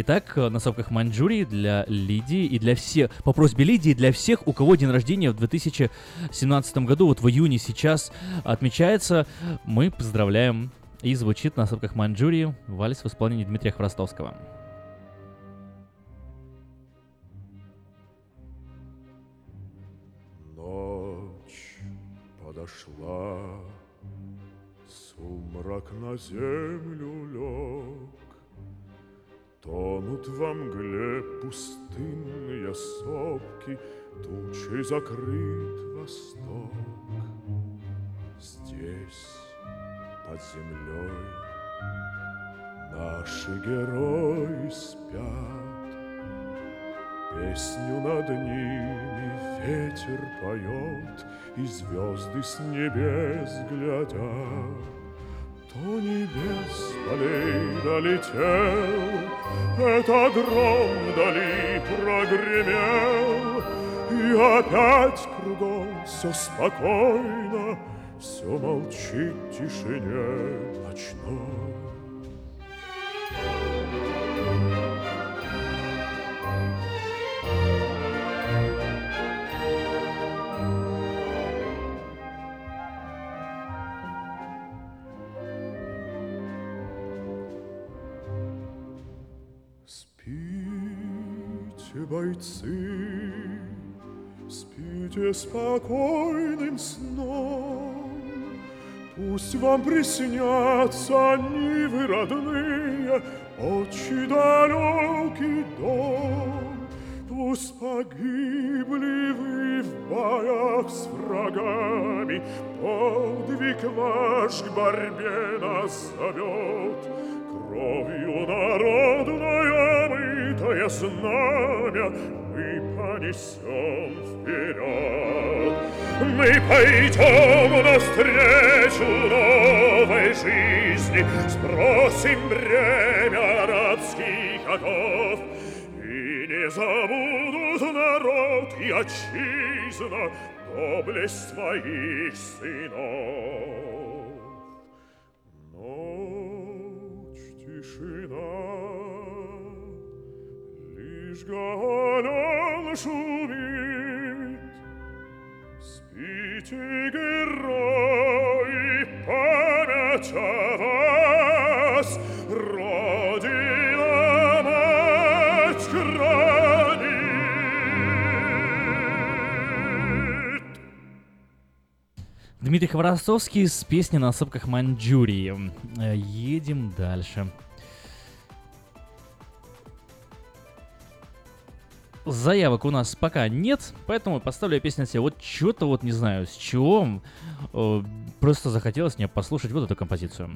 Итак, э, на сопках Маньчжурии для Лидии и для всех, по просьбе Лидии, для всех, у кого день рождения в 2017 году, вот в июне сейчас отмечается, мы поздравляем. И звучит на сопках Маньчжурии вальс в исполнении Дмитрия Хворостовского. Ночь подошла, сумрак на землю лег, Тонут во мгле пустынные сопки, Тучей закрыт восток. Здесь, под землей, наши герои спят, Песню над ними ветер поет, И звезды с небес глядят. То небес полей долетел, Это гром вдали прогремел, И опять кругом все спокойно, Все молчит в тишине ночной. Бойцы, спите спокойным сном. Пусть вам приснятся нивы родные, Отчи далекий дом. Пусть погибли вы в боях с врагами, Подвиг ваш к борьбе нас зовет. Кровью народное мытое знамя Мы понесем вперед. Мы пойдем навстречу новой жизни, Сбросим бремя рабских оков, И не забудут народ и отчизна Доблесть своих сынов. Ночь, тишина, лишь гален шумит, Спите, герои, память о вас, Родина, мать хранит. Дмитрий Хворостовский с песней на сопках Маньчжурии. Э, Едем дальше. Заявок у нас пока нет, поэтому поставлю песню себе. Вот что-то вот не знаю, с чего э, просто захотелось мне послушать вот эту композицию.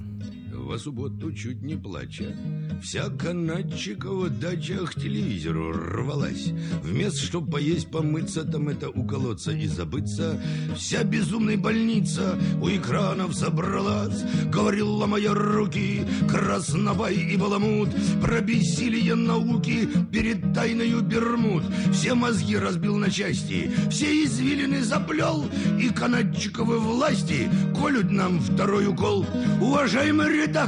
Во субботу чуть не плача. Вся канадчикова дача к телевизору рвалась. Вместо чтоб поесть, помыться Там это уколоться и забыться. Вся безумная больница у экранов собралась. Говорила моя руки Краснобай и баламут Про бессилие науки Перед тайною Бермуд. Все мозги разбил на части Все извилины заплел И канадчиковы власти Колют нам второй укол. Уважаемый редактор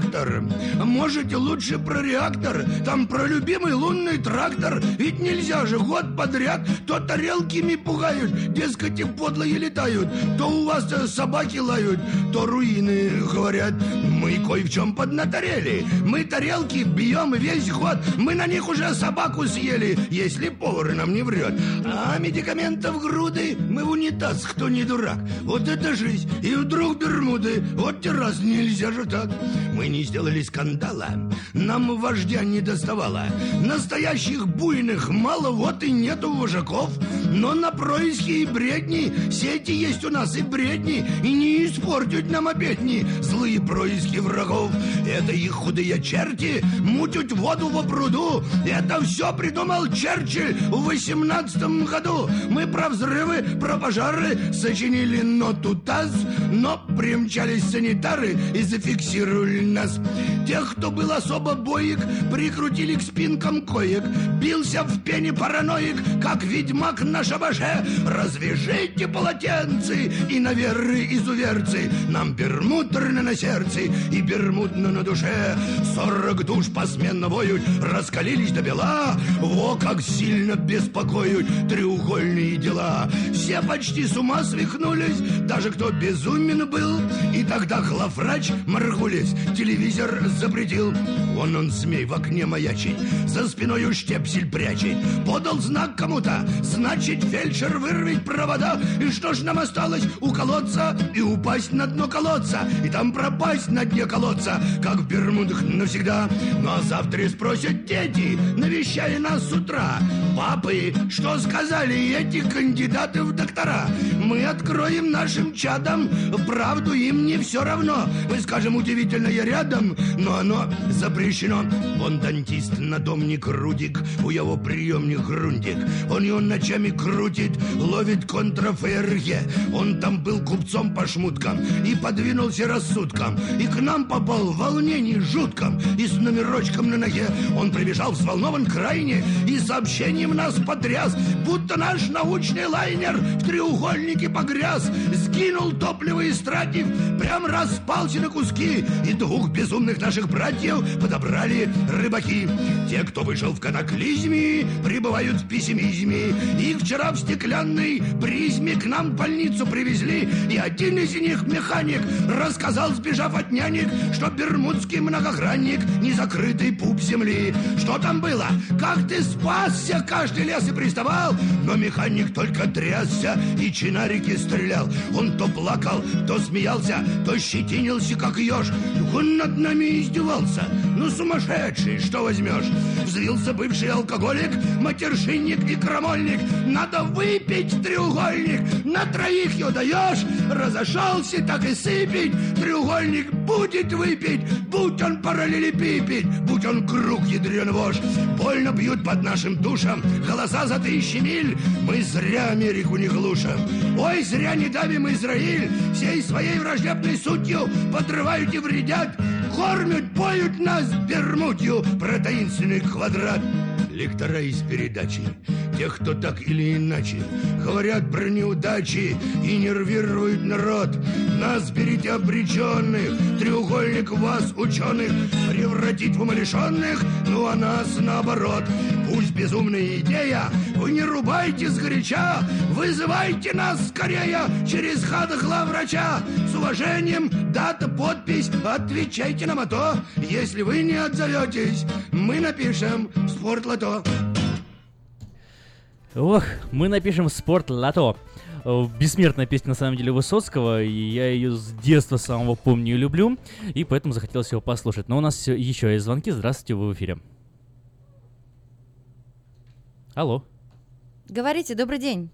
Можете лучше про реактор. Там про любимый лунный трактор. Ведь нельзя же год подряд То тарелками пугают Дескать, и подлые летают. То у вас э, собаки лают То руины говорят. Мы кое в чем поднаторели. Мы тарелки бьем весь год. Мы на них уже собаку съели Если повар нам не врет. А медикаментов груды Мы в унитаз, кто не дурак. Вот это жизнь. И вдруг Бермуды Вот раз. Нельзя же так. Мы не сделали скандала. Нам вождя не доставало. Настоящих буйных мало Вот и нету вожаков. Но на происки и бредни Сети есть у нас и бредни И не испортят нам обедни Злые происки врагов. Это их худые черти Мутят воду во пруду. Это все придумал Черчилль В восемнадцатом году. Мы про взрывы, про пожары Сочинили ноту ТАСС Но примчались санитары И зафиксировали нас. Тех, кто был особо боек Прикрутили к спинкам коек. Бился в пене параноик Как ведьмак на шабаше. Развяжите полотенцы И на веры изуверцы. Нам пермутрно на сердце И бермудно на душе. Сорок душ посменно воют Раскалились до бела. Во как сильно беспокоят Треугольные дела. Все почти с ума свихнулись Даже кто безумен был. И тогда главврач Маргулец Телевизор запретил. Вон он смей в окне маячить За спиною штепсель прячет. Подал знак кому-то Значит фельдшер вырвет провода. И что ж нам осталось? Уколоться И упасть на дно колодца. И там пропасть на дне колодца Как в Бермудах навсегда. Ну а завтра спросят дети Навещая нас с утра. Папы, что сказали эти кандидаты в доктора? Мы откроем нашим чадам Правду им не все равно. Мы скажем удивительно рядом Но оно запрещено. Вон дантист надомник Рудик У его приемник Грундик Он его ночами крутит Ловит контра ФРГ. Он там был купцом по шмуткам И подвинулся рассудком. И к нам попал в волнении жутком И с номерочком на ноге. Он прибежал взволнован крайне И сообщением нас потряс Будто наш научный лайнер В треугольнике погряз Сгинул топливо истратив Прям распался на куски. И Двух безумных наших братьев подобрали рыбаки. Те, кто вышел в катаклизме, пребывают в пессимизме. Их вчера в стеклянной призме к нам в больницу привезли. И один из них, механик, рассказал, сбежав от нянек, что бермудский многогранник не закрытый пуп земли. Что там было? Как ты спасся? Каждый лес и приставал. Но механик только трясся и чинарики стрелял. Он то плакал, то смеялся, то щетинился, как еж. Он над нами издевался. Ну, сумасшедший, что возьмешь? Взвился бывший алкоголик, матершинник и крамольник. Надо выпить треугольник, на троих ее даешь. Разошелся, так и сыпить. Треугольник будет выпить, будь он параллелепипед, будь он круг ядрен вож. Больно бьют под нашим душам, голоса за тысячи миль. Мы зря Америку не глушим. Ой, зря не давим Израиль, всей своей враждебной сутью подрывают и вредят. Кормят, поют нас бермудью про таинственный квадрат. Лектора из передачи, тех, кто так или иначе говорят про неудачи и нервируют народ. Нас берите обреченных, треугольник вас, ученых, превратить в умалишенных, ну а нас наоборот. Пусть безумная идея, вы не рубайте сгоряча, вызывайте нас скорее через хат главврача. С уважением, дата, подпись, отвечайте нам, а то, если вы не отзоветесь, мы напишем в спортлото. Ох, мы напишем «Спорт Лото». Бессмертная песня, на самом деле, Высоцкого, и я ее с детства самого помню и люблю, и поэтому захотелось его послушать. Но у нас еще есть звонки. Здравствуйте, вы в эфире. Алло. Говорите, добрый день.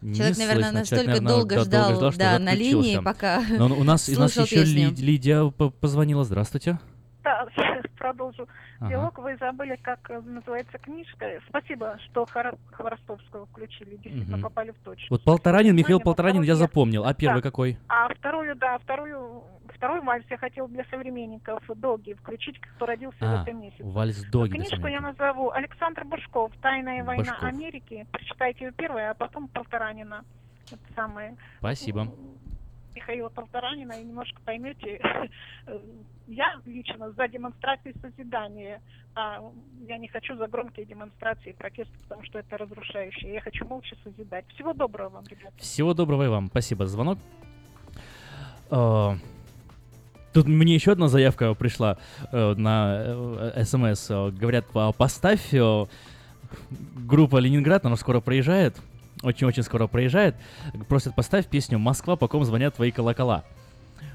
Не Человек, наверное, слышно. настолько наверное, долго да, ждал, ждал, что да, на линии, пока Но у нас, у нас слушал еще песню. Лид- Лидия по- позвонила. Здравствуйте. Да, продолжу. Ага. Диалог вы забыли, как э, называется книжка. Спасибо, что Хора- Хворостовского включили. Действительно, Мгм. попали в точку. Вот Полторанин, Михаил Полторанин я запомнил. А первый Да. какой? А вторую, да, вторую, второй вальс я хотел для современников Доги включить, кто родился в А, этом месяце. вальс Доги Книжку я назову Александр Бушков «Тайная война Бушков. Америки». Прочитайте ее первое, а потом Полторанина. Это самое. Спасибо. Михаила Полторанина и немножко поймете. Я лично за демонстрации созидания. А я не хочу за громкие демонстрации и протесты, потому что это разрушающее. Я хочу молча созидать. Всего доброго вам, ребята. Всего доброго и вам. Спасибо за звонок. Тут мне еще одна заявка пришла э, на СМС. Говорят, «А, поставь э, группа Ленинград, она скоро проезжает. Очень-очень скоро проезжает. Просят поставь песню «Москва, по ком звонят твои колокола».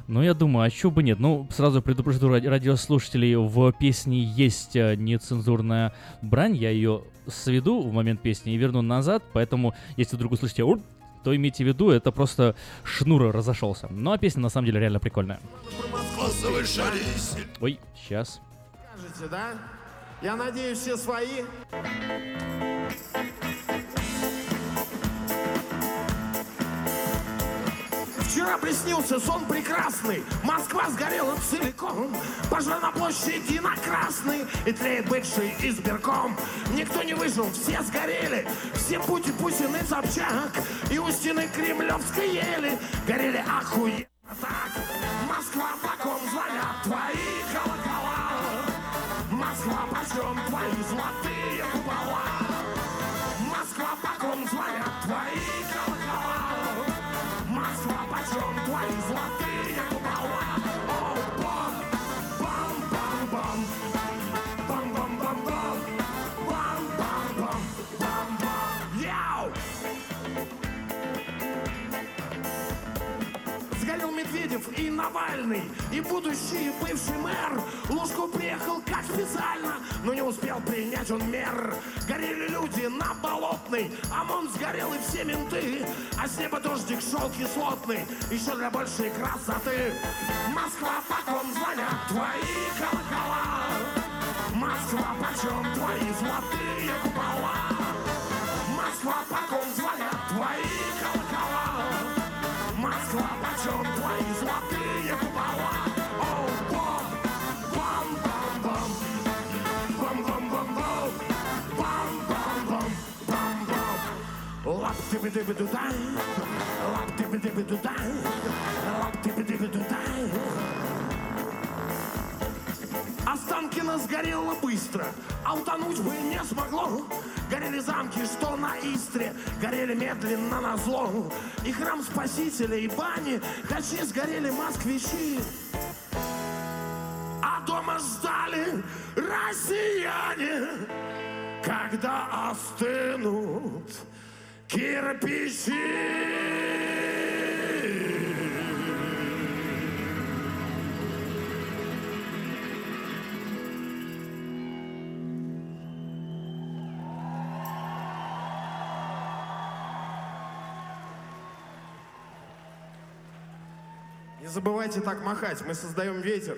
Ну, я думаю, а чё бы нет? Ну, сразу предупрежу ради- радиослушателей, в песне есть э, нецензурная брань, я ее сведу в момент песни и верну назад, поэтому, если вдруг услышите то имейте в виду, это просто шнур разошелся. Ну, а песня на самом деле реально прикольная. Ой, сейчас. Скажете, да? Я надеюсь, все свои. Вчера приснился сон прекрасный, Москва сгорела целиком, Пожар на площади на Красный, И тлеет бывший избирком. Никто не выжил, все сгорели, Все пути Путин и Собчак, И у стены Кремлевской ели Горели охуенно так. Москва, по ком звонят твои колокола? Москва, почем твои золотые купола? Москва, по ком звонят твои Навальный, и будущий бывший мэр. Лужку приехал как специально, но не успел принять он мер. Горели люди на Болотной, ОМОН сгорел и все менты. А с неба дождик шел кислотный, еще для большей красоты. Москва, по ком звонят твои колокола? Москва, почем твои золотые купола? Москва, по ком звонят твои колокола? Москва, ты бы туда. Останкино сгорело быстро, а утонуть бы не смогло. Горели замки, что на Истре, горели медленно на зло. И храм Спасителя, и бани, хачи сгорели москвичи. А дома ждали россияне, когда остынут кирпичи. Не забывайте так махать, мы создаем ветер.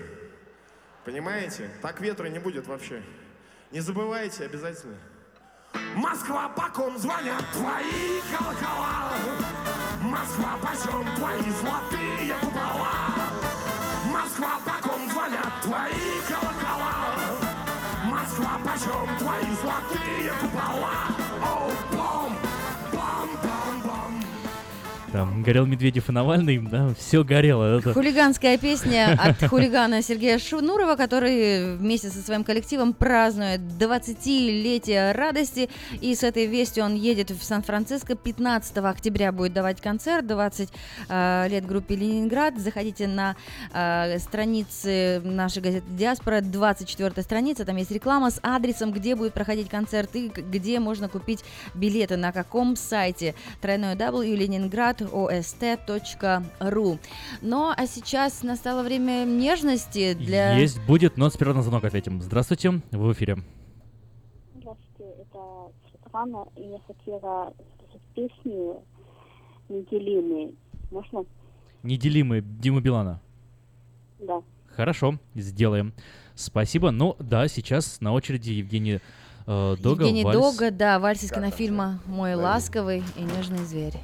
Понимаете? Так ветра не будет вообще. Не забывайте обязательно. Москва, по ком звонят твои колокола? Москва, почем твои золотые купола? Москва, по ком звонят твои колокола? Москва, почем твои золотые купола? О, бом, бом, бом, бом. Там горел Медведев и Навальный, да, все горело. Это... Хулиганская песня от хулигана Сергея Шунурова, который вместе со своим коллективом празднует 20-летие радости. И с этой вестью он едет в Сан-Франциско. 15 октября будет давать концерт. 20 э, лет группе Ленинград. Заходите на э, страницы нашей газеты Диаспора. 24 страница. Там есть реклама с адресом, где будет проходить концерт и где можно купить билеты. На каком сайте. Тройной W Ленинград ost.ru. Ну, а сейчас настало время нежности для... Есть, будет, но сперва на звонок ответим. Здравствуйте, вы в эфире. Здравствуйте, это Светлана, и я хотела записать песню «Неделимые». Можно? Неделимые Дима Билана. Да. Хорошо, сделаем. Спасибо. Ну да, сейчас на очереди Евгений э, Дога. Евгений вальс. Дога, да, вальс из кинофильма «Мой ласковый и нежный зверь».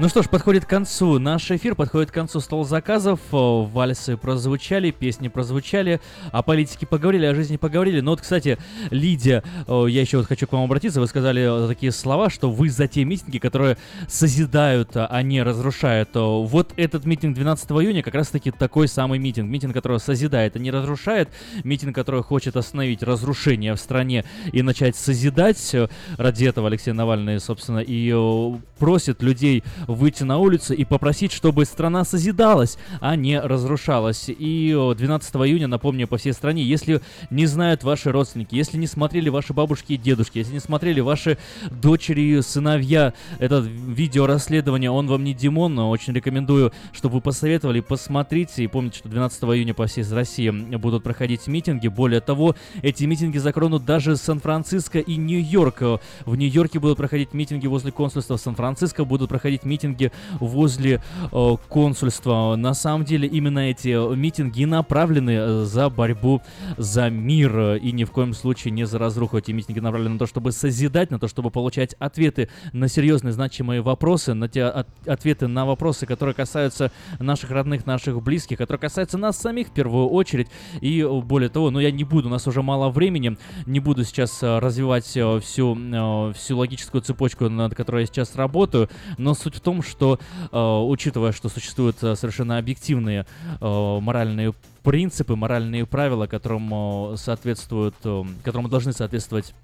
Ну что ж, подходит к концу наш эфир, подходит к концу стол заказов. О, Вальсы прозвучали, песни прозвучали, о политике поговорили, о жизни поговорили. Но вот, кстати, Лидия, о, я еще вот хочу к вам обратиться. Вы сказали э, такие слова, что вы за те митинги, которые созидают, а не разрушают. Вот этот митинг 12 июня как раз-таки такой самый митинг. Митинг, который созидает, а не разрушает. Митинг, который хочет остановить разрушение в стране и начать созидать. Э, Ради этого Алексей Навальный, собственно, и э, просит людей выйти на улицу и попросить, чтобы страна созидалась, а не разрушалась. И о, 12 июня, напомню, по всей стране, если не знают ваши родственники, если не смотрели ваши бабушки и дедушки, если не смотрели ваши дочери, сыновья, это видео расследование «Он вам не Димон», но очень рекомендую, чтобы вы посоветовали, посмотрите. И помните, что 12 июня по всей России будут проходить митинги. Более того, эти митинги закронут даже Сан-Франциско и Нью-Йорк. В Нью-Йорке будут проходить митинги возле консульства, Сан-Франциско будут проходить митинги возле э, консульства. На самом деле именно эти митинги направлены э, за борьбу за мир и ни в коем случае не за разруху. Эти митинги направлены на то, чтобы созидать, на то, чтобы получать ответы на серьезные значимые вопросы, на те от- ответы на вопросы, которые касаются наших родных, наших близких, которые касаются нас самих в первую очередь. И более того, ну я не буду, у нас уже мало времени, не буду сейчас э, развивать всю, всю логическую цепочку, над которой я сейчас работаю, но суть в том, что, э, учитывая, что существуют э, совершенно объективные э, моральные принципы, моральные правила, которым э, соответствуют, э, которым должны соответствовать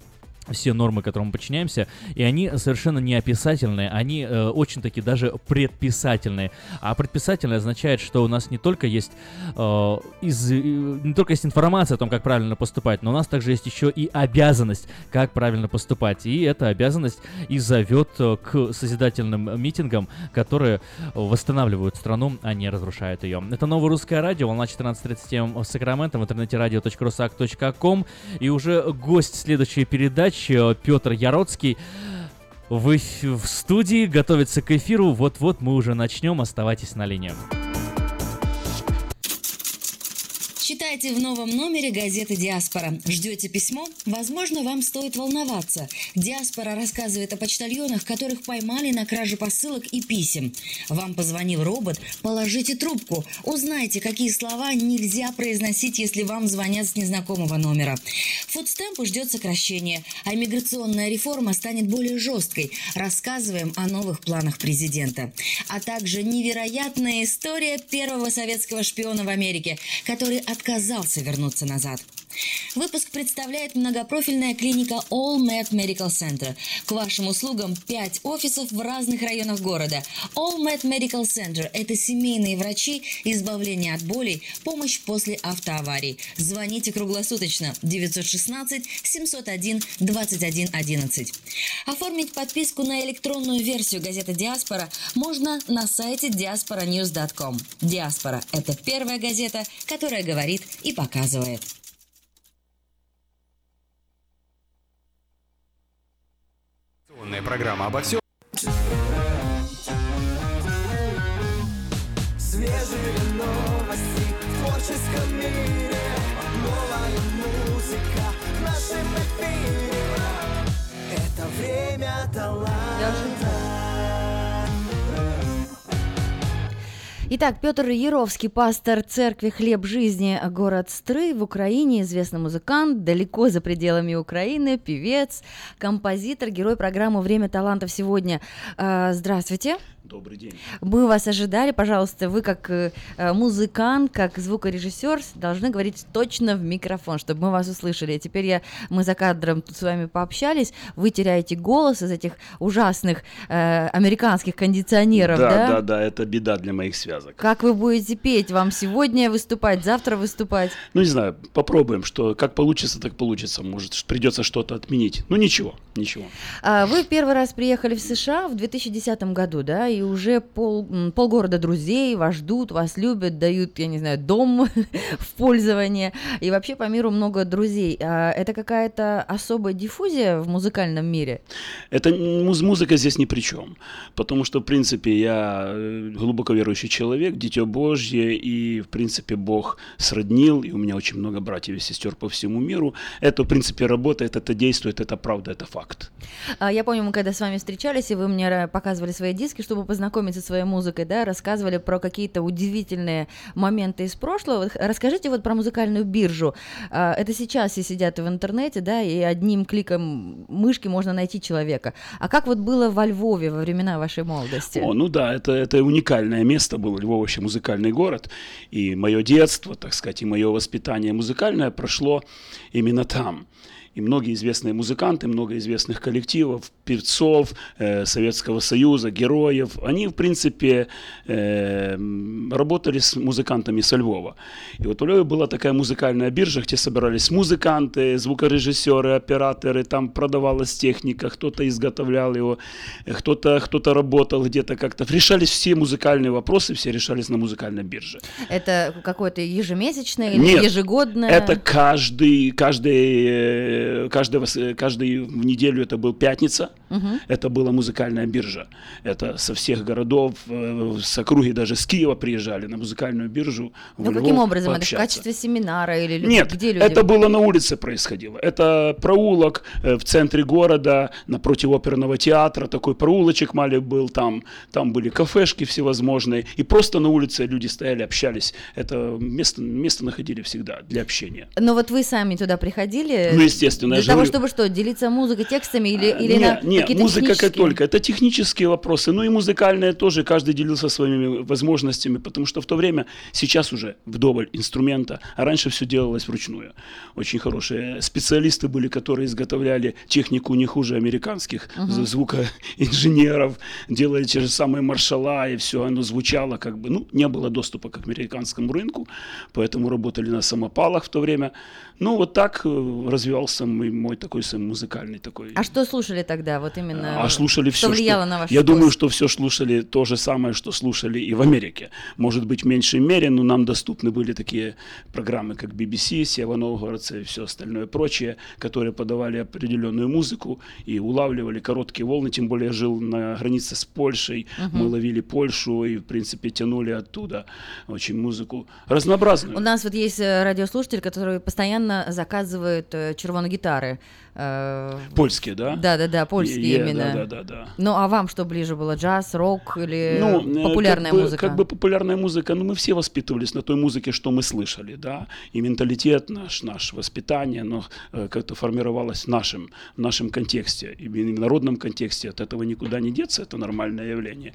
все нормы, которым мы подчиняемся, и они совершенно не описательные, они э, очень таки даже предписательные. А предписательное означает, что у нас не только есть э, из, э, не только есть информация о том, как правильно поступать, но у нас также есть еще и обязанность, как правильно поступать. И эта обязанность и зовет э, к созидательным митингам, которые восстанавливают страну, а не разрушают ее. Это новое русское радио, волна 14.37 в Сакраменто, в интернете radio.rusak.com. И уже гость следующей передачи Петр Яроцкий в, эф- в студии готовится к эфиру. Вот-вот мы уже начнем. Оставайтесь на линии. Читайте в новом номере газеты «Диаспора». Ждете письмо? Возможно, вам стоит волноваться. «Диаспора» рассказывает о почтальонах, которых поймали на краже посылок и писем. Вам позвонил робот? Положите трубку. Узнайте, какие слова нельзя произносить, если вам звонят с незнакомого номера. Фудстемпу ждет сокращение, а миграционная реформа станет более жесткой. Рассказываем о новых планах президента. А также невероятная история первого советского шпиона в Америке, который отказался вернуться назад. Выпуск представляет многопрофильная клиника All Med Medical Center. К вашим услугам 5 офисов в разных районах города. All Med Medical Center – это семейные врачи, избавление от болей, помощь после автоаварий. Звоните круглосуточно 916 701 21 11. Оформить подписку на электронную версию газеты «Диаспора» можно на сайте diasporanews.com. «Диаспора» – это первая газета, которая говорит и показывает. Программа обо всем. Свежие новости в творческом мире. Новая музыка в нашем эфире. Это время таланта Итак, Петр Яровский, пастор церкви «Хлеб жизни», город Стры в Украине, известный музыкант, далеко за пределами Украины, певец, композитор, герой программы «Время талантов» сегодня. А, Здравствуйте. Добрый день. Мы вас ожидали, пожалуйста, вы как э, э, музыкант, как звукорежиссер должны говорить точно в микрофон, чтобы мы вас услышали. Теперь я, мы за кадром тут с вами пообщались, вы теряете голос из этих ужасных э, американских кондиционеров, да? да, да, да, это беда для моих связок. Как вы будете петь? Вам сегодня выступать, завтра выступать? Ну, не знаю, попробуем, что как получится, так получится. Может, придется что-то отменить. Ну, ничего, ничего. А, Вы первый раз приехали в США в 2010 году, да, и уже пол, полгорода друзей вас ждут, вас любят, дают, я не знаю, дом в пользование, и вообще по миру много друзей. А Это какая-то особая диффузия в музыкальном мире? Это муз- музыка здесь ни при чем. Потому что, в принципе, я э, глубоко верующий человек, дитё Божье, и, в принципе, Бог сроднил, и у меня очень много братьев и сестер по всему миру. Это, в принципе, работает, это действует, это правда, это факт. А, Я помню, мы когда с вами встречались, и вы мне показывали свои диски, чтобы познакомить со своей музыкой, да, рассказывали про какие-то удивительные моменты из прошлого. Расскажите вот про музыкальную биржу. А, Это сейчас все сидят в интернете, да, и одним кликом мышки можно найти человека. А как вот было во Львове во времена вашей молодости? О, ну да, это, это уникальное место было, Львов вообще музыкальный город, и мое детство, так сказать, и мое воспитание музыкальное прошло именно там. И многие известные музыканты, много известных коллективов, певцов э, Советского Союза, героев, они, в принципе, э, работали с музыкантами со Львова. И вот у Львова была такая музыкальная биржа, где собирались музыканты, звукорежиссеры, операторы, там продавалась техника, кто-то изготовлял его, э, кто-то кто работал где-то как-то. Решались все музыкальные вопросы, все решались на музыкальной бирже. Это какое-то ежемесячное или Нет, ежегодное? Это каждый, каждый, э, э, каждый в неделю это был пятница. Мгм. Это была музыкальная биржа. Это со всех городов, э, с округи, даже с Киева приезжали на музыкальную биржу. Ну, каким образом? Это в пообщаться. качестве семинара или лю- Нет, где люди? это было на улице происходило. Это проулок э, в центре города, напротив оперного театра, такой проулочек маленький был, там, там были кафешки всевозможные, и просто на улице люди стояли, общались. Это место, место находили всегда для общения. Но вот вы сами туда приходили? Ну, естественно, я Для того, говорю- чтобы что, делиться музыкой, текстами или, или не, на не, какие-то музыка как только. Это технические вопросы, ну и музыкальные тоже. Каждый делился своими возможностями, потому что в то время, сейчас уже вдоволь инструмента, а раньше все делалось вручную. Очень хорошие специалисты были, которые изготовляли технику не хуже американских Мгм. з- звукоинженеров, делали те же самые маршала, и все оно звучало как бы, ну, не было доступа к американскому рынку, поэтому работали на самопалах в то время. Ну, вот так э, развивался мой, мой такой сам музыкальный такой А что слушали тогда, вот именно? а слушали все, Что влияло на ваш Я вкус? думаю, что все слушали то же самое, что слушали и в Америке. Может быть, в меньшей мере, но нам доступны были такие программы, как BBC, Сева Новгородца и все остальное прочее, которые подавали определенную музыку и улавливали короткие волны. Тем более я жил на границе с Польшей, Мгм. мы ловили Польшу и, в принципе, тянули оттуда очень музыку разнообразную. У нас вот есть э, радиослушатель, который постоянно заказывает э, червоные гитары. Э, Польские, да? Да, да, да, польские Е- именно. Да, да, да. Ну, а вам что ближе было? Джаз, рок или Ну, э, популярная как бы, музыка? Как бы популярная музыка, ну, мы все воспитывались на той музыке, что мы слышали, да, и менталитет наш, наше воспитание, оно э, как-то формировалось в нашем, в нашем контексте, и в народном контексте, от этого никуда не деться, это нормальное явление.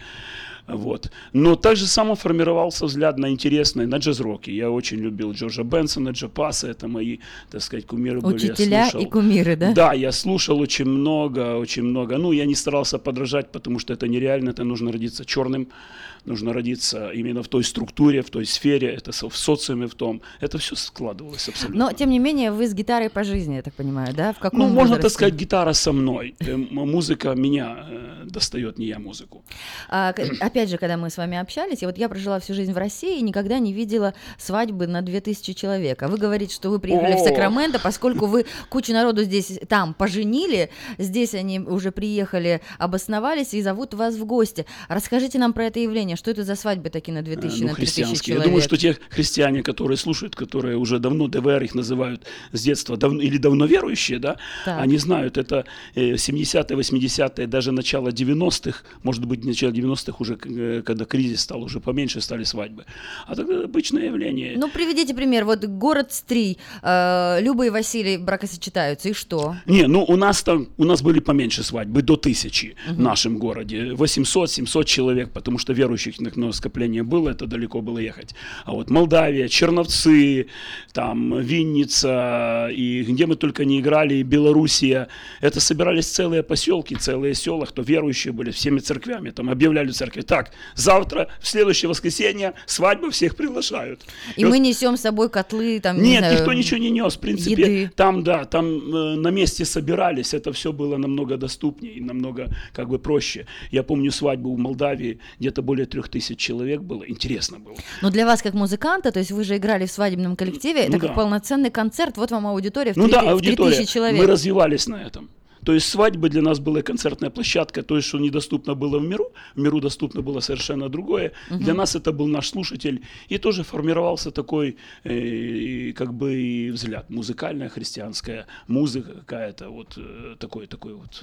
Вот. Но также само формировался взгляд на интересное, на джаз-роки. Я очень любил Джорджа Бенсона, Джо Пасса, это мои, так сказать, кумиры были. я Учителя и кумиры, да? Да, я слушал очень много, очень много. Ну, я не старался подражать, потому что это нереально, это нужно родиться черным, нужно родиться именно в той структуре, в той сфере, это в социуме в том. Это все складывалось абсолютно. Но, тем не менее, вы с гитарой по жизни, я так понимаю, да? В каком ну, можно возрасте? так сказать, гитара со мной. Э, м- Музыка меня э, достает, не я музыку. А, опять же, когда мы с вами общались, и вот я прожила всю жизнь в России и никогда не видела свадьбы на 2000 человек. А вы говорите, что вы приехали в О! Сакраменто, поскольку вы кучу народу здесь, там поженили, здесь они уже приехали, обосновались и зовут вас в гости. Расскажите нам про это явление, что это за свадьбы такие на 2000, Э, на ну, 3000 христианские. человек? Я думаю, что те христиане, которые слушают, которые уже давно, ДВР их называют с детства, давно, или давно верующие, да, Так. они знают, это э, 70-е, 80-е, даже начало 90-х, может быть, начало 90-х уже, э, когда кризис стал, уже поменьше стали свадьбы. А тогда обычное явление. Ну, приведите пример. Вот город Стрий, э, Люба и Василий бракосочетаются, и что? Не, ну у нас там, у нас были поменьше свадьбы, до тысячи в Мгм. нашем городе. 800-700 человек, потому что верующих на скопление было, это далеко было ехать. А вот Молдавия, Черновцы, там Винница, и где мы только не играли, и Белоруссия, это собирались целые поселки, целые села, кто верующие были, всеми церквями, там объявляли церкви, так, завтра, в следующее воскресенье, свадьба, всех приглашают. И, мы несем с собой котлы, там, не Нет, знаю, никто ничего не нес. В принципе, еды. там, да, там э, на месте собирались. Это все было намного доступнее и намного как бы проще. Я помню свадьбу в Молдавии, где-то более трех тысяч человек было. Интересно было. Но для вас как музыканта, то есть вы же играли в свадебном коллективе, это Ну как да. полноценный концерт, вот вам аудитория в, Ну 3, да, аудитория. 3000 человек. Мы развивались на этом. То есть свадьба для нас была концертная площадка, то есть что недоступно было в миру, в миру доступно было совершенно другое. Мгм. Для нас это был наш слушатель, и тоже формировался такой, э, как бы взгляд, музыкальная христианская музыка какая-то, вот э, такой такой вот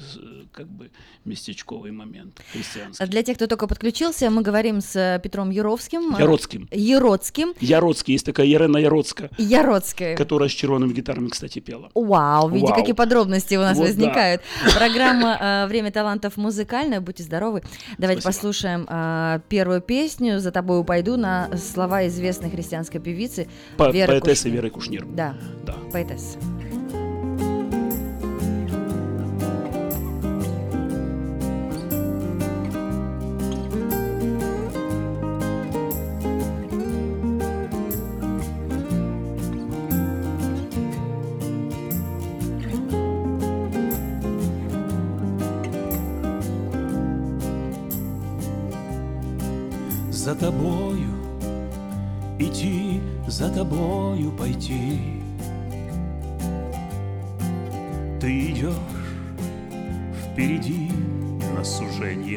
как бы местечковый момент христианский. Для тех, кто только подключился, мы говорим с э, Петром Яровским. Яроцким. Яроцким. Яроцкий, есть такая Ярена Яроцка, Яроцкая. которая с червоными гитарами, кстати, пела. Вау, видите, Вау. какие подробности у нас Вот да. Возникают. Программа э, «Время талантов» музыкальная, будьте здоровы. Давайте Спасибо. послушаем э, первую песню «За тобою пойду» на слова известной христианской певицы Веры поэтессы Кушнир. Веры Кушнир. Да, Да. поэтесса.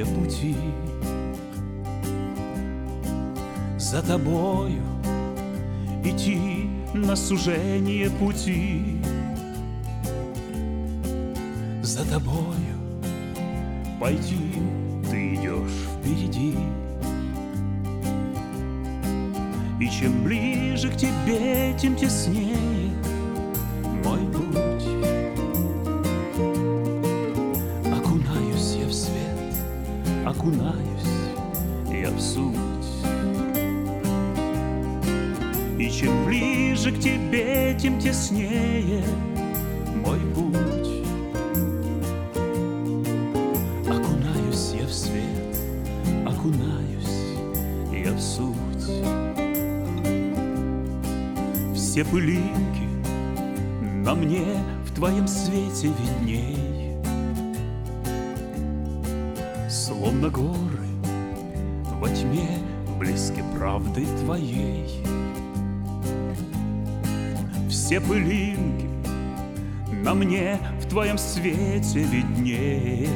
Сужение пути. За тобою идти на сужение пути. За тобою пойти, ты идешь впереди. И чем ближе к тебе, тем теснее окунаюсь я в суть. И чем ближе к тебе, тем теснее мой путь. Окунаюсь я в свет, окунаюсь я в суть. Все пылинки на мне в твоем свете видней, Словно горы во тьме блеске правды твоей. Все пылинки на мне в твоем свете видней,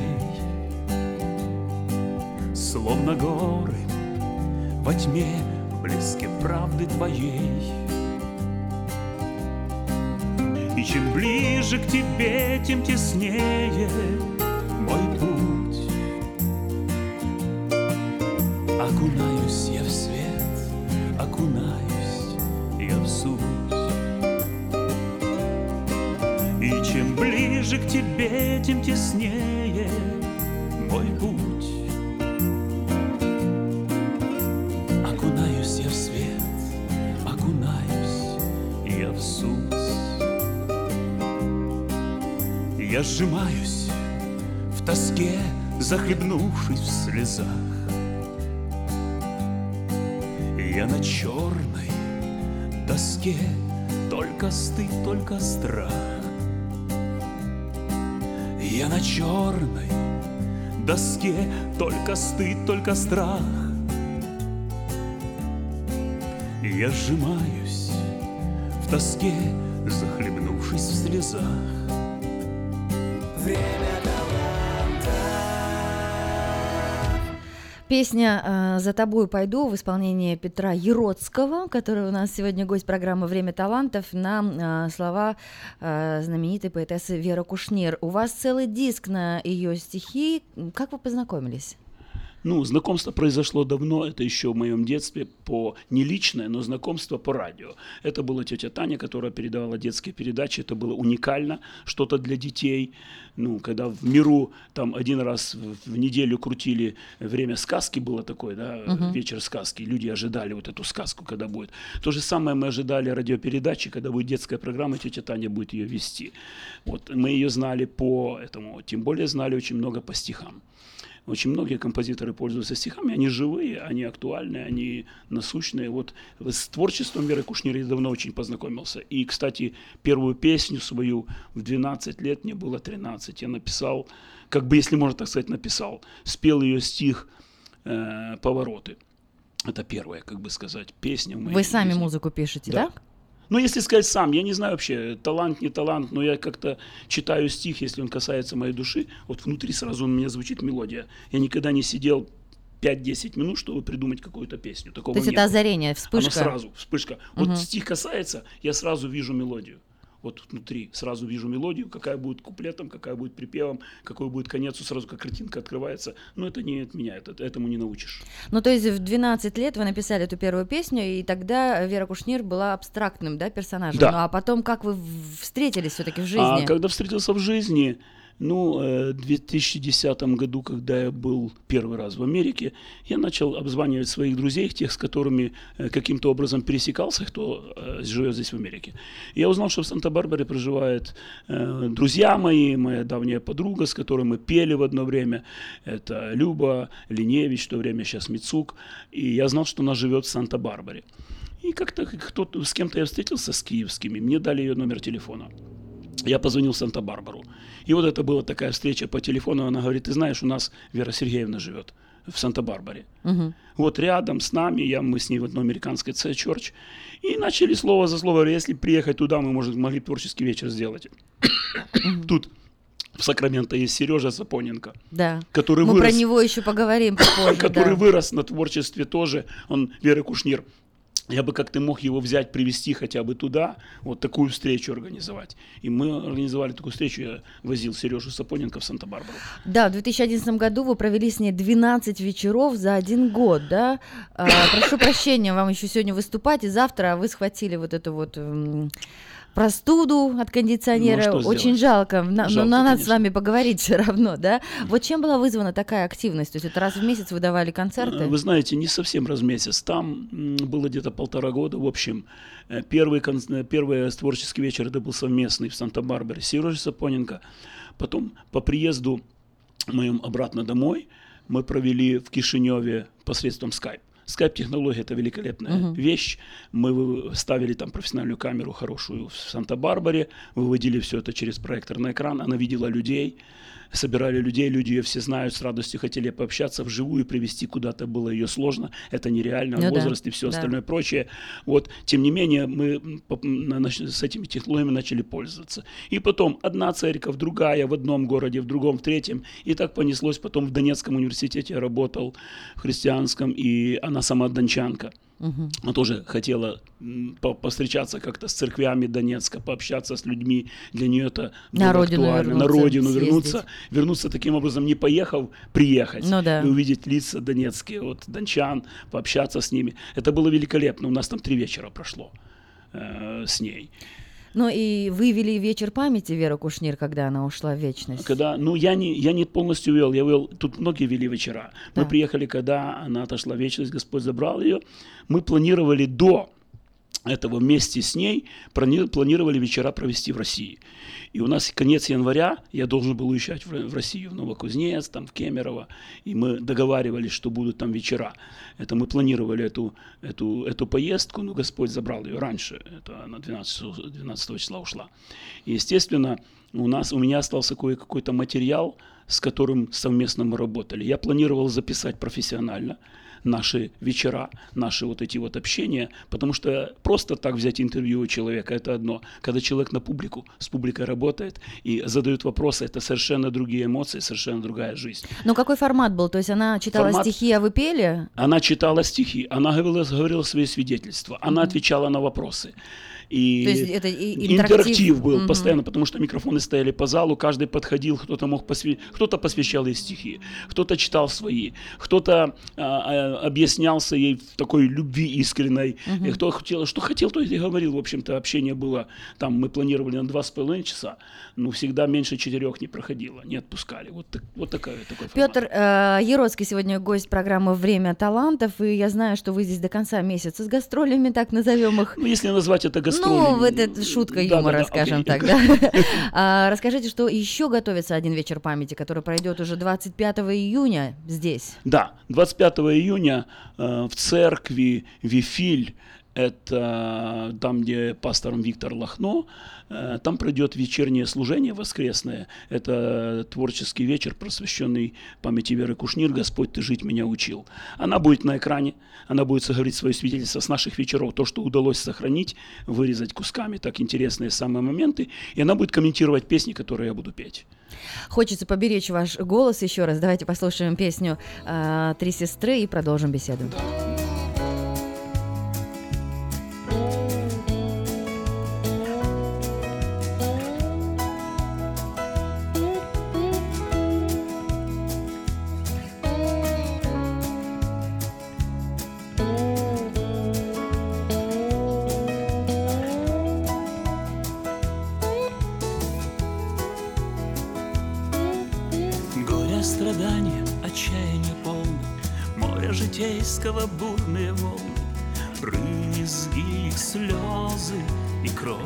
Словно горы во тьме блеске правды твоей. И чем ближе к тебе, тем теснее тем теснее мой путь. Окунаюсь я в свет, окунаюсь я в суть. Я сжимаюсь в тоске, захлебнувшись в слезах. Я на черной доске, только стыд, только страх. Я на черной доске, только стыд, только страх. Я сжимаюсь в тоске, захлебнувшись в слезах. Песня э, «За тобой пойду» в исполнении Петра Ероцкого, который у нас сегодня гость программы «Время талантов» на э, слова э, знаменитой поэтессы Веры Кушнир. У вас целый диск на ее стихи. Как вы познакомились? Ну, знакомство произошло давно, это еще в моем детстве, по не личное, но знакомство по радио. Это была тетя Таня, которая передавала детские передачи, это было уникально, что-то для детей. Ну, когда в миру там один раз в, неделю крутили время сказки, было такое, да, Мгм. вечер сказки, люди ожидали вот эту сказку, когда будет. То же самое мы ожидали радиопередачи, когда будет детская программа, тетя Таня будет ее вести. Вот мы ее знали по этому, тем более знали очень много по стихам. Очень многие композиторы пользуются стихами, они живые, они актуальные, они насущные. Вот с творчеством Веры Кушнир я давно очень познакомился. И, кстати, первую песню свою в 12 лет, мне было 13, я написал, как бы, если можно так сказать, написал, спел ее стих э, «Повороты». Это первая, как бы сказать, песня Вы сами музыку пишете, Да. да? Ну, если сказать сам, я не знаю вообще, талант, не талант, но я как-то читаю стих, если он касается моей души, вот внутри сразу у меня звучит мелодия. Я никогда не сидел 5-10 минут, чтобы придумать какую-то песню. Такого То есть не это озарение, вспышка. Оно сразу, вспышка. Мгм. Вот стих касается, я сразу вижу мелодию. Вот внутри сразу вижу мелодию, какая будет куплетом, какая будет припевом, какой будет конец, сразу как картинка открывается. Но это не от меня, это, этому не научишь. Ну, то есть в 12 лет вы написали эту первую песню, и тогда Вера Кушнир была абстрактным, да, персонажем. Да. Ну, а потом как вы встретились все-таки в жизни? А когда встретился в жизни, ну, э, в 2010 году, когда я был первый раз в Америке, я начал обзванивать своих друзей, тех, с которыми э, каким-то образом пересекался, кто э, живет здесь в Америке. Я узнал, что в Санта-Барбаре проживают друзья мои, моя давняя подруга, с которой мы пели в одно время. Это Люба Линевич, в то время сейчас Мицук. И я знал, что она живет в Санта-Барбаре. И как-то кто-то, с кем-то я встретился, с киевскими, мне дали ее номер телефона. Я позвонил в Санта-Барбару. И вот это была такая встреча по телефону. Она говорит, ты знаешь, у нас Вера Сергеевна живет в Санта-Барбаре. Мгм. Вот рядом с нами, я, мы с ней в одной американской Church. И начали слово за слово. Если приехать туда, мы, может, могли творческий вечер сделать. Тут в Сакраменто есть Сережа Сапоненко. Да. Который Мы вырос, про него еще поговорим попозже. который да. вырос на творчестве тоже. Он Вера Кушнир. Я бы как-то мог его взять, привести хотя бы туда, вот такую встречу организовать. И мы организовали такую встречу, я возил Сережу Сапоненко в Санта-Барбару. Да, в 2011 году вы провели с ней 12 вечеров за один год, да? А, прошу прощения, вам еще сегодня выступать, и завтра вы схватили вот эту вот м, простуду от кондиционера. Ну, что Очень жалко, на- Жалко, но надо с конечно. вами поговорить все равно, да? Вот чем была вызвана такая активность? То есть это раз в месяц вы давали концерты? Вы знаете, не совсем раз в месяц. Там было где-то полтора года. В общем, э, первый, э, первый творческий вечер это был совместный в Санта-Барбаре с Сережей Сапоненко. Потом по приезду моем обратно домой мы провели в Кишиневе посредством скайп. Скайп-технология – это великолепная Мгм. вещь. Мы ставили там профессиональную камеру хорошую в Санта-Барбаре, выводили все это через проектор на экран, она видела людей, собирали людей, люди ее все знают, с радостью хотели пообщаться вживую, привести куда-то было ее сложно, это нереально, Ну да, возраст и все да. остальное прочее. Вот, тем не менее, мы с этими технологиями начали пользоваться. И потом одна церковь, другая в одном городе, в другом, в третьем. И так понеслось. Потом в Донецком университете я работал, в христианском, и она сама дончанка. Мгм. Она тоже хотела по- повстречаться как-то с церквями Донецка, пообщаться с людьми. Для нее это На было родину актуально. На вернуться, родину съездить. вернуться. Вернуться таким образом, не поехав, приехать. Ну да. И увидеть лица донецкие, вот дончан, пообщаться с ними. Это было великолепно. У нас там три вечера прошло э, с ней. Ну и вы вели вечер памяти Веры Кушнир, когда она ушла в вечность. Когда, ну, я не, я не полностью вел, я вел, тут многие вели вечера. Мы Да. приехали, когда она отошла в вечность, Господь забрал ее. Мы планировали до этого вместе с ней, плани- планировали вечера провести в России. И у нас конец января, я должен был уезжать в, Ро- в Россию, в Новокузнец, там, в Кемерово, и мы договаривались, что будут там вечера. Это мы планировали эту, эту, эту поездку, но Господь забрал ее раньше, это она 12, 12 числа ушла. И, естественно, у нас, у меня остался кое- какой-то материал, с которым совместно мы работали. Я планировал записать профессионально наши вечера, наши вот эти вот общения, потому что просто так взять интервью у человека – это одно. Когда человек на публику, с публикой работает и задает вопросы, это совершенно другие эмоции, совершенно другая жизнь. Ну какой формат был? То есть она читала Формат- стихи, а вы пели? Она читала стихи, она говорила, говорила свои свидетельства, она отвечала на вопросы. И То есть это и- интерактив. был Мгм. постоянно, потому что микрофоны стояли по залу, каждый подходил, кто-то мог посвя... кто-то посвящал ей стихи, кто-то читал свои, кто-то а, а, объяснялся ей в такой любви искренней, Мгм. и кто хотел, что хотел, то и говорил. В общем-то, общение было там, мы планировали на два с половиной часа, но всегда меньше четырех не проходило, не отпускали. Вот, так- вот такая, такой. Петр э, Яроцкий сегодня гость программы «Время талантов», и я знаю, что вы здесь до конца месяца с гастролями, так назовем их. Ну, если назвать это гастролями. Ну, это шутка Да, да, юмора, да, скажем окей. так, да. А, Расскажите, что еще готовится один вечер памяти, который пройдет уже 25 июня здесь. Да, 25 июня э, в церкви Вифиль это там, где пастором Виктор Лохно, э, там пройдет вечернее служение воскресное. Это творческий вечер, посвященный памяти Веры Кушнир «Господь, ты жить меня учил». Она будет на экране, она будет соговорить свое свидетельство с наших вечеров, то, что удалось сохранить, вырезать кусками, так интересные самые моменты, и она будет комментировать песни, которые я буду петь. Хочется поберечь ваш голос еще раз. Давайте послушаем песню э, «Три сестры» и продолжим беседу. Горе, житейского бурные волны, Брызги, слезы и кровь.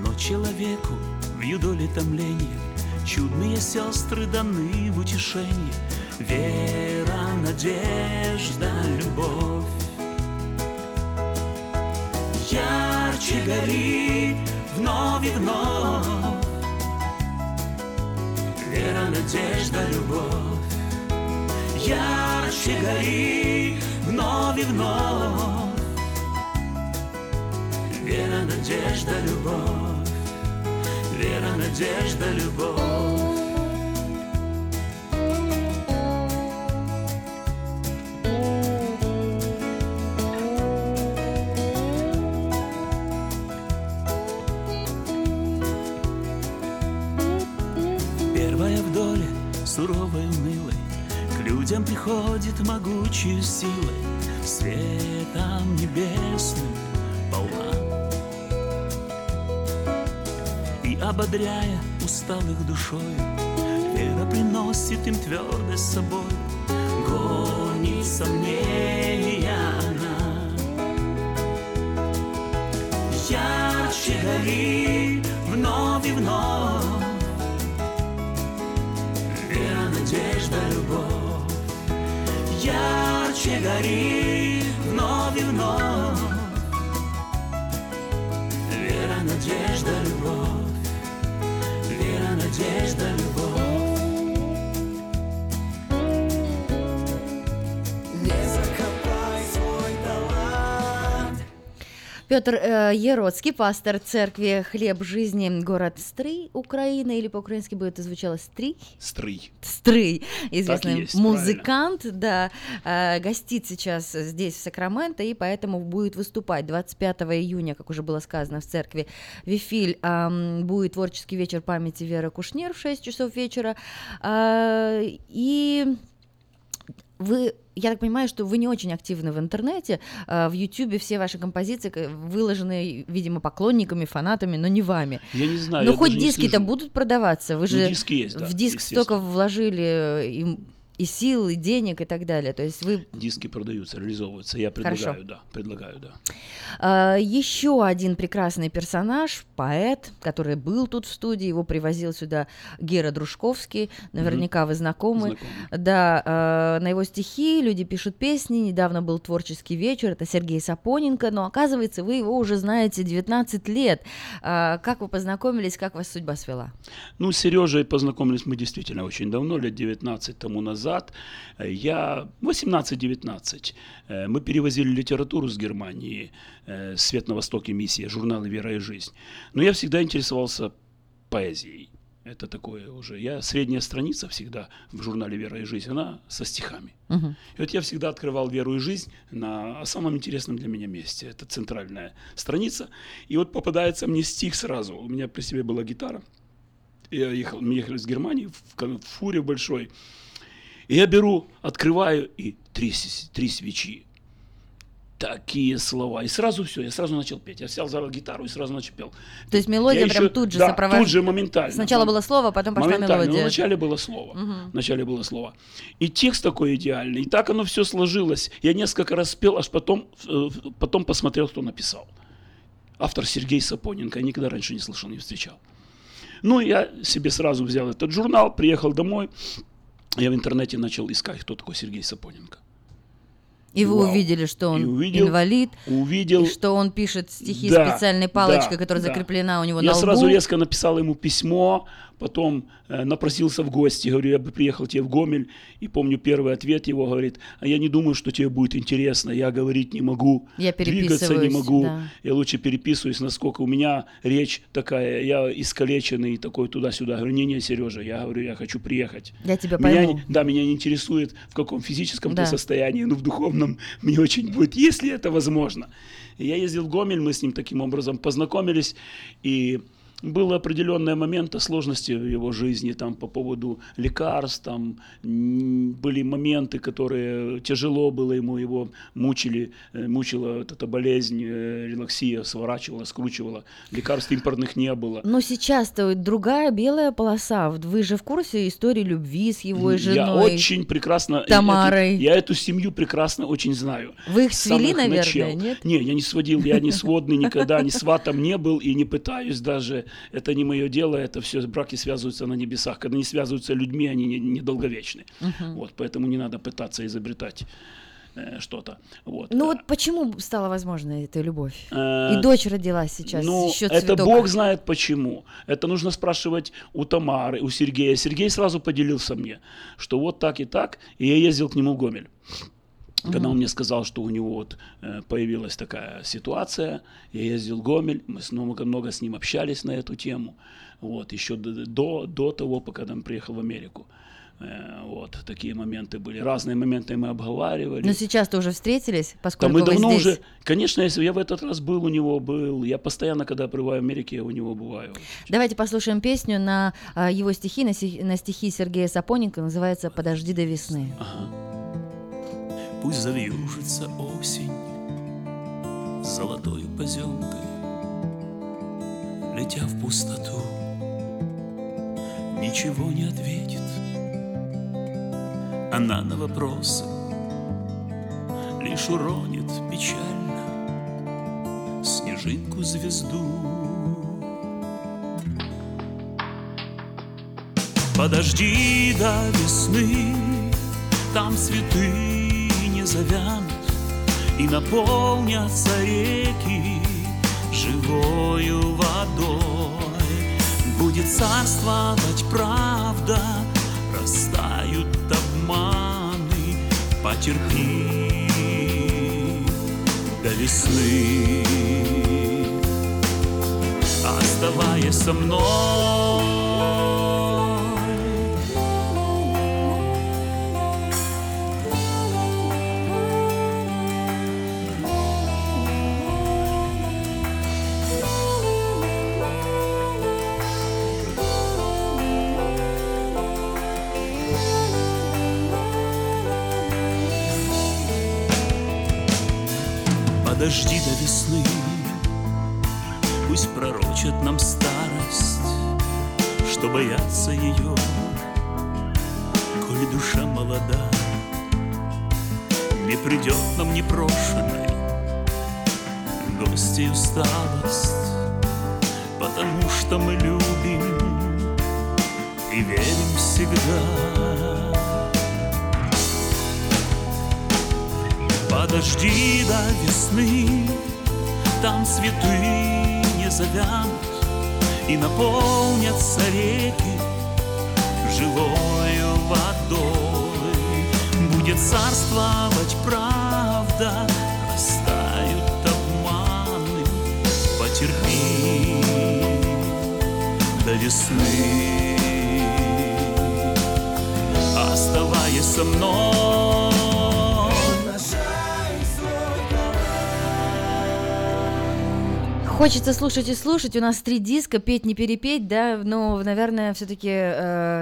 Но человеку в юдоле томления Чудные сестры даны в утешение, Вера, надежда, любовь. Ярче горит вновь и вновь Вера, надежда, любовь Ярче гори вновь и вновь. Вера, надежда, любовь. Вера, надежда, любовь Приходит могучей силой, Светом небесным полна. И ободряя усталых душой, Вера приносит им твердость собой, Гонит сомнения она. Ярче гори Ярче гори вновь и вновь. Вера, надежда, любовь. Вера, надежда, любовь Петр э, Ероцкий, пастор церкви «Хлеб жизни», город Стрий, Украина, или по-украински будет это звучало «Стрий»? Стрый. Стрый, известный есть, музыкант, да, э, гостит сейчас здесь, в Сакраменто, и поэтому будет выступать 25 июня, как уже было сказано, в церкви Вифиль, будет творческий вечер памяти Веры Кушнир в 6 часов вечера, А, и вы, я так понимаю, что вы не очень активны в интернете, а, в Ютубе все ваши композиции выложены, видимо, поклонниками, фанатами, но не вами. Я не знаю, Но я хоть диски-то будут продаваться, вы Ну, же диски есть, да, в диск столько вложили и, и сил, и денег, и так далее. То есть вы Диски продаются, реализовываются. Я предлагаю, Хорошо. да, предлагаю, да. А, Еще один прекрасный персонаж, поэт, который был тут в студии, его привозил сюда Гера Дружковский, наверняка вы знакомы. Да, а, на его стихи люди пишут песни, недавно был творческий вечер, это Сергей Сапоненко, но оказывается, вы его уже знаете 19 лет. А, Как вы познакомились, как вас судьба свела? Ну, с Сережей познакомились мы действительно очень давно, лет 19 тому назад. Э, Я 18-19. Э, Мы перевозили литературу с Германии, э, «Свет на Востоке. Миссия», журнал «Вера и жизнь». Но я всегда интересовался поэзией. Это такое уже. Я средняя страница всегда в журнале «Вера и жизнь», она со стихами. Мгм. И вот я всегда открывал «Веру и жизнь» на самом интересном для меня месте. Это центральная страница. И вот попадается мне стих сразу. У меня при себе была гитара. Я ехал, мы ехали с Германии в, в фуре большой. И я беру, открываю, и три, три свечи. Такие слова. И сразу все, я сразу начал петь. Я взял за гитару и сразу начал пел. То есть мелодия Я прям еще- тут же да, сопровожд- тут же моментально. Сначала было слово, потом пошла Моментально. Ну, мелодия. вначале было слово. Мгм. Вначале было слово. И текст такой идеальный. И так оно все сложилось. Я несколько раз спел, аж потом, э, потом посмотрел, кто написал. Автор Сергей Сапоненко. Я никогда раньше не слышал, не встречал. Ну, я себе сразу взял этот журнал, приехал домой. Я в интернете начал искать, кто такой Сергей Сапоненко. И вы Вау. увидели, что он И увидел, инвалид, увидел, и что он пишет стихи Да, специальной палочкой, да, которая да. закреплена у него Я на лбу. сразу резко написал ему письмо, потом э, напросился в гости, говорю, я бы приехал тебе в Гомель, и помню первый ответ его, говорит, а я не думаю, что тебе будет интересно, я говорить не могу, Я двигаться не могу, да. я лучше переписываюсь, насколько у меня речь такая, я искалеченный, такой туда-сюда. Говорю, не-не, Сережа, я говорю, я хочу приехать. Я тебя Меня пойму. да, меня не интересует, в каком физическом Да. ты состоянии, но в духовном мне очень будет, если это возможно. Я ездил в Гомель, мы с ним таким образом познакомились, и было определенные моменты сложности в его жизни там по поводу лекарств, там были моменты, которые тяжело было ему, его мучили, э, мучила вот эта болезнь, э, релаксия, сворачивала, скручивала, лекарств импортных не было. Но сейчас-то другая белая полоса. Вы же в курсе истории любви с его женой. Я очень прекрасно... эту- Тамарой. я эту семью прекрасно очень знаю. Вы их свели, наверное, начал. нет? Не, я не сводил, я не сводный никогда, ни сватом не был и не пытаюсь даже. Это не мое дело, это все браки связываются на небесах. Когда не связываются людьми, они не- недолговечны. Мгм. Вот, поэтому не надо пытаться изобретать э, что-то. Вот. Ну вот почему стала возможна эта любовь? Э, И дочь родилась сейчас, Ну, еще это. Бог знает почему. Это нужно спрашивать у Тамары, у Сергея. Сергей сразу поделился мне, что вот так и так, и я ездил к нему в Гомель. Когда он мне сказал, что у него вот э, появилась такая ситуация, я ездил в Гомель, мы с много, много с ним общались на эту тему, вот, еще до, до, того, пока он приехал в Америку. Э, вот, такие моменты были. Разные моменты мы обговаривали. Но сейчас-то уже встретились, Да поскольку мы вы давно здесь. уже, конечно, если я в этот раз был у него, был, я постоянно, когда пребываю в Америке, я у него бываю. Давайте послушаем песню на а, его стихи, на, стихи Сергея Сапоненко, называется «Подожди до весны». Пусть завьюжится осень Золотой поземкой Летя в пустоту Ничего не ответит. Она на вопросы Лишь уронит печально Снежинку звезду. Подожди до весны Там цветы не завянут И наполнятся реки Живою водой. Будет царствовать правда Растают обманы Потерпи до весны. Оставаясь со мной Подожди до весны, пусть пророчит нам старость, что бояться ее, коли душа молода, не придет нам непрошенной гостей усталость, потому что мы любим и верим всегда. Подожди до весны, там цветы не завянут И наполнятся реки живою водой. Будет царствовать правда, растают обманы. Потерпи до весны, оставаясь со мной. Хочется слушать и слушать. У нас три диска, петь не перепеть, да, но, наверное, все-таки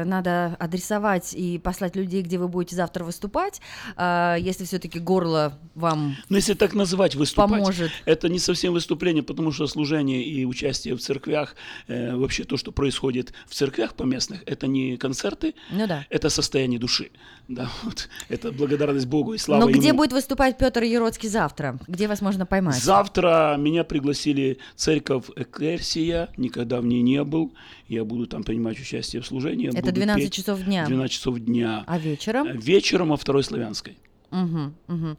надо адресовать и послать людей, где вы будете завтра выступать, А, если все-таки горло вам Ну, если так называть выступать, Поможет. это не совсем выступление, потому что служение и участие в церквях, э, вообще то, что происходит в церквях поместных, это не концерты, Ну да. это состояние души. Да, вот. Это благодарность Богу и слава Но где Ему. будет выступать Петр Ероцкий завтра? Где вас можно поймать? Завтра меня пригласили церковь Экерсия, никогда в ней не был. Я буду там принимать участие в служении. Это буду 12 петь часов дня. 12 часов дня. А вечером? Вечером во Второй Славянской. Мгм, мгм.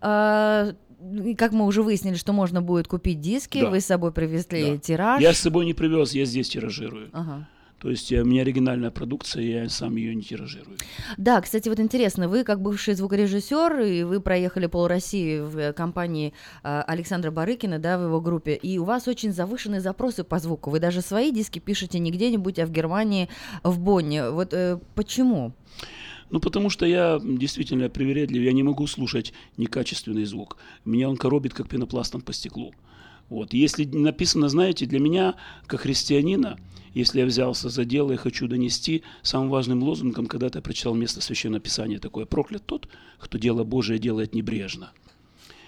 А, как мы уже выяснили, что можно будет купить диски, Да. вы с собой привезли Да. тираж. Я с собой не привез, я здесь тиражирую. Ага. То есть э, у меня оригинальная продукция, я сам ее не тиражирую. Да, кстати, вот интересно, вы как бывший звукорежиссер, и вы проехали пол России в э, компании а, Александра Барыкина, да, в его группе, и у вас очень завышенные запросы по звуку. Вы даже свои диски пишете не где-нибудь, а в Германии, в Бонне. Вот э, почему? Ну, потому что я действительно привередлив, я не могу слушать некачественный звук. Меня он коробит, как пенопластом по стеклу. Вот. Если написано, знаете, для меня, как христианина, если я взялся за дело и хочу донести, самым важным лозунгом, когда-то прочитал место Священного Писания такое, проклят тот, кто дело Божие делает небрежно.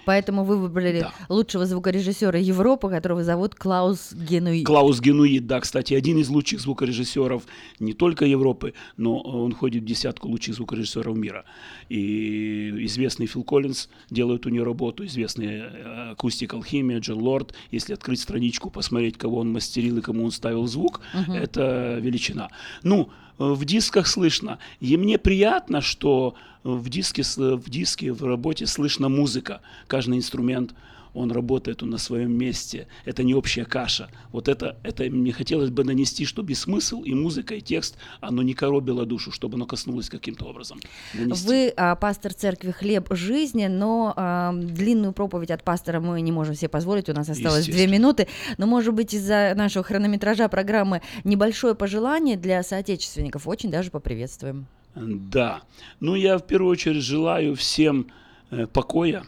Поэтому вы выбрали лучшего звукорежиссера Европы, которого зовут Клаус Генуи. Клаус Генуид, да, кстати, один из лучших звукорежиссеров не только Европы, но он входит в десятку лучших звукорежиссеров мира. И известный Фил Коллинз делает у него работу, известный э, Акустик Алхимия, Джон Лорд. Если открыть страничку, посмотреть, кого он мастерил и кому он ставил звук, Мгм. это величина. Ну, э, в дисках слышно. И мне приятно, что в диске, в диске, в работе слышно музыка. Каждый инструмент, он работает он на своем месте. Это не общая каша. Вот это, это мне хотелось бы донести, чтобы и смысл, и музыка, и текст, оно не коробило душу, чтобы оно коснулось каким-то образом. Донести. Вы а, пастор церкви «Хлеб жизни», но а, длинную проповедь от пастора мы не можем себе позволить, у нас осталось две минуты, но, может быть, из-за нашего хронометража программы небольшое пожелание для соотечественников очень даже поприветствуем. Да. Ну, я в первую очередь желаю всем э, покоя,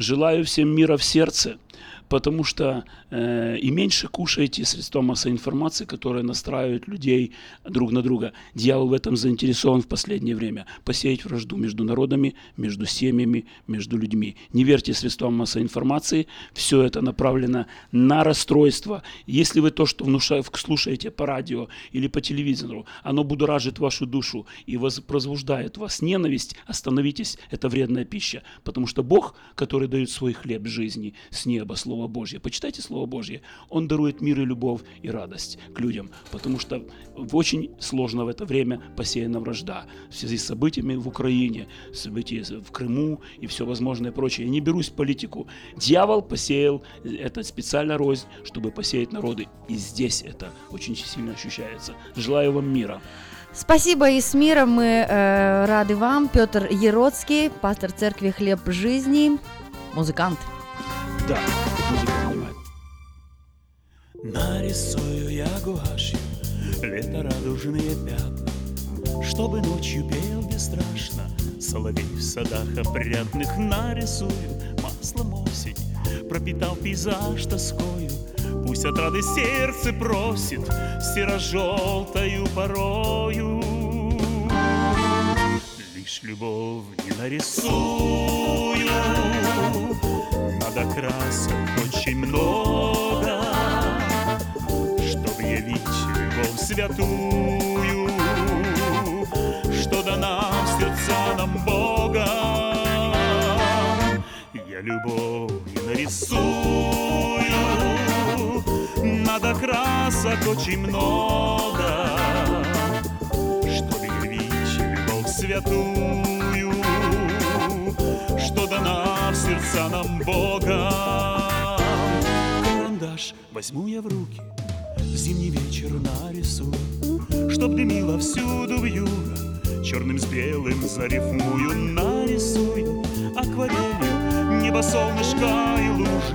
желаю всем мира в сердце, потому что э, и меньше кушайте средства массовой информации, которые настраивают людей друг на друга. Дьявол в этом заинтересован в последнее время. Посеять вражду между народами, между семьями, между людьми. Не верьте средствам массовой информации. Все это направлено на расстройство. Если вы то, что внуша- слушаете по радио или по телевизору, оно будоражит вашу душу и воз- возбуждает вас ненависть, остановитесь, это вредная пища. Потому что Бог, который дает свой хлеб жизни с неба, Слово Божье, почитайте Слово Божье, Он дарует мир и любовь и радость к людям. Потому что в- очень сложно в это время посеяна вражда в связи с событиями в Украине, события в Крыму и все возможное прочее. Я не берусь в политику. Дьявол посеял это специально рознь, чтобы посеять народы. И здесь это очень сильно ощущается. Желаю вам мира. Спасибо и с миром мы э, рады вам. Петр Ероцкий, пастор церкви «Хлеб жизни», музыкант. Да, музыка понимает. Нарисую я гуашью лето радужные пятна, Чтобы ночью пел бесстрашно соловей в садах опрятных. Нарисую маслом осень, пропитал пейзаж тоскою, Пусть отрады сердце просит серо-желтою порою. Лишь любовь не нарисую, надо красок очень много, Чтоб явить любовь святую, Что дана в сердца нам Бога. Я любовь нарисую, Надо красок очень много, Чтоб явить любовь святую, в нам Бога. Карандаш возьму я в руки, в зимний вечер нарисую, Чтоб дымило всюду вьюга, черным с белым зарифмую, нарисую акварелью небо, солнышко и лужи,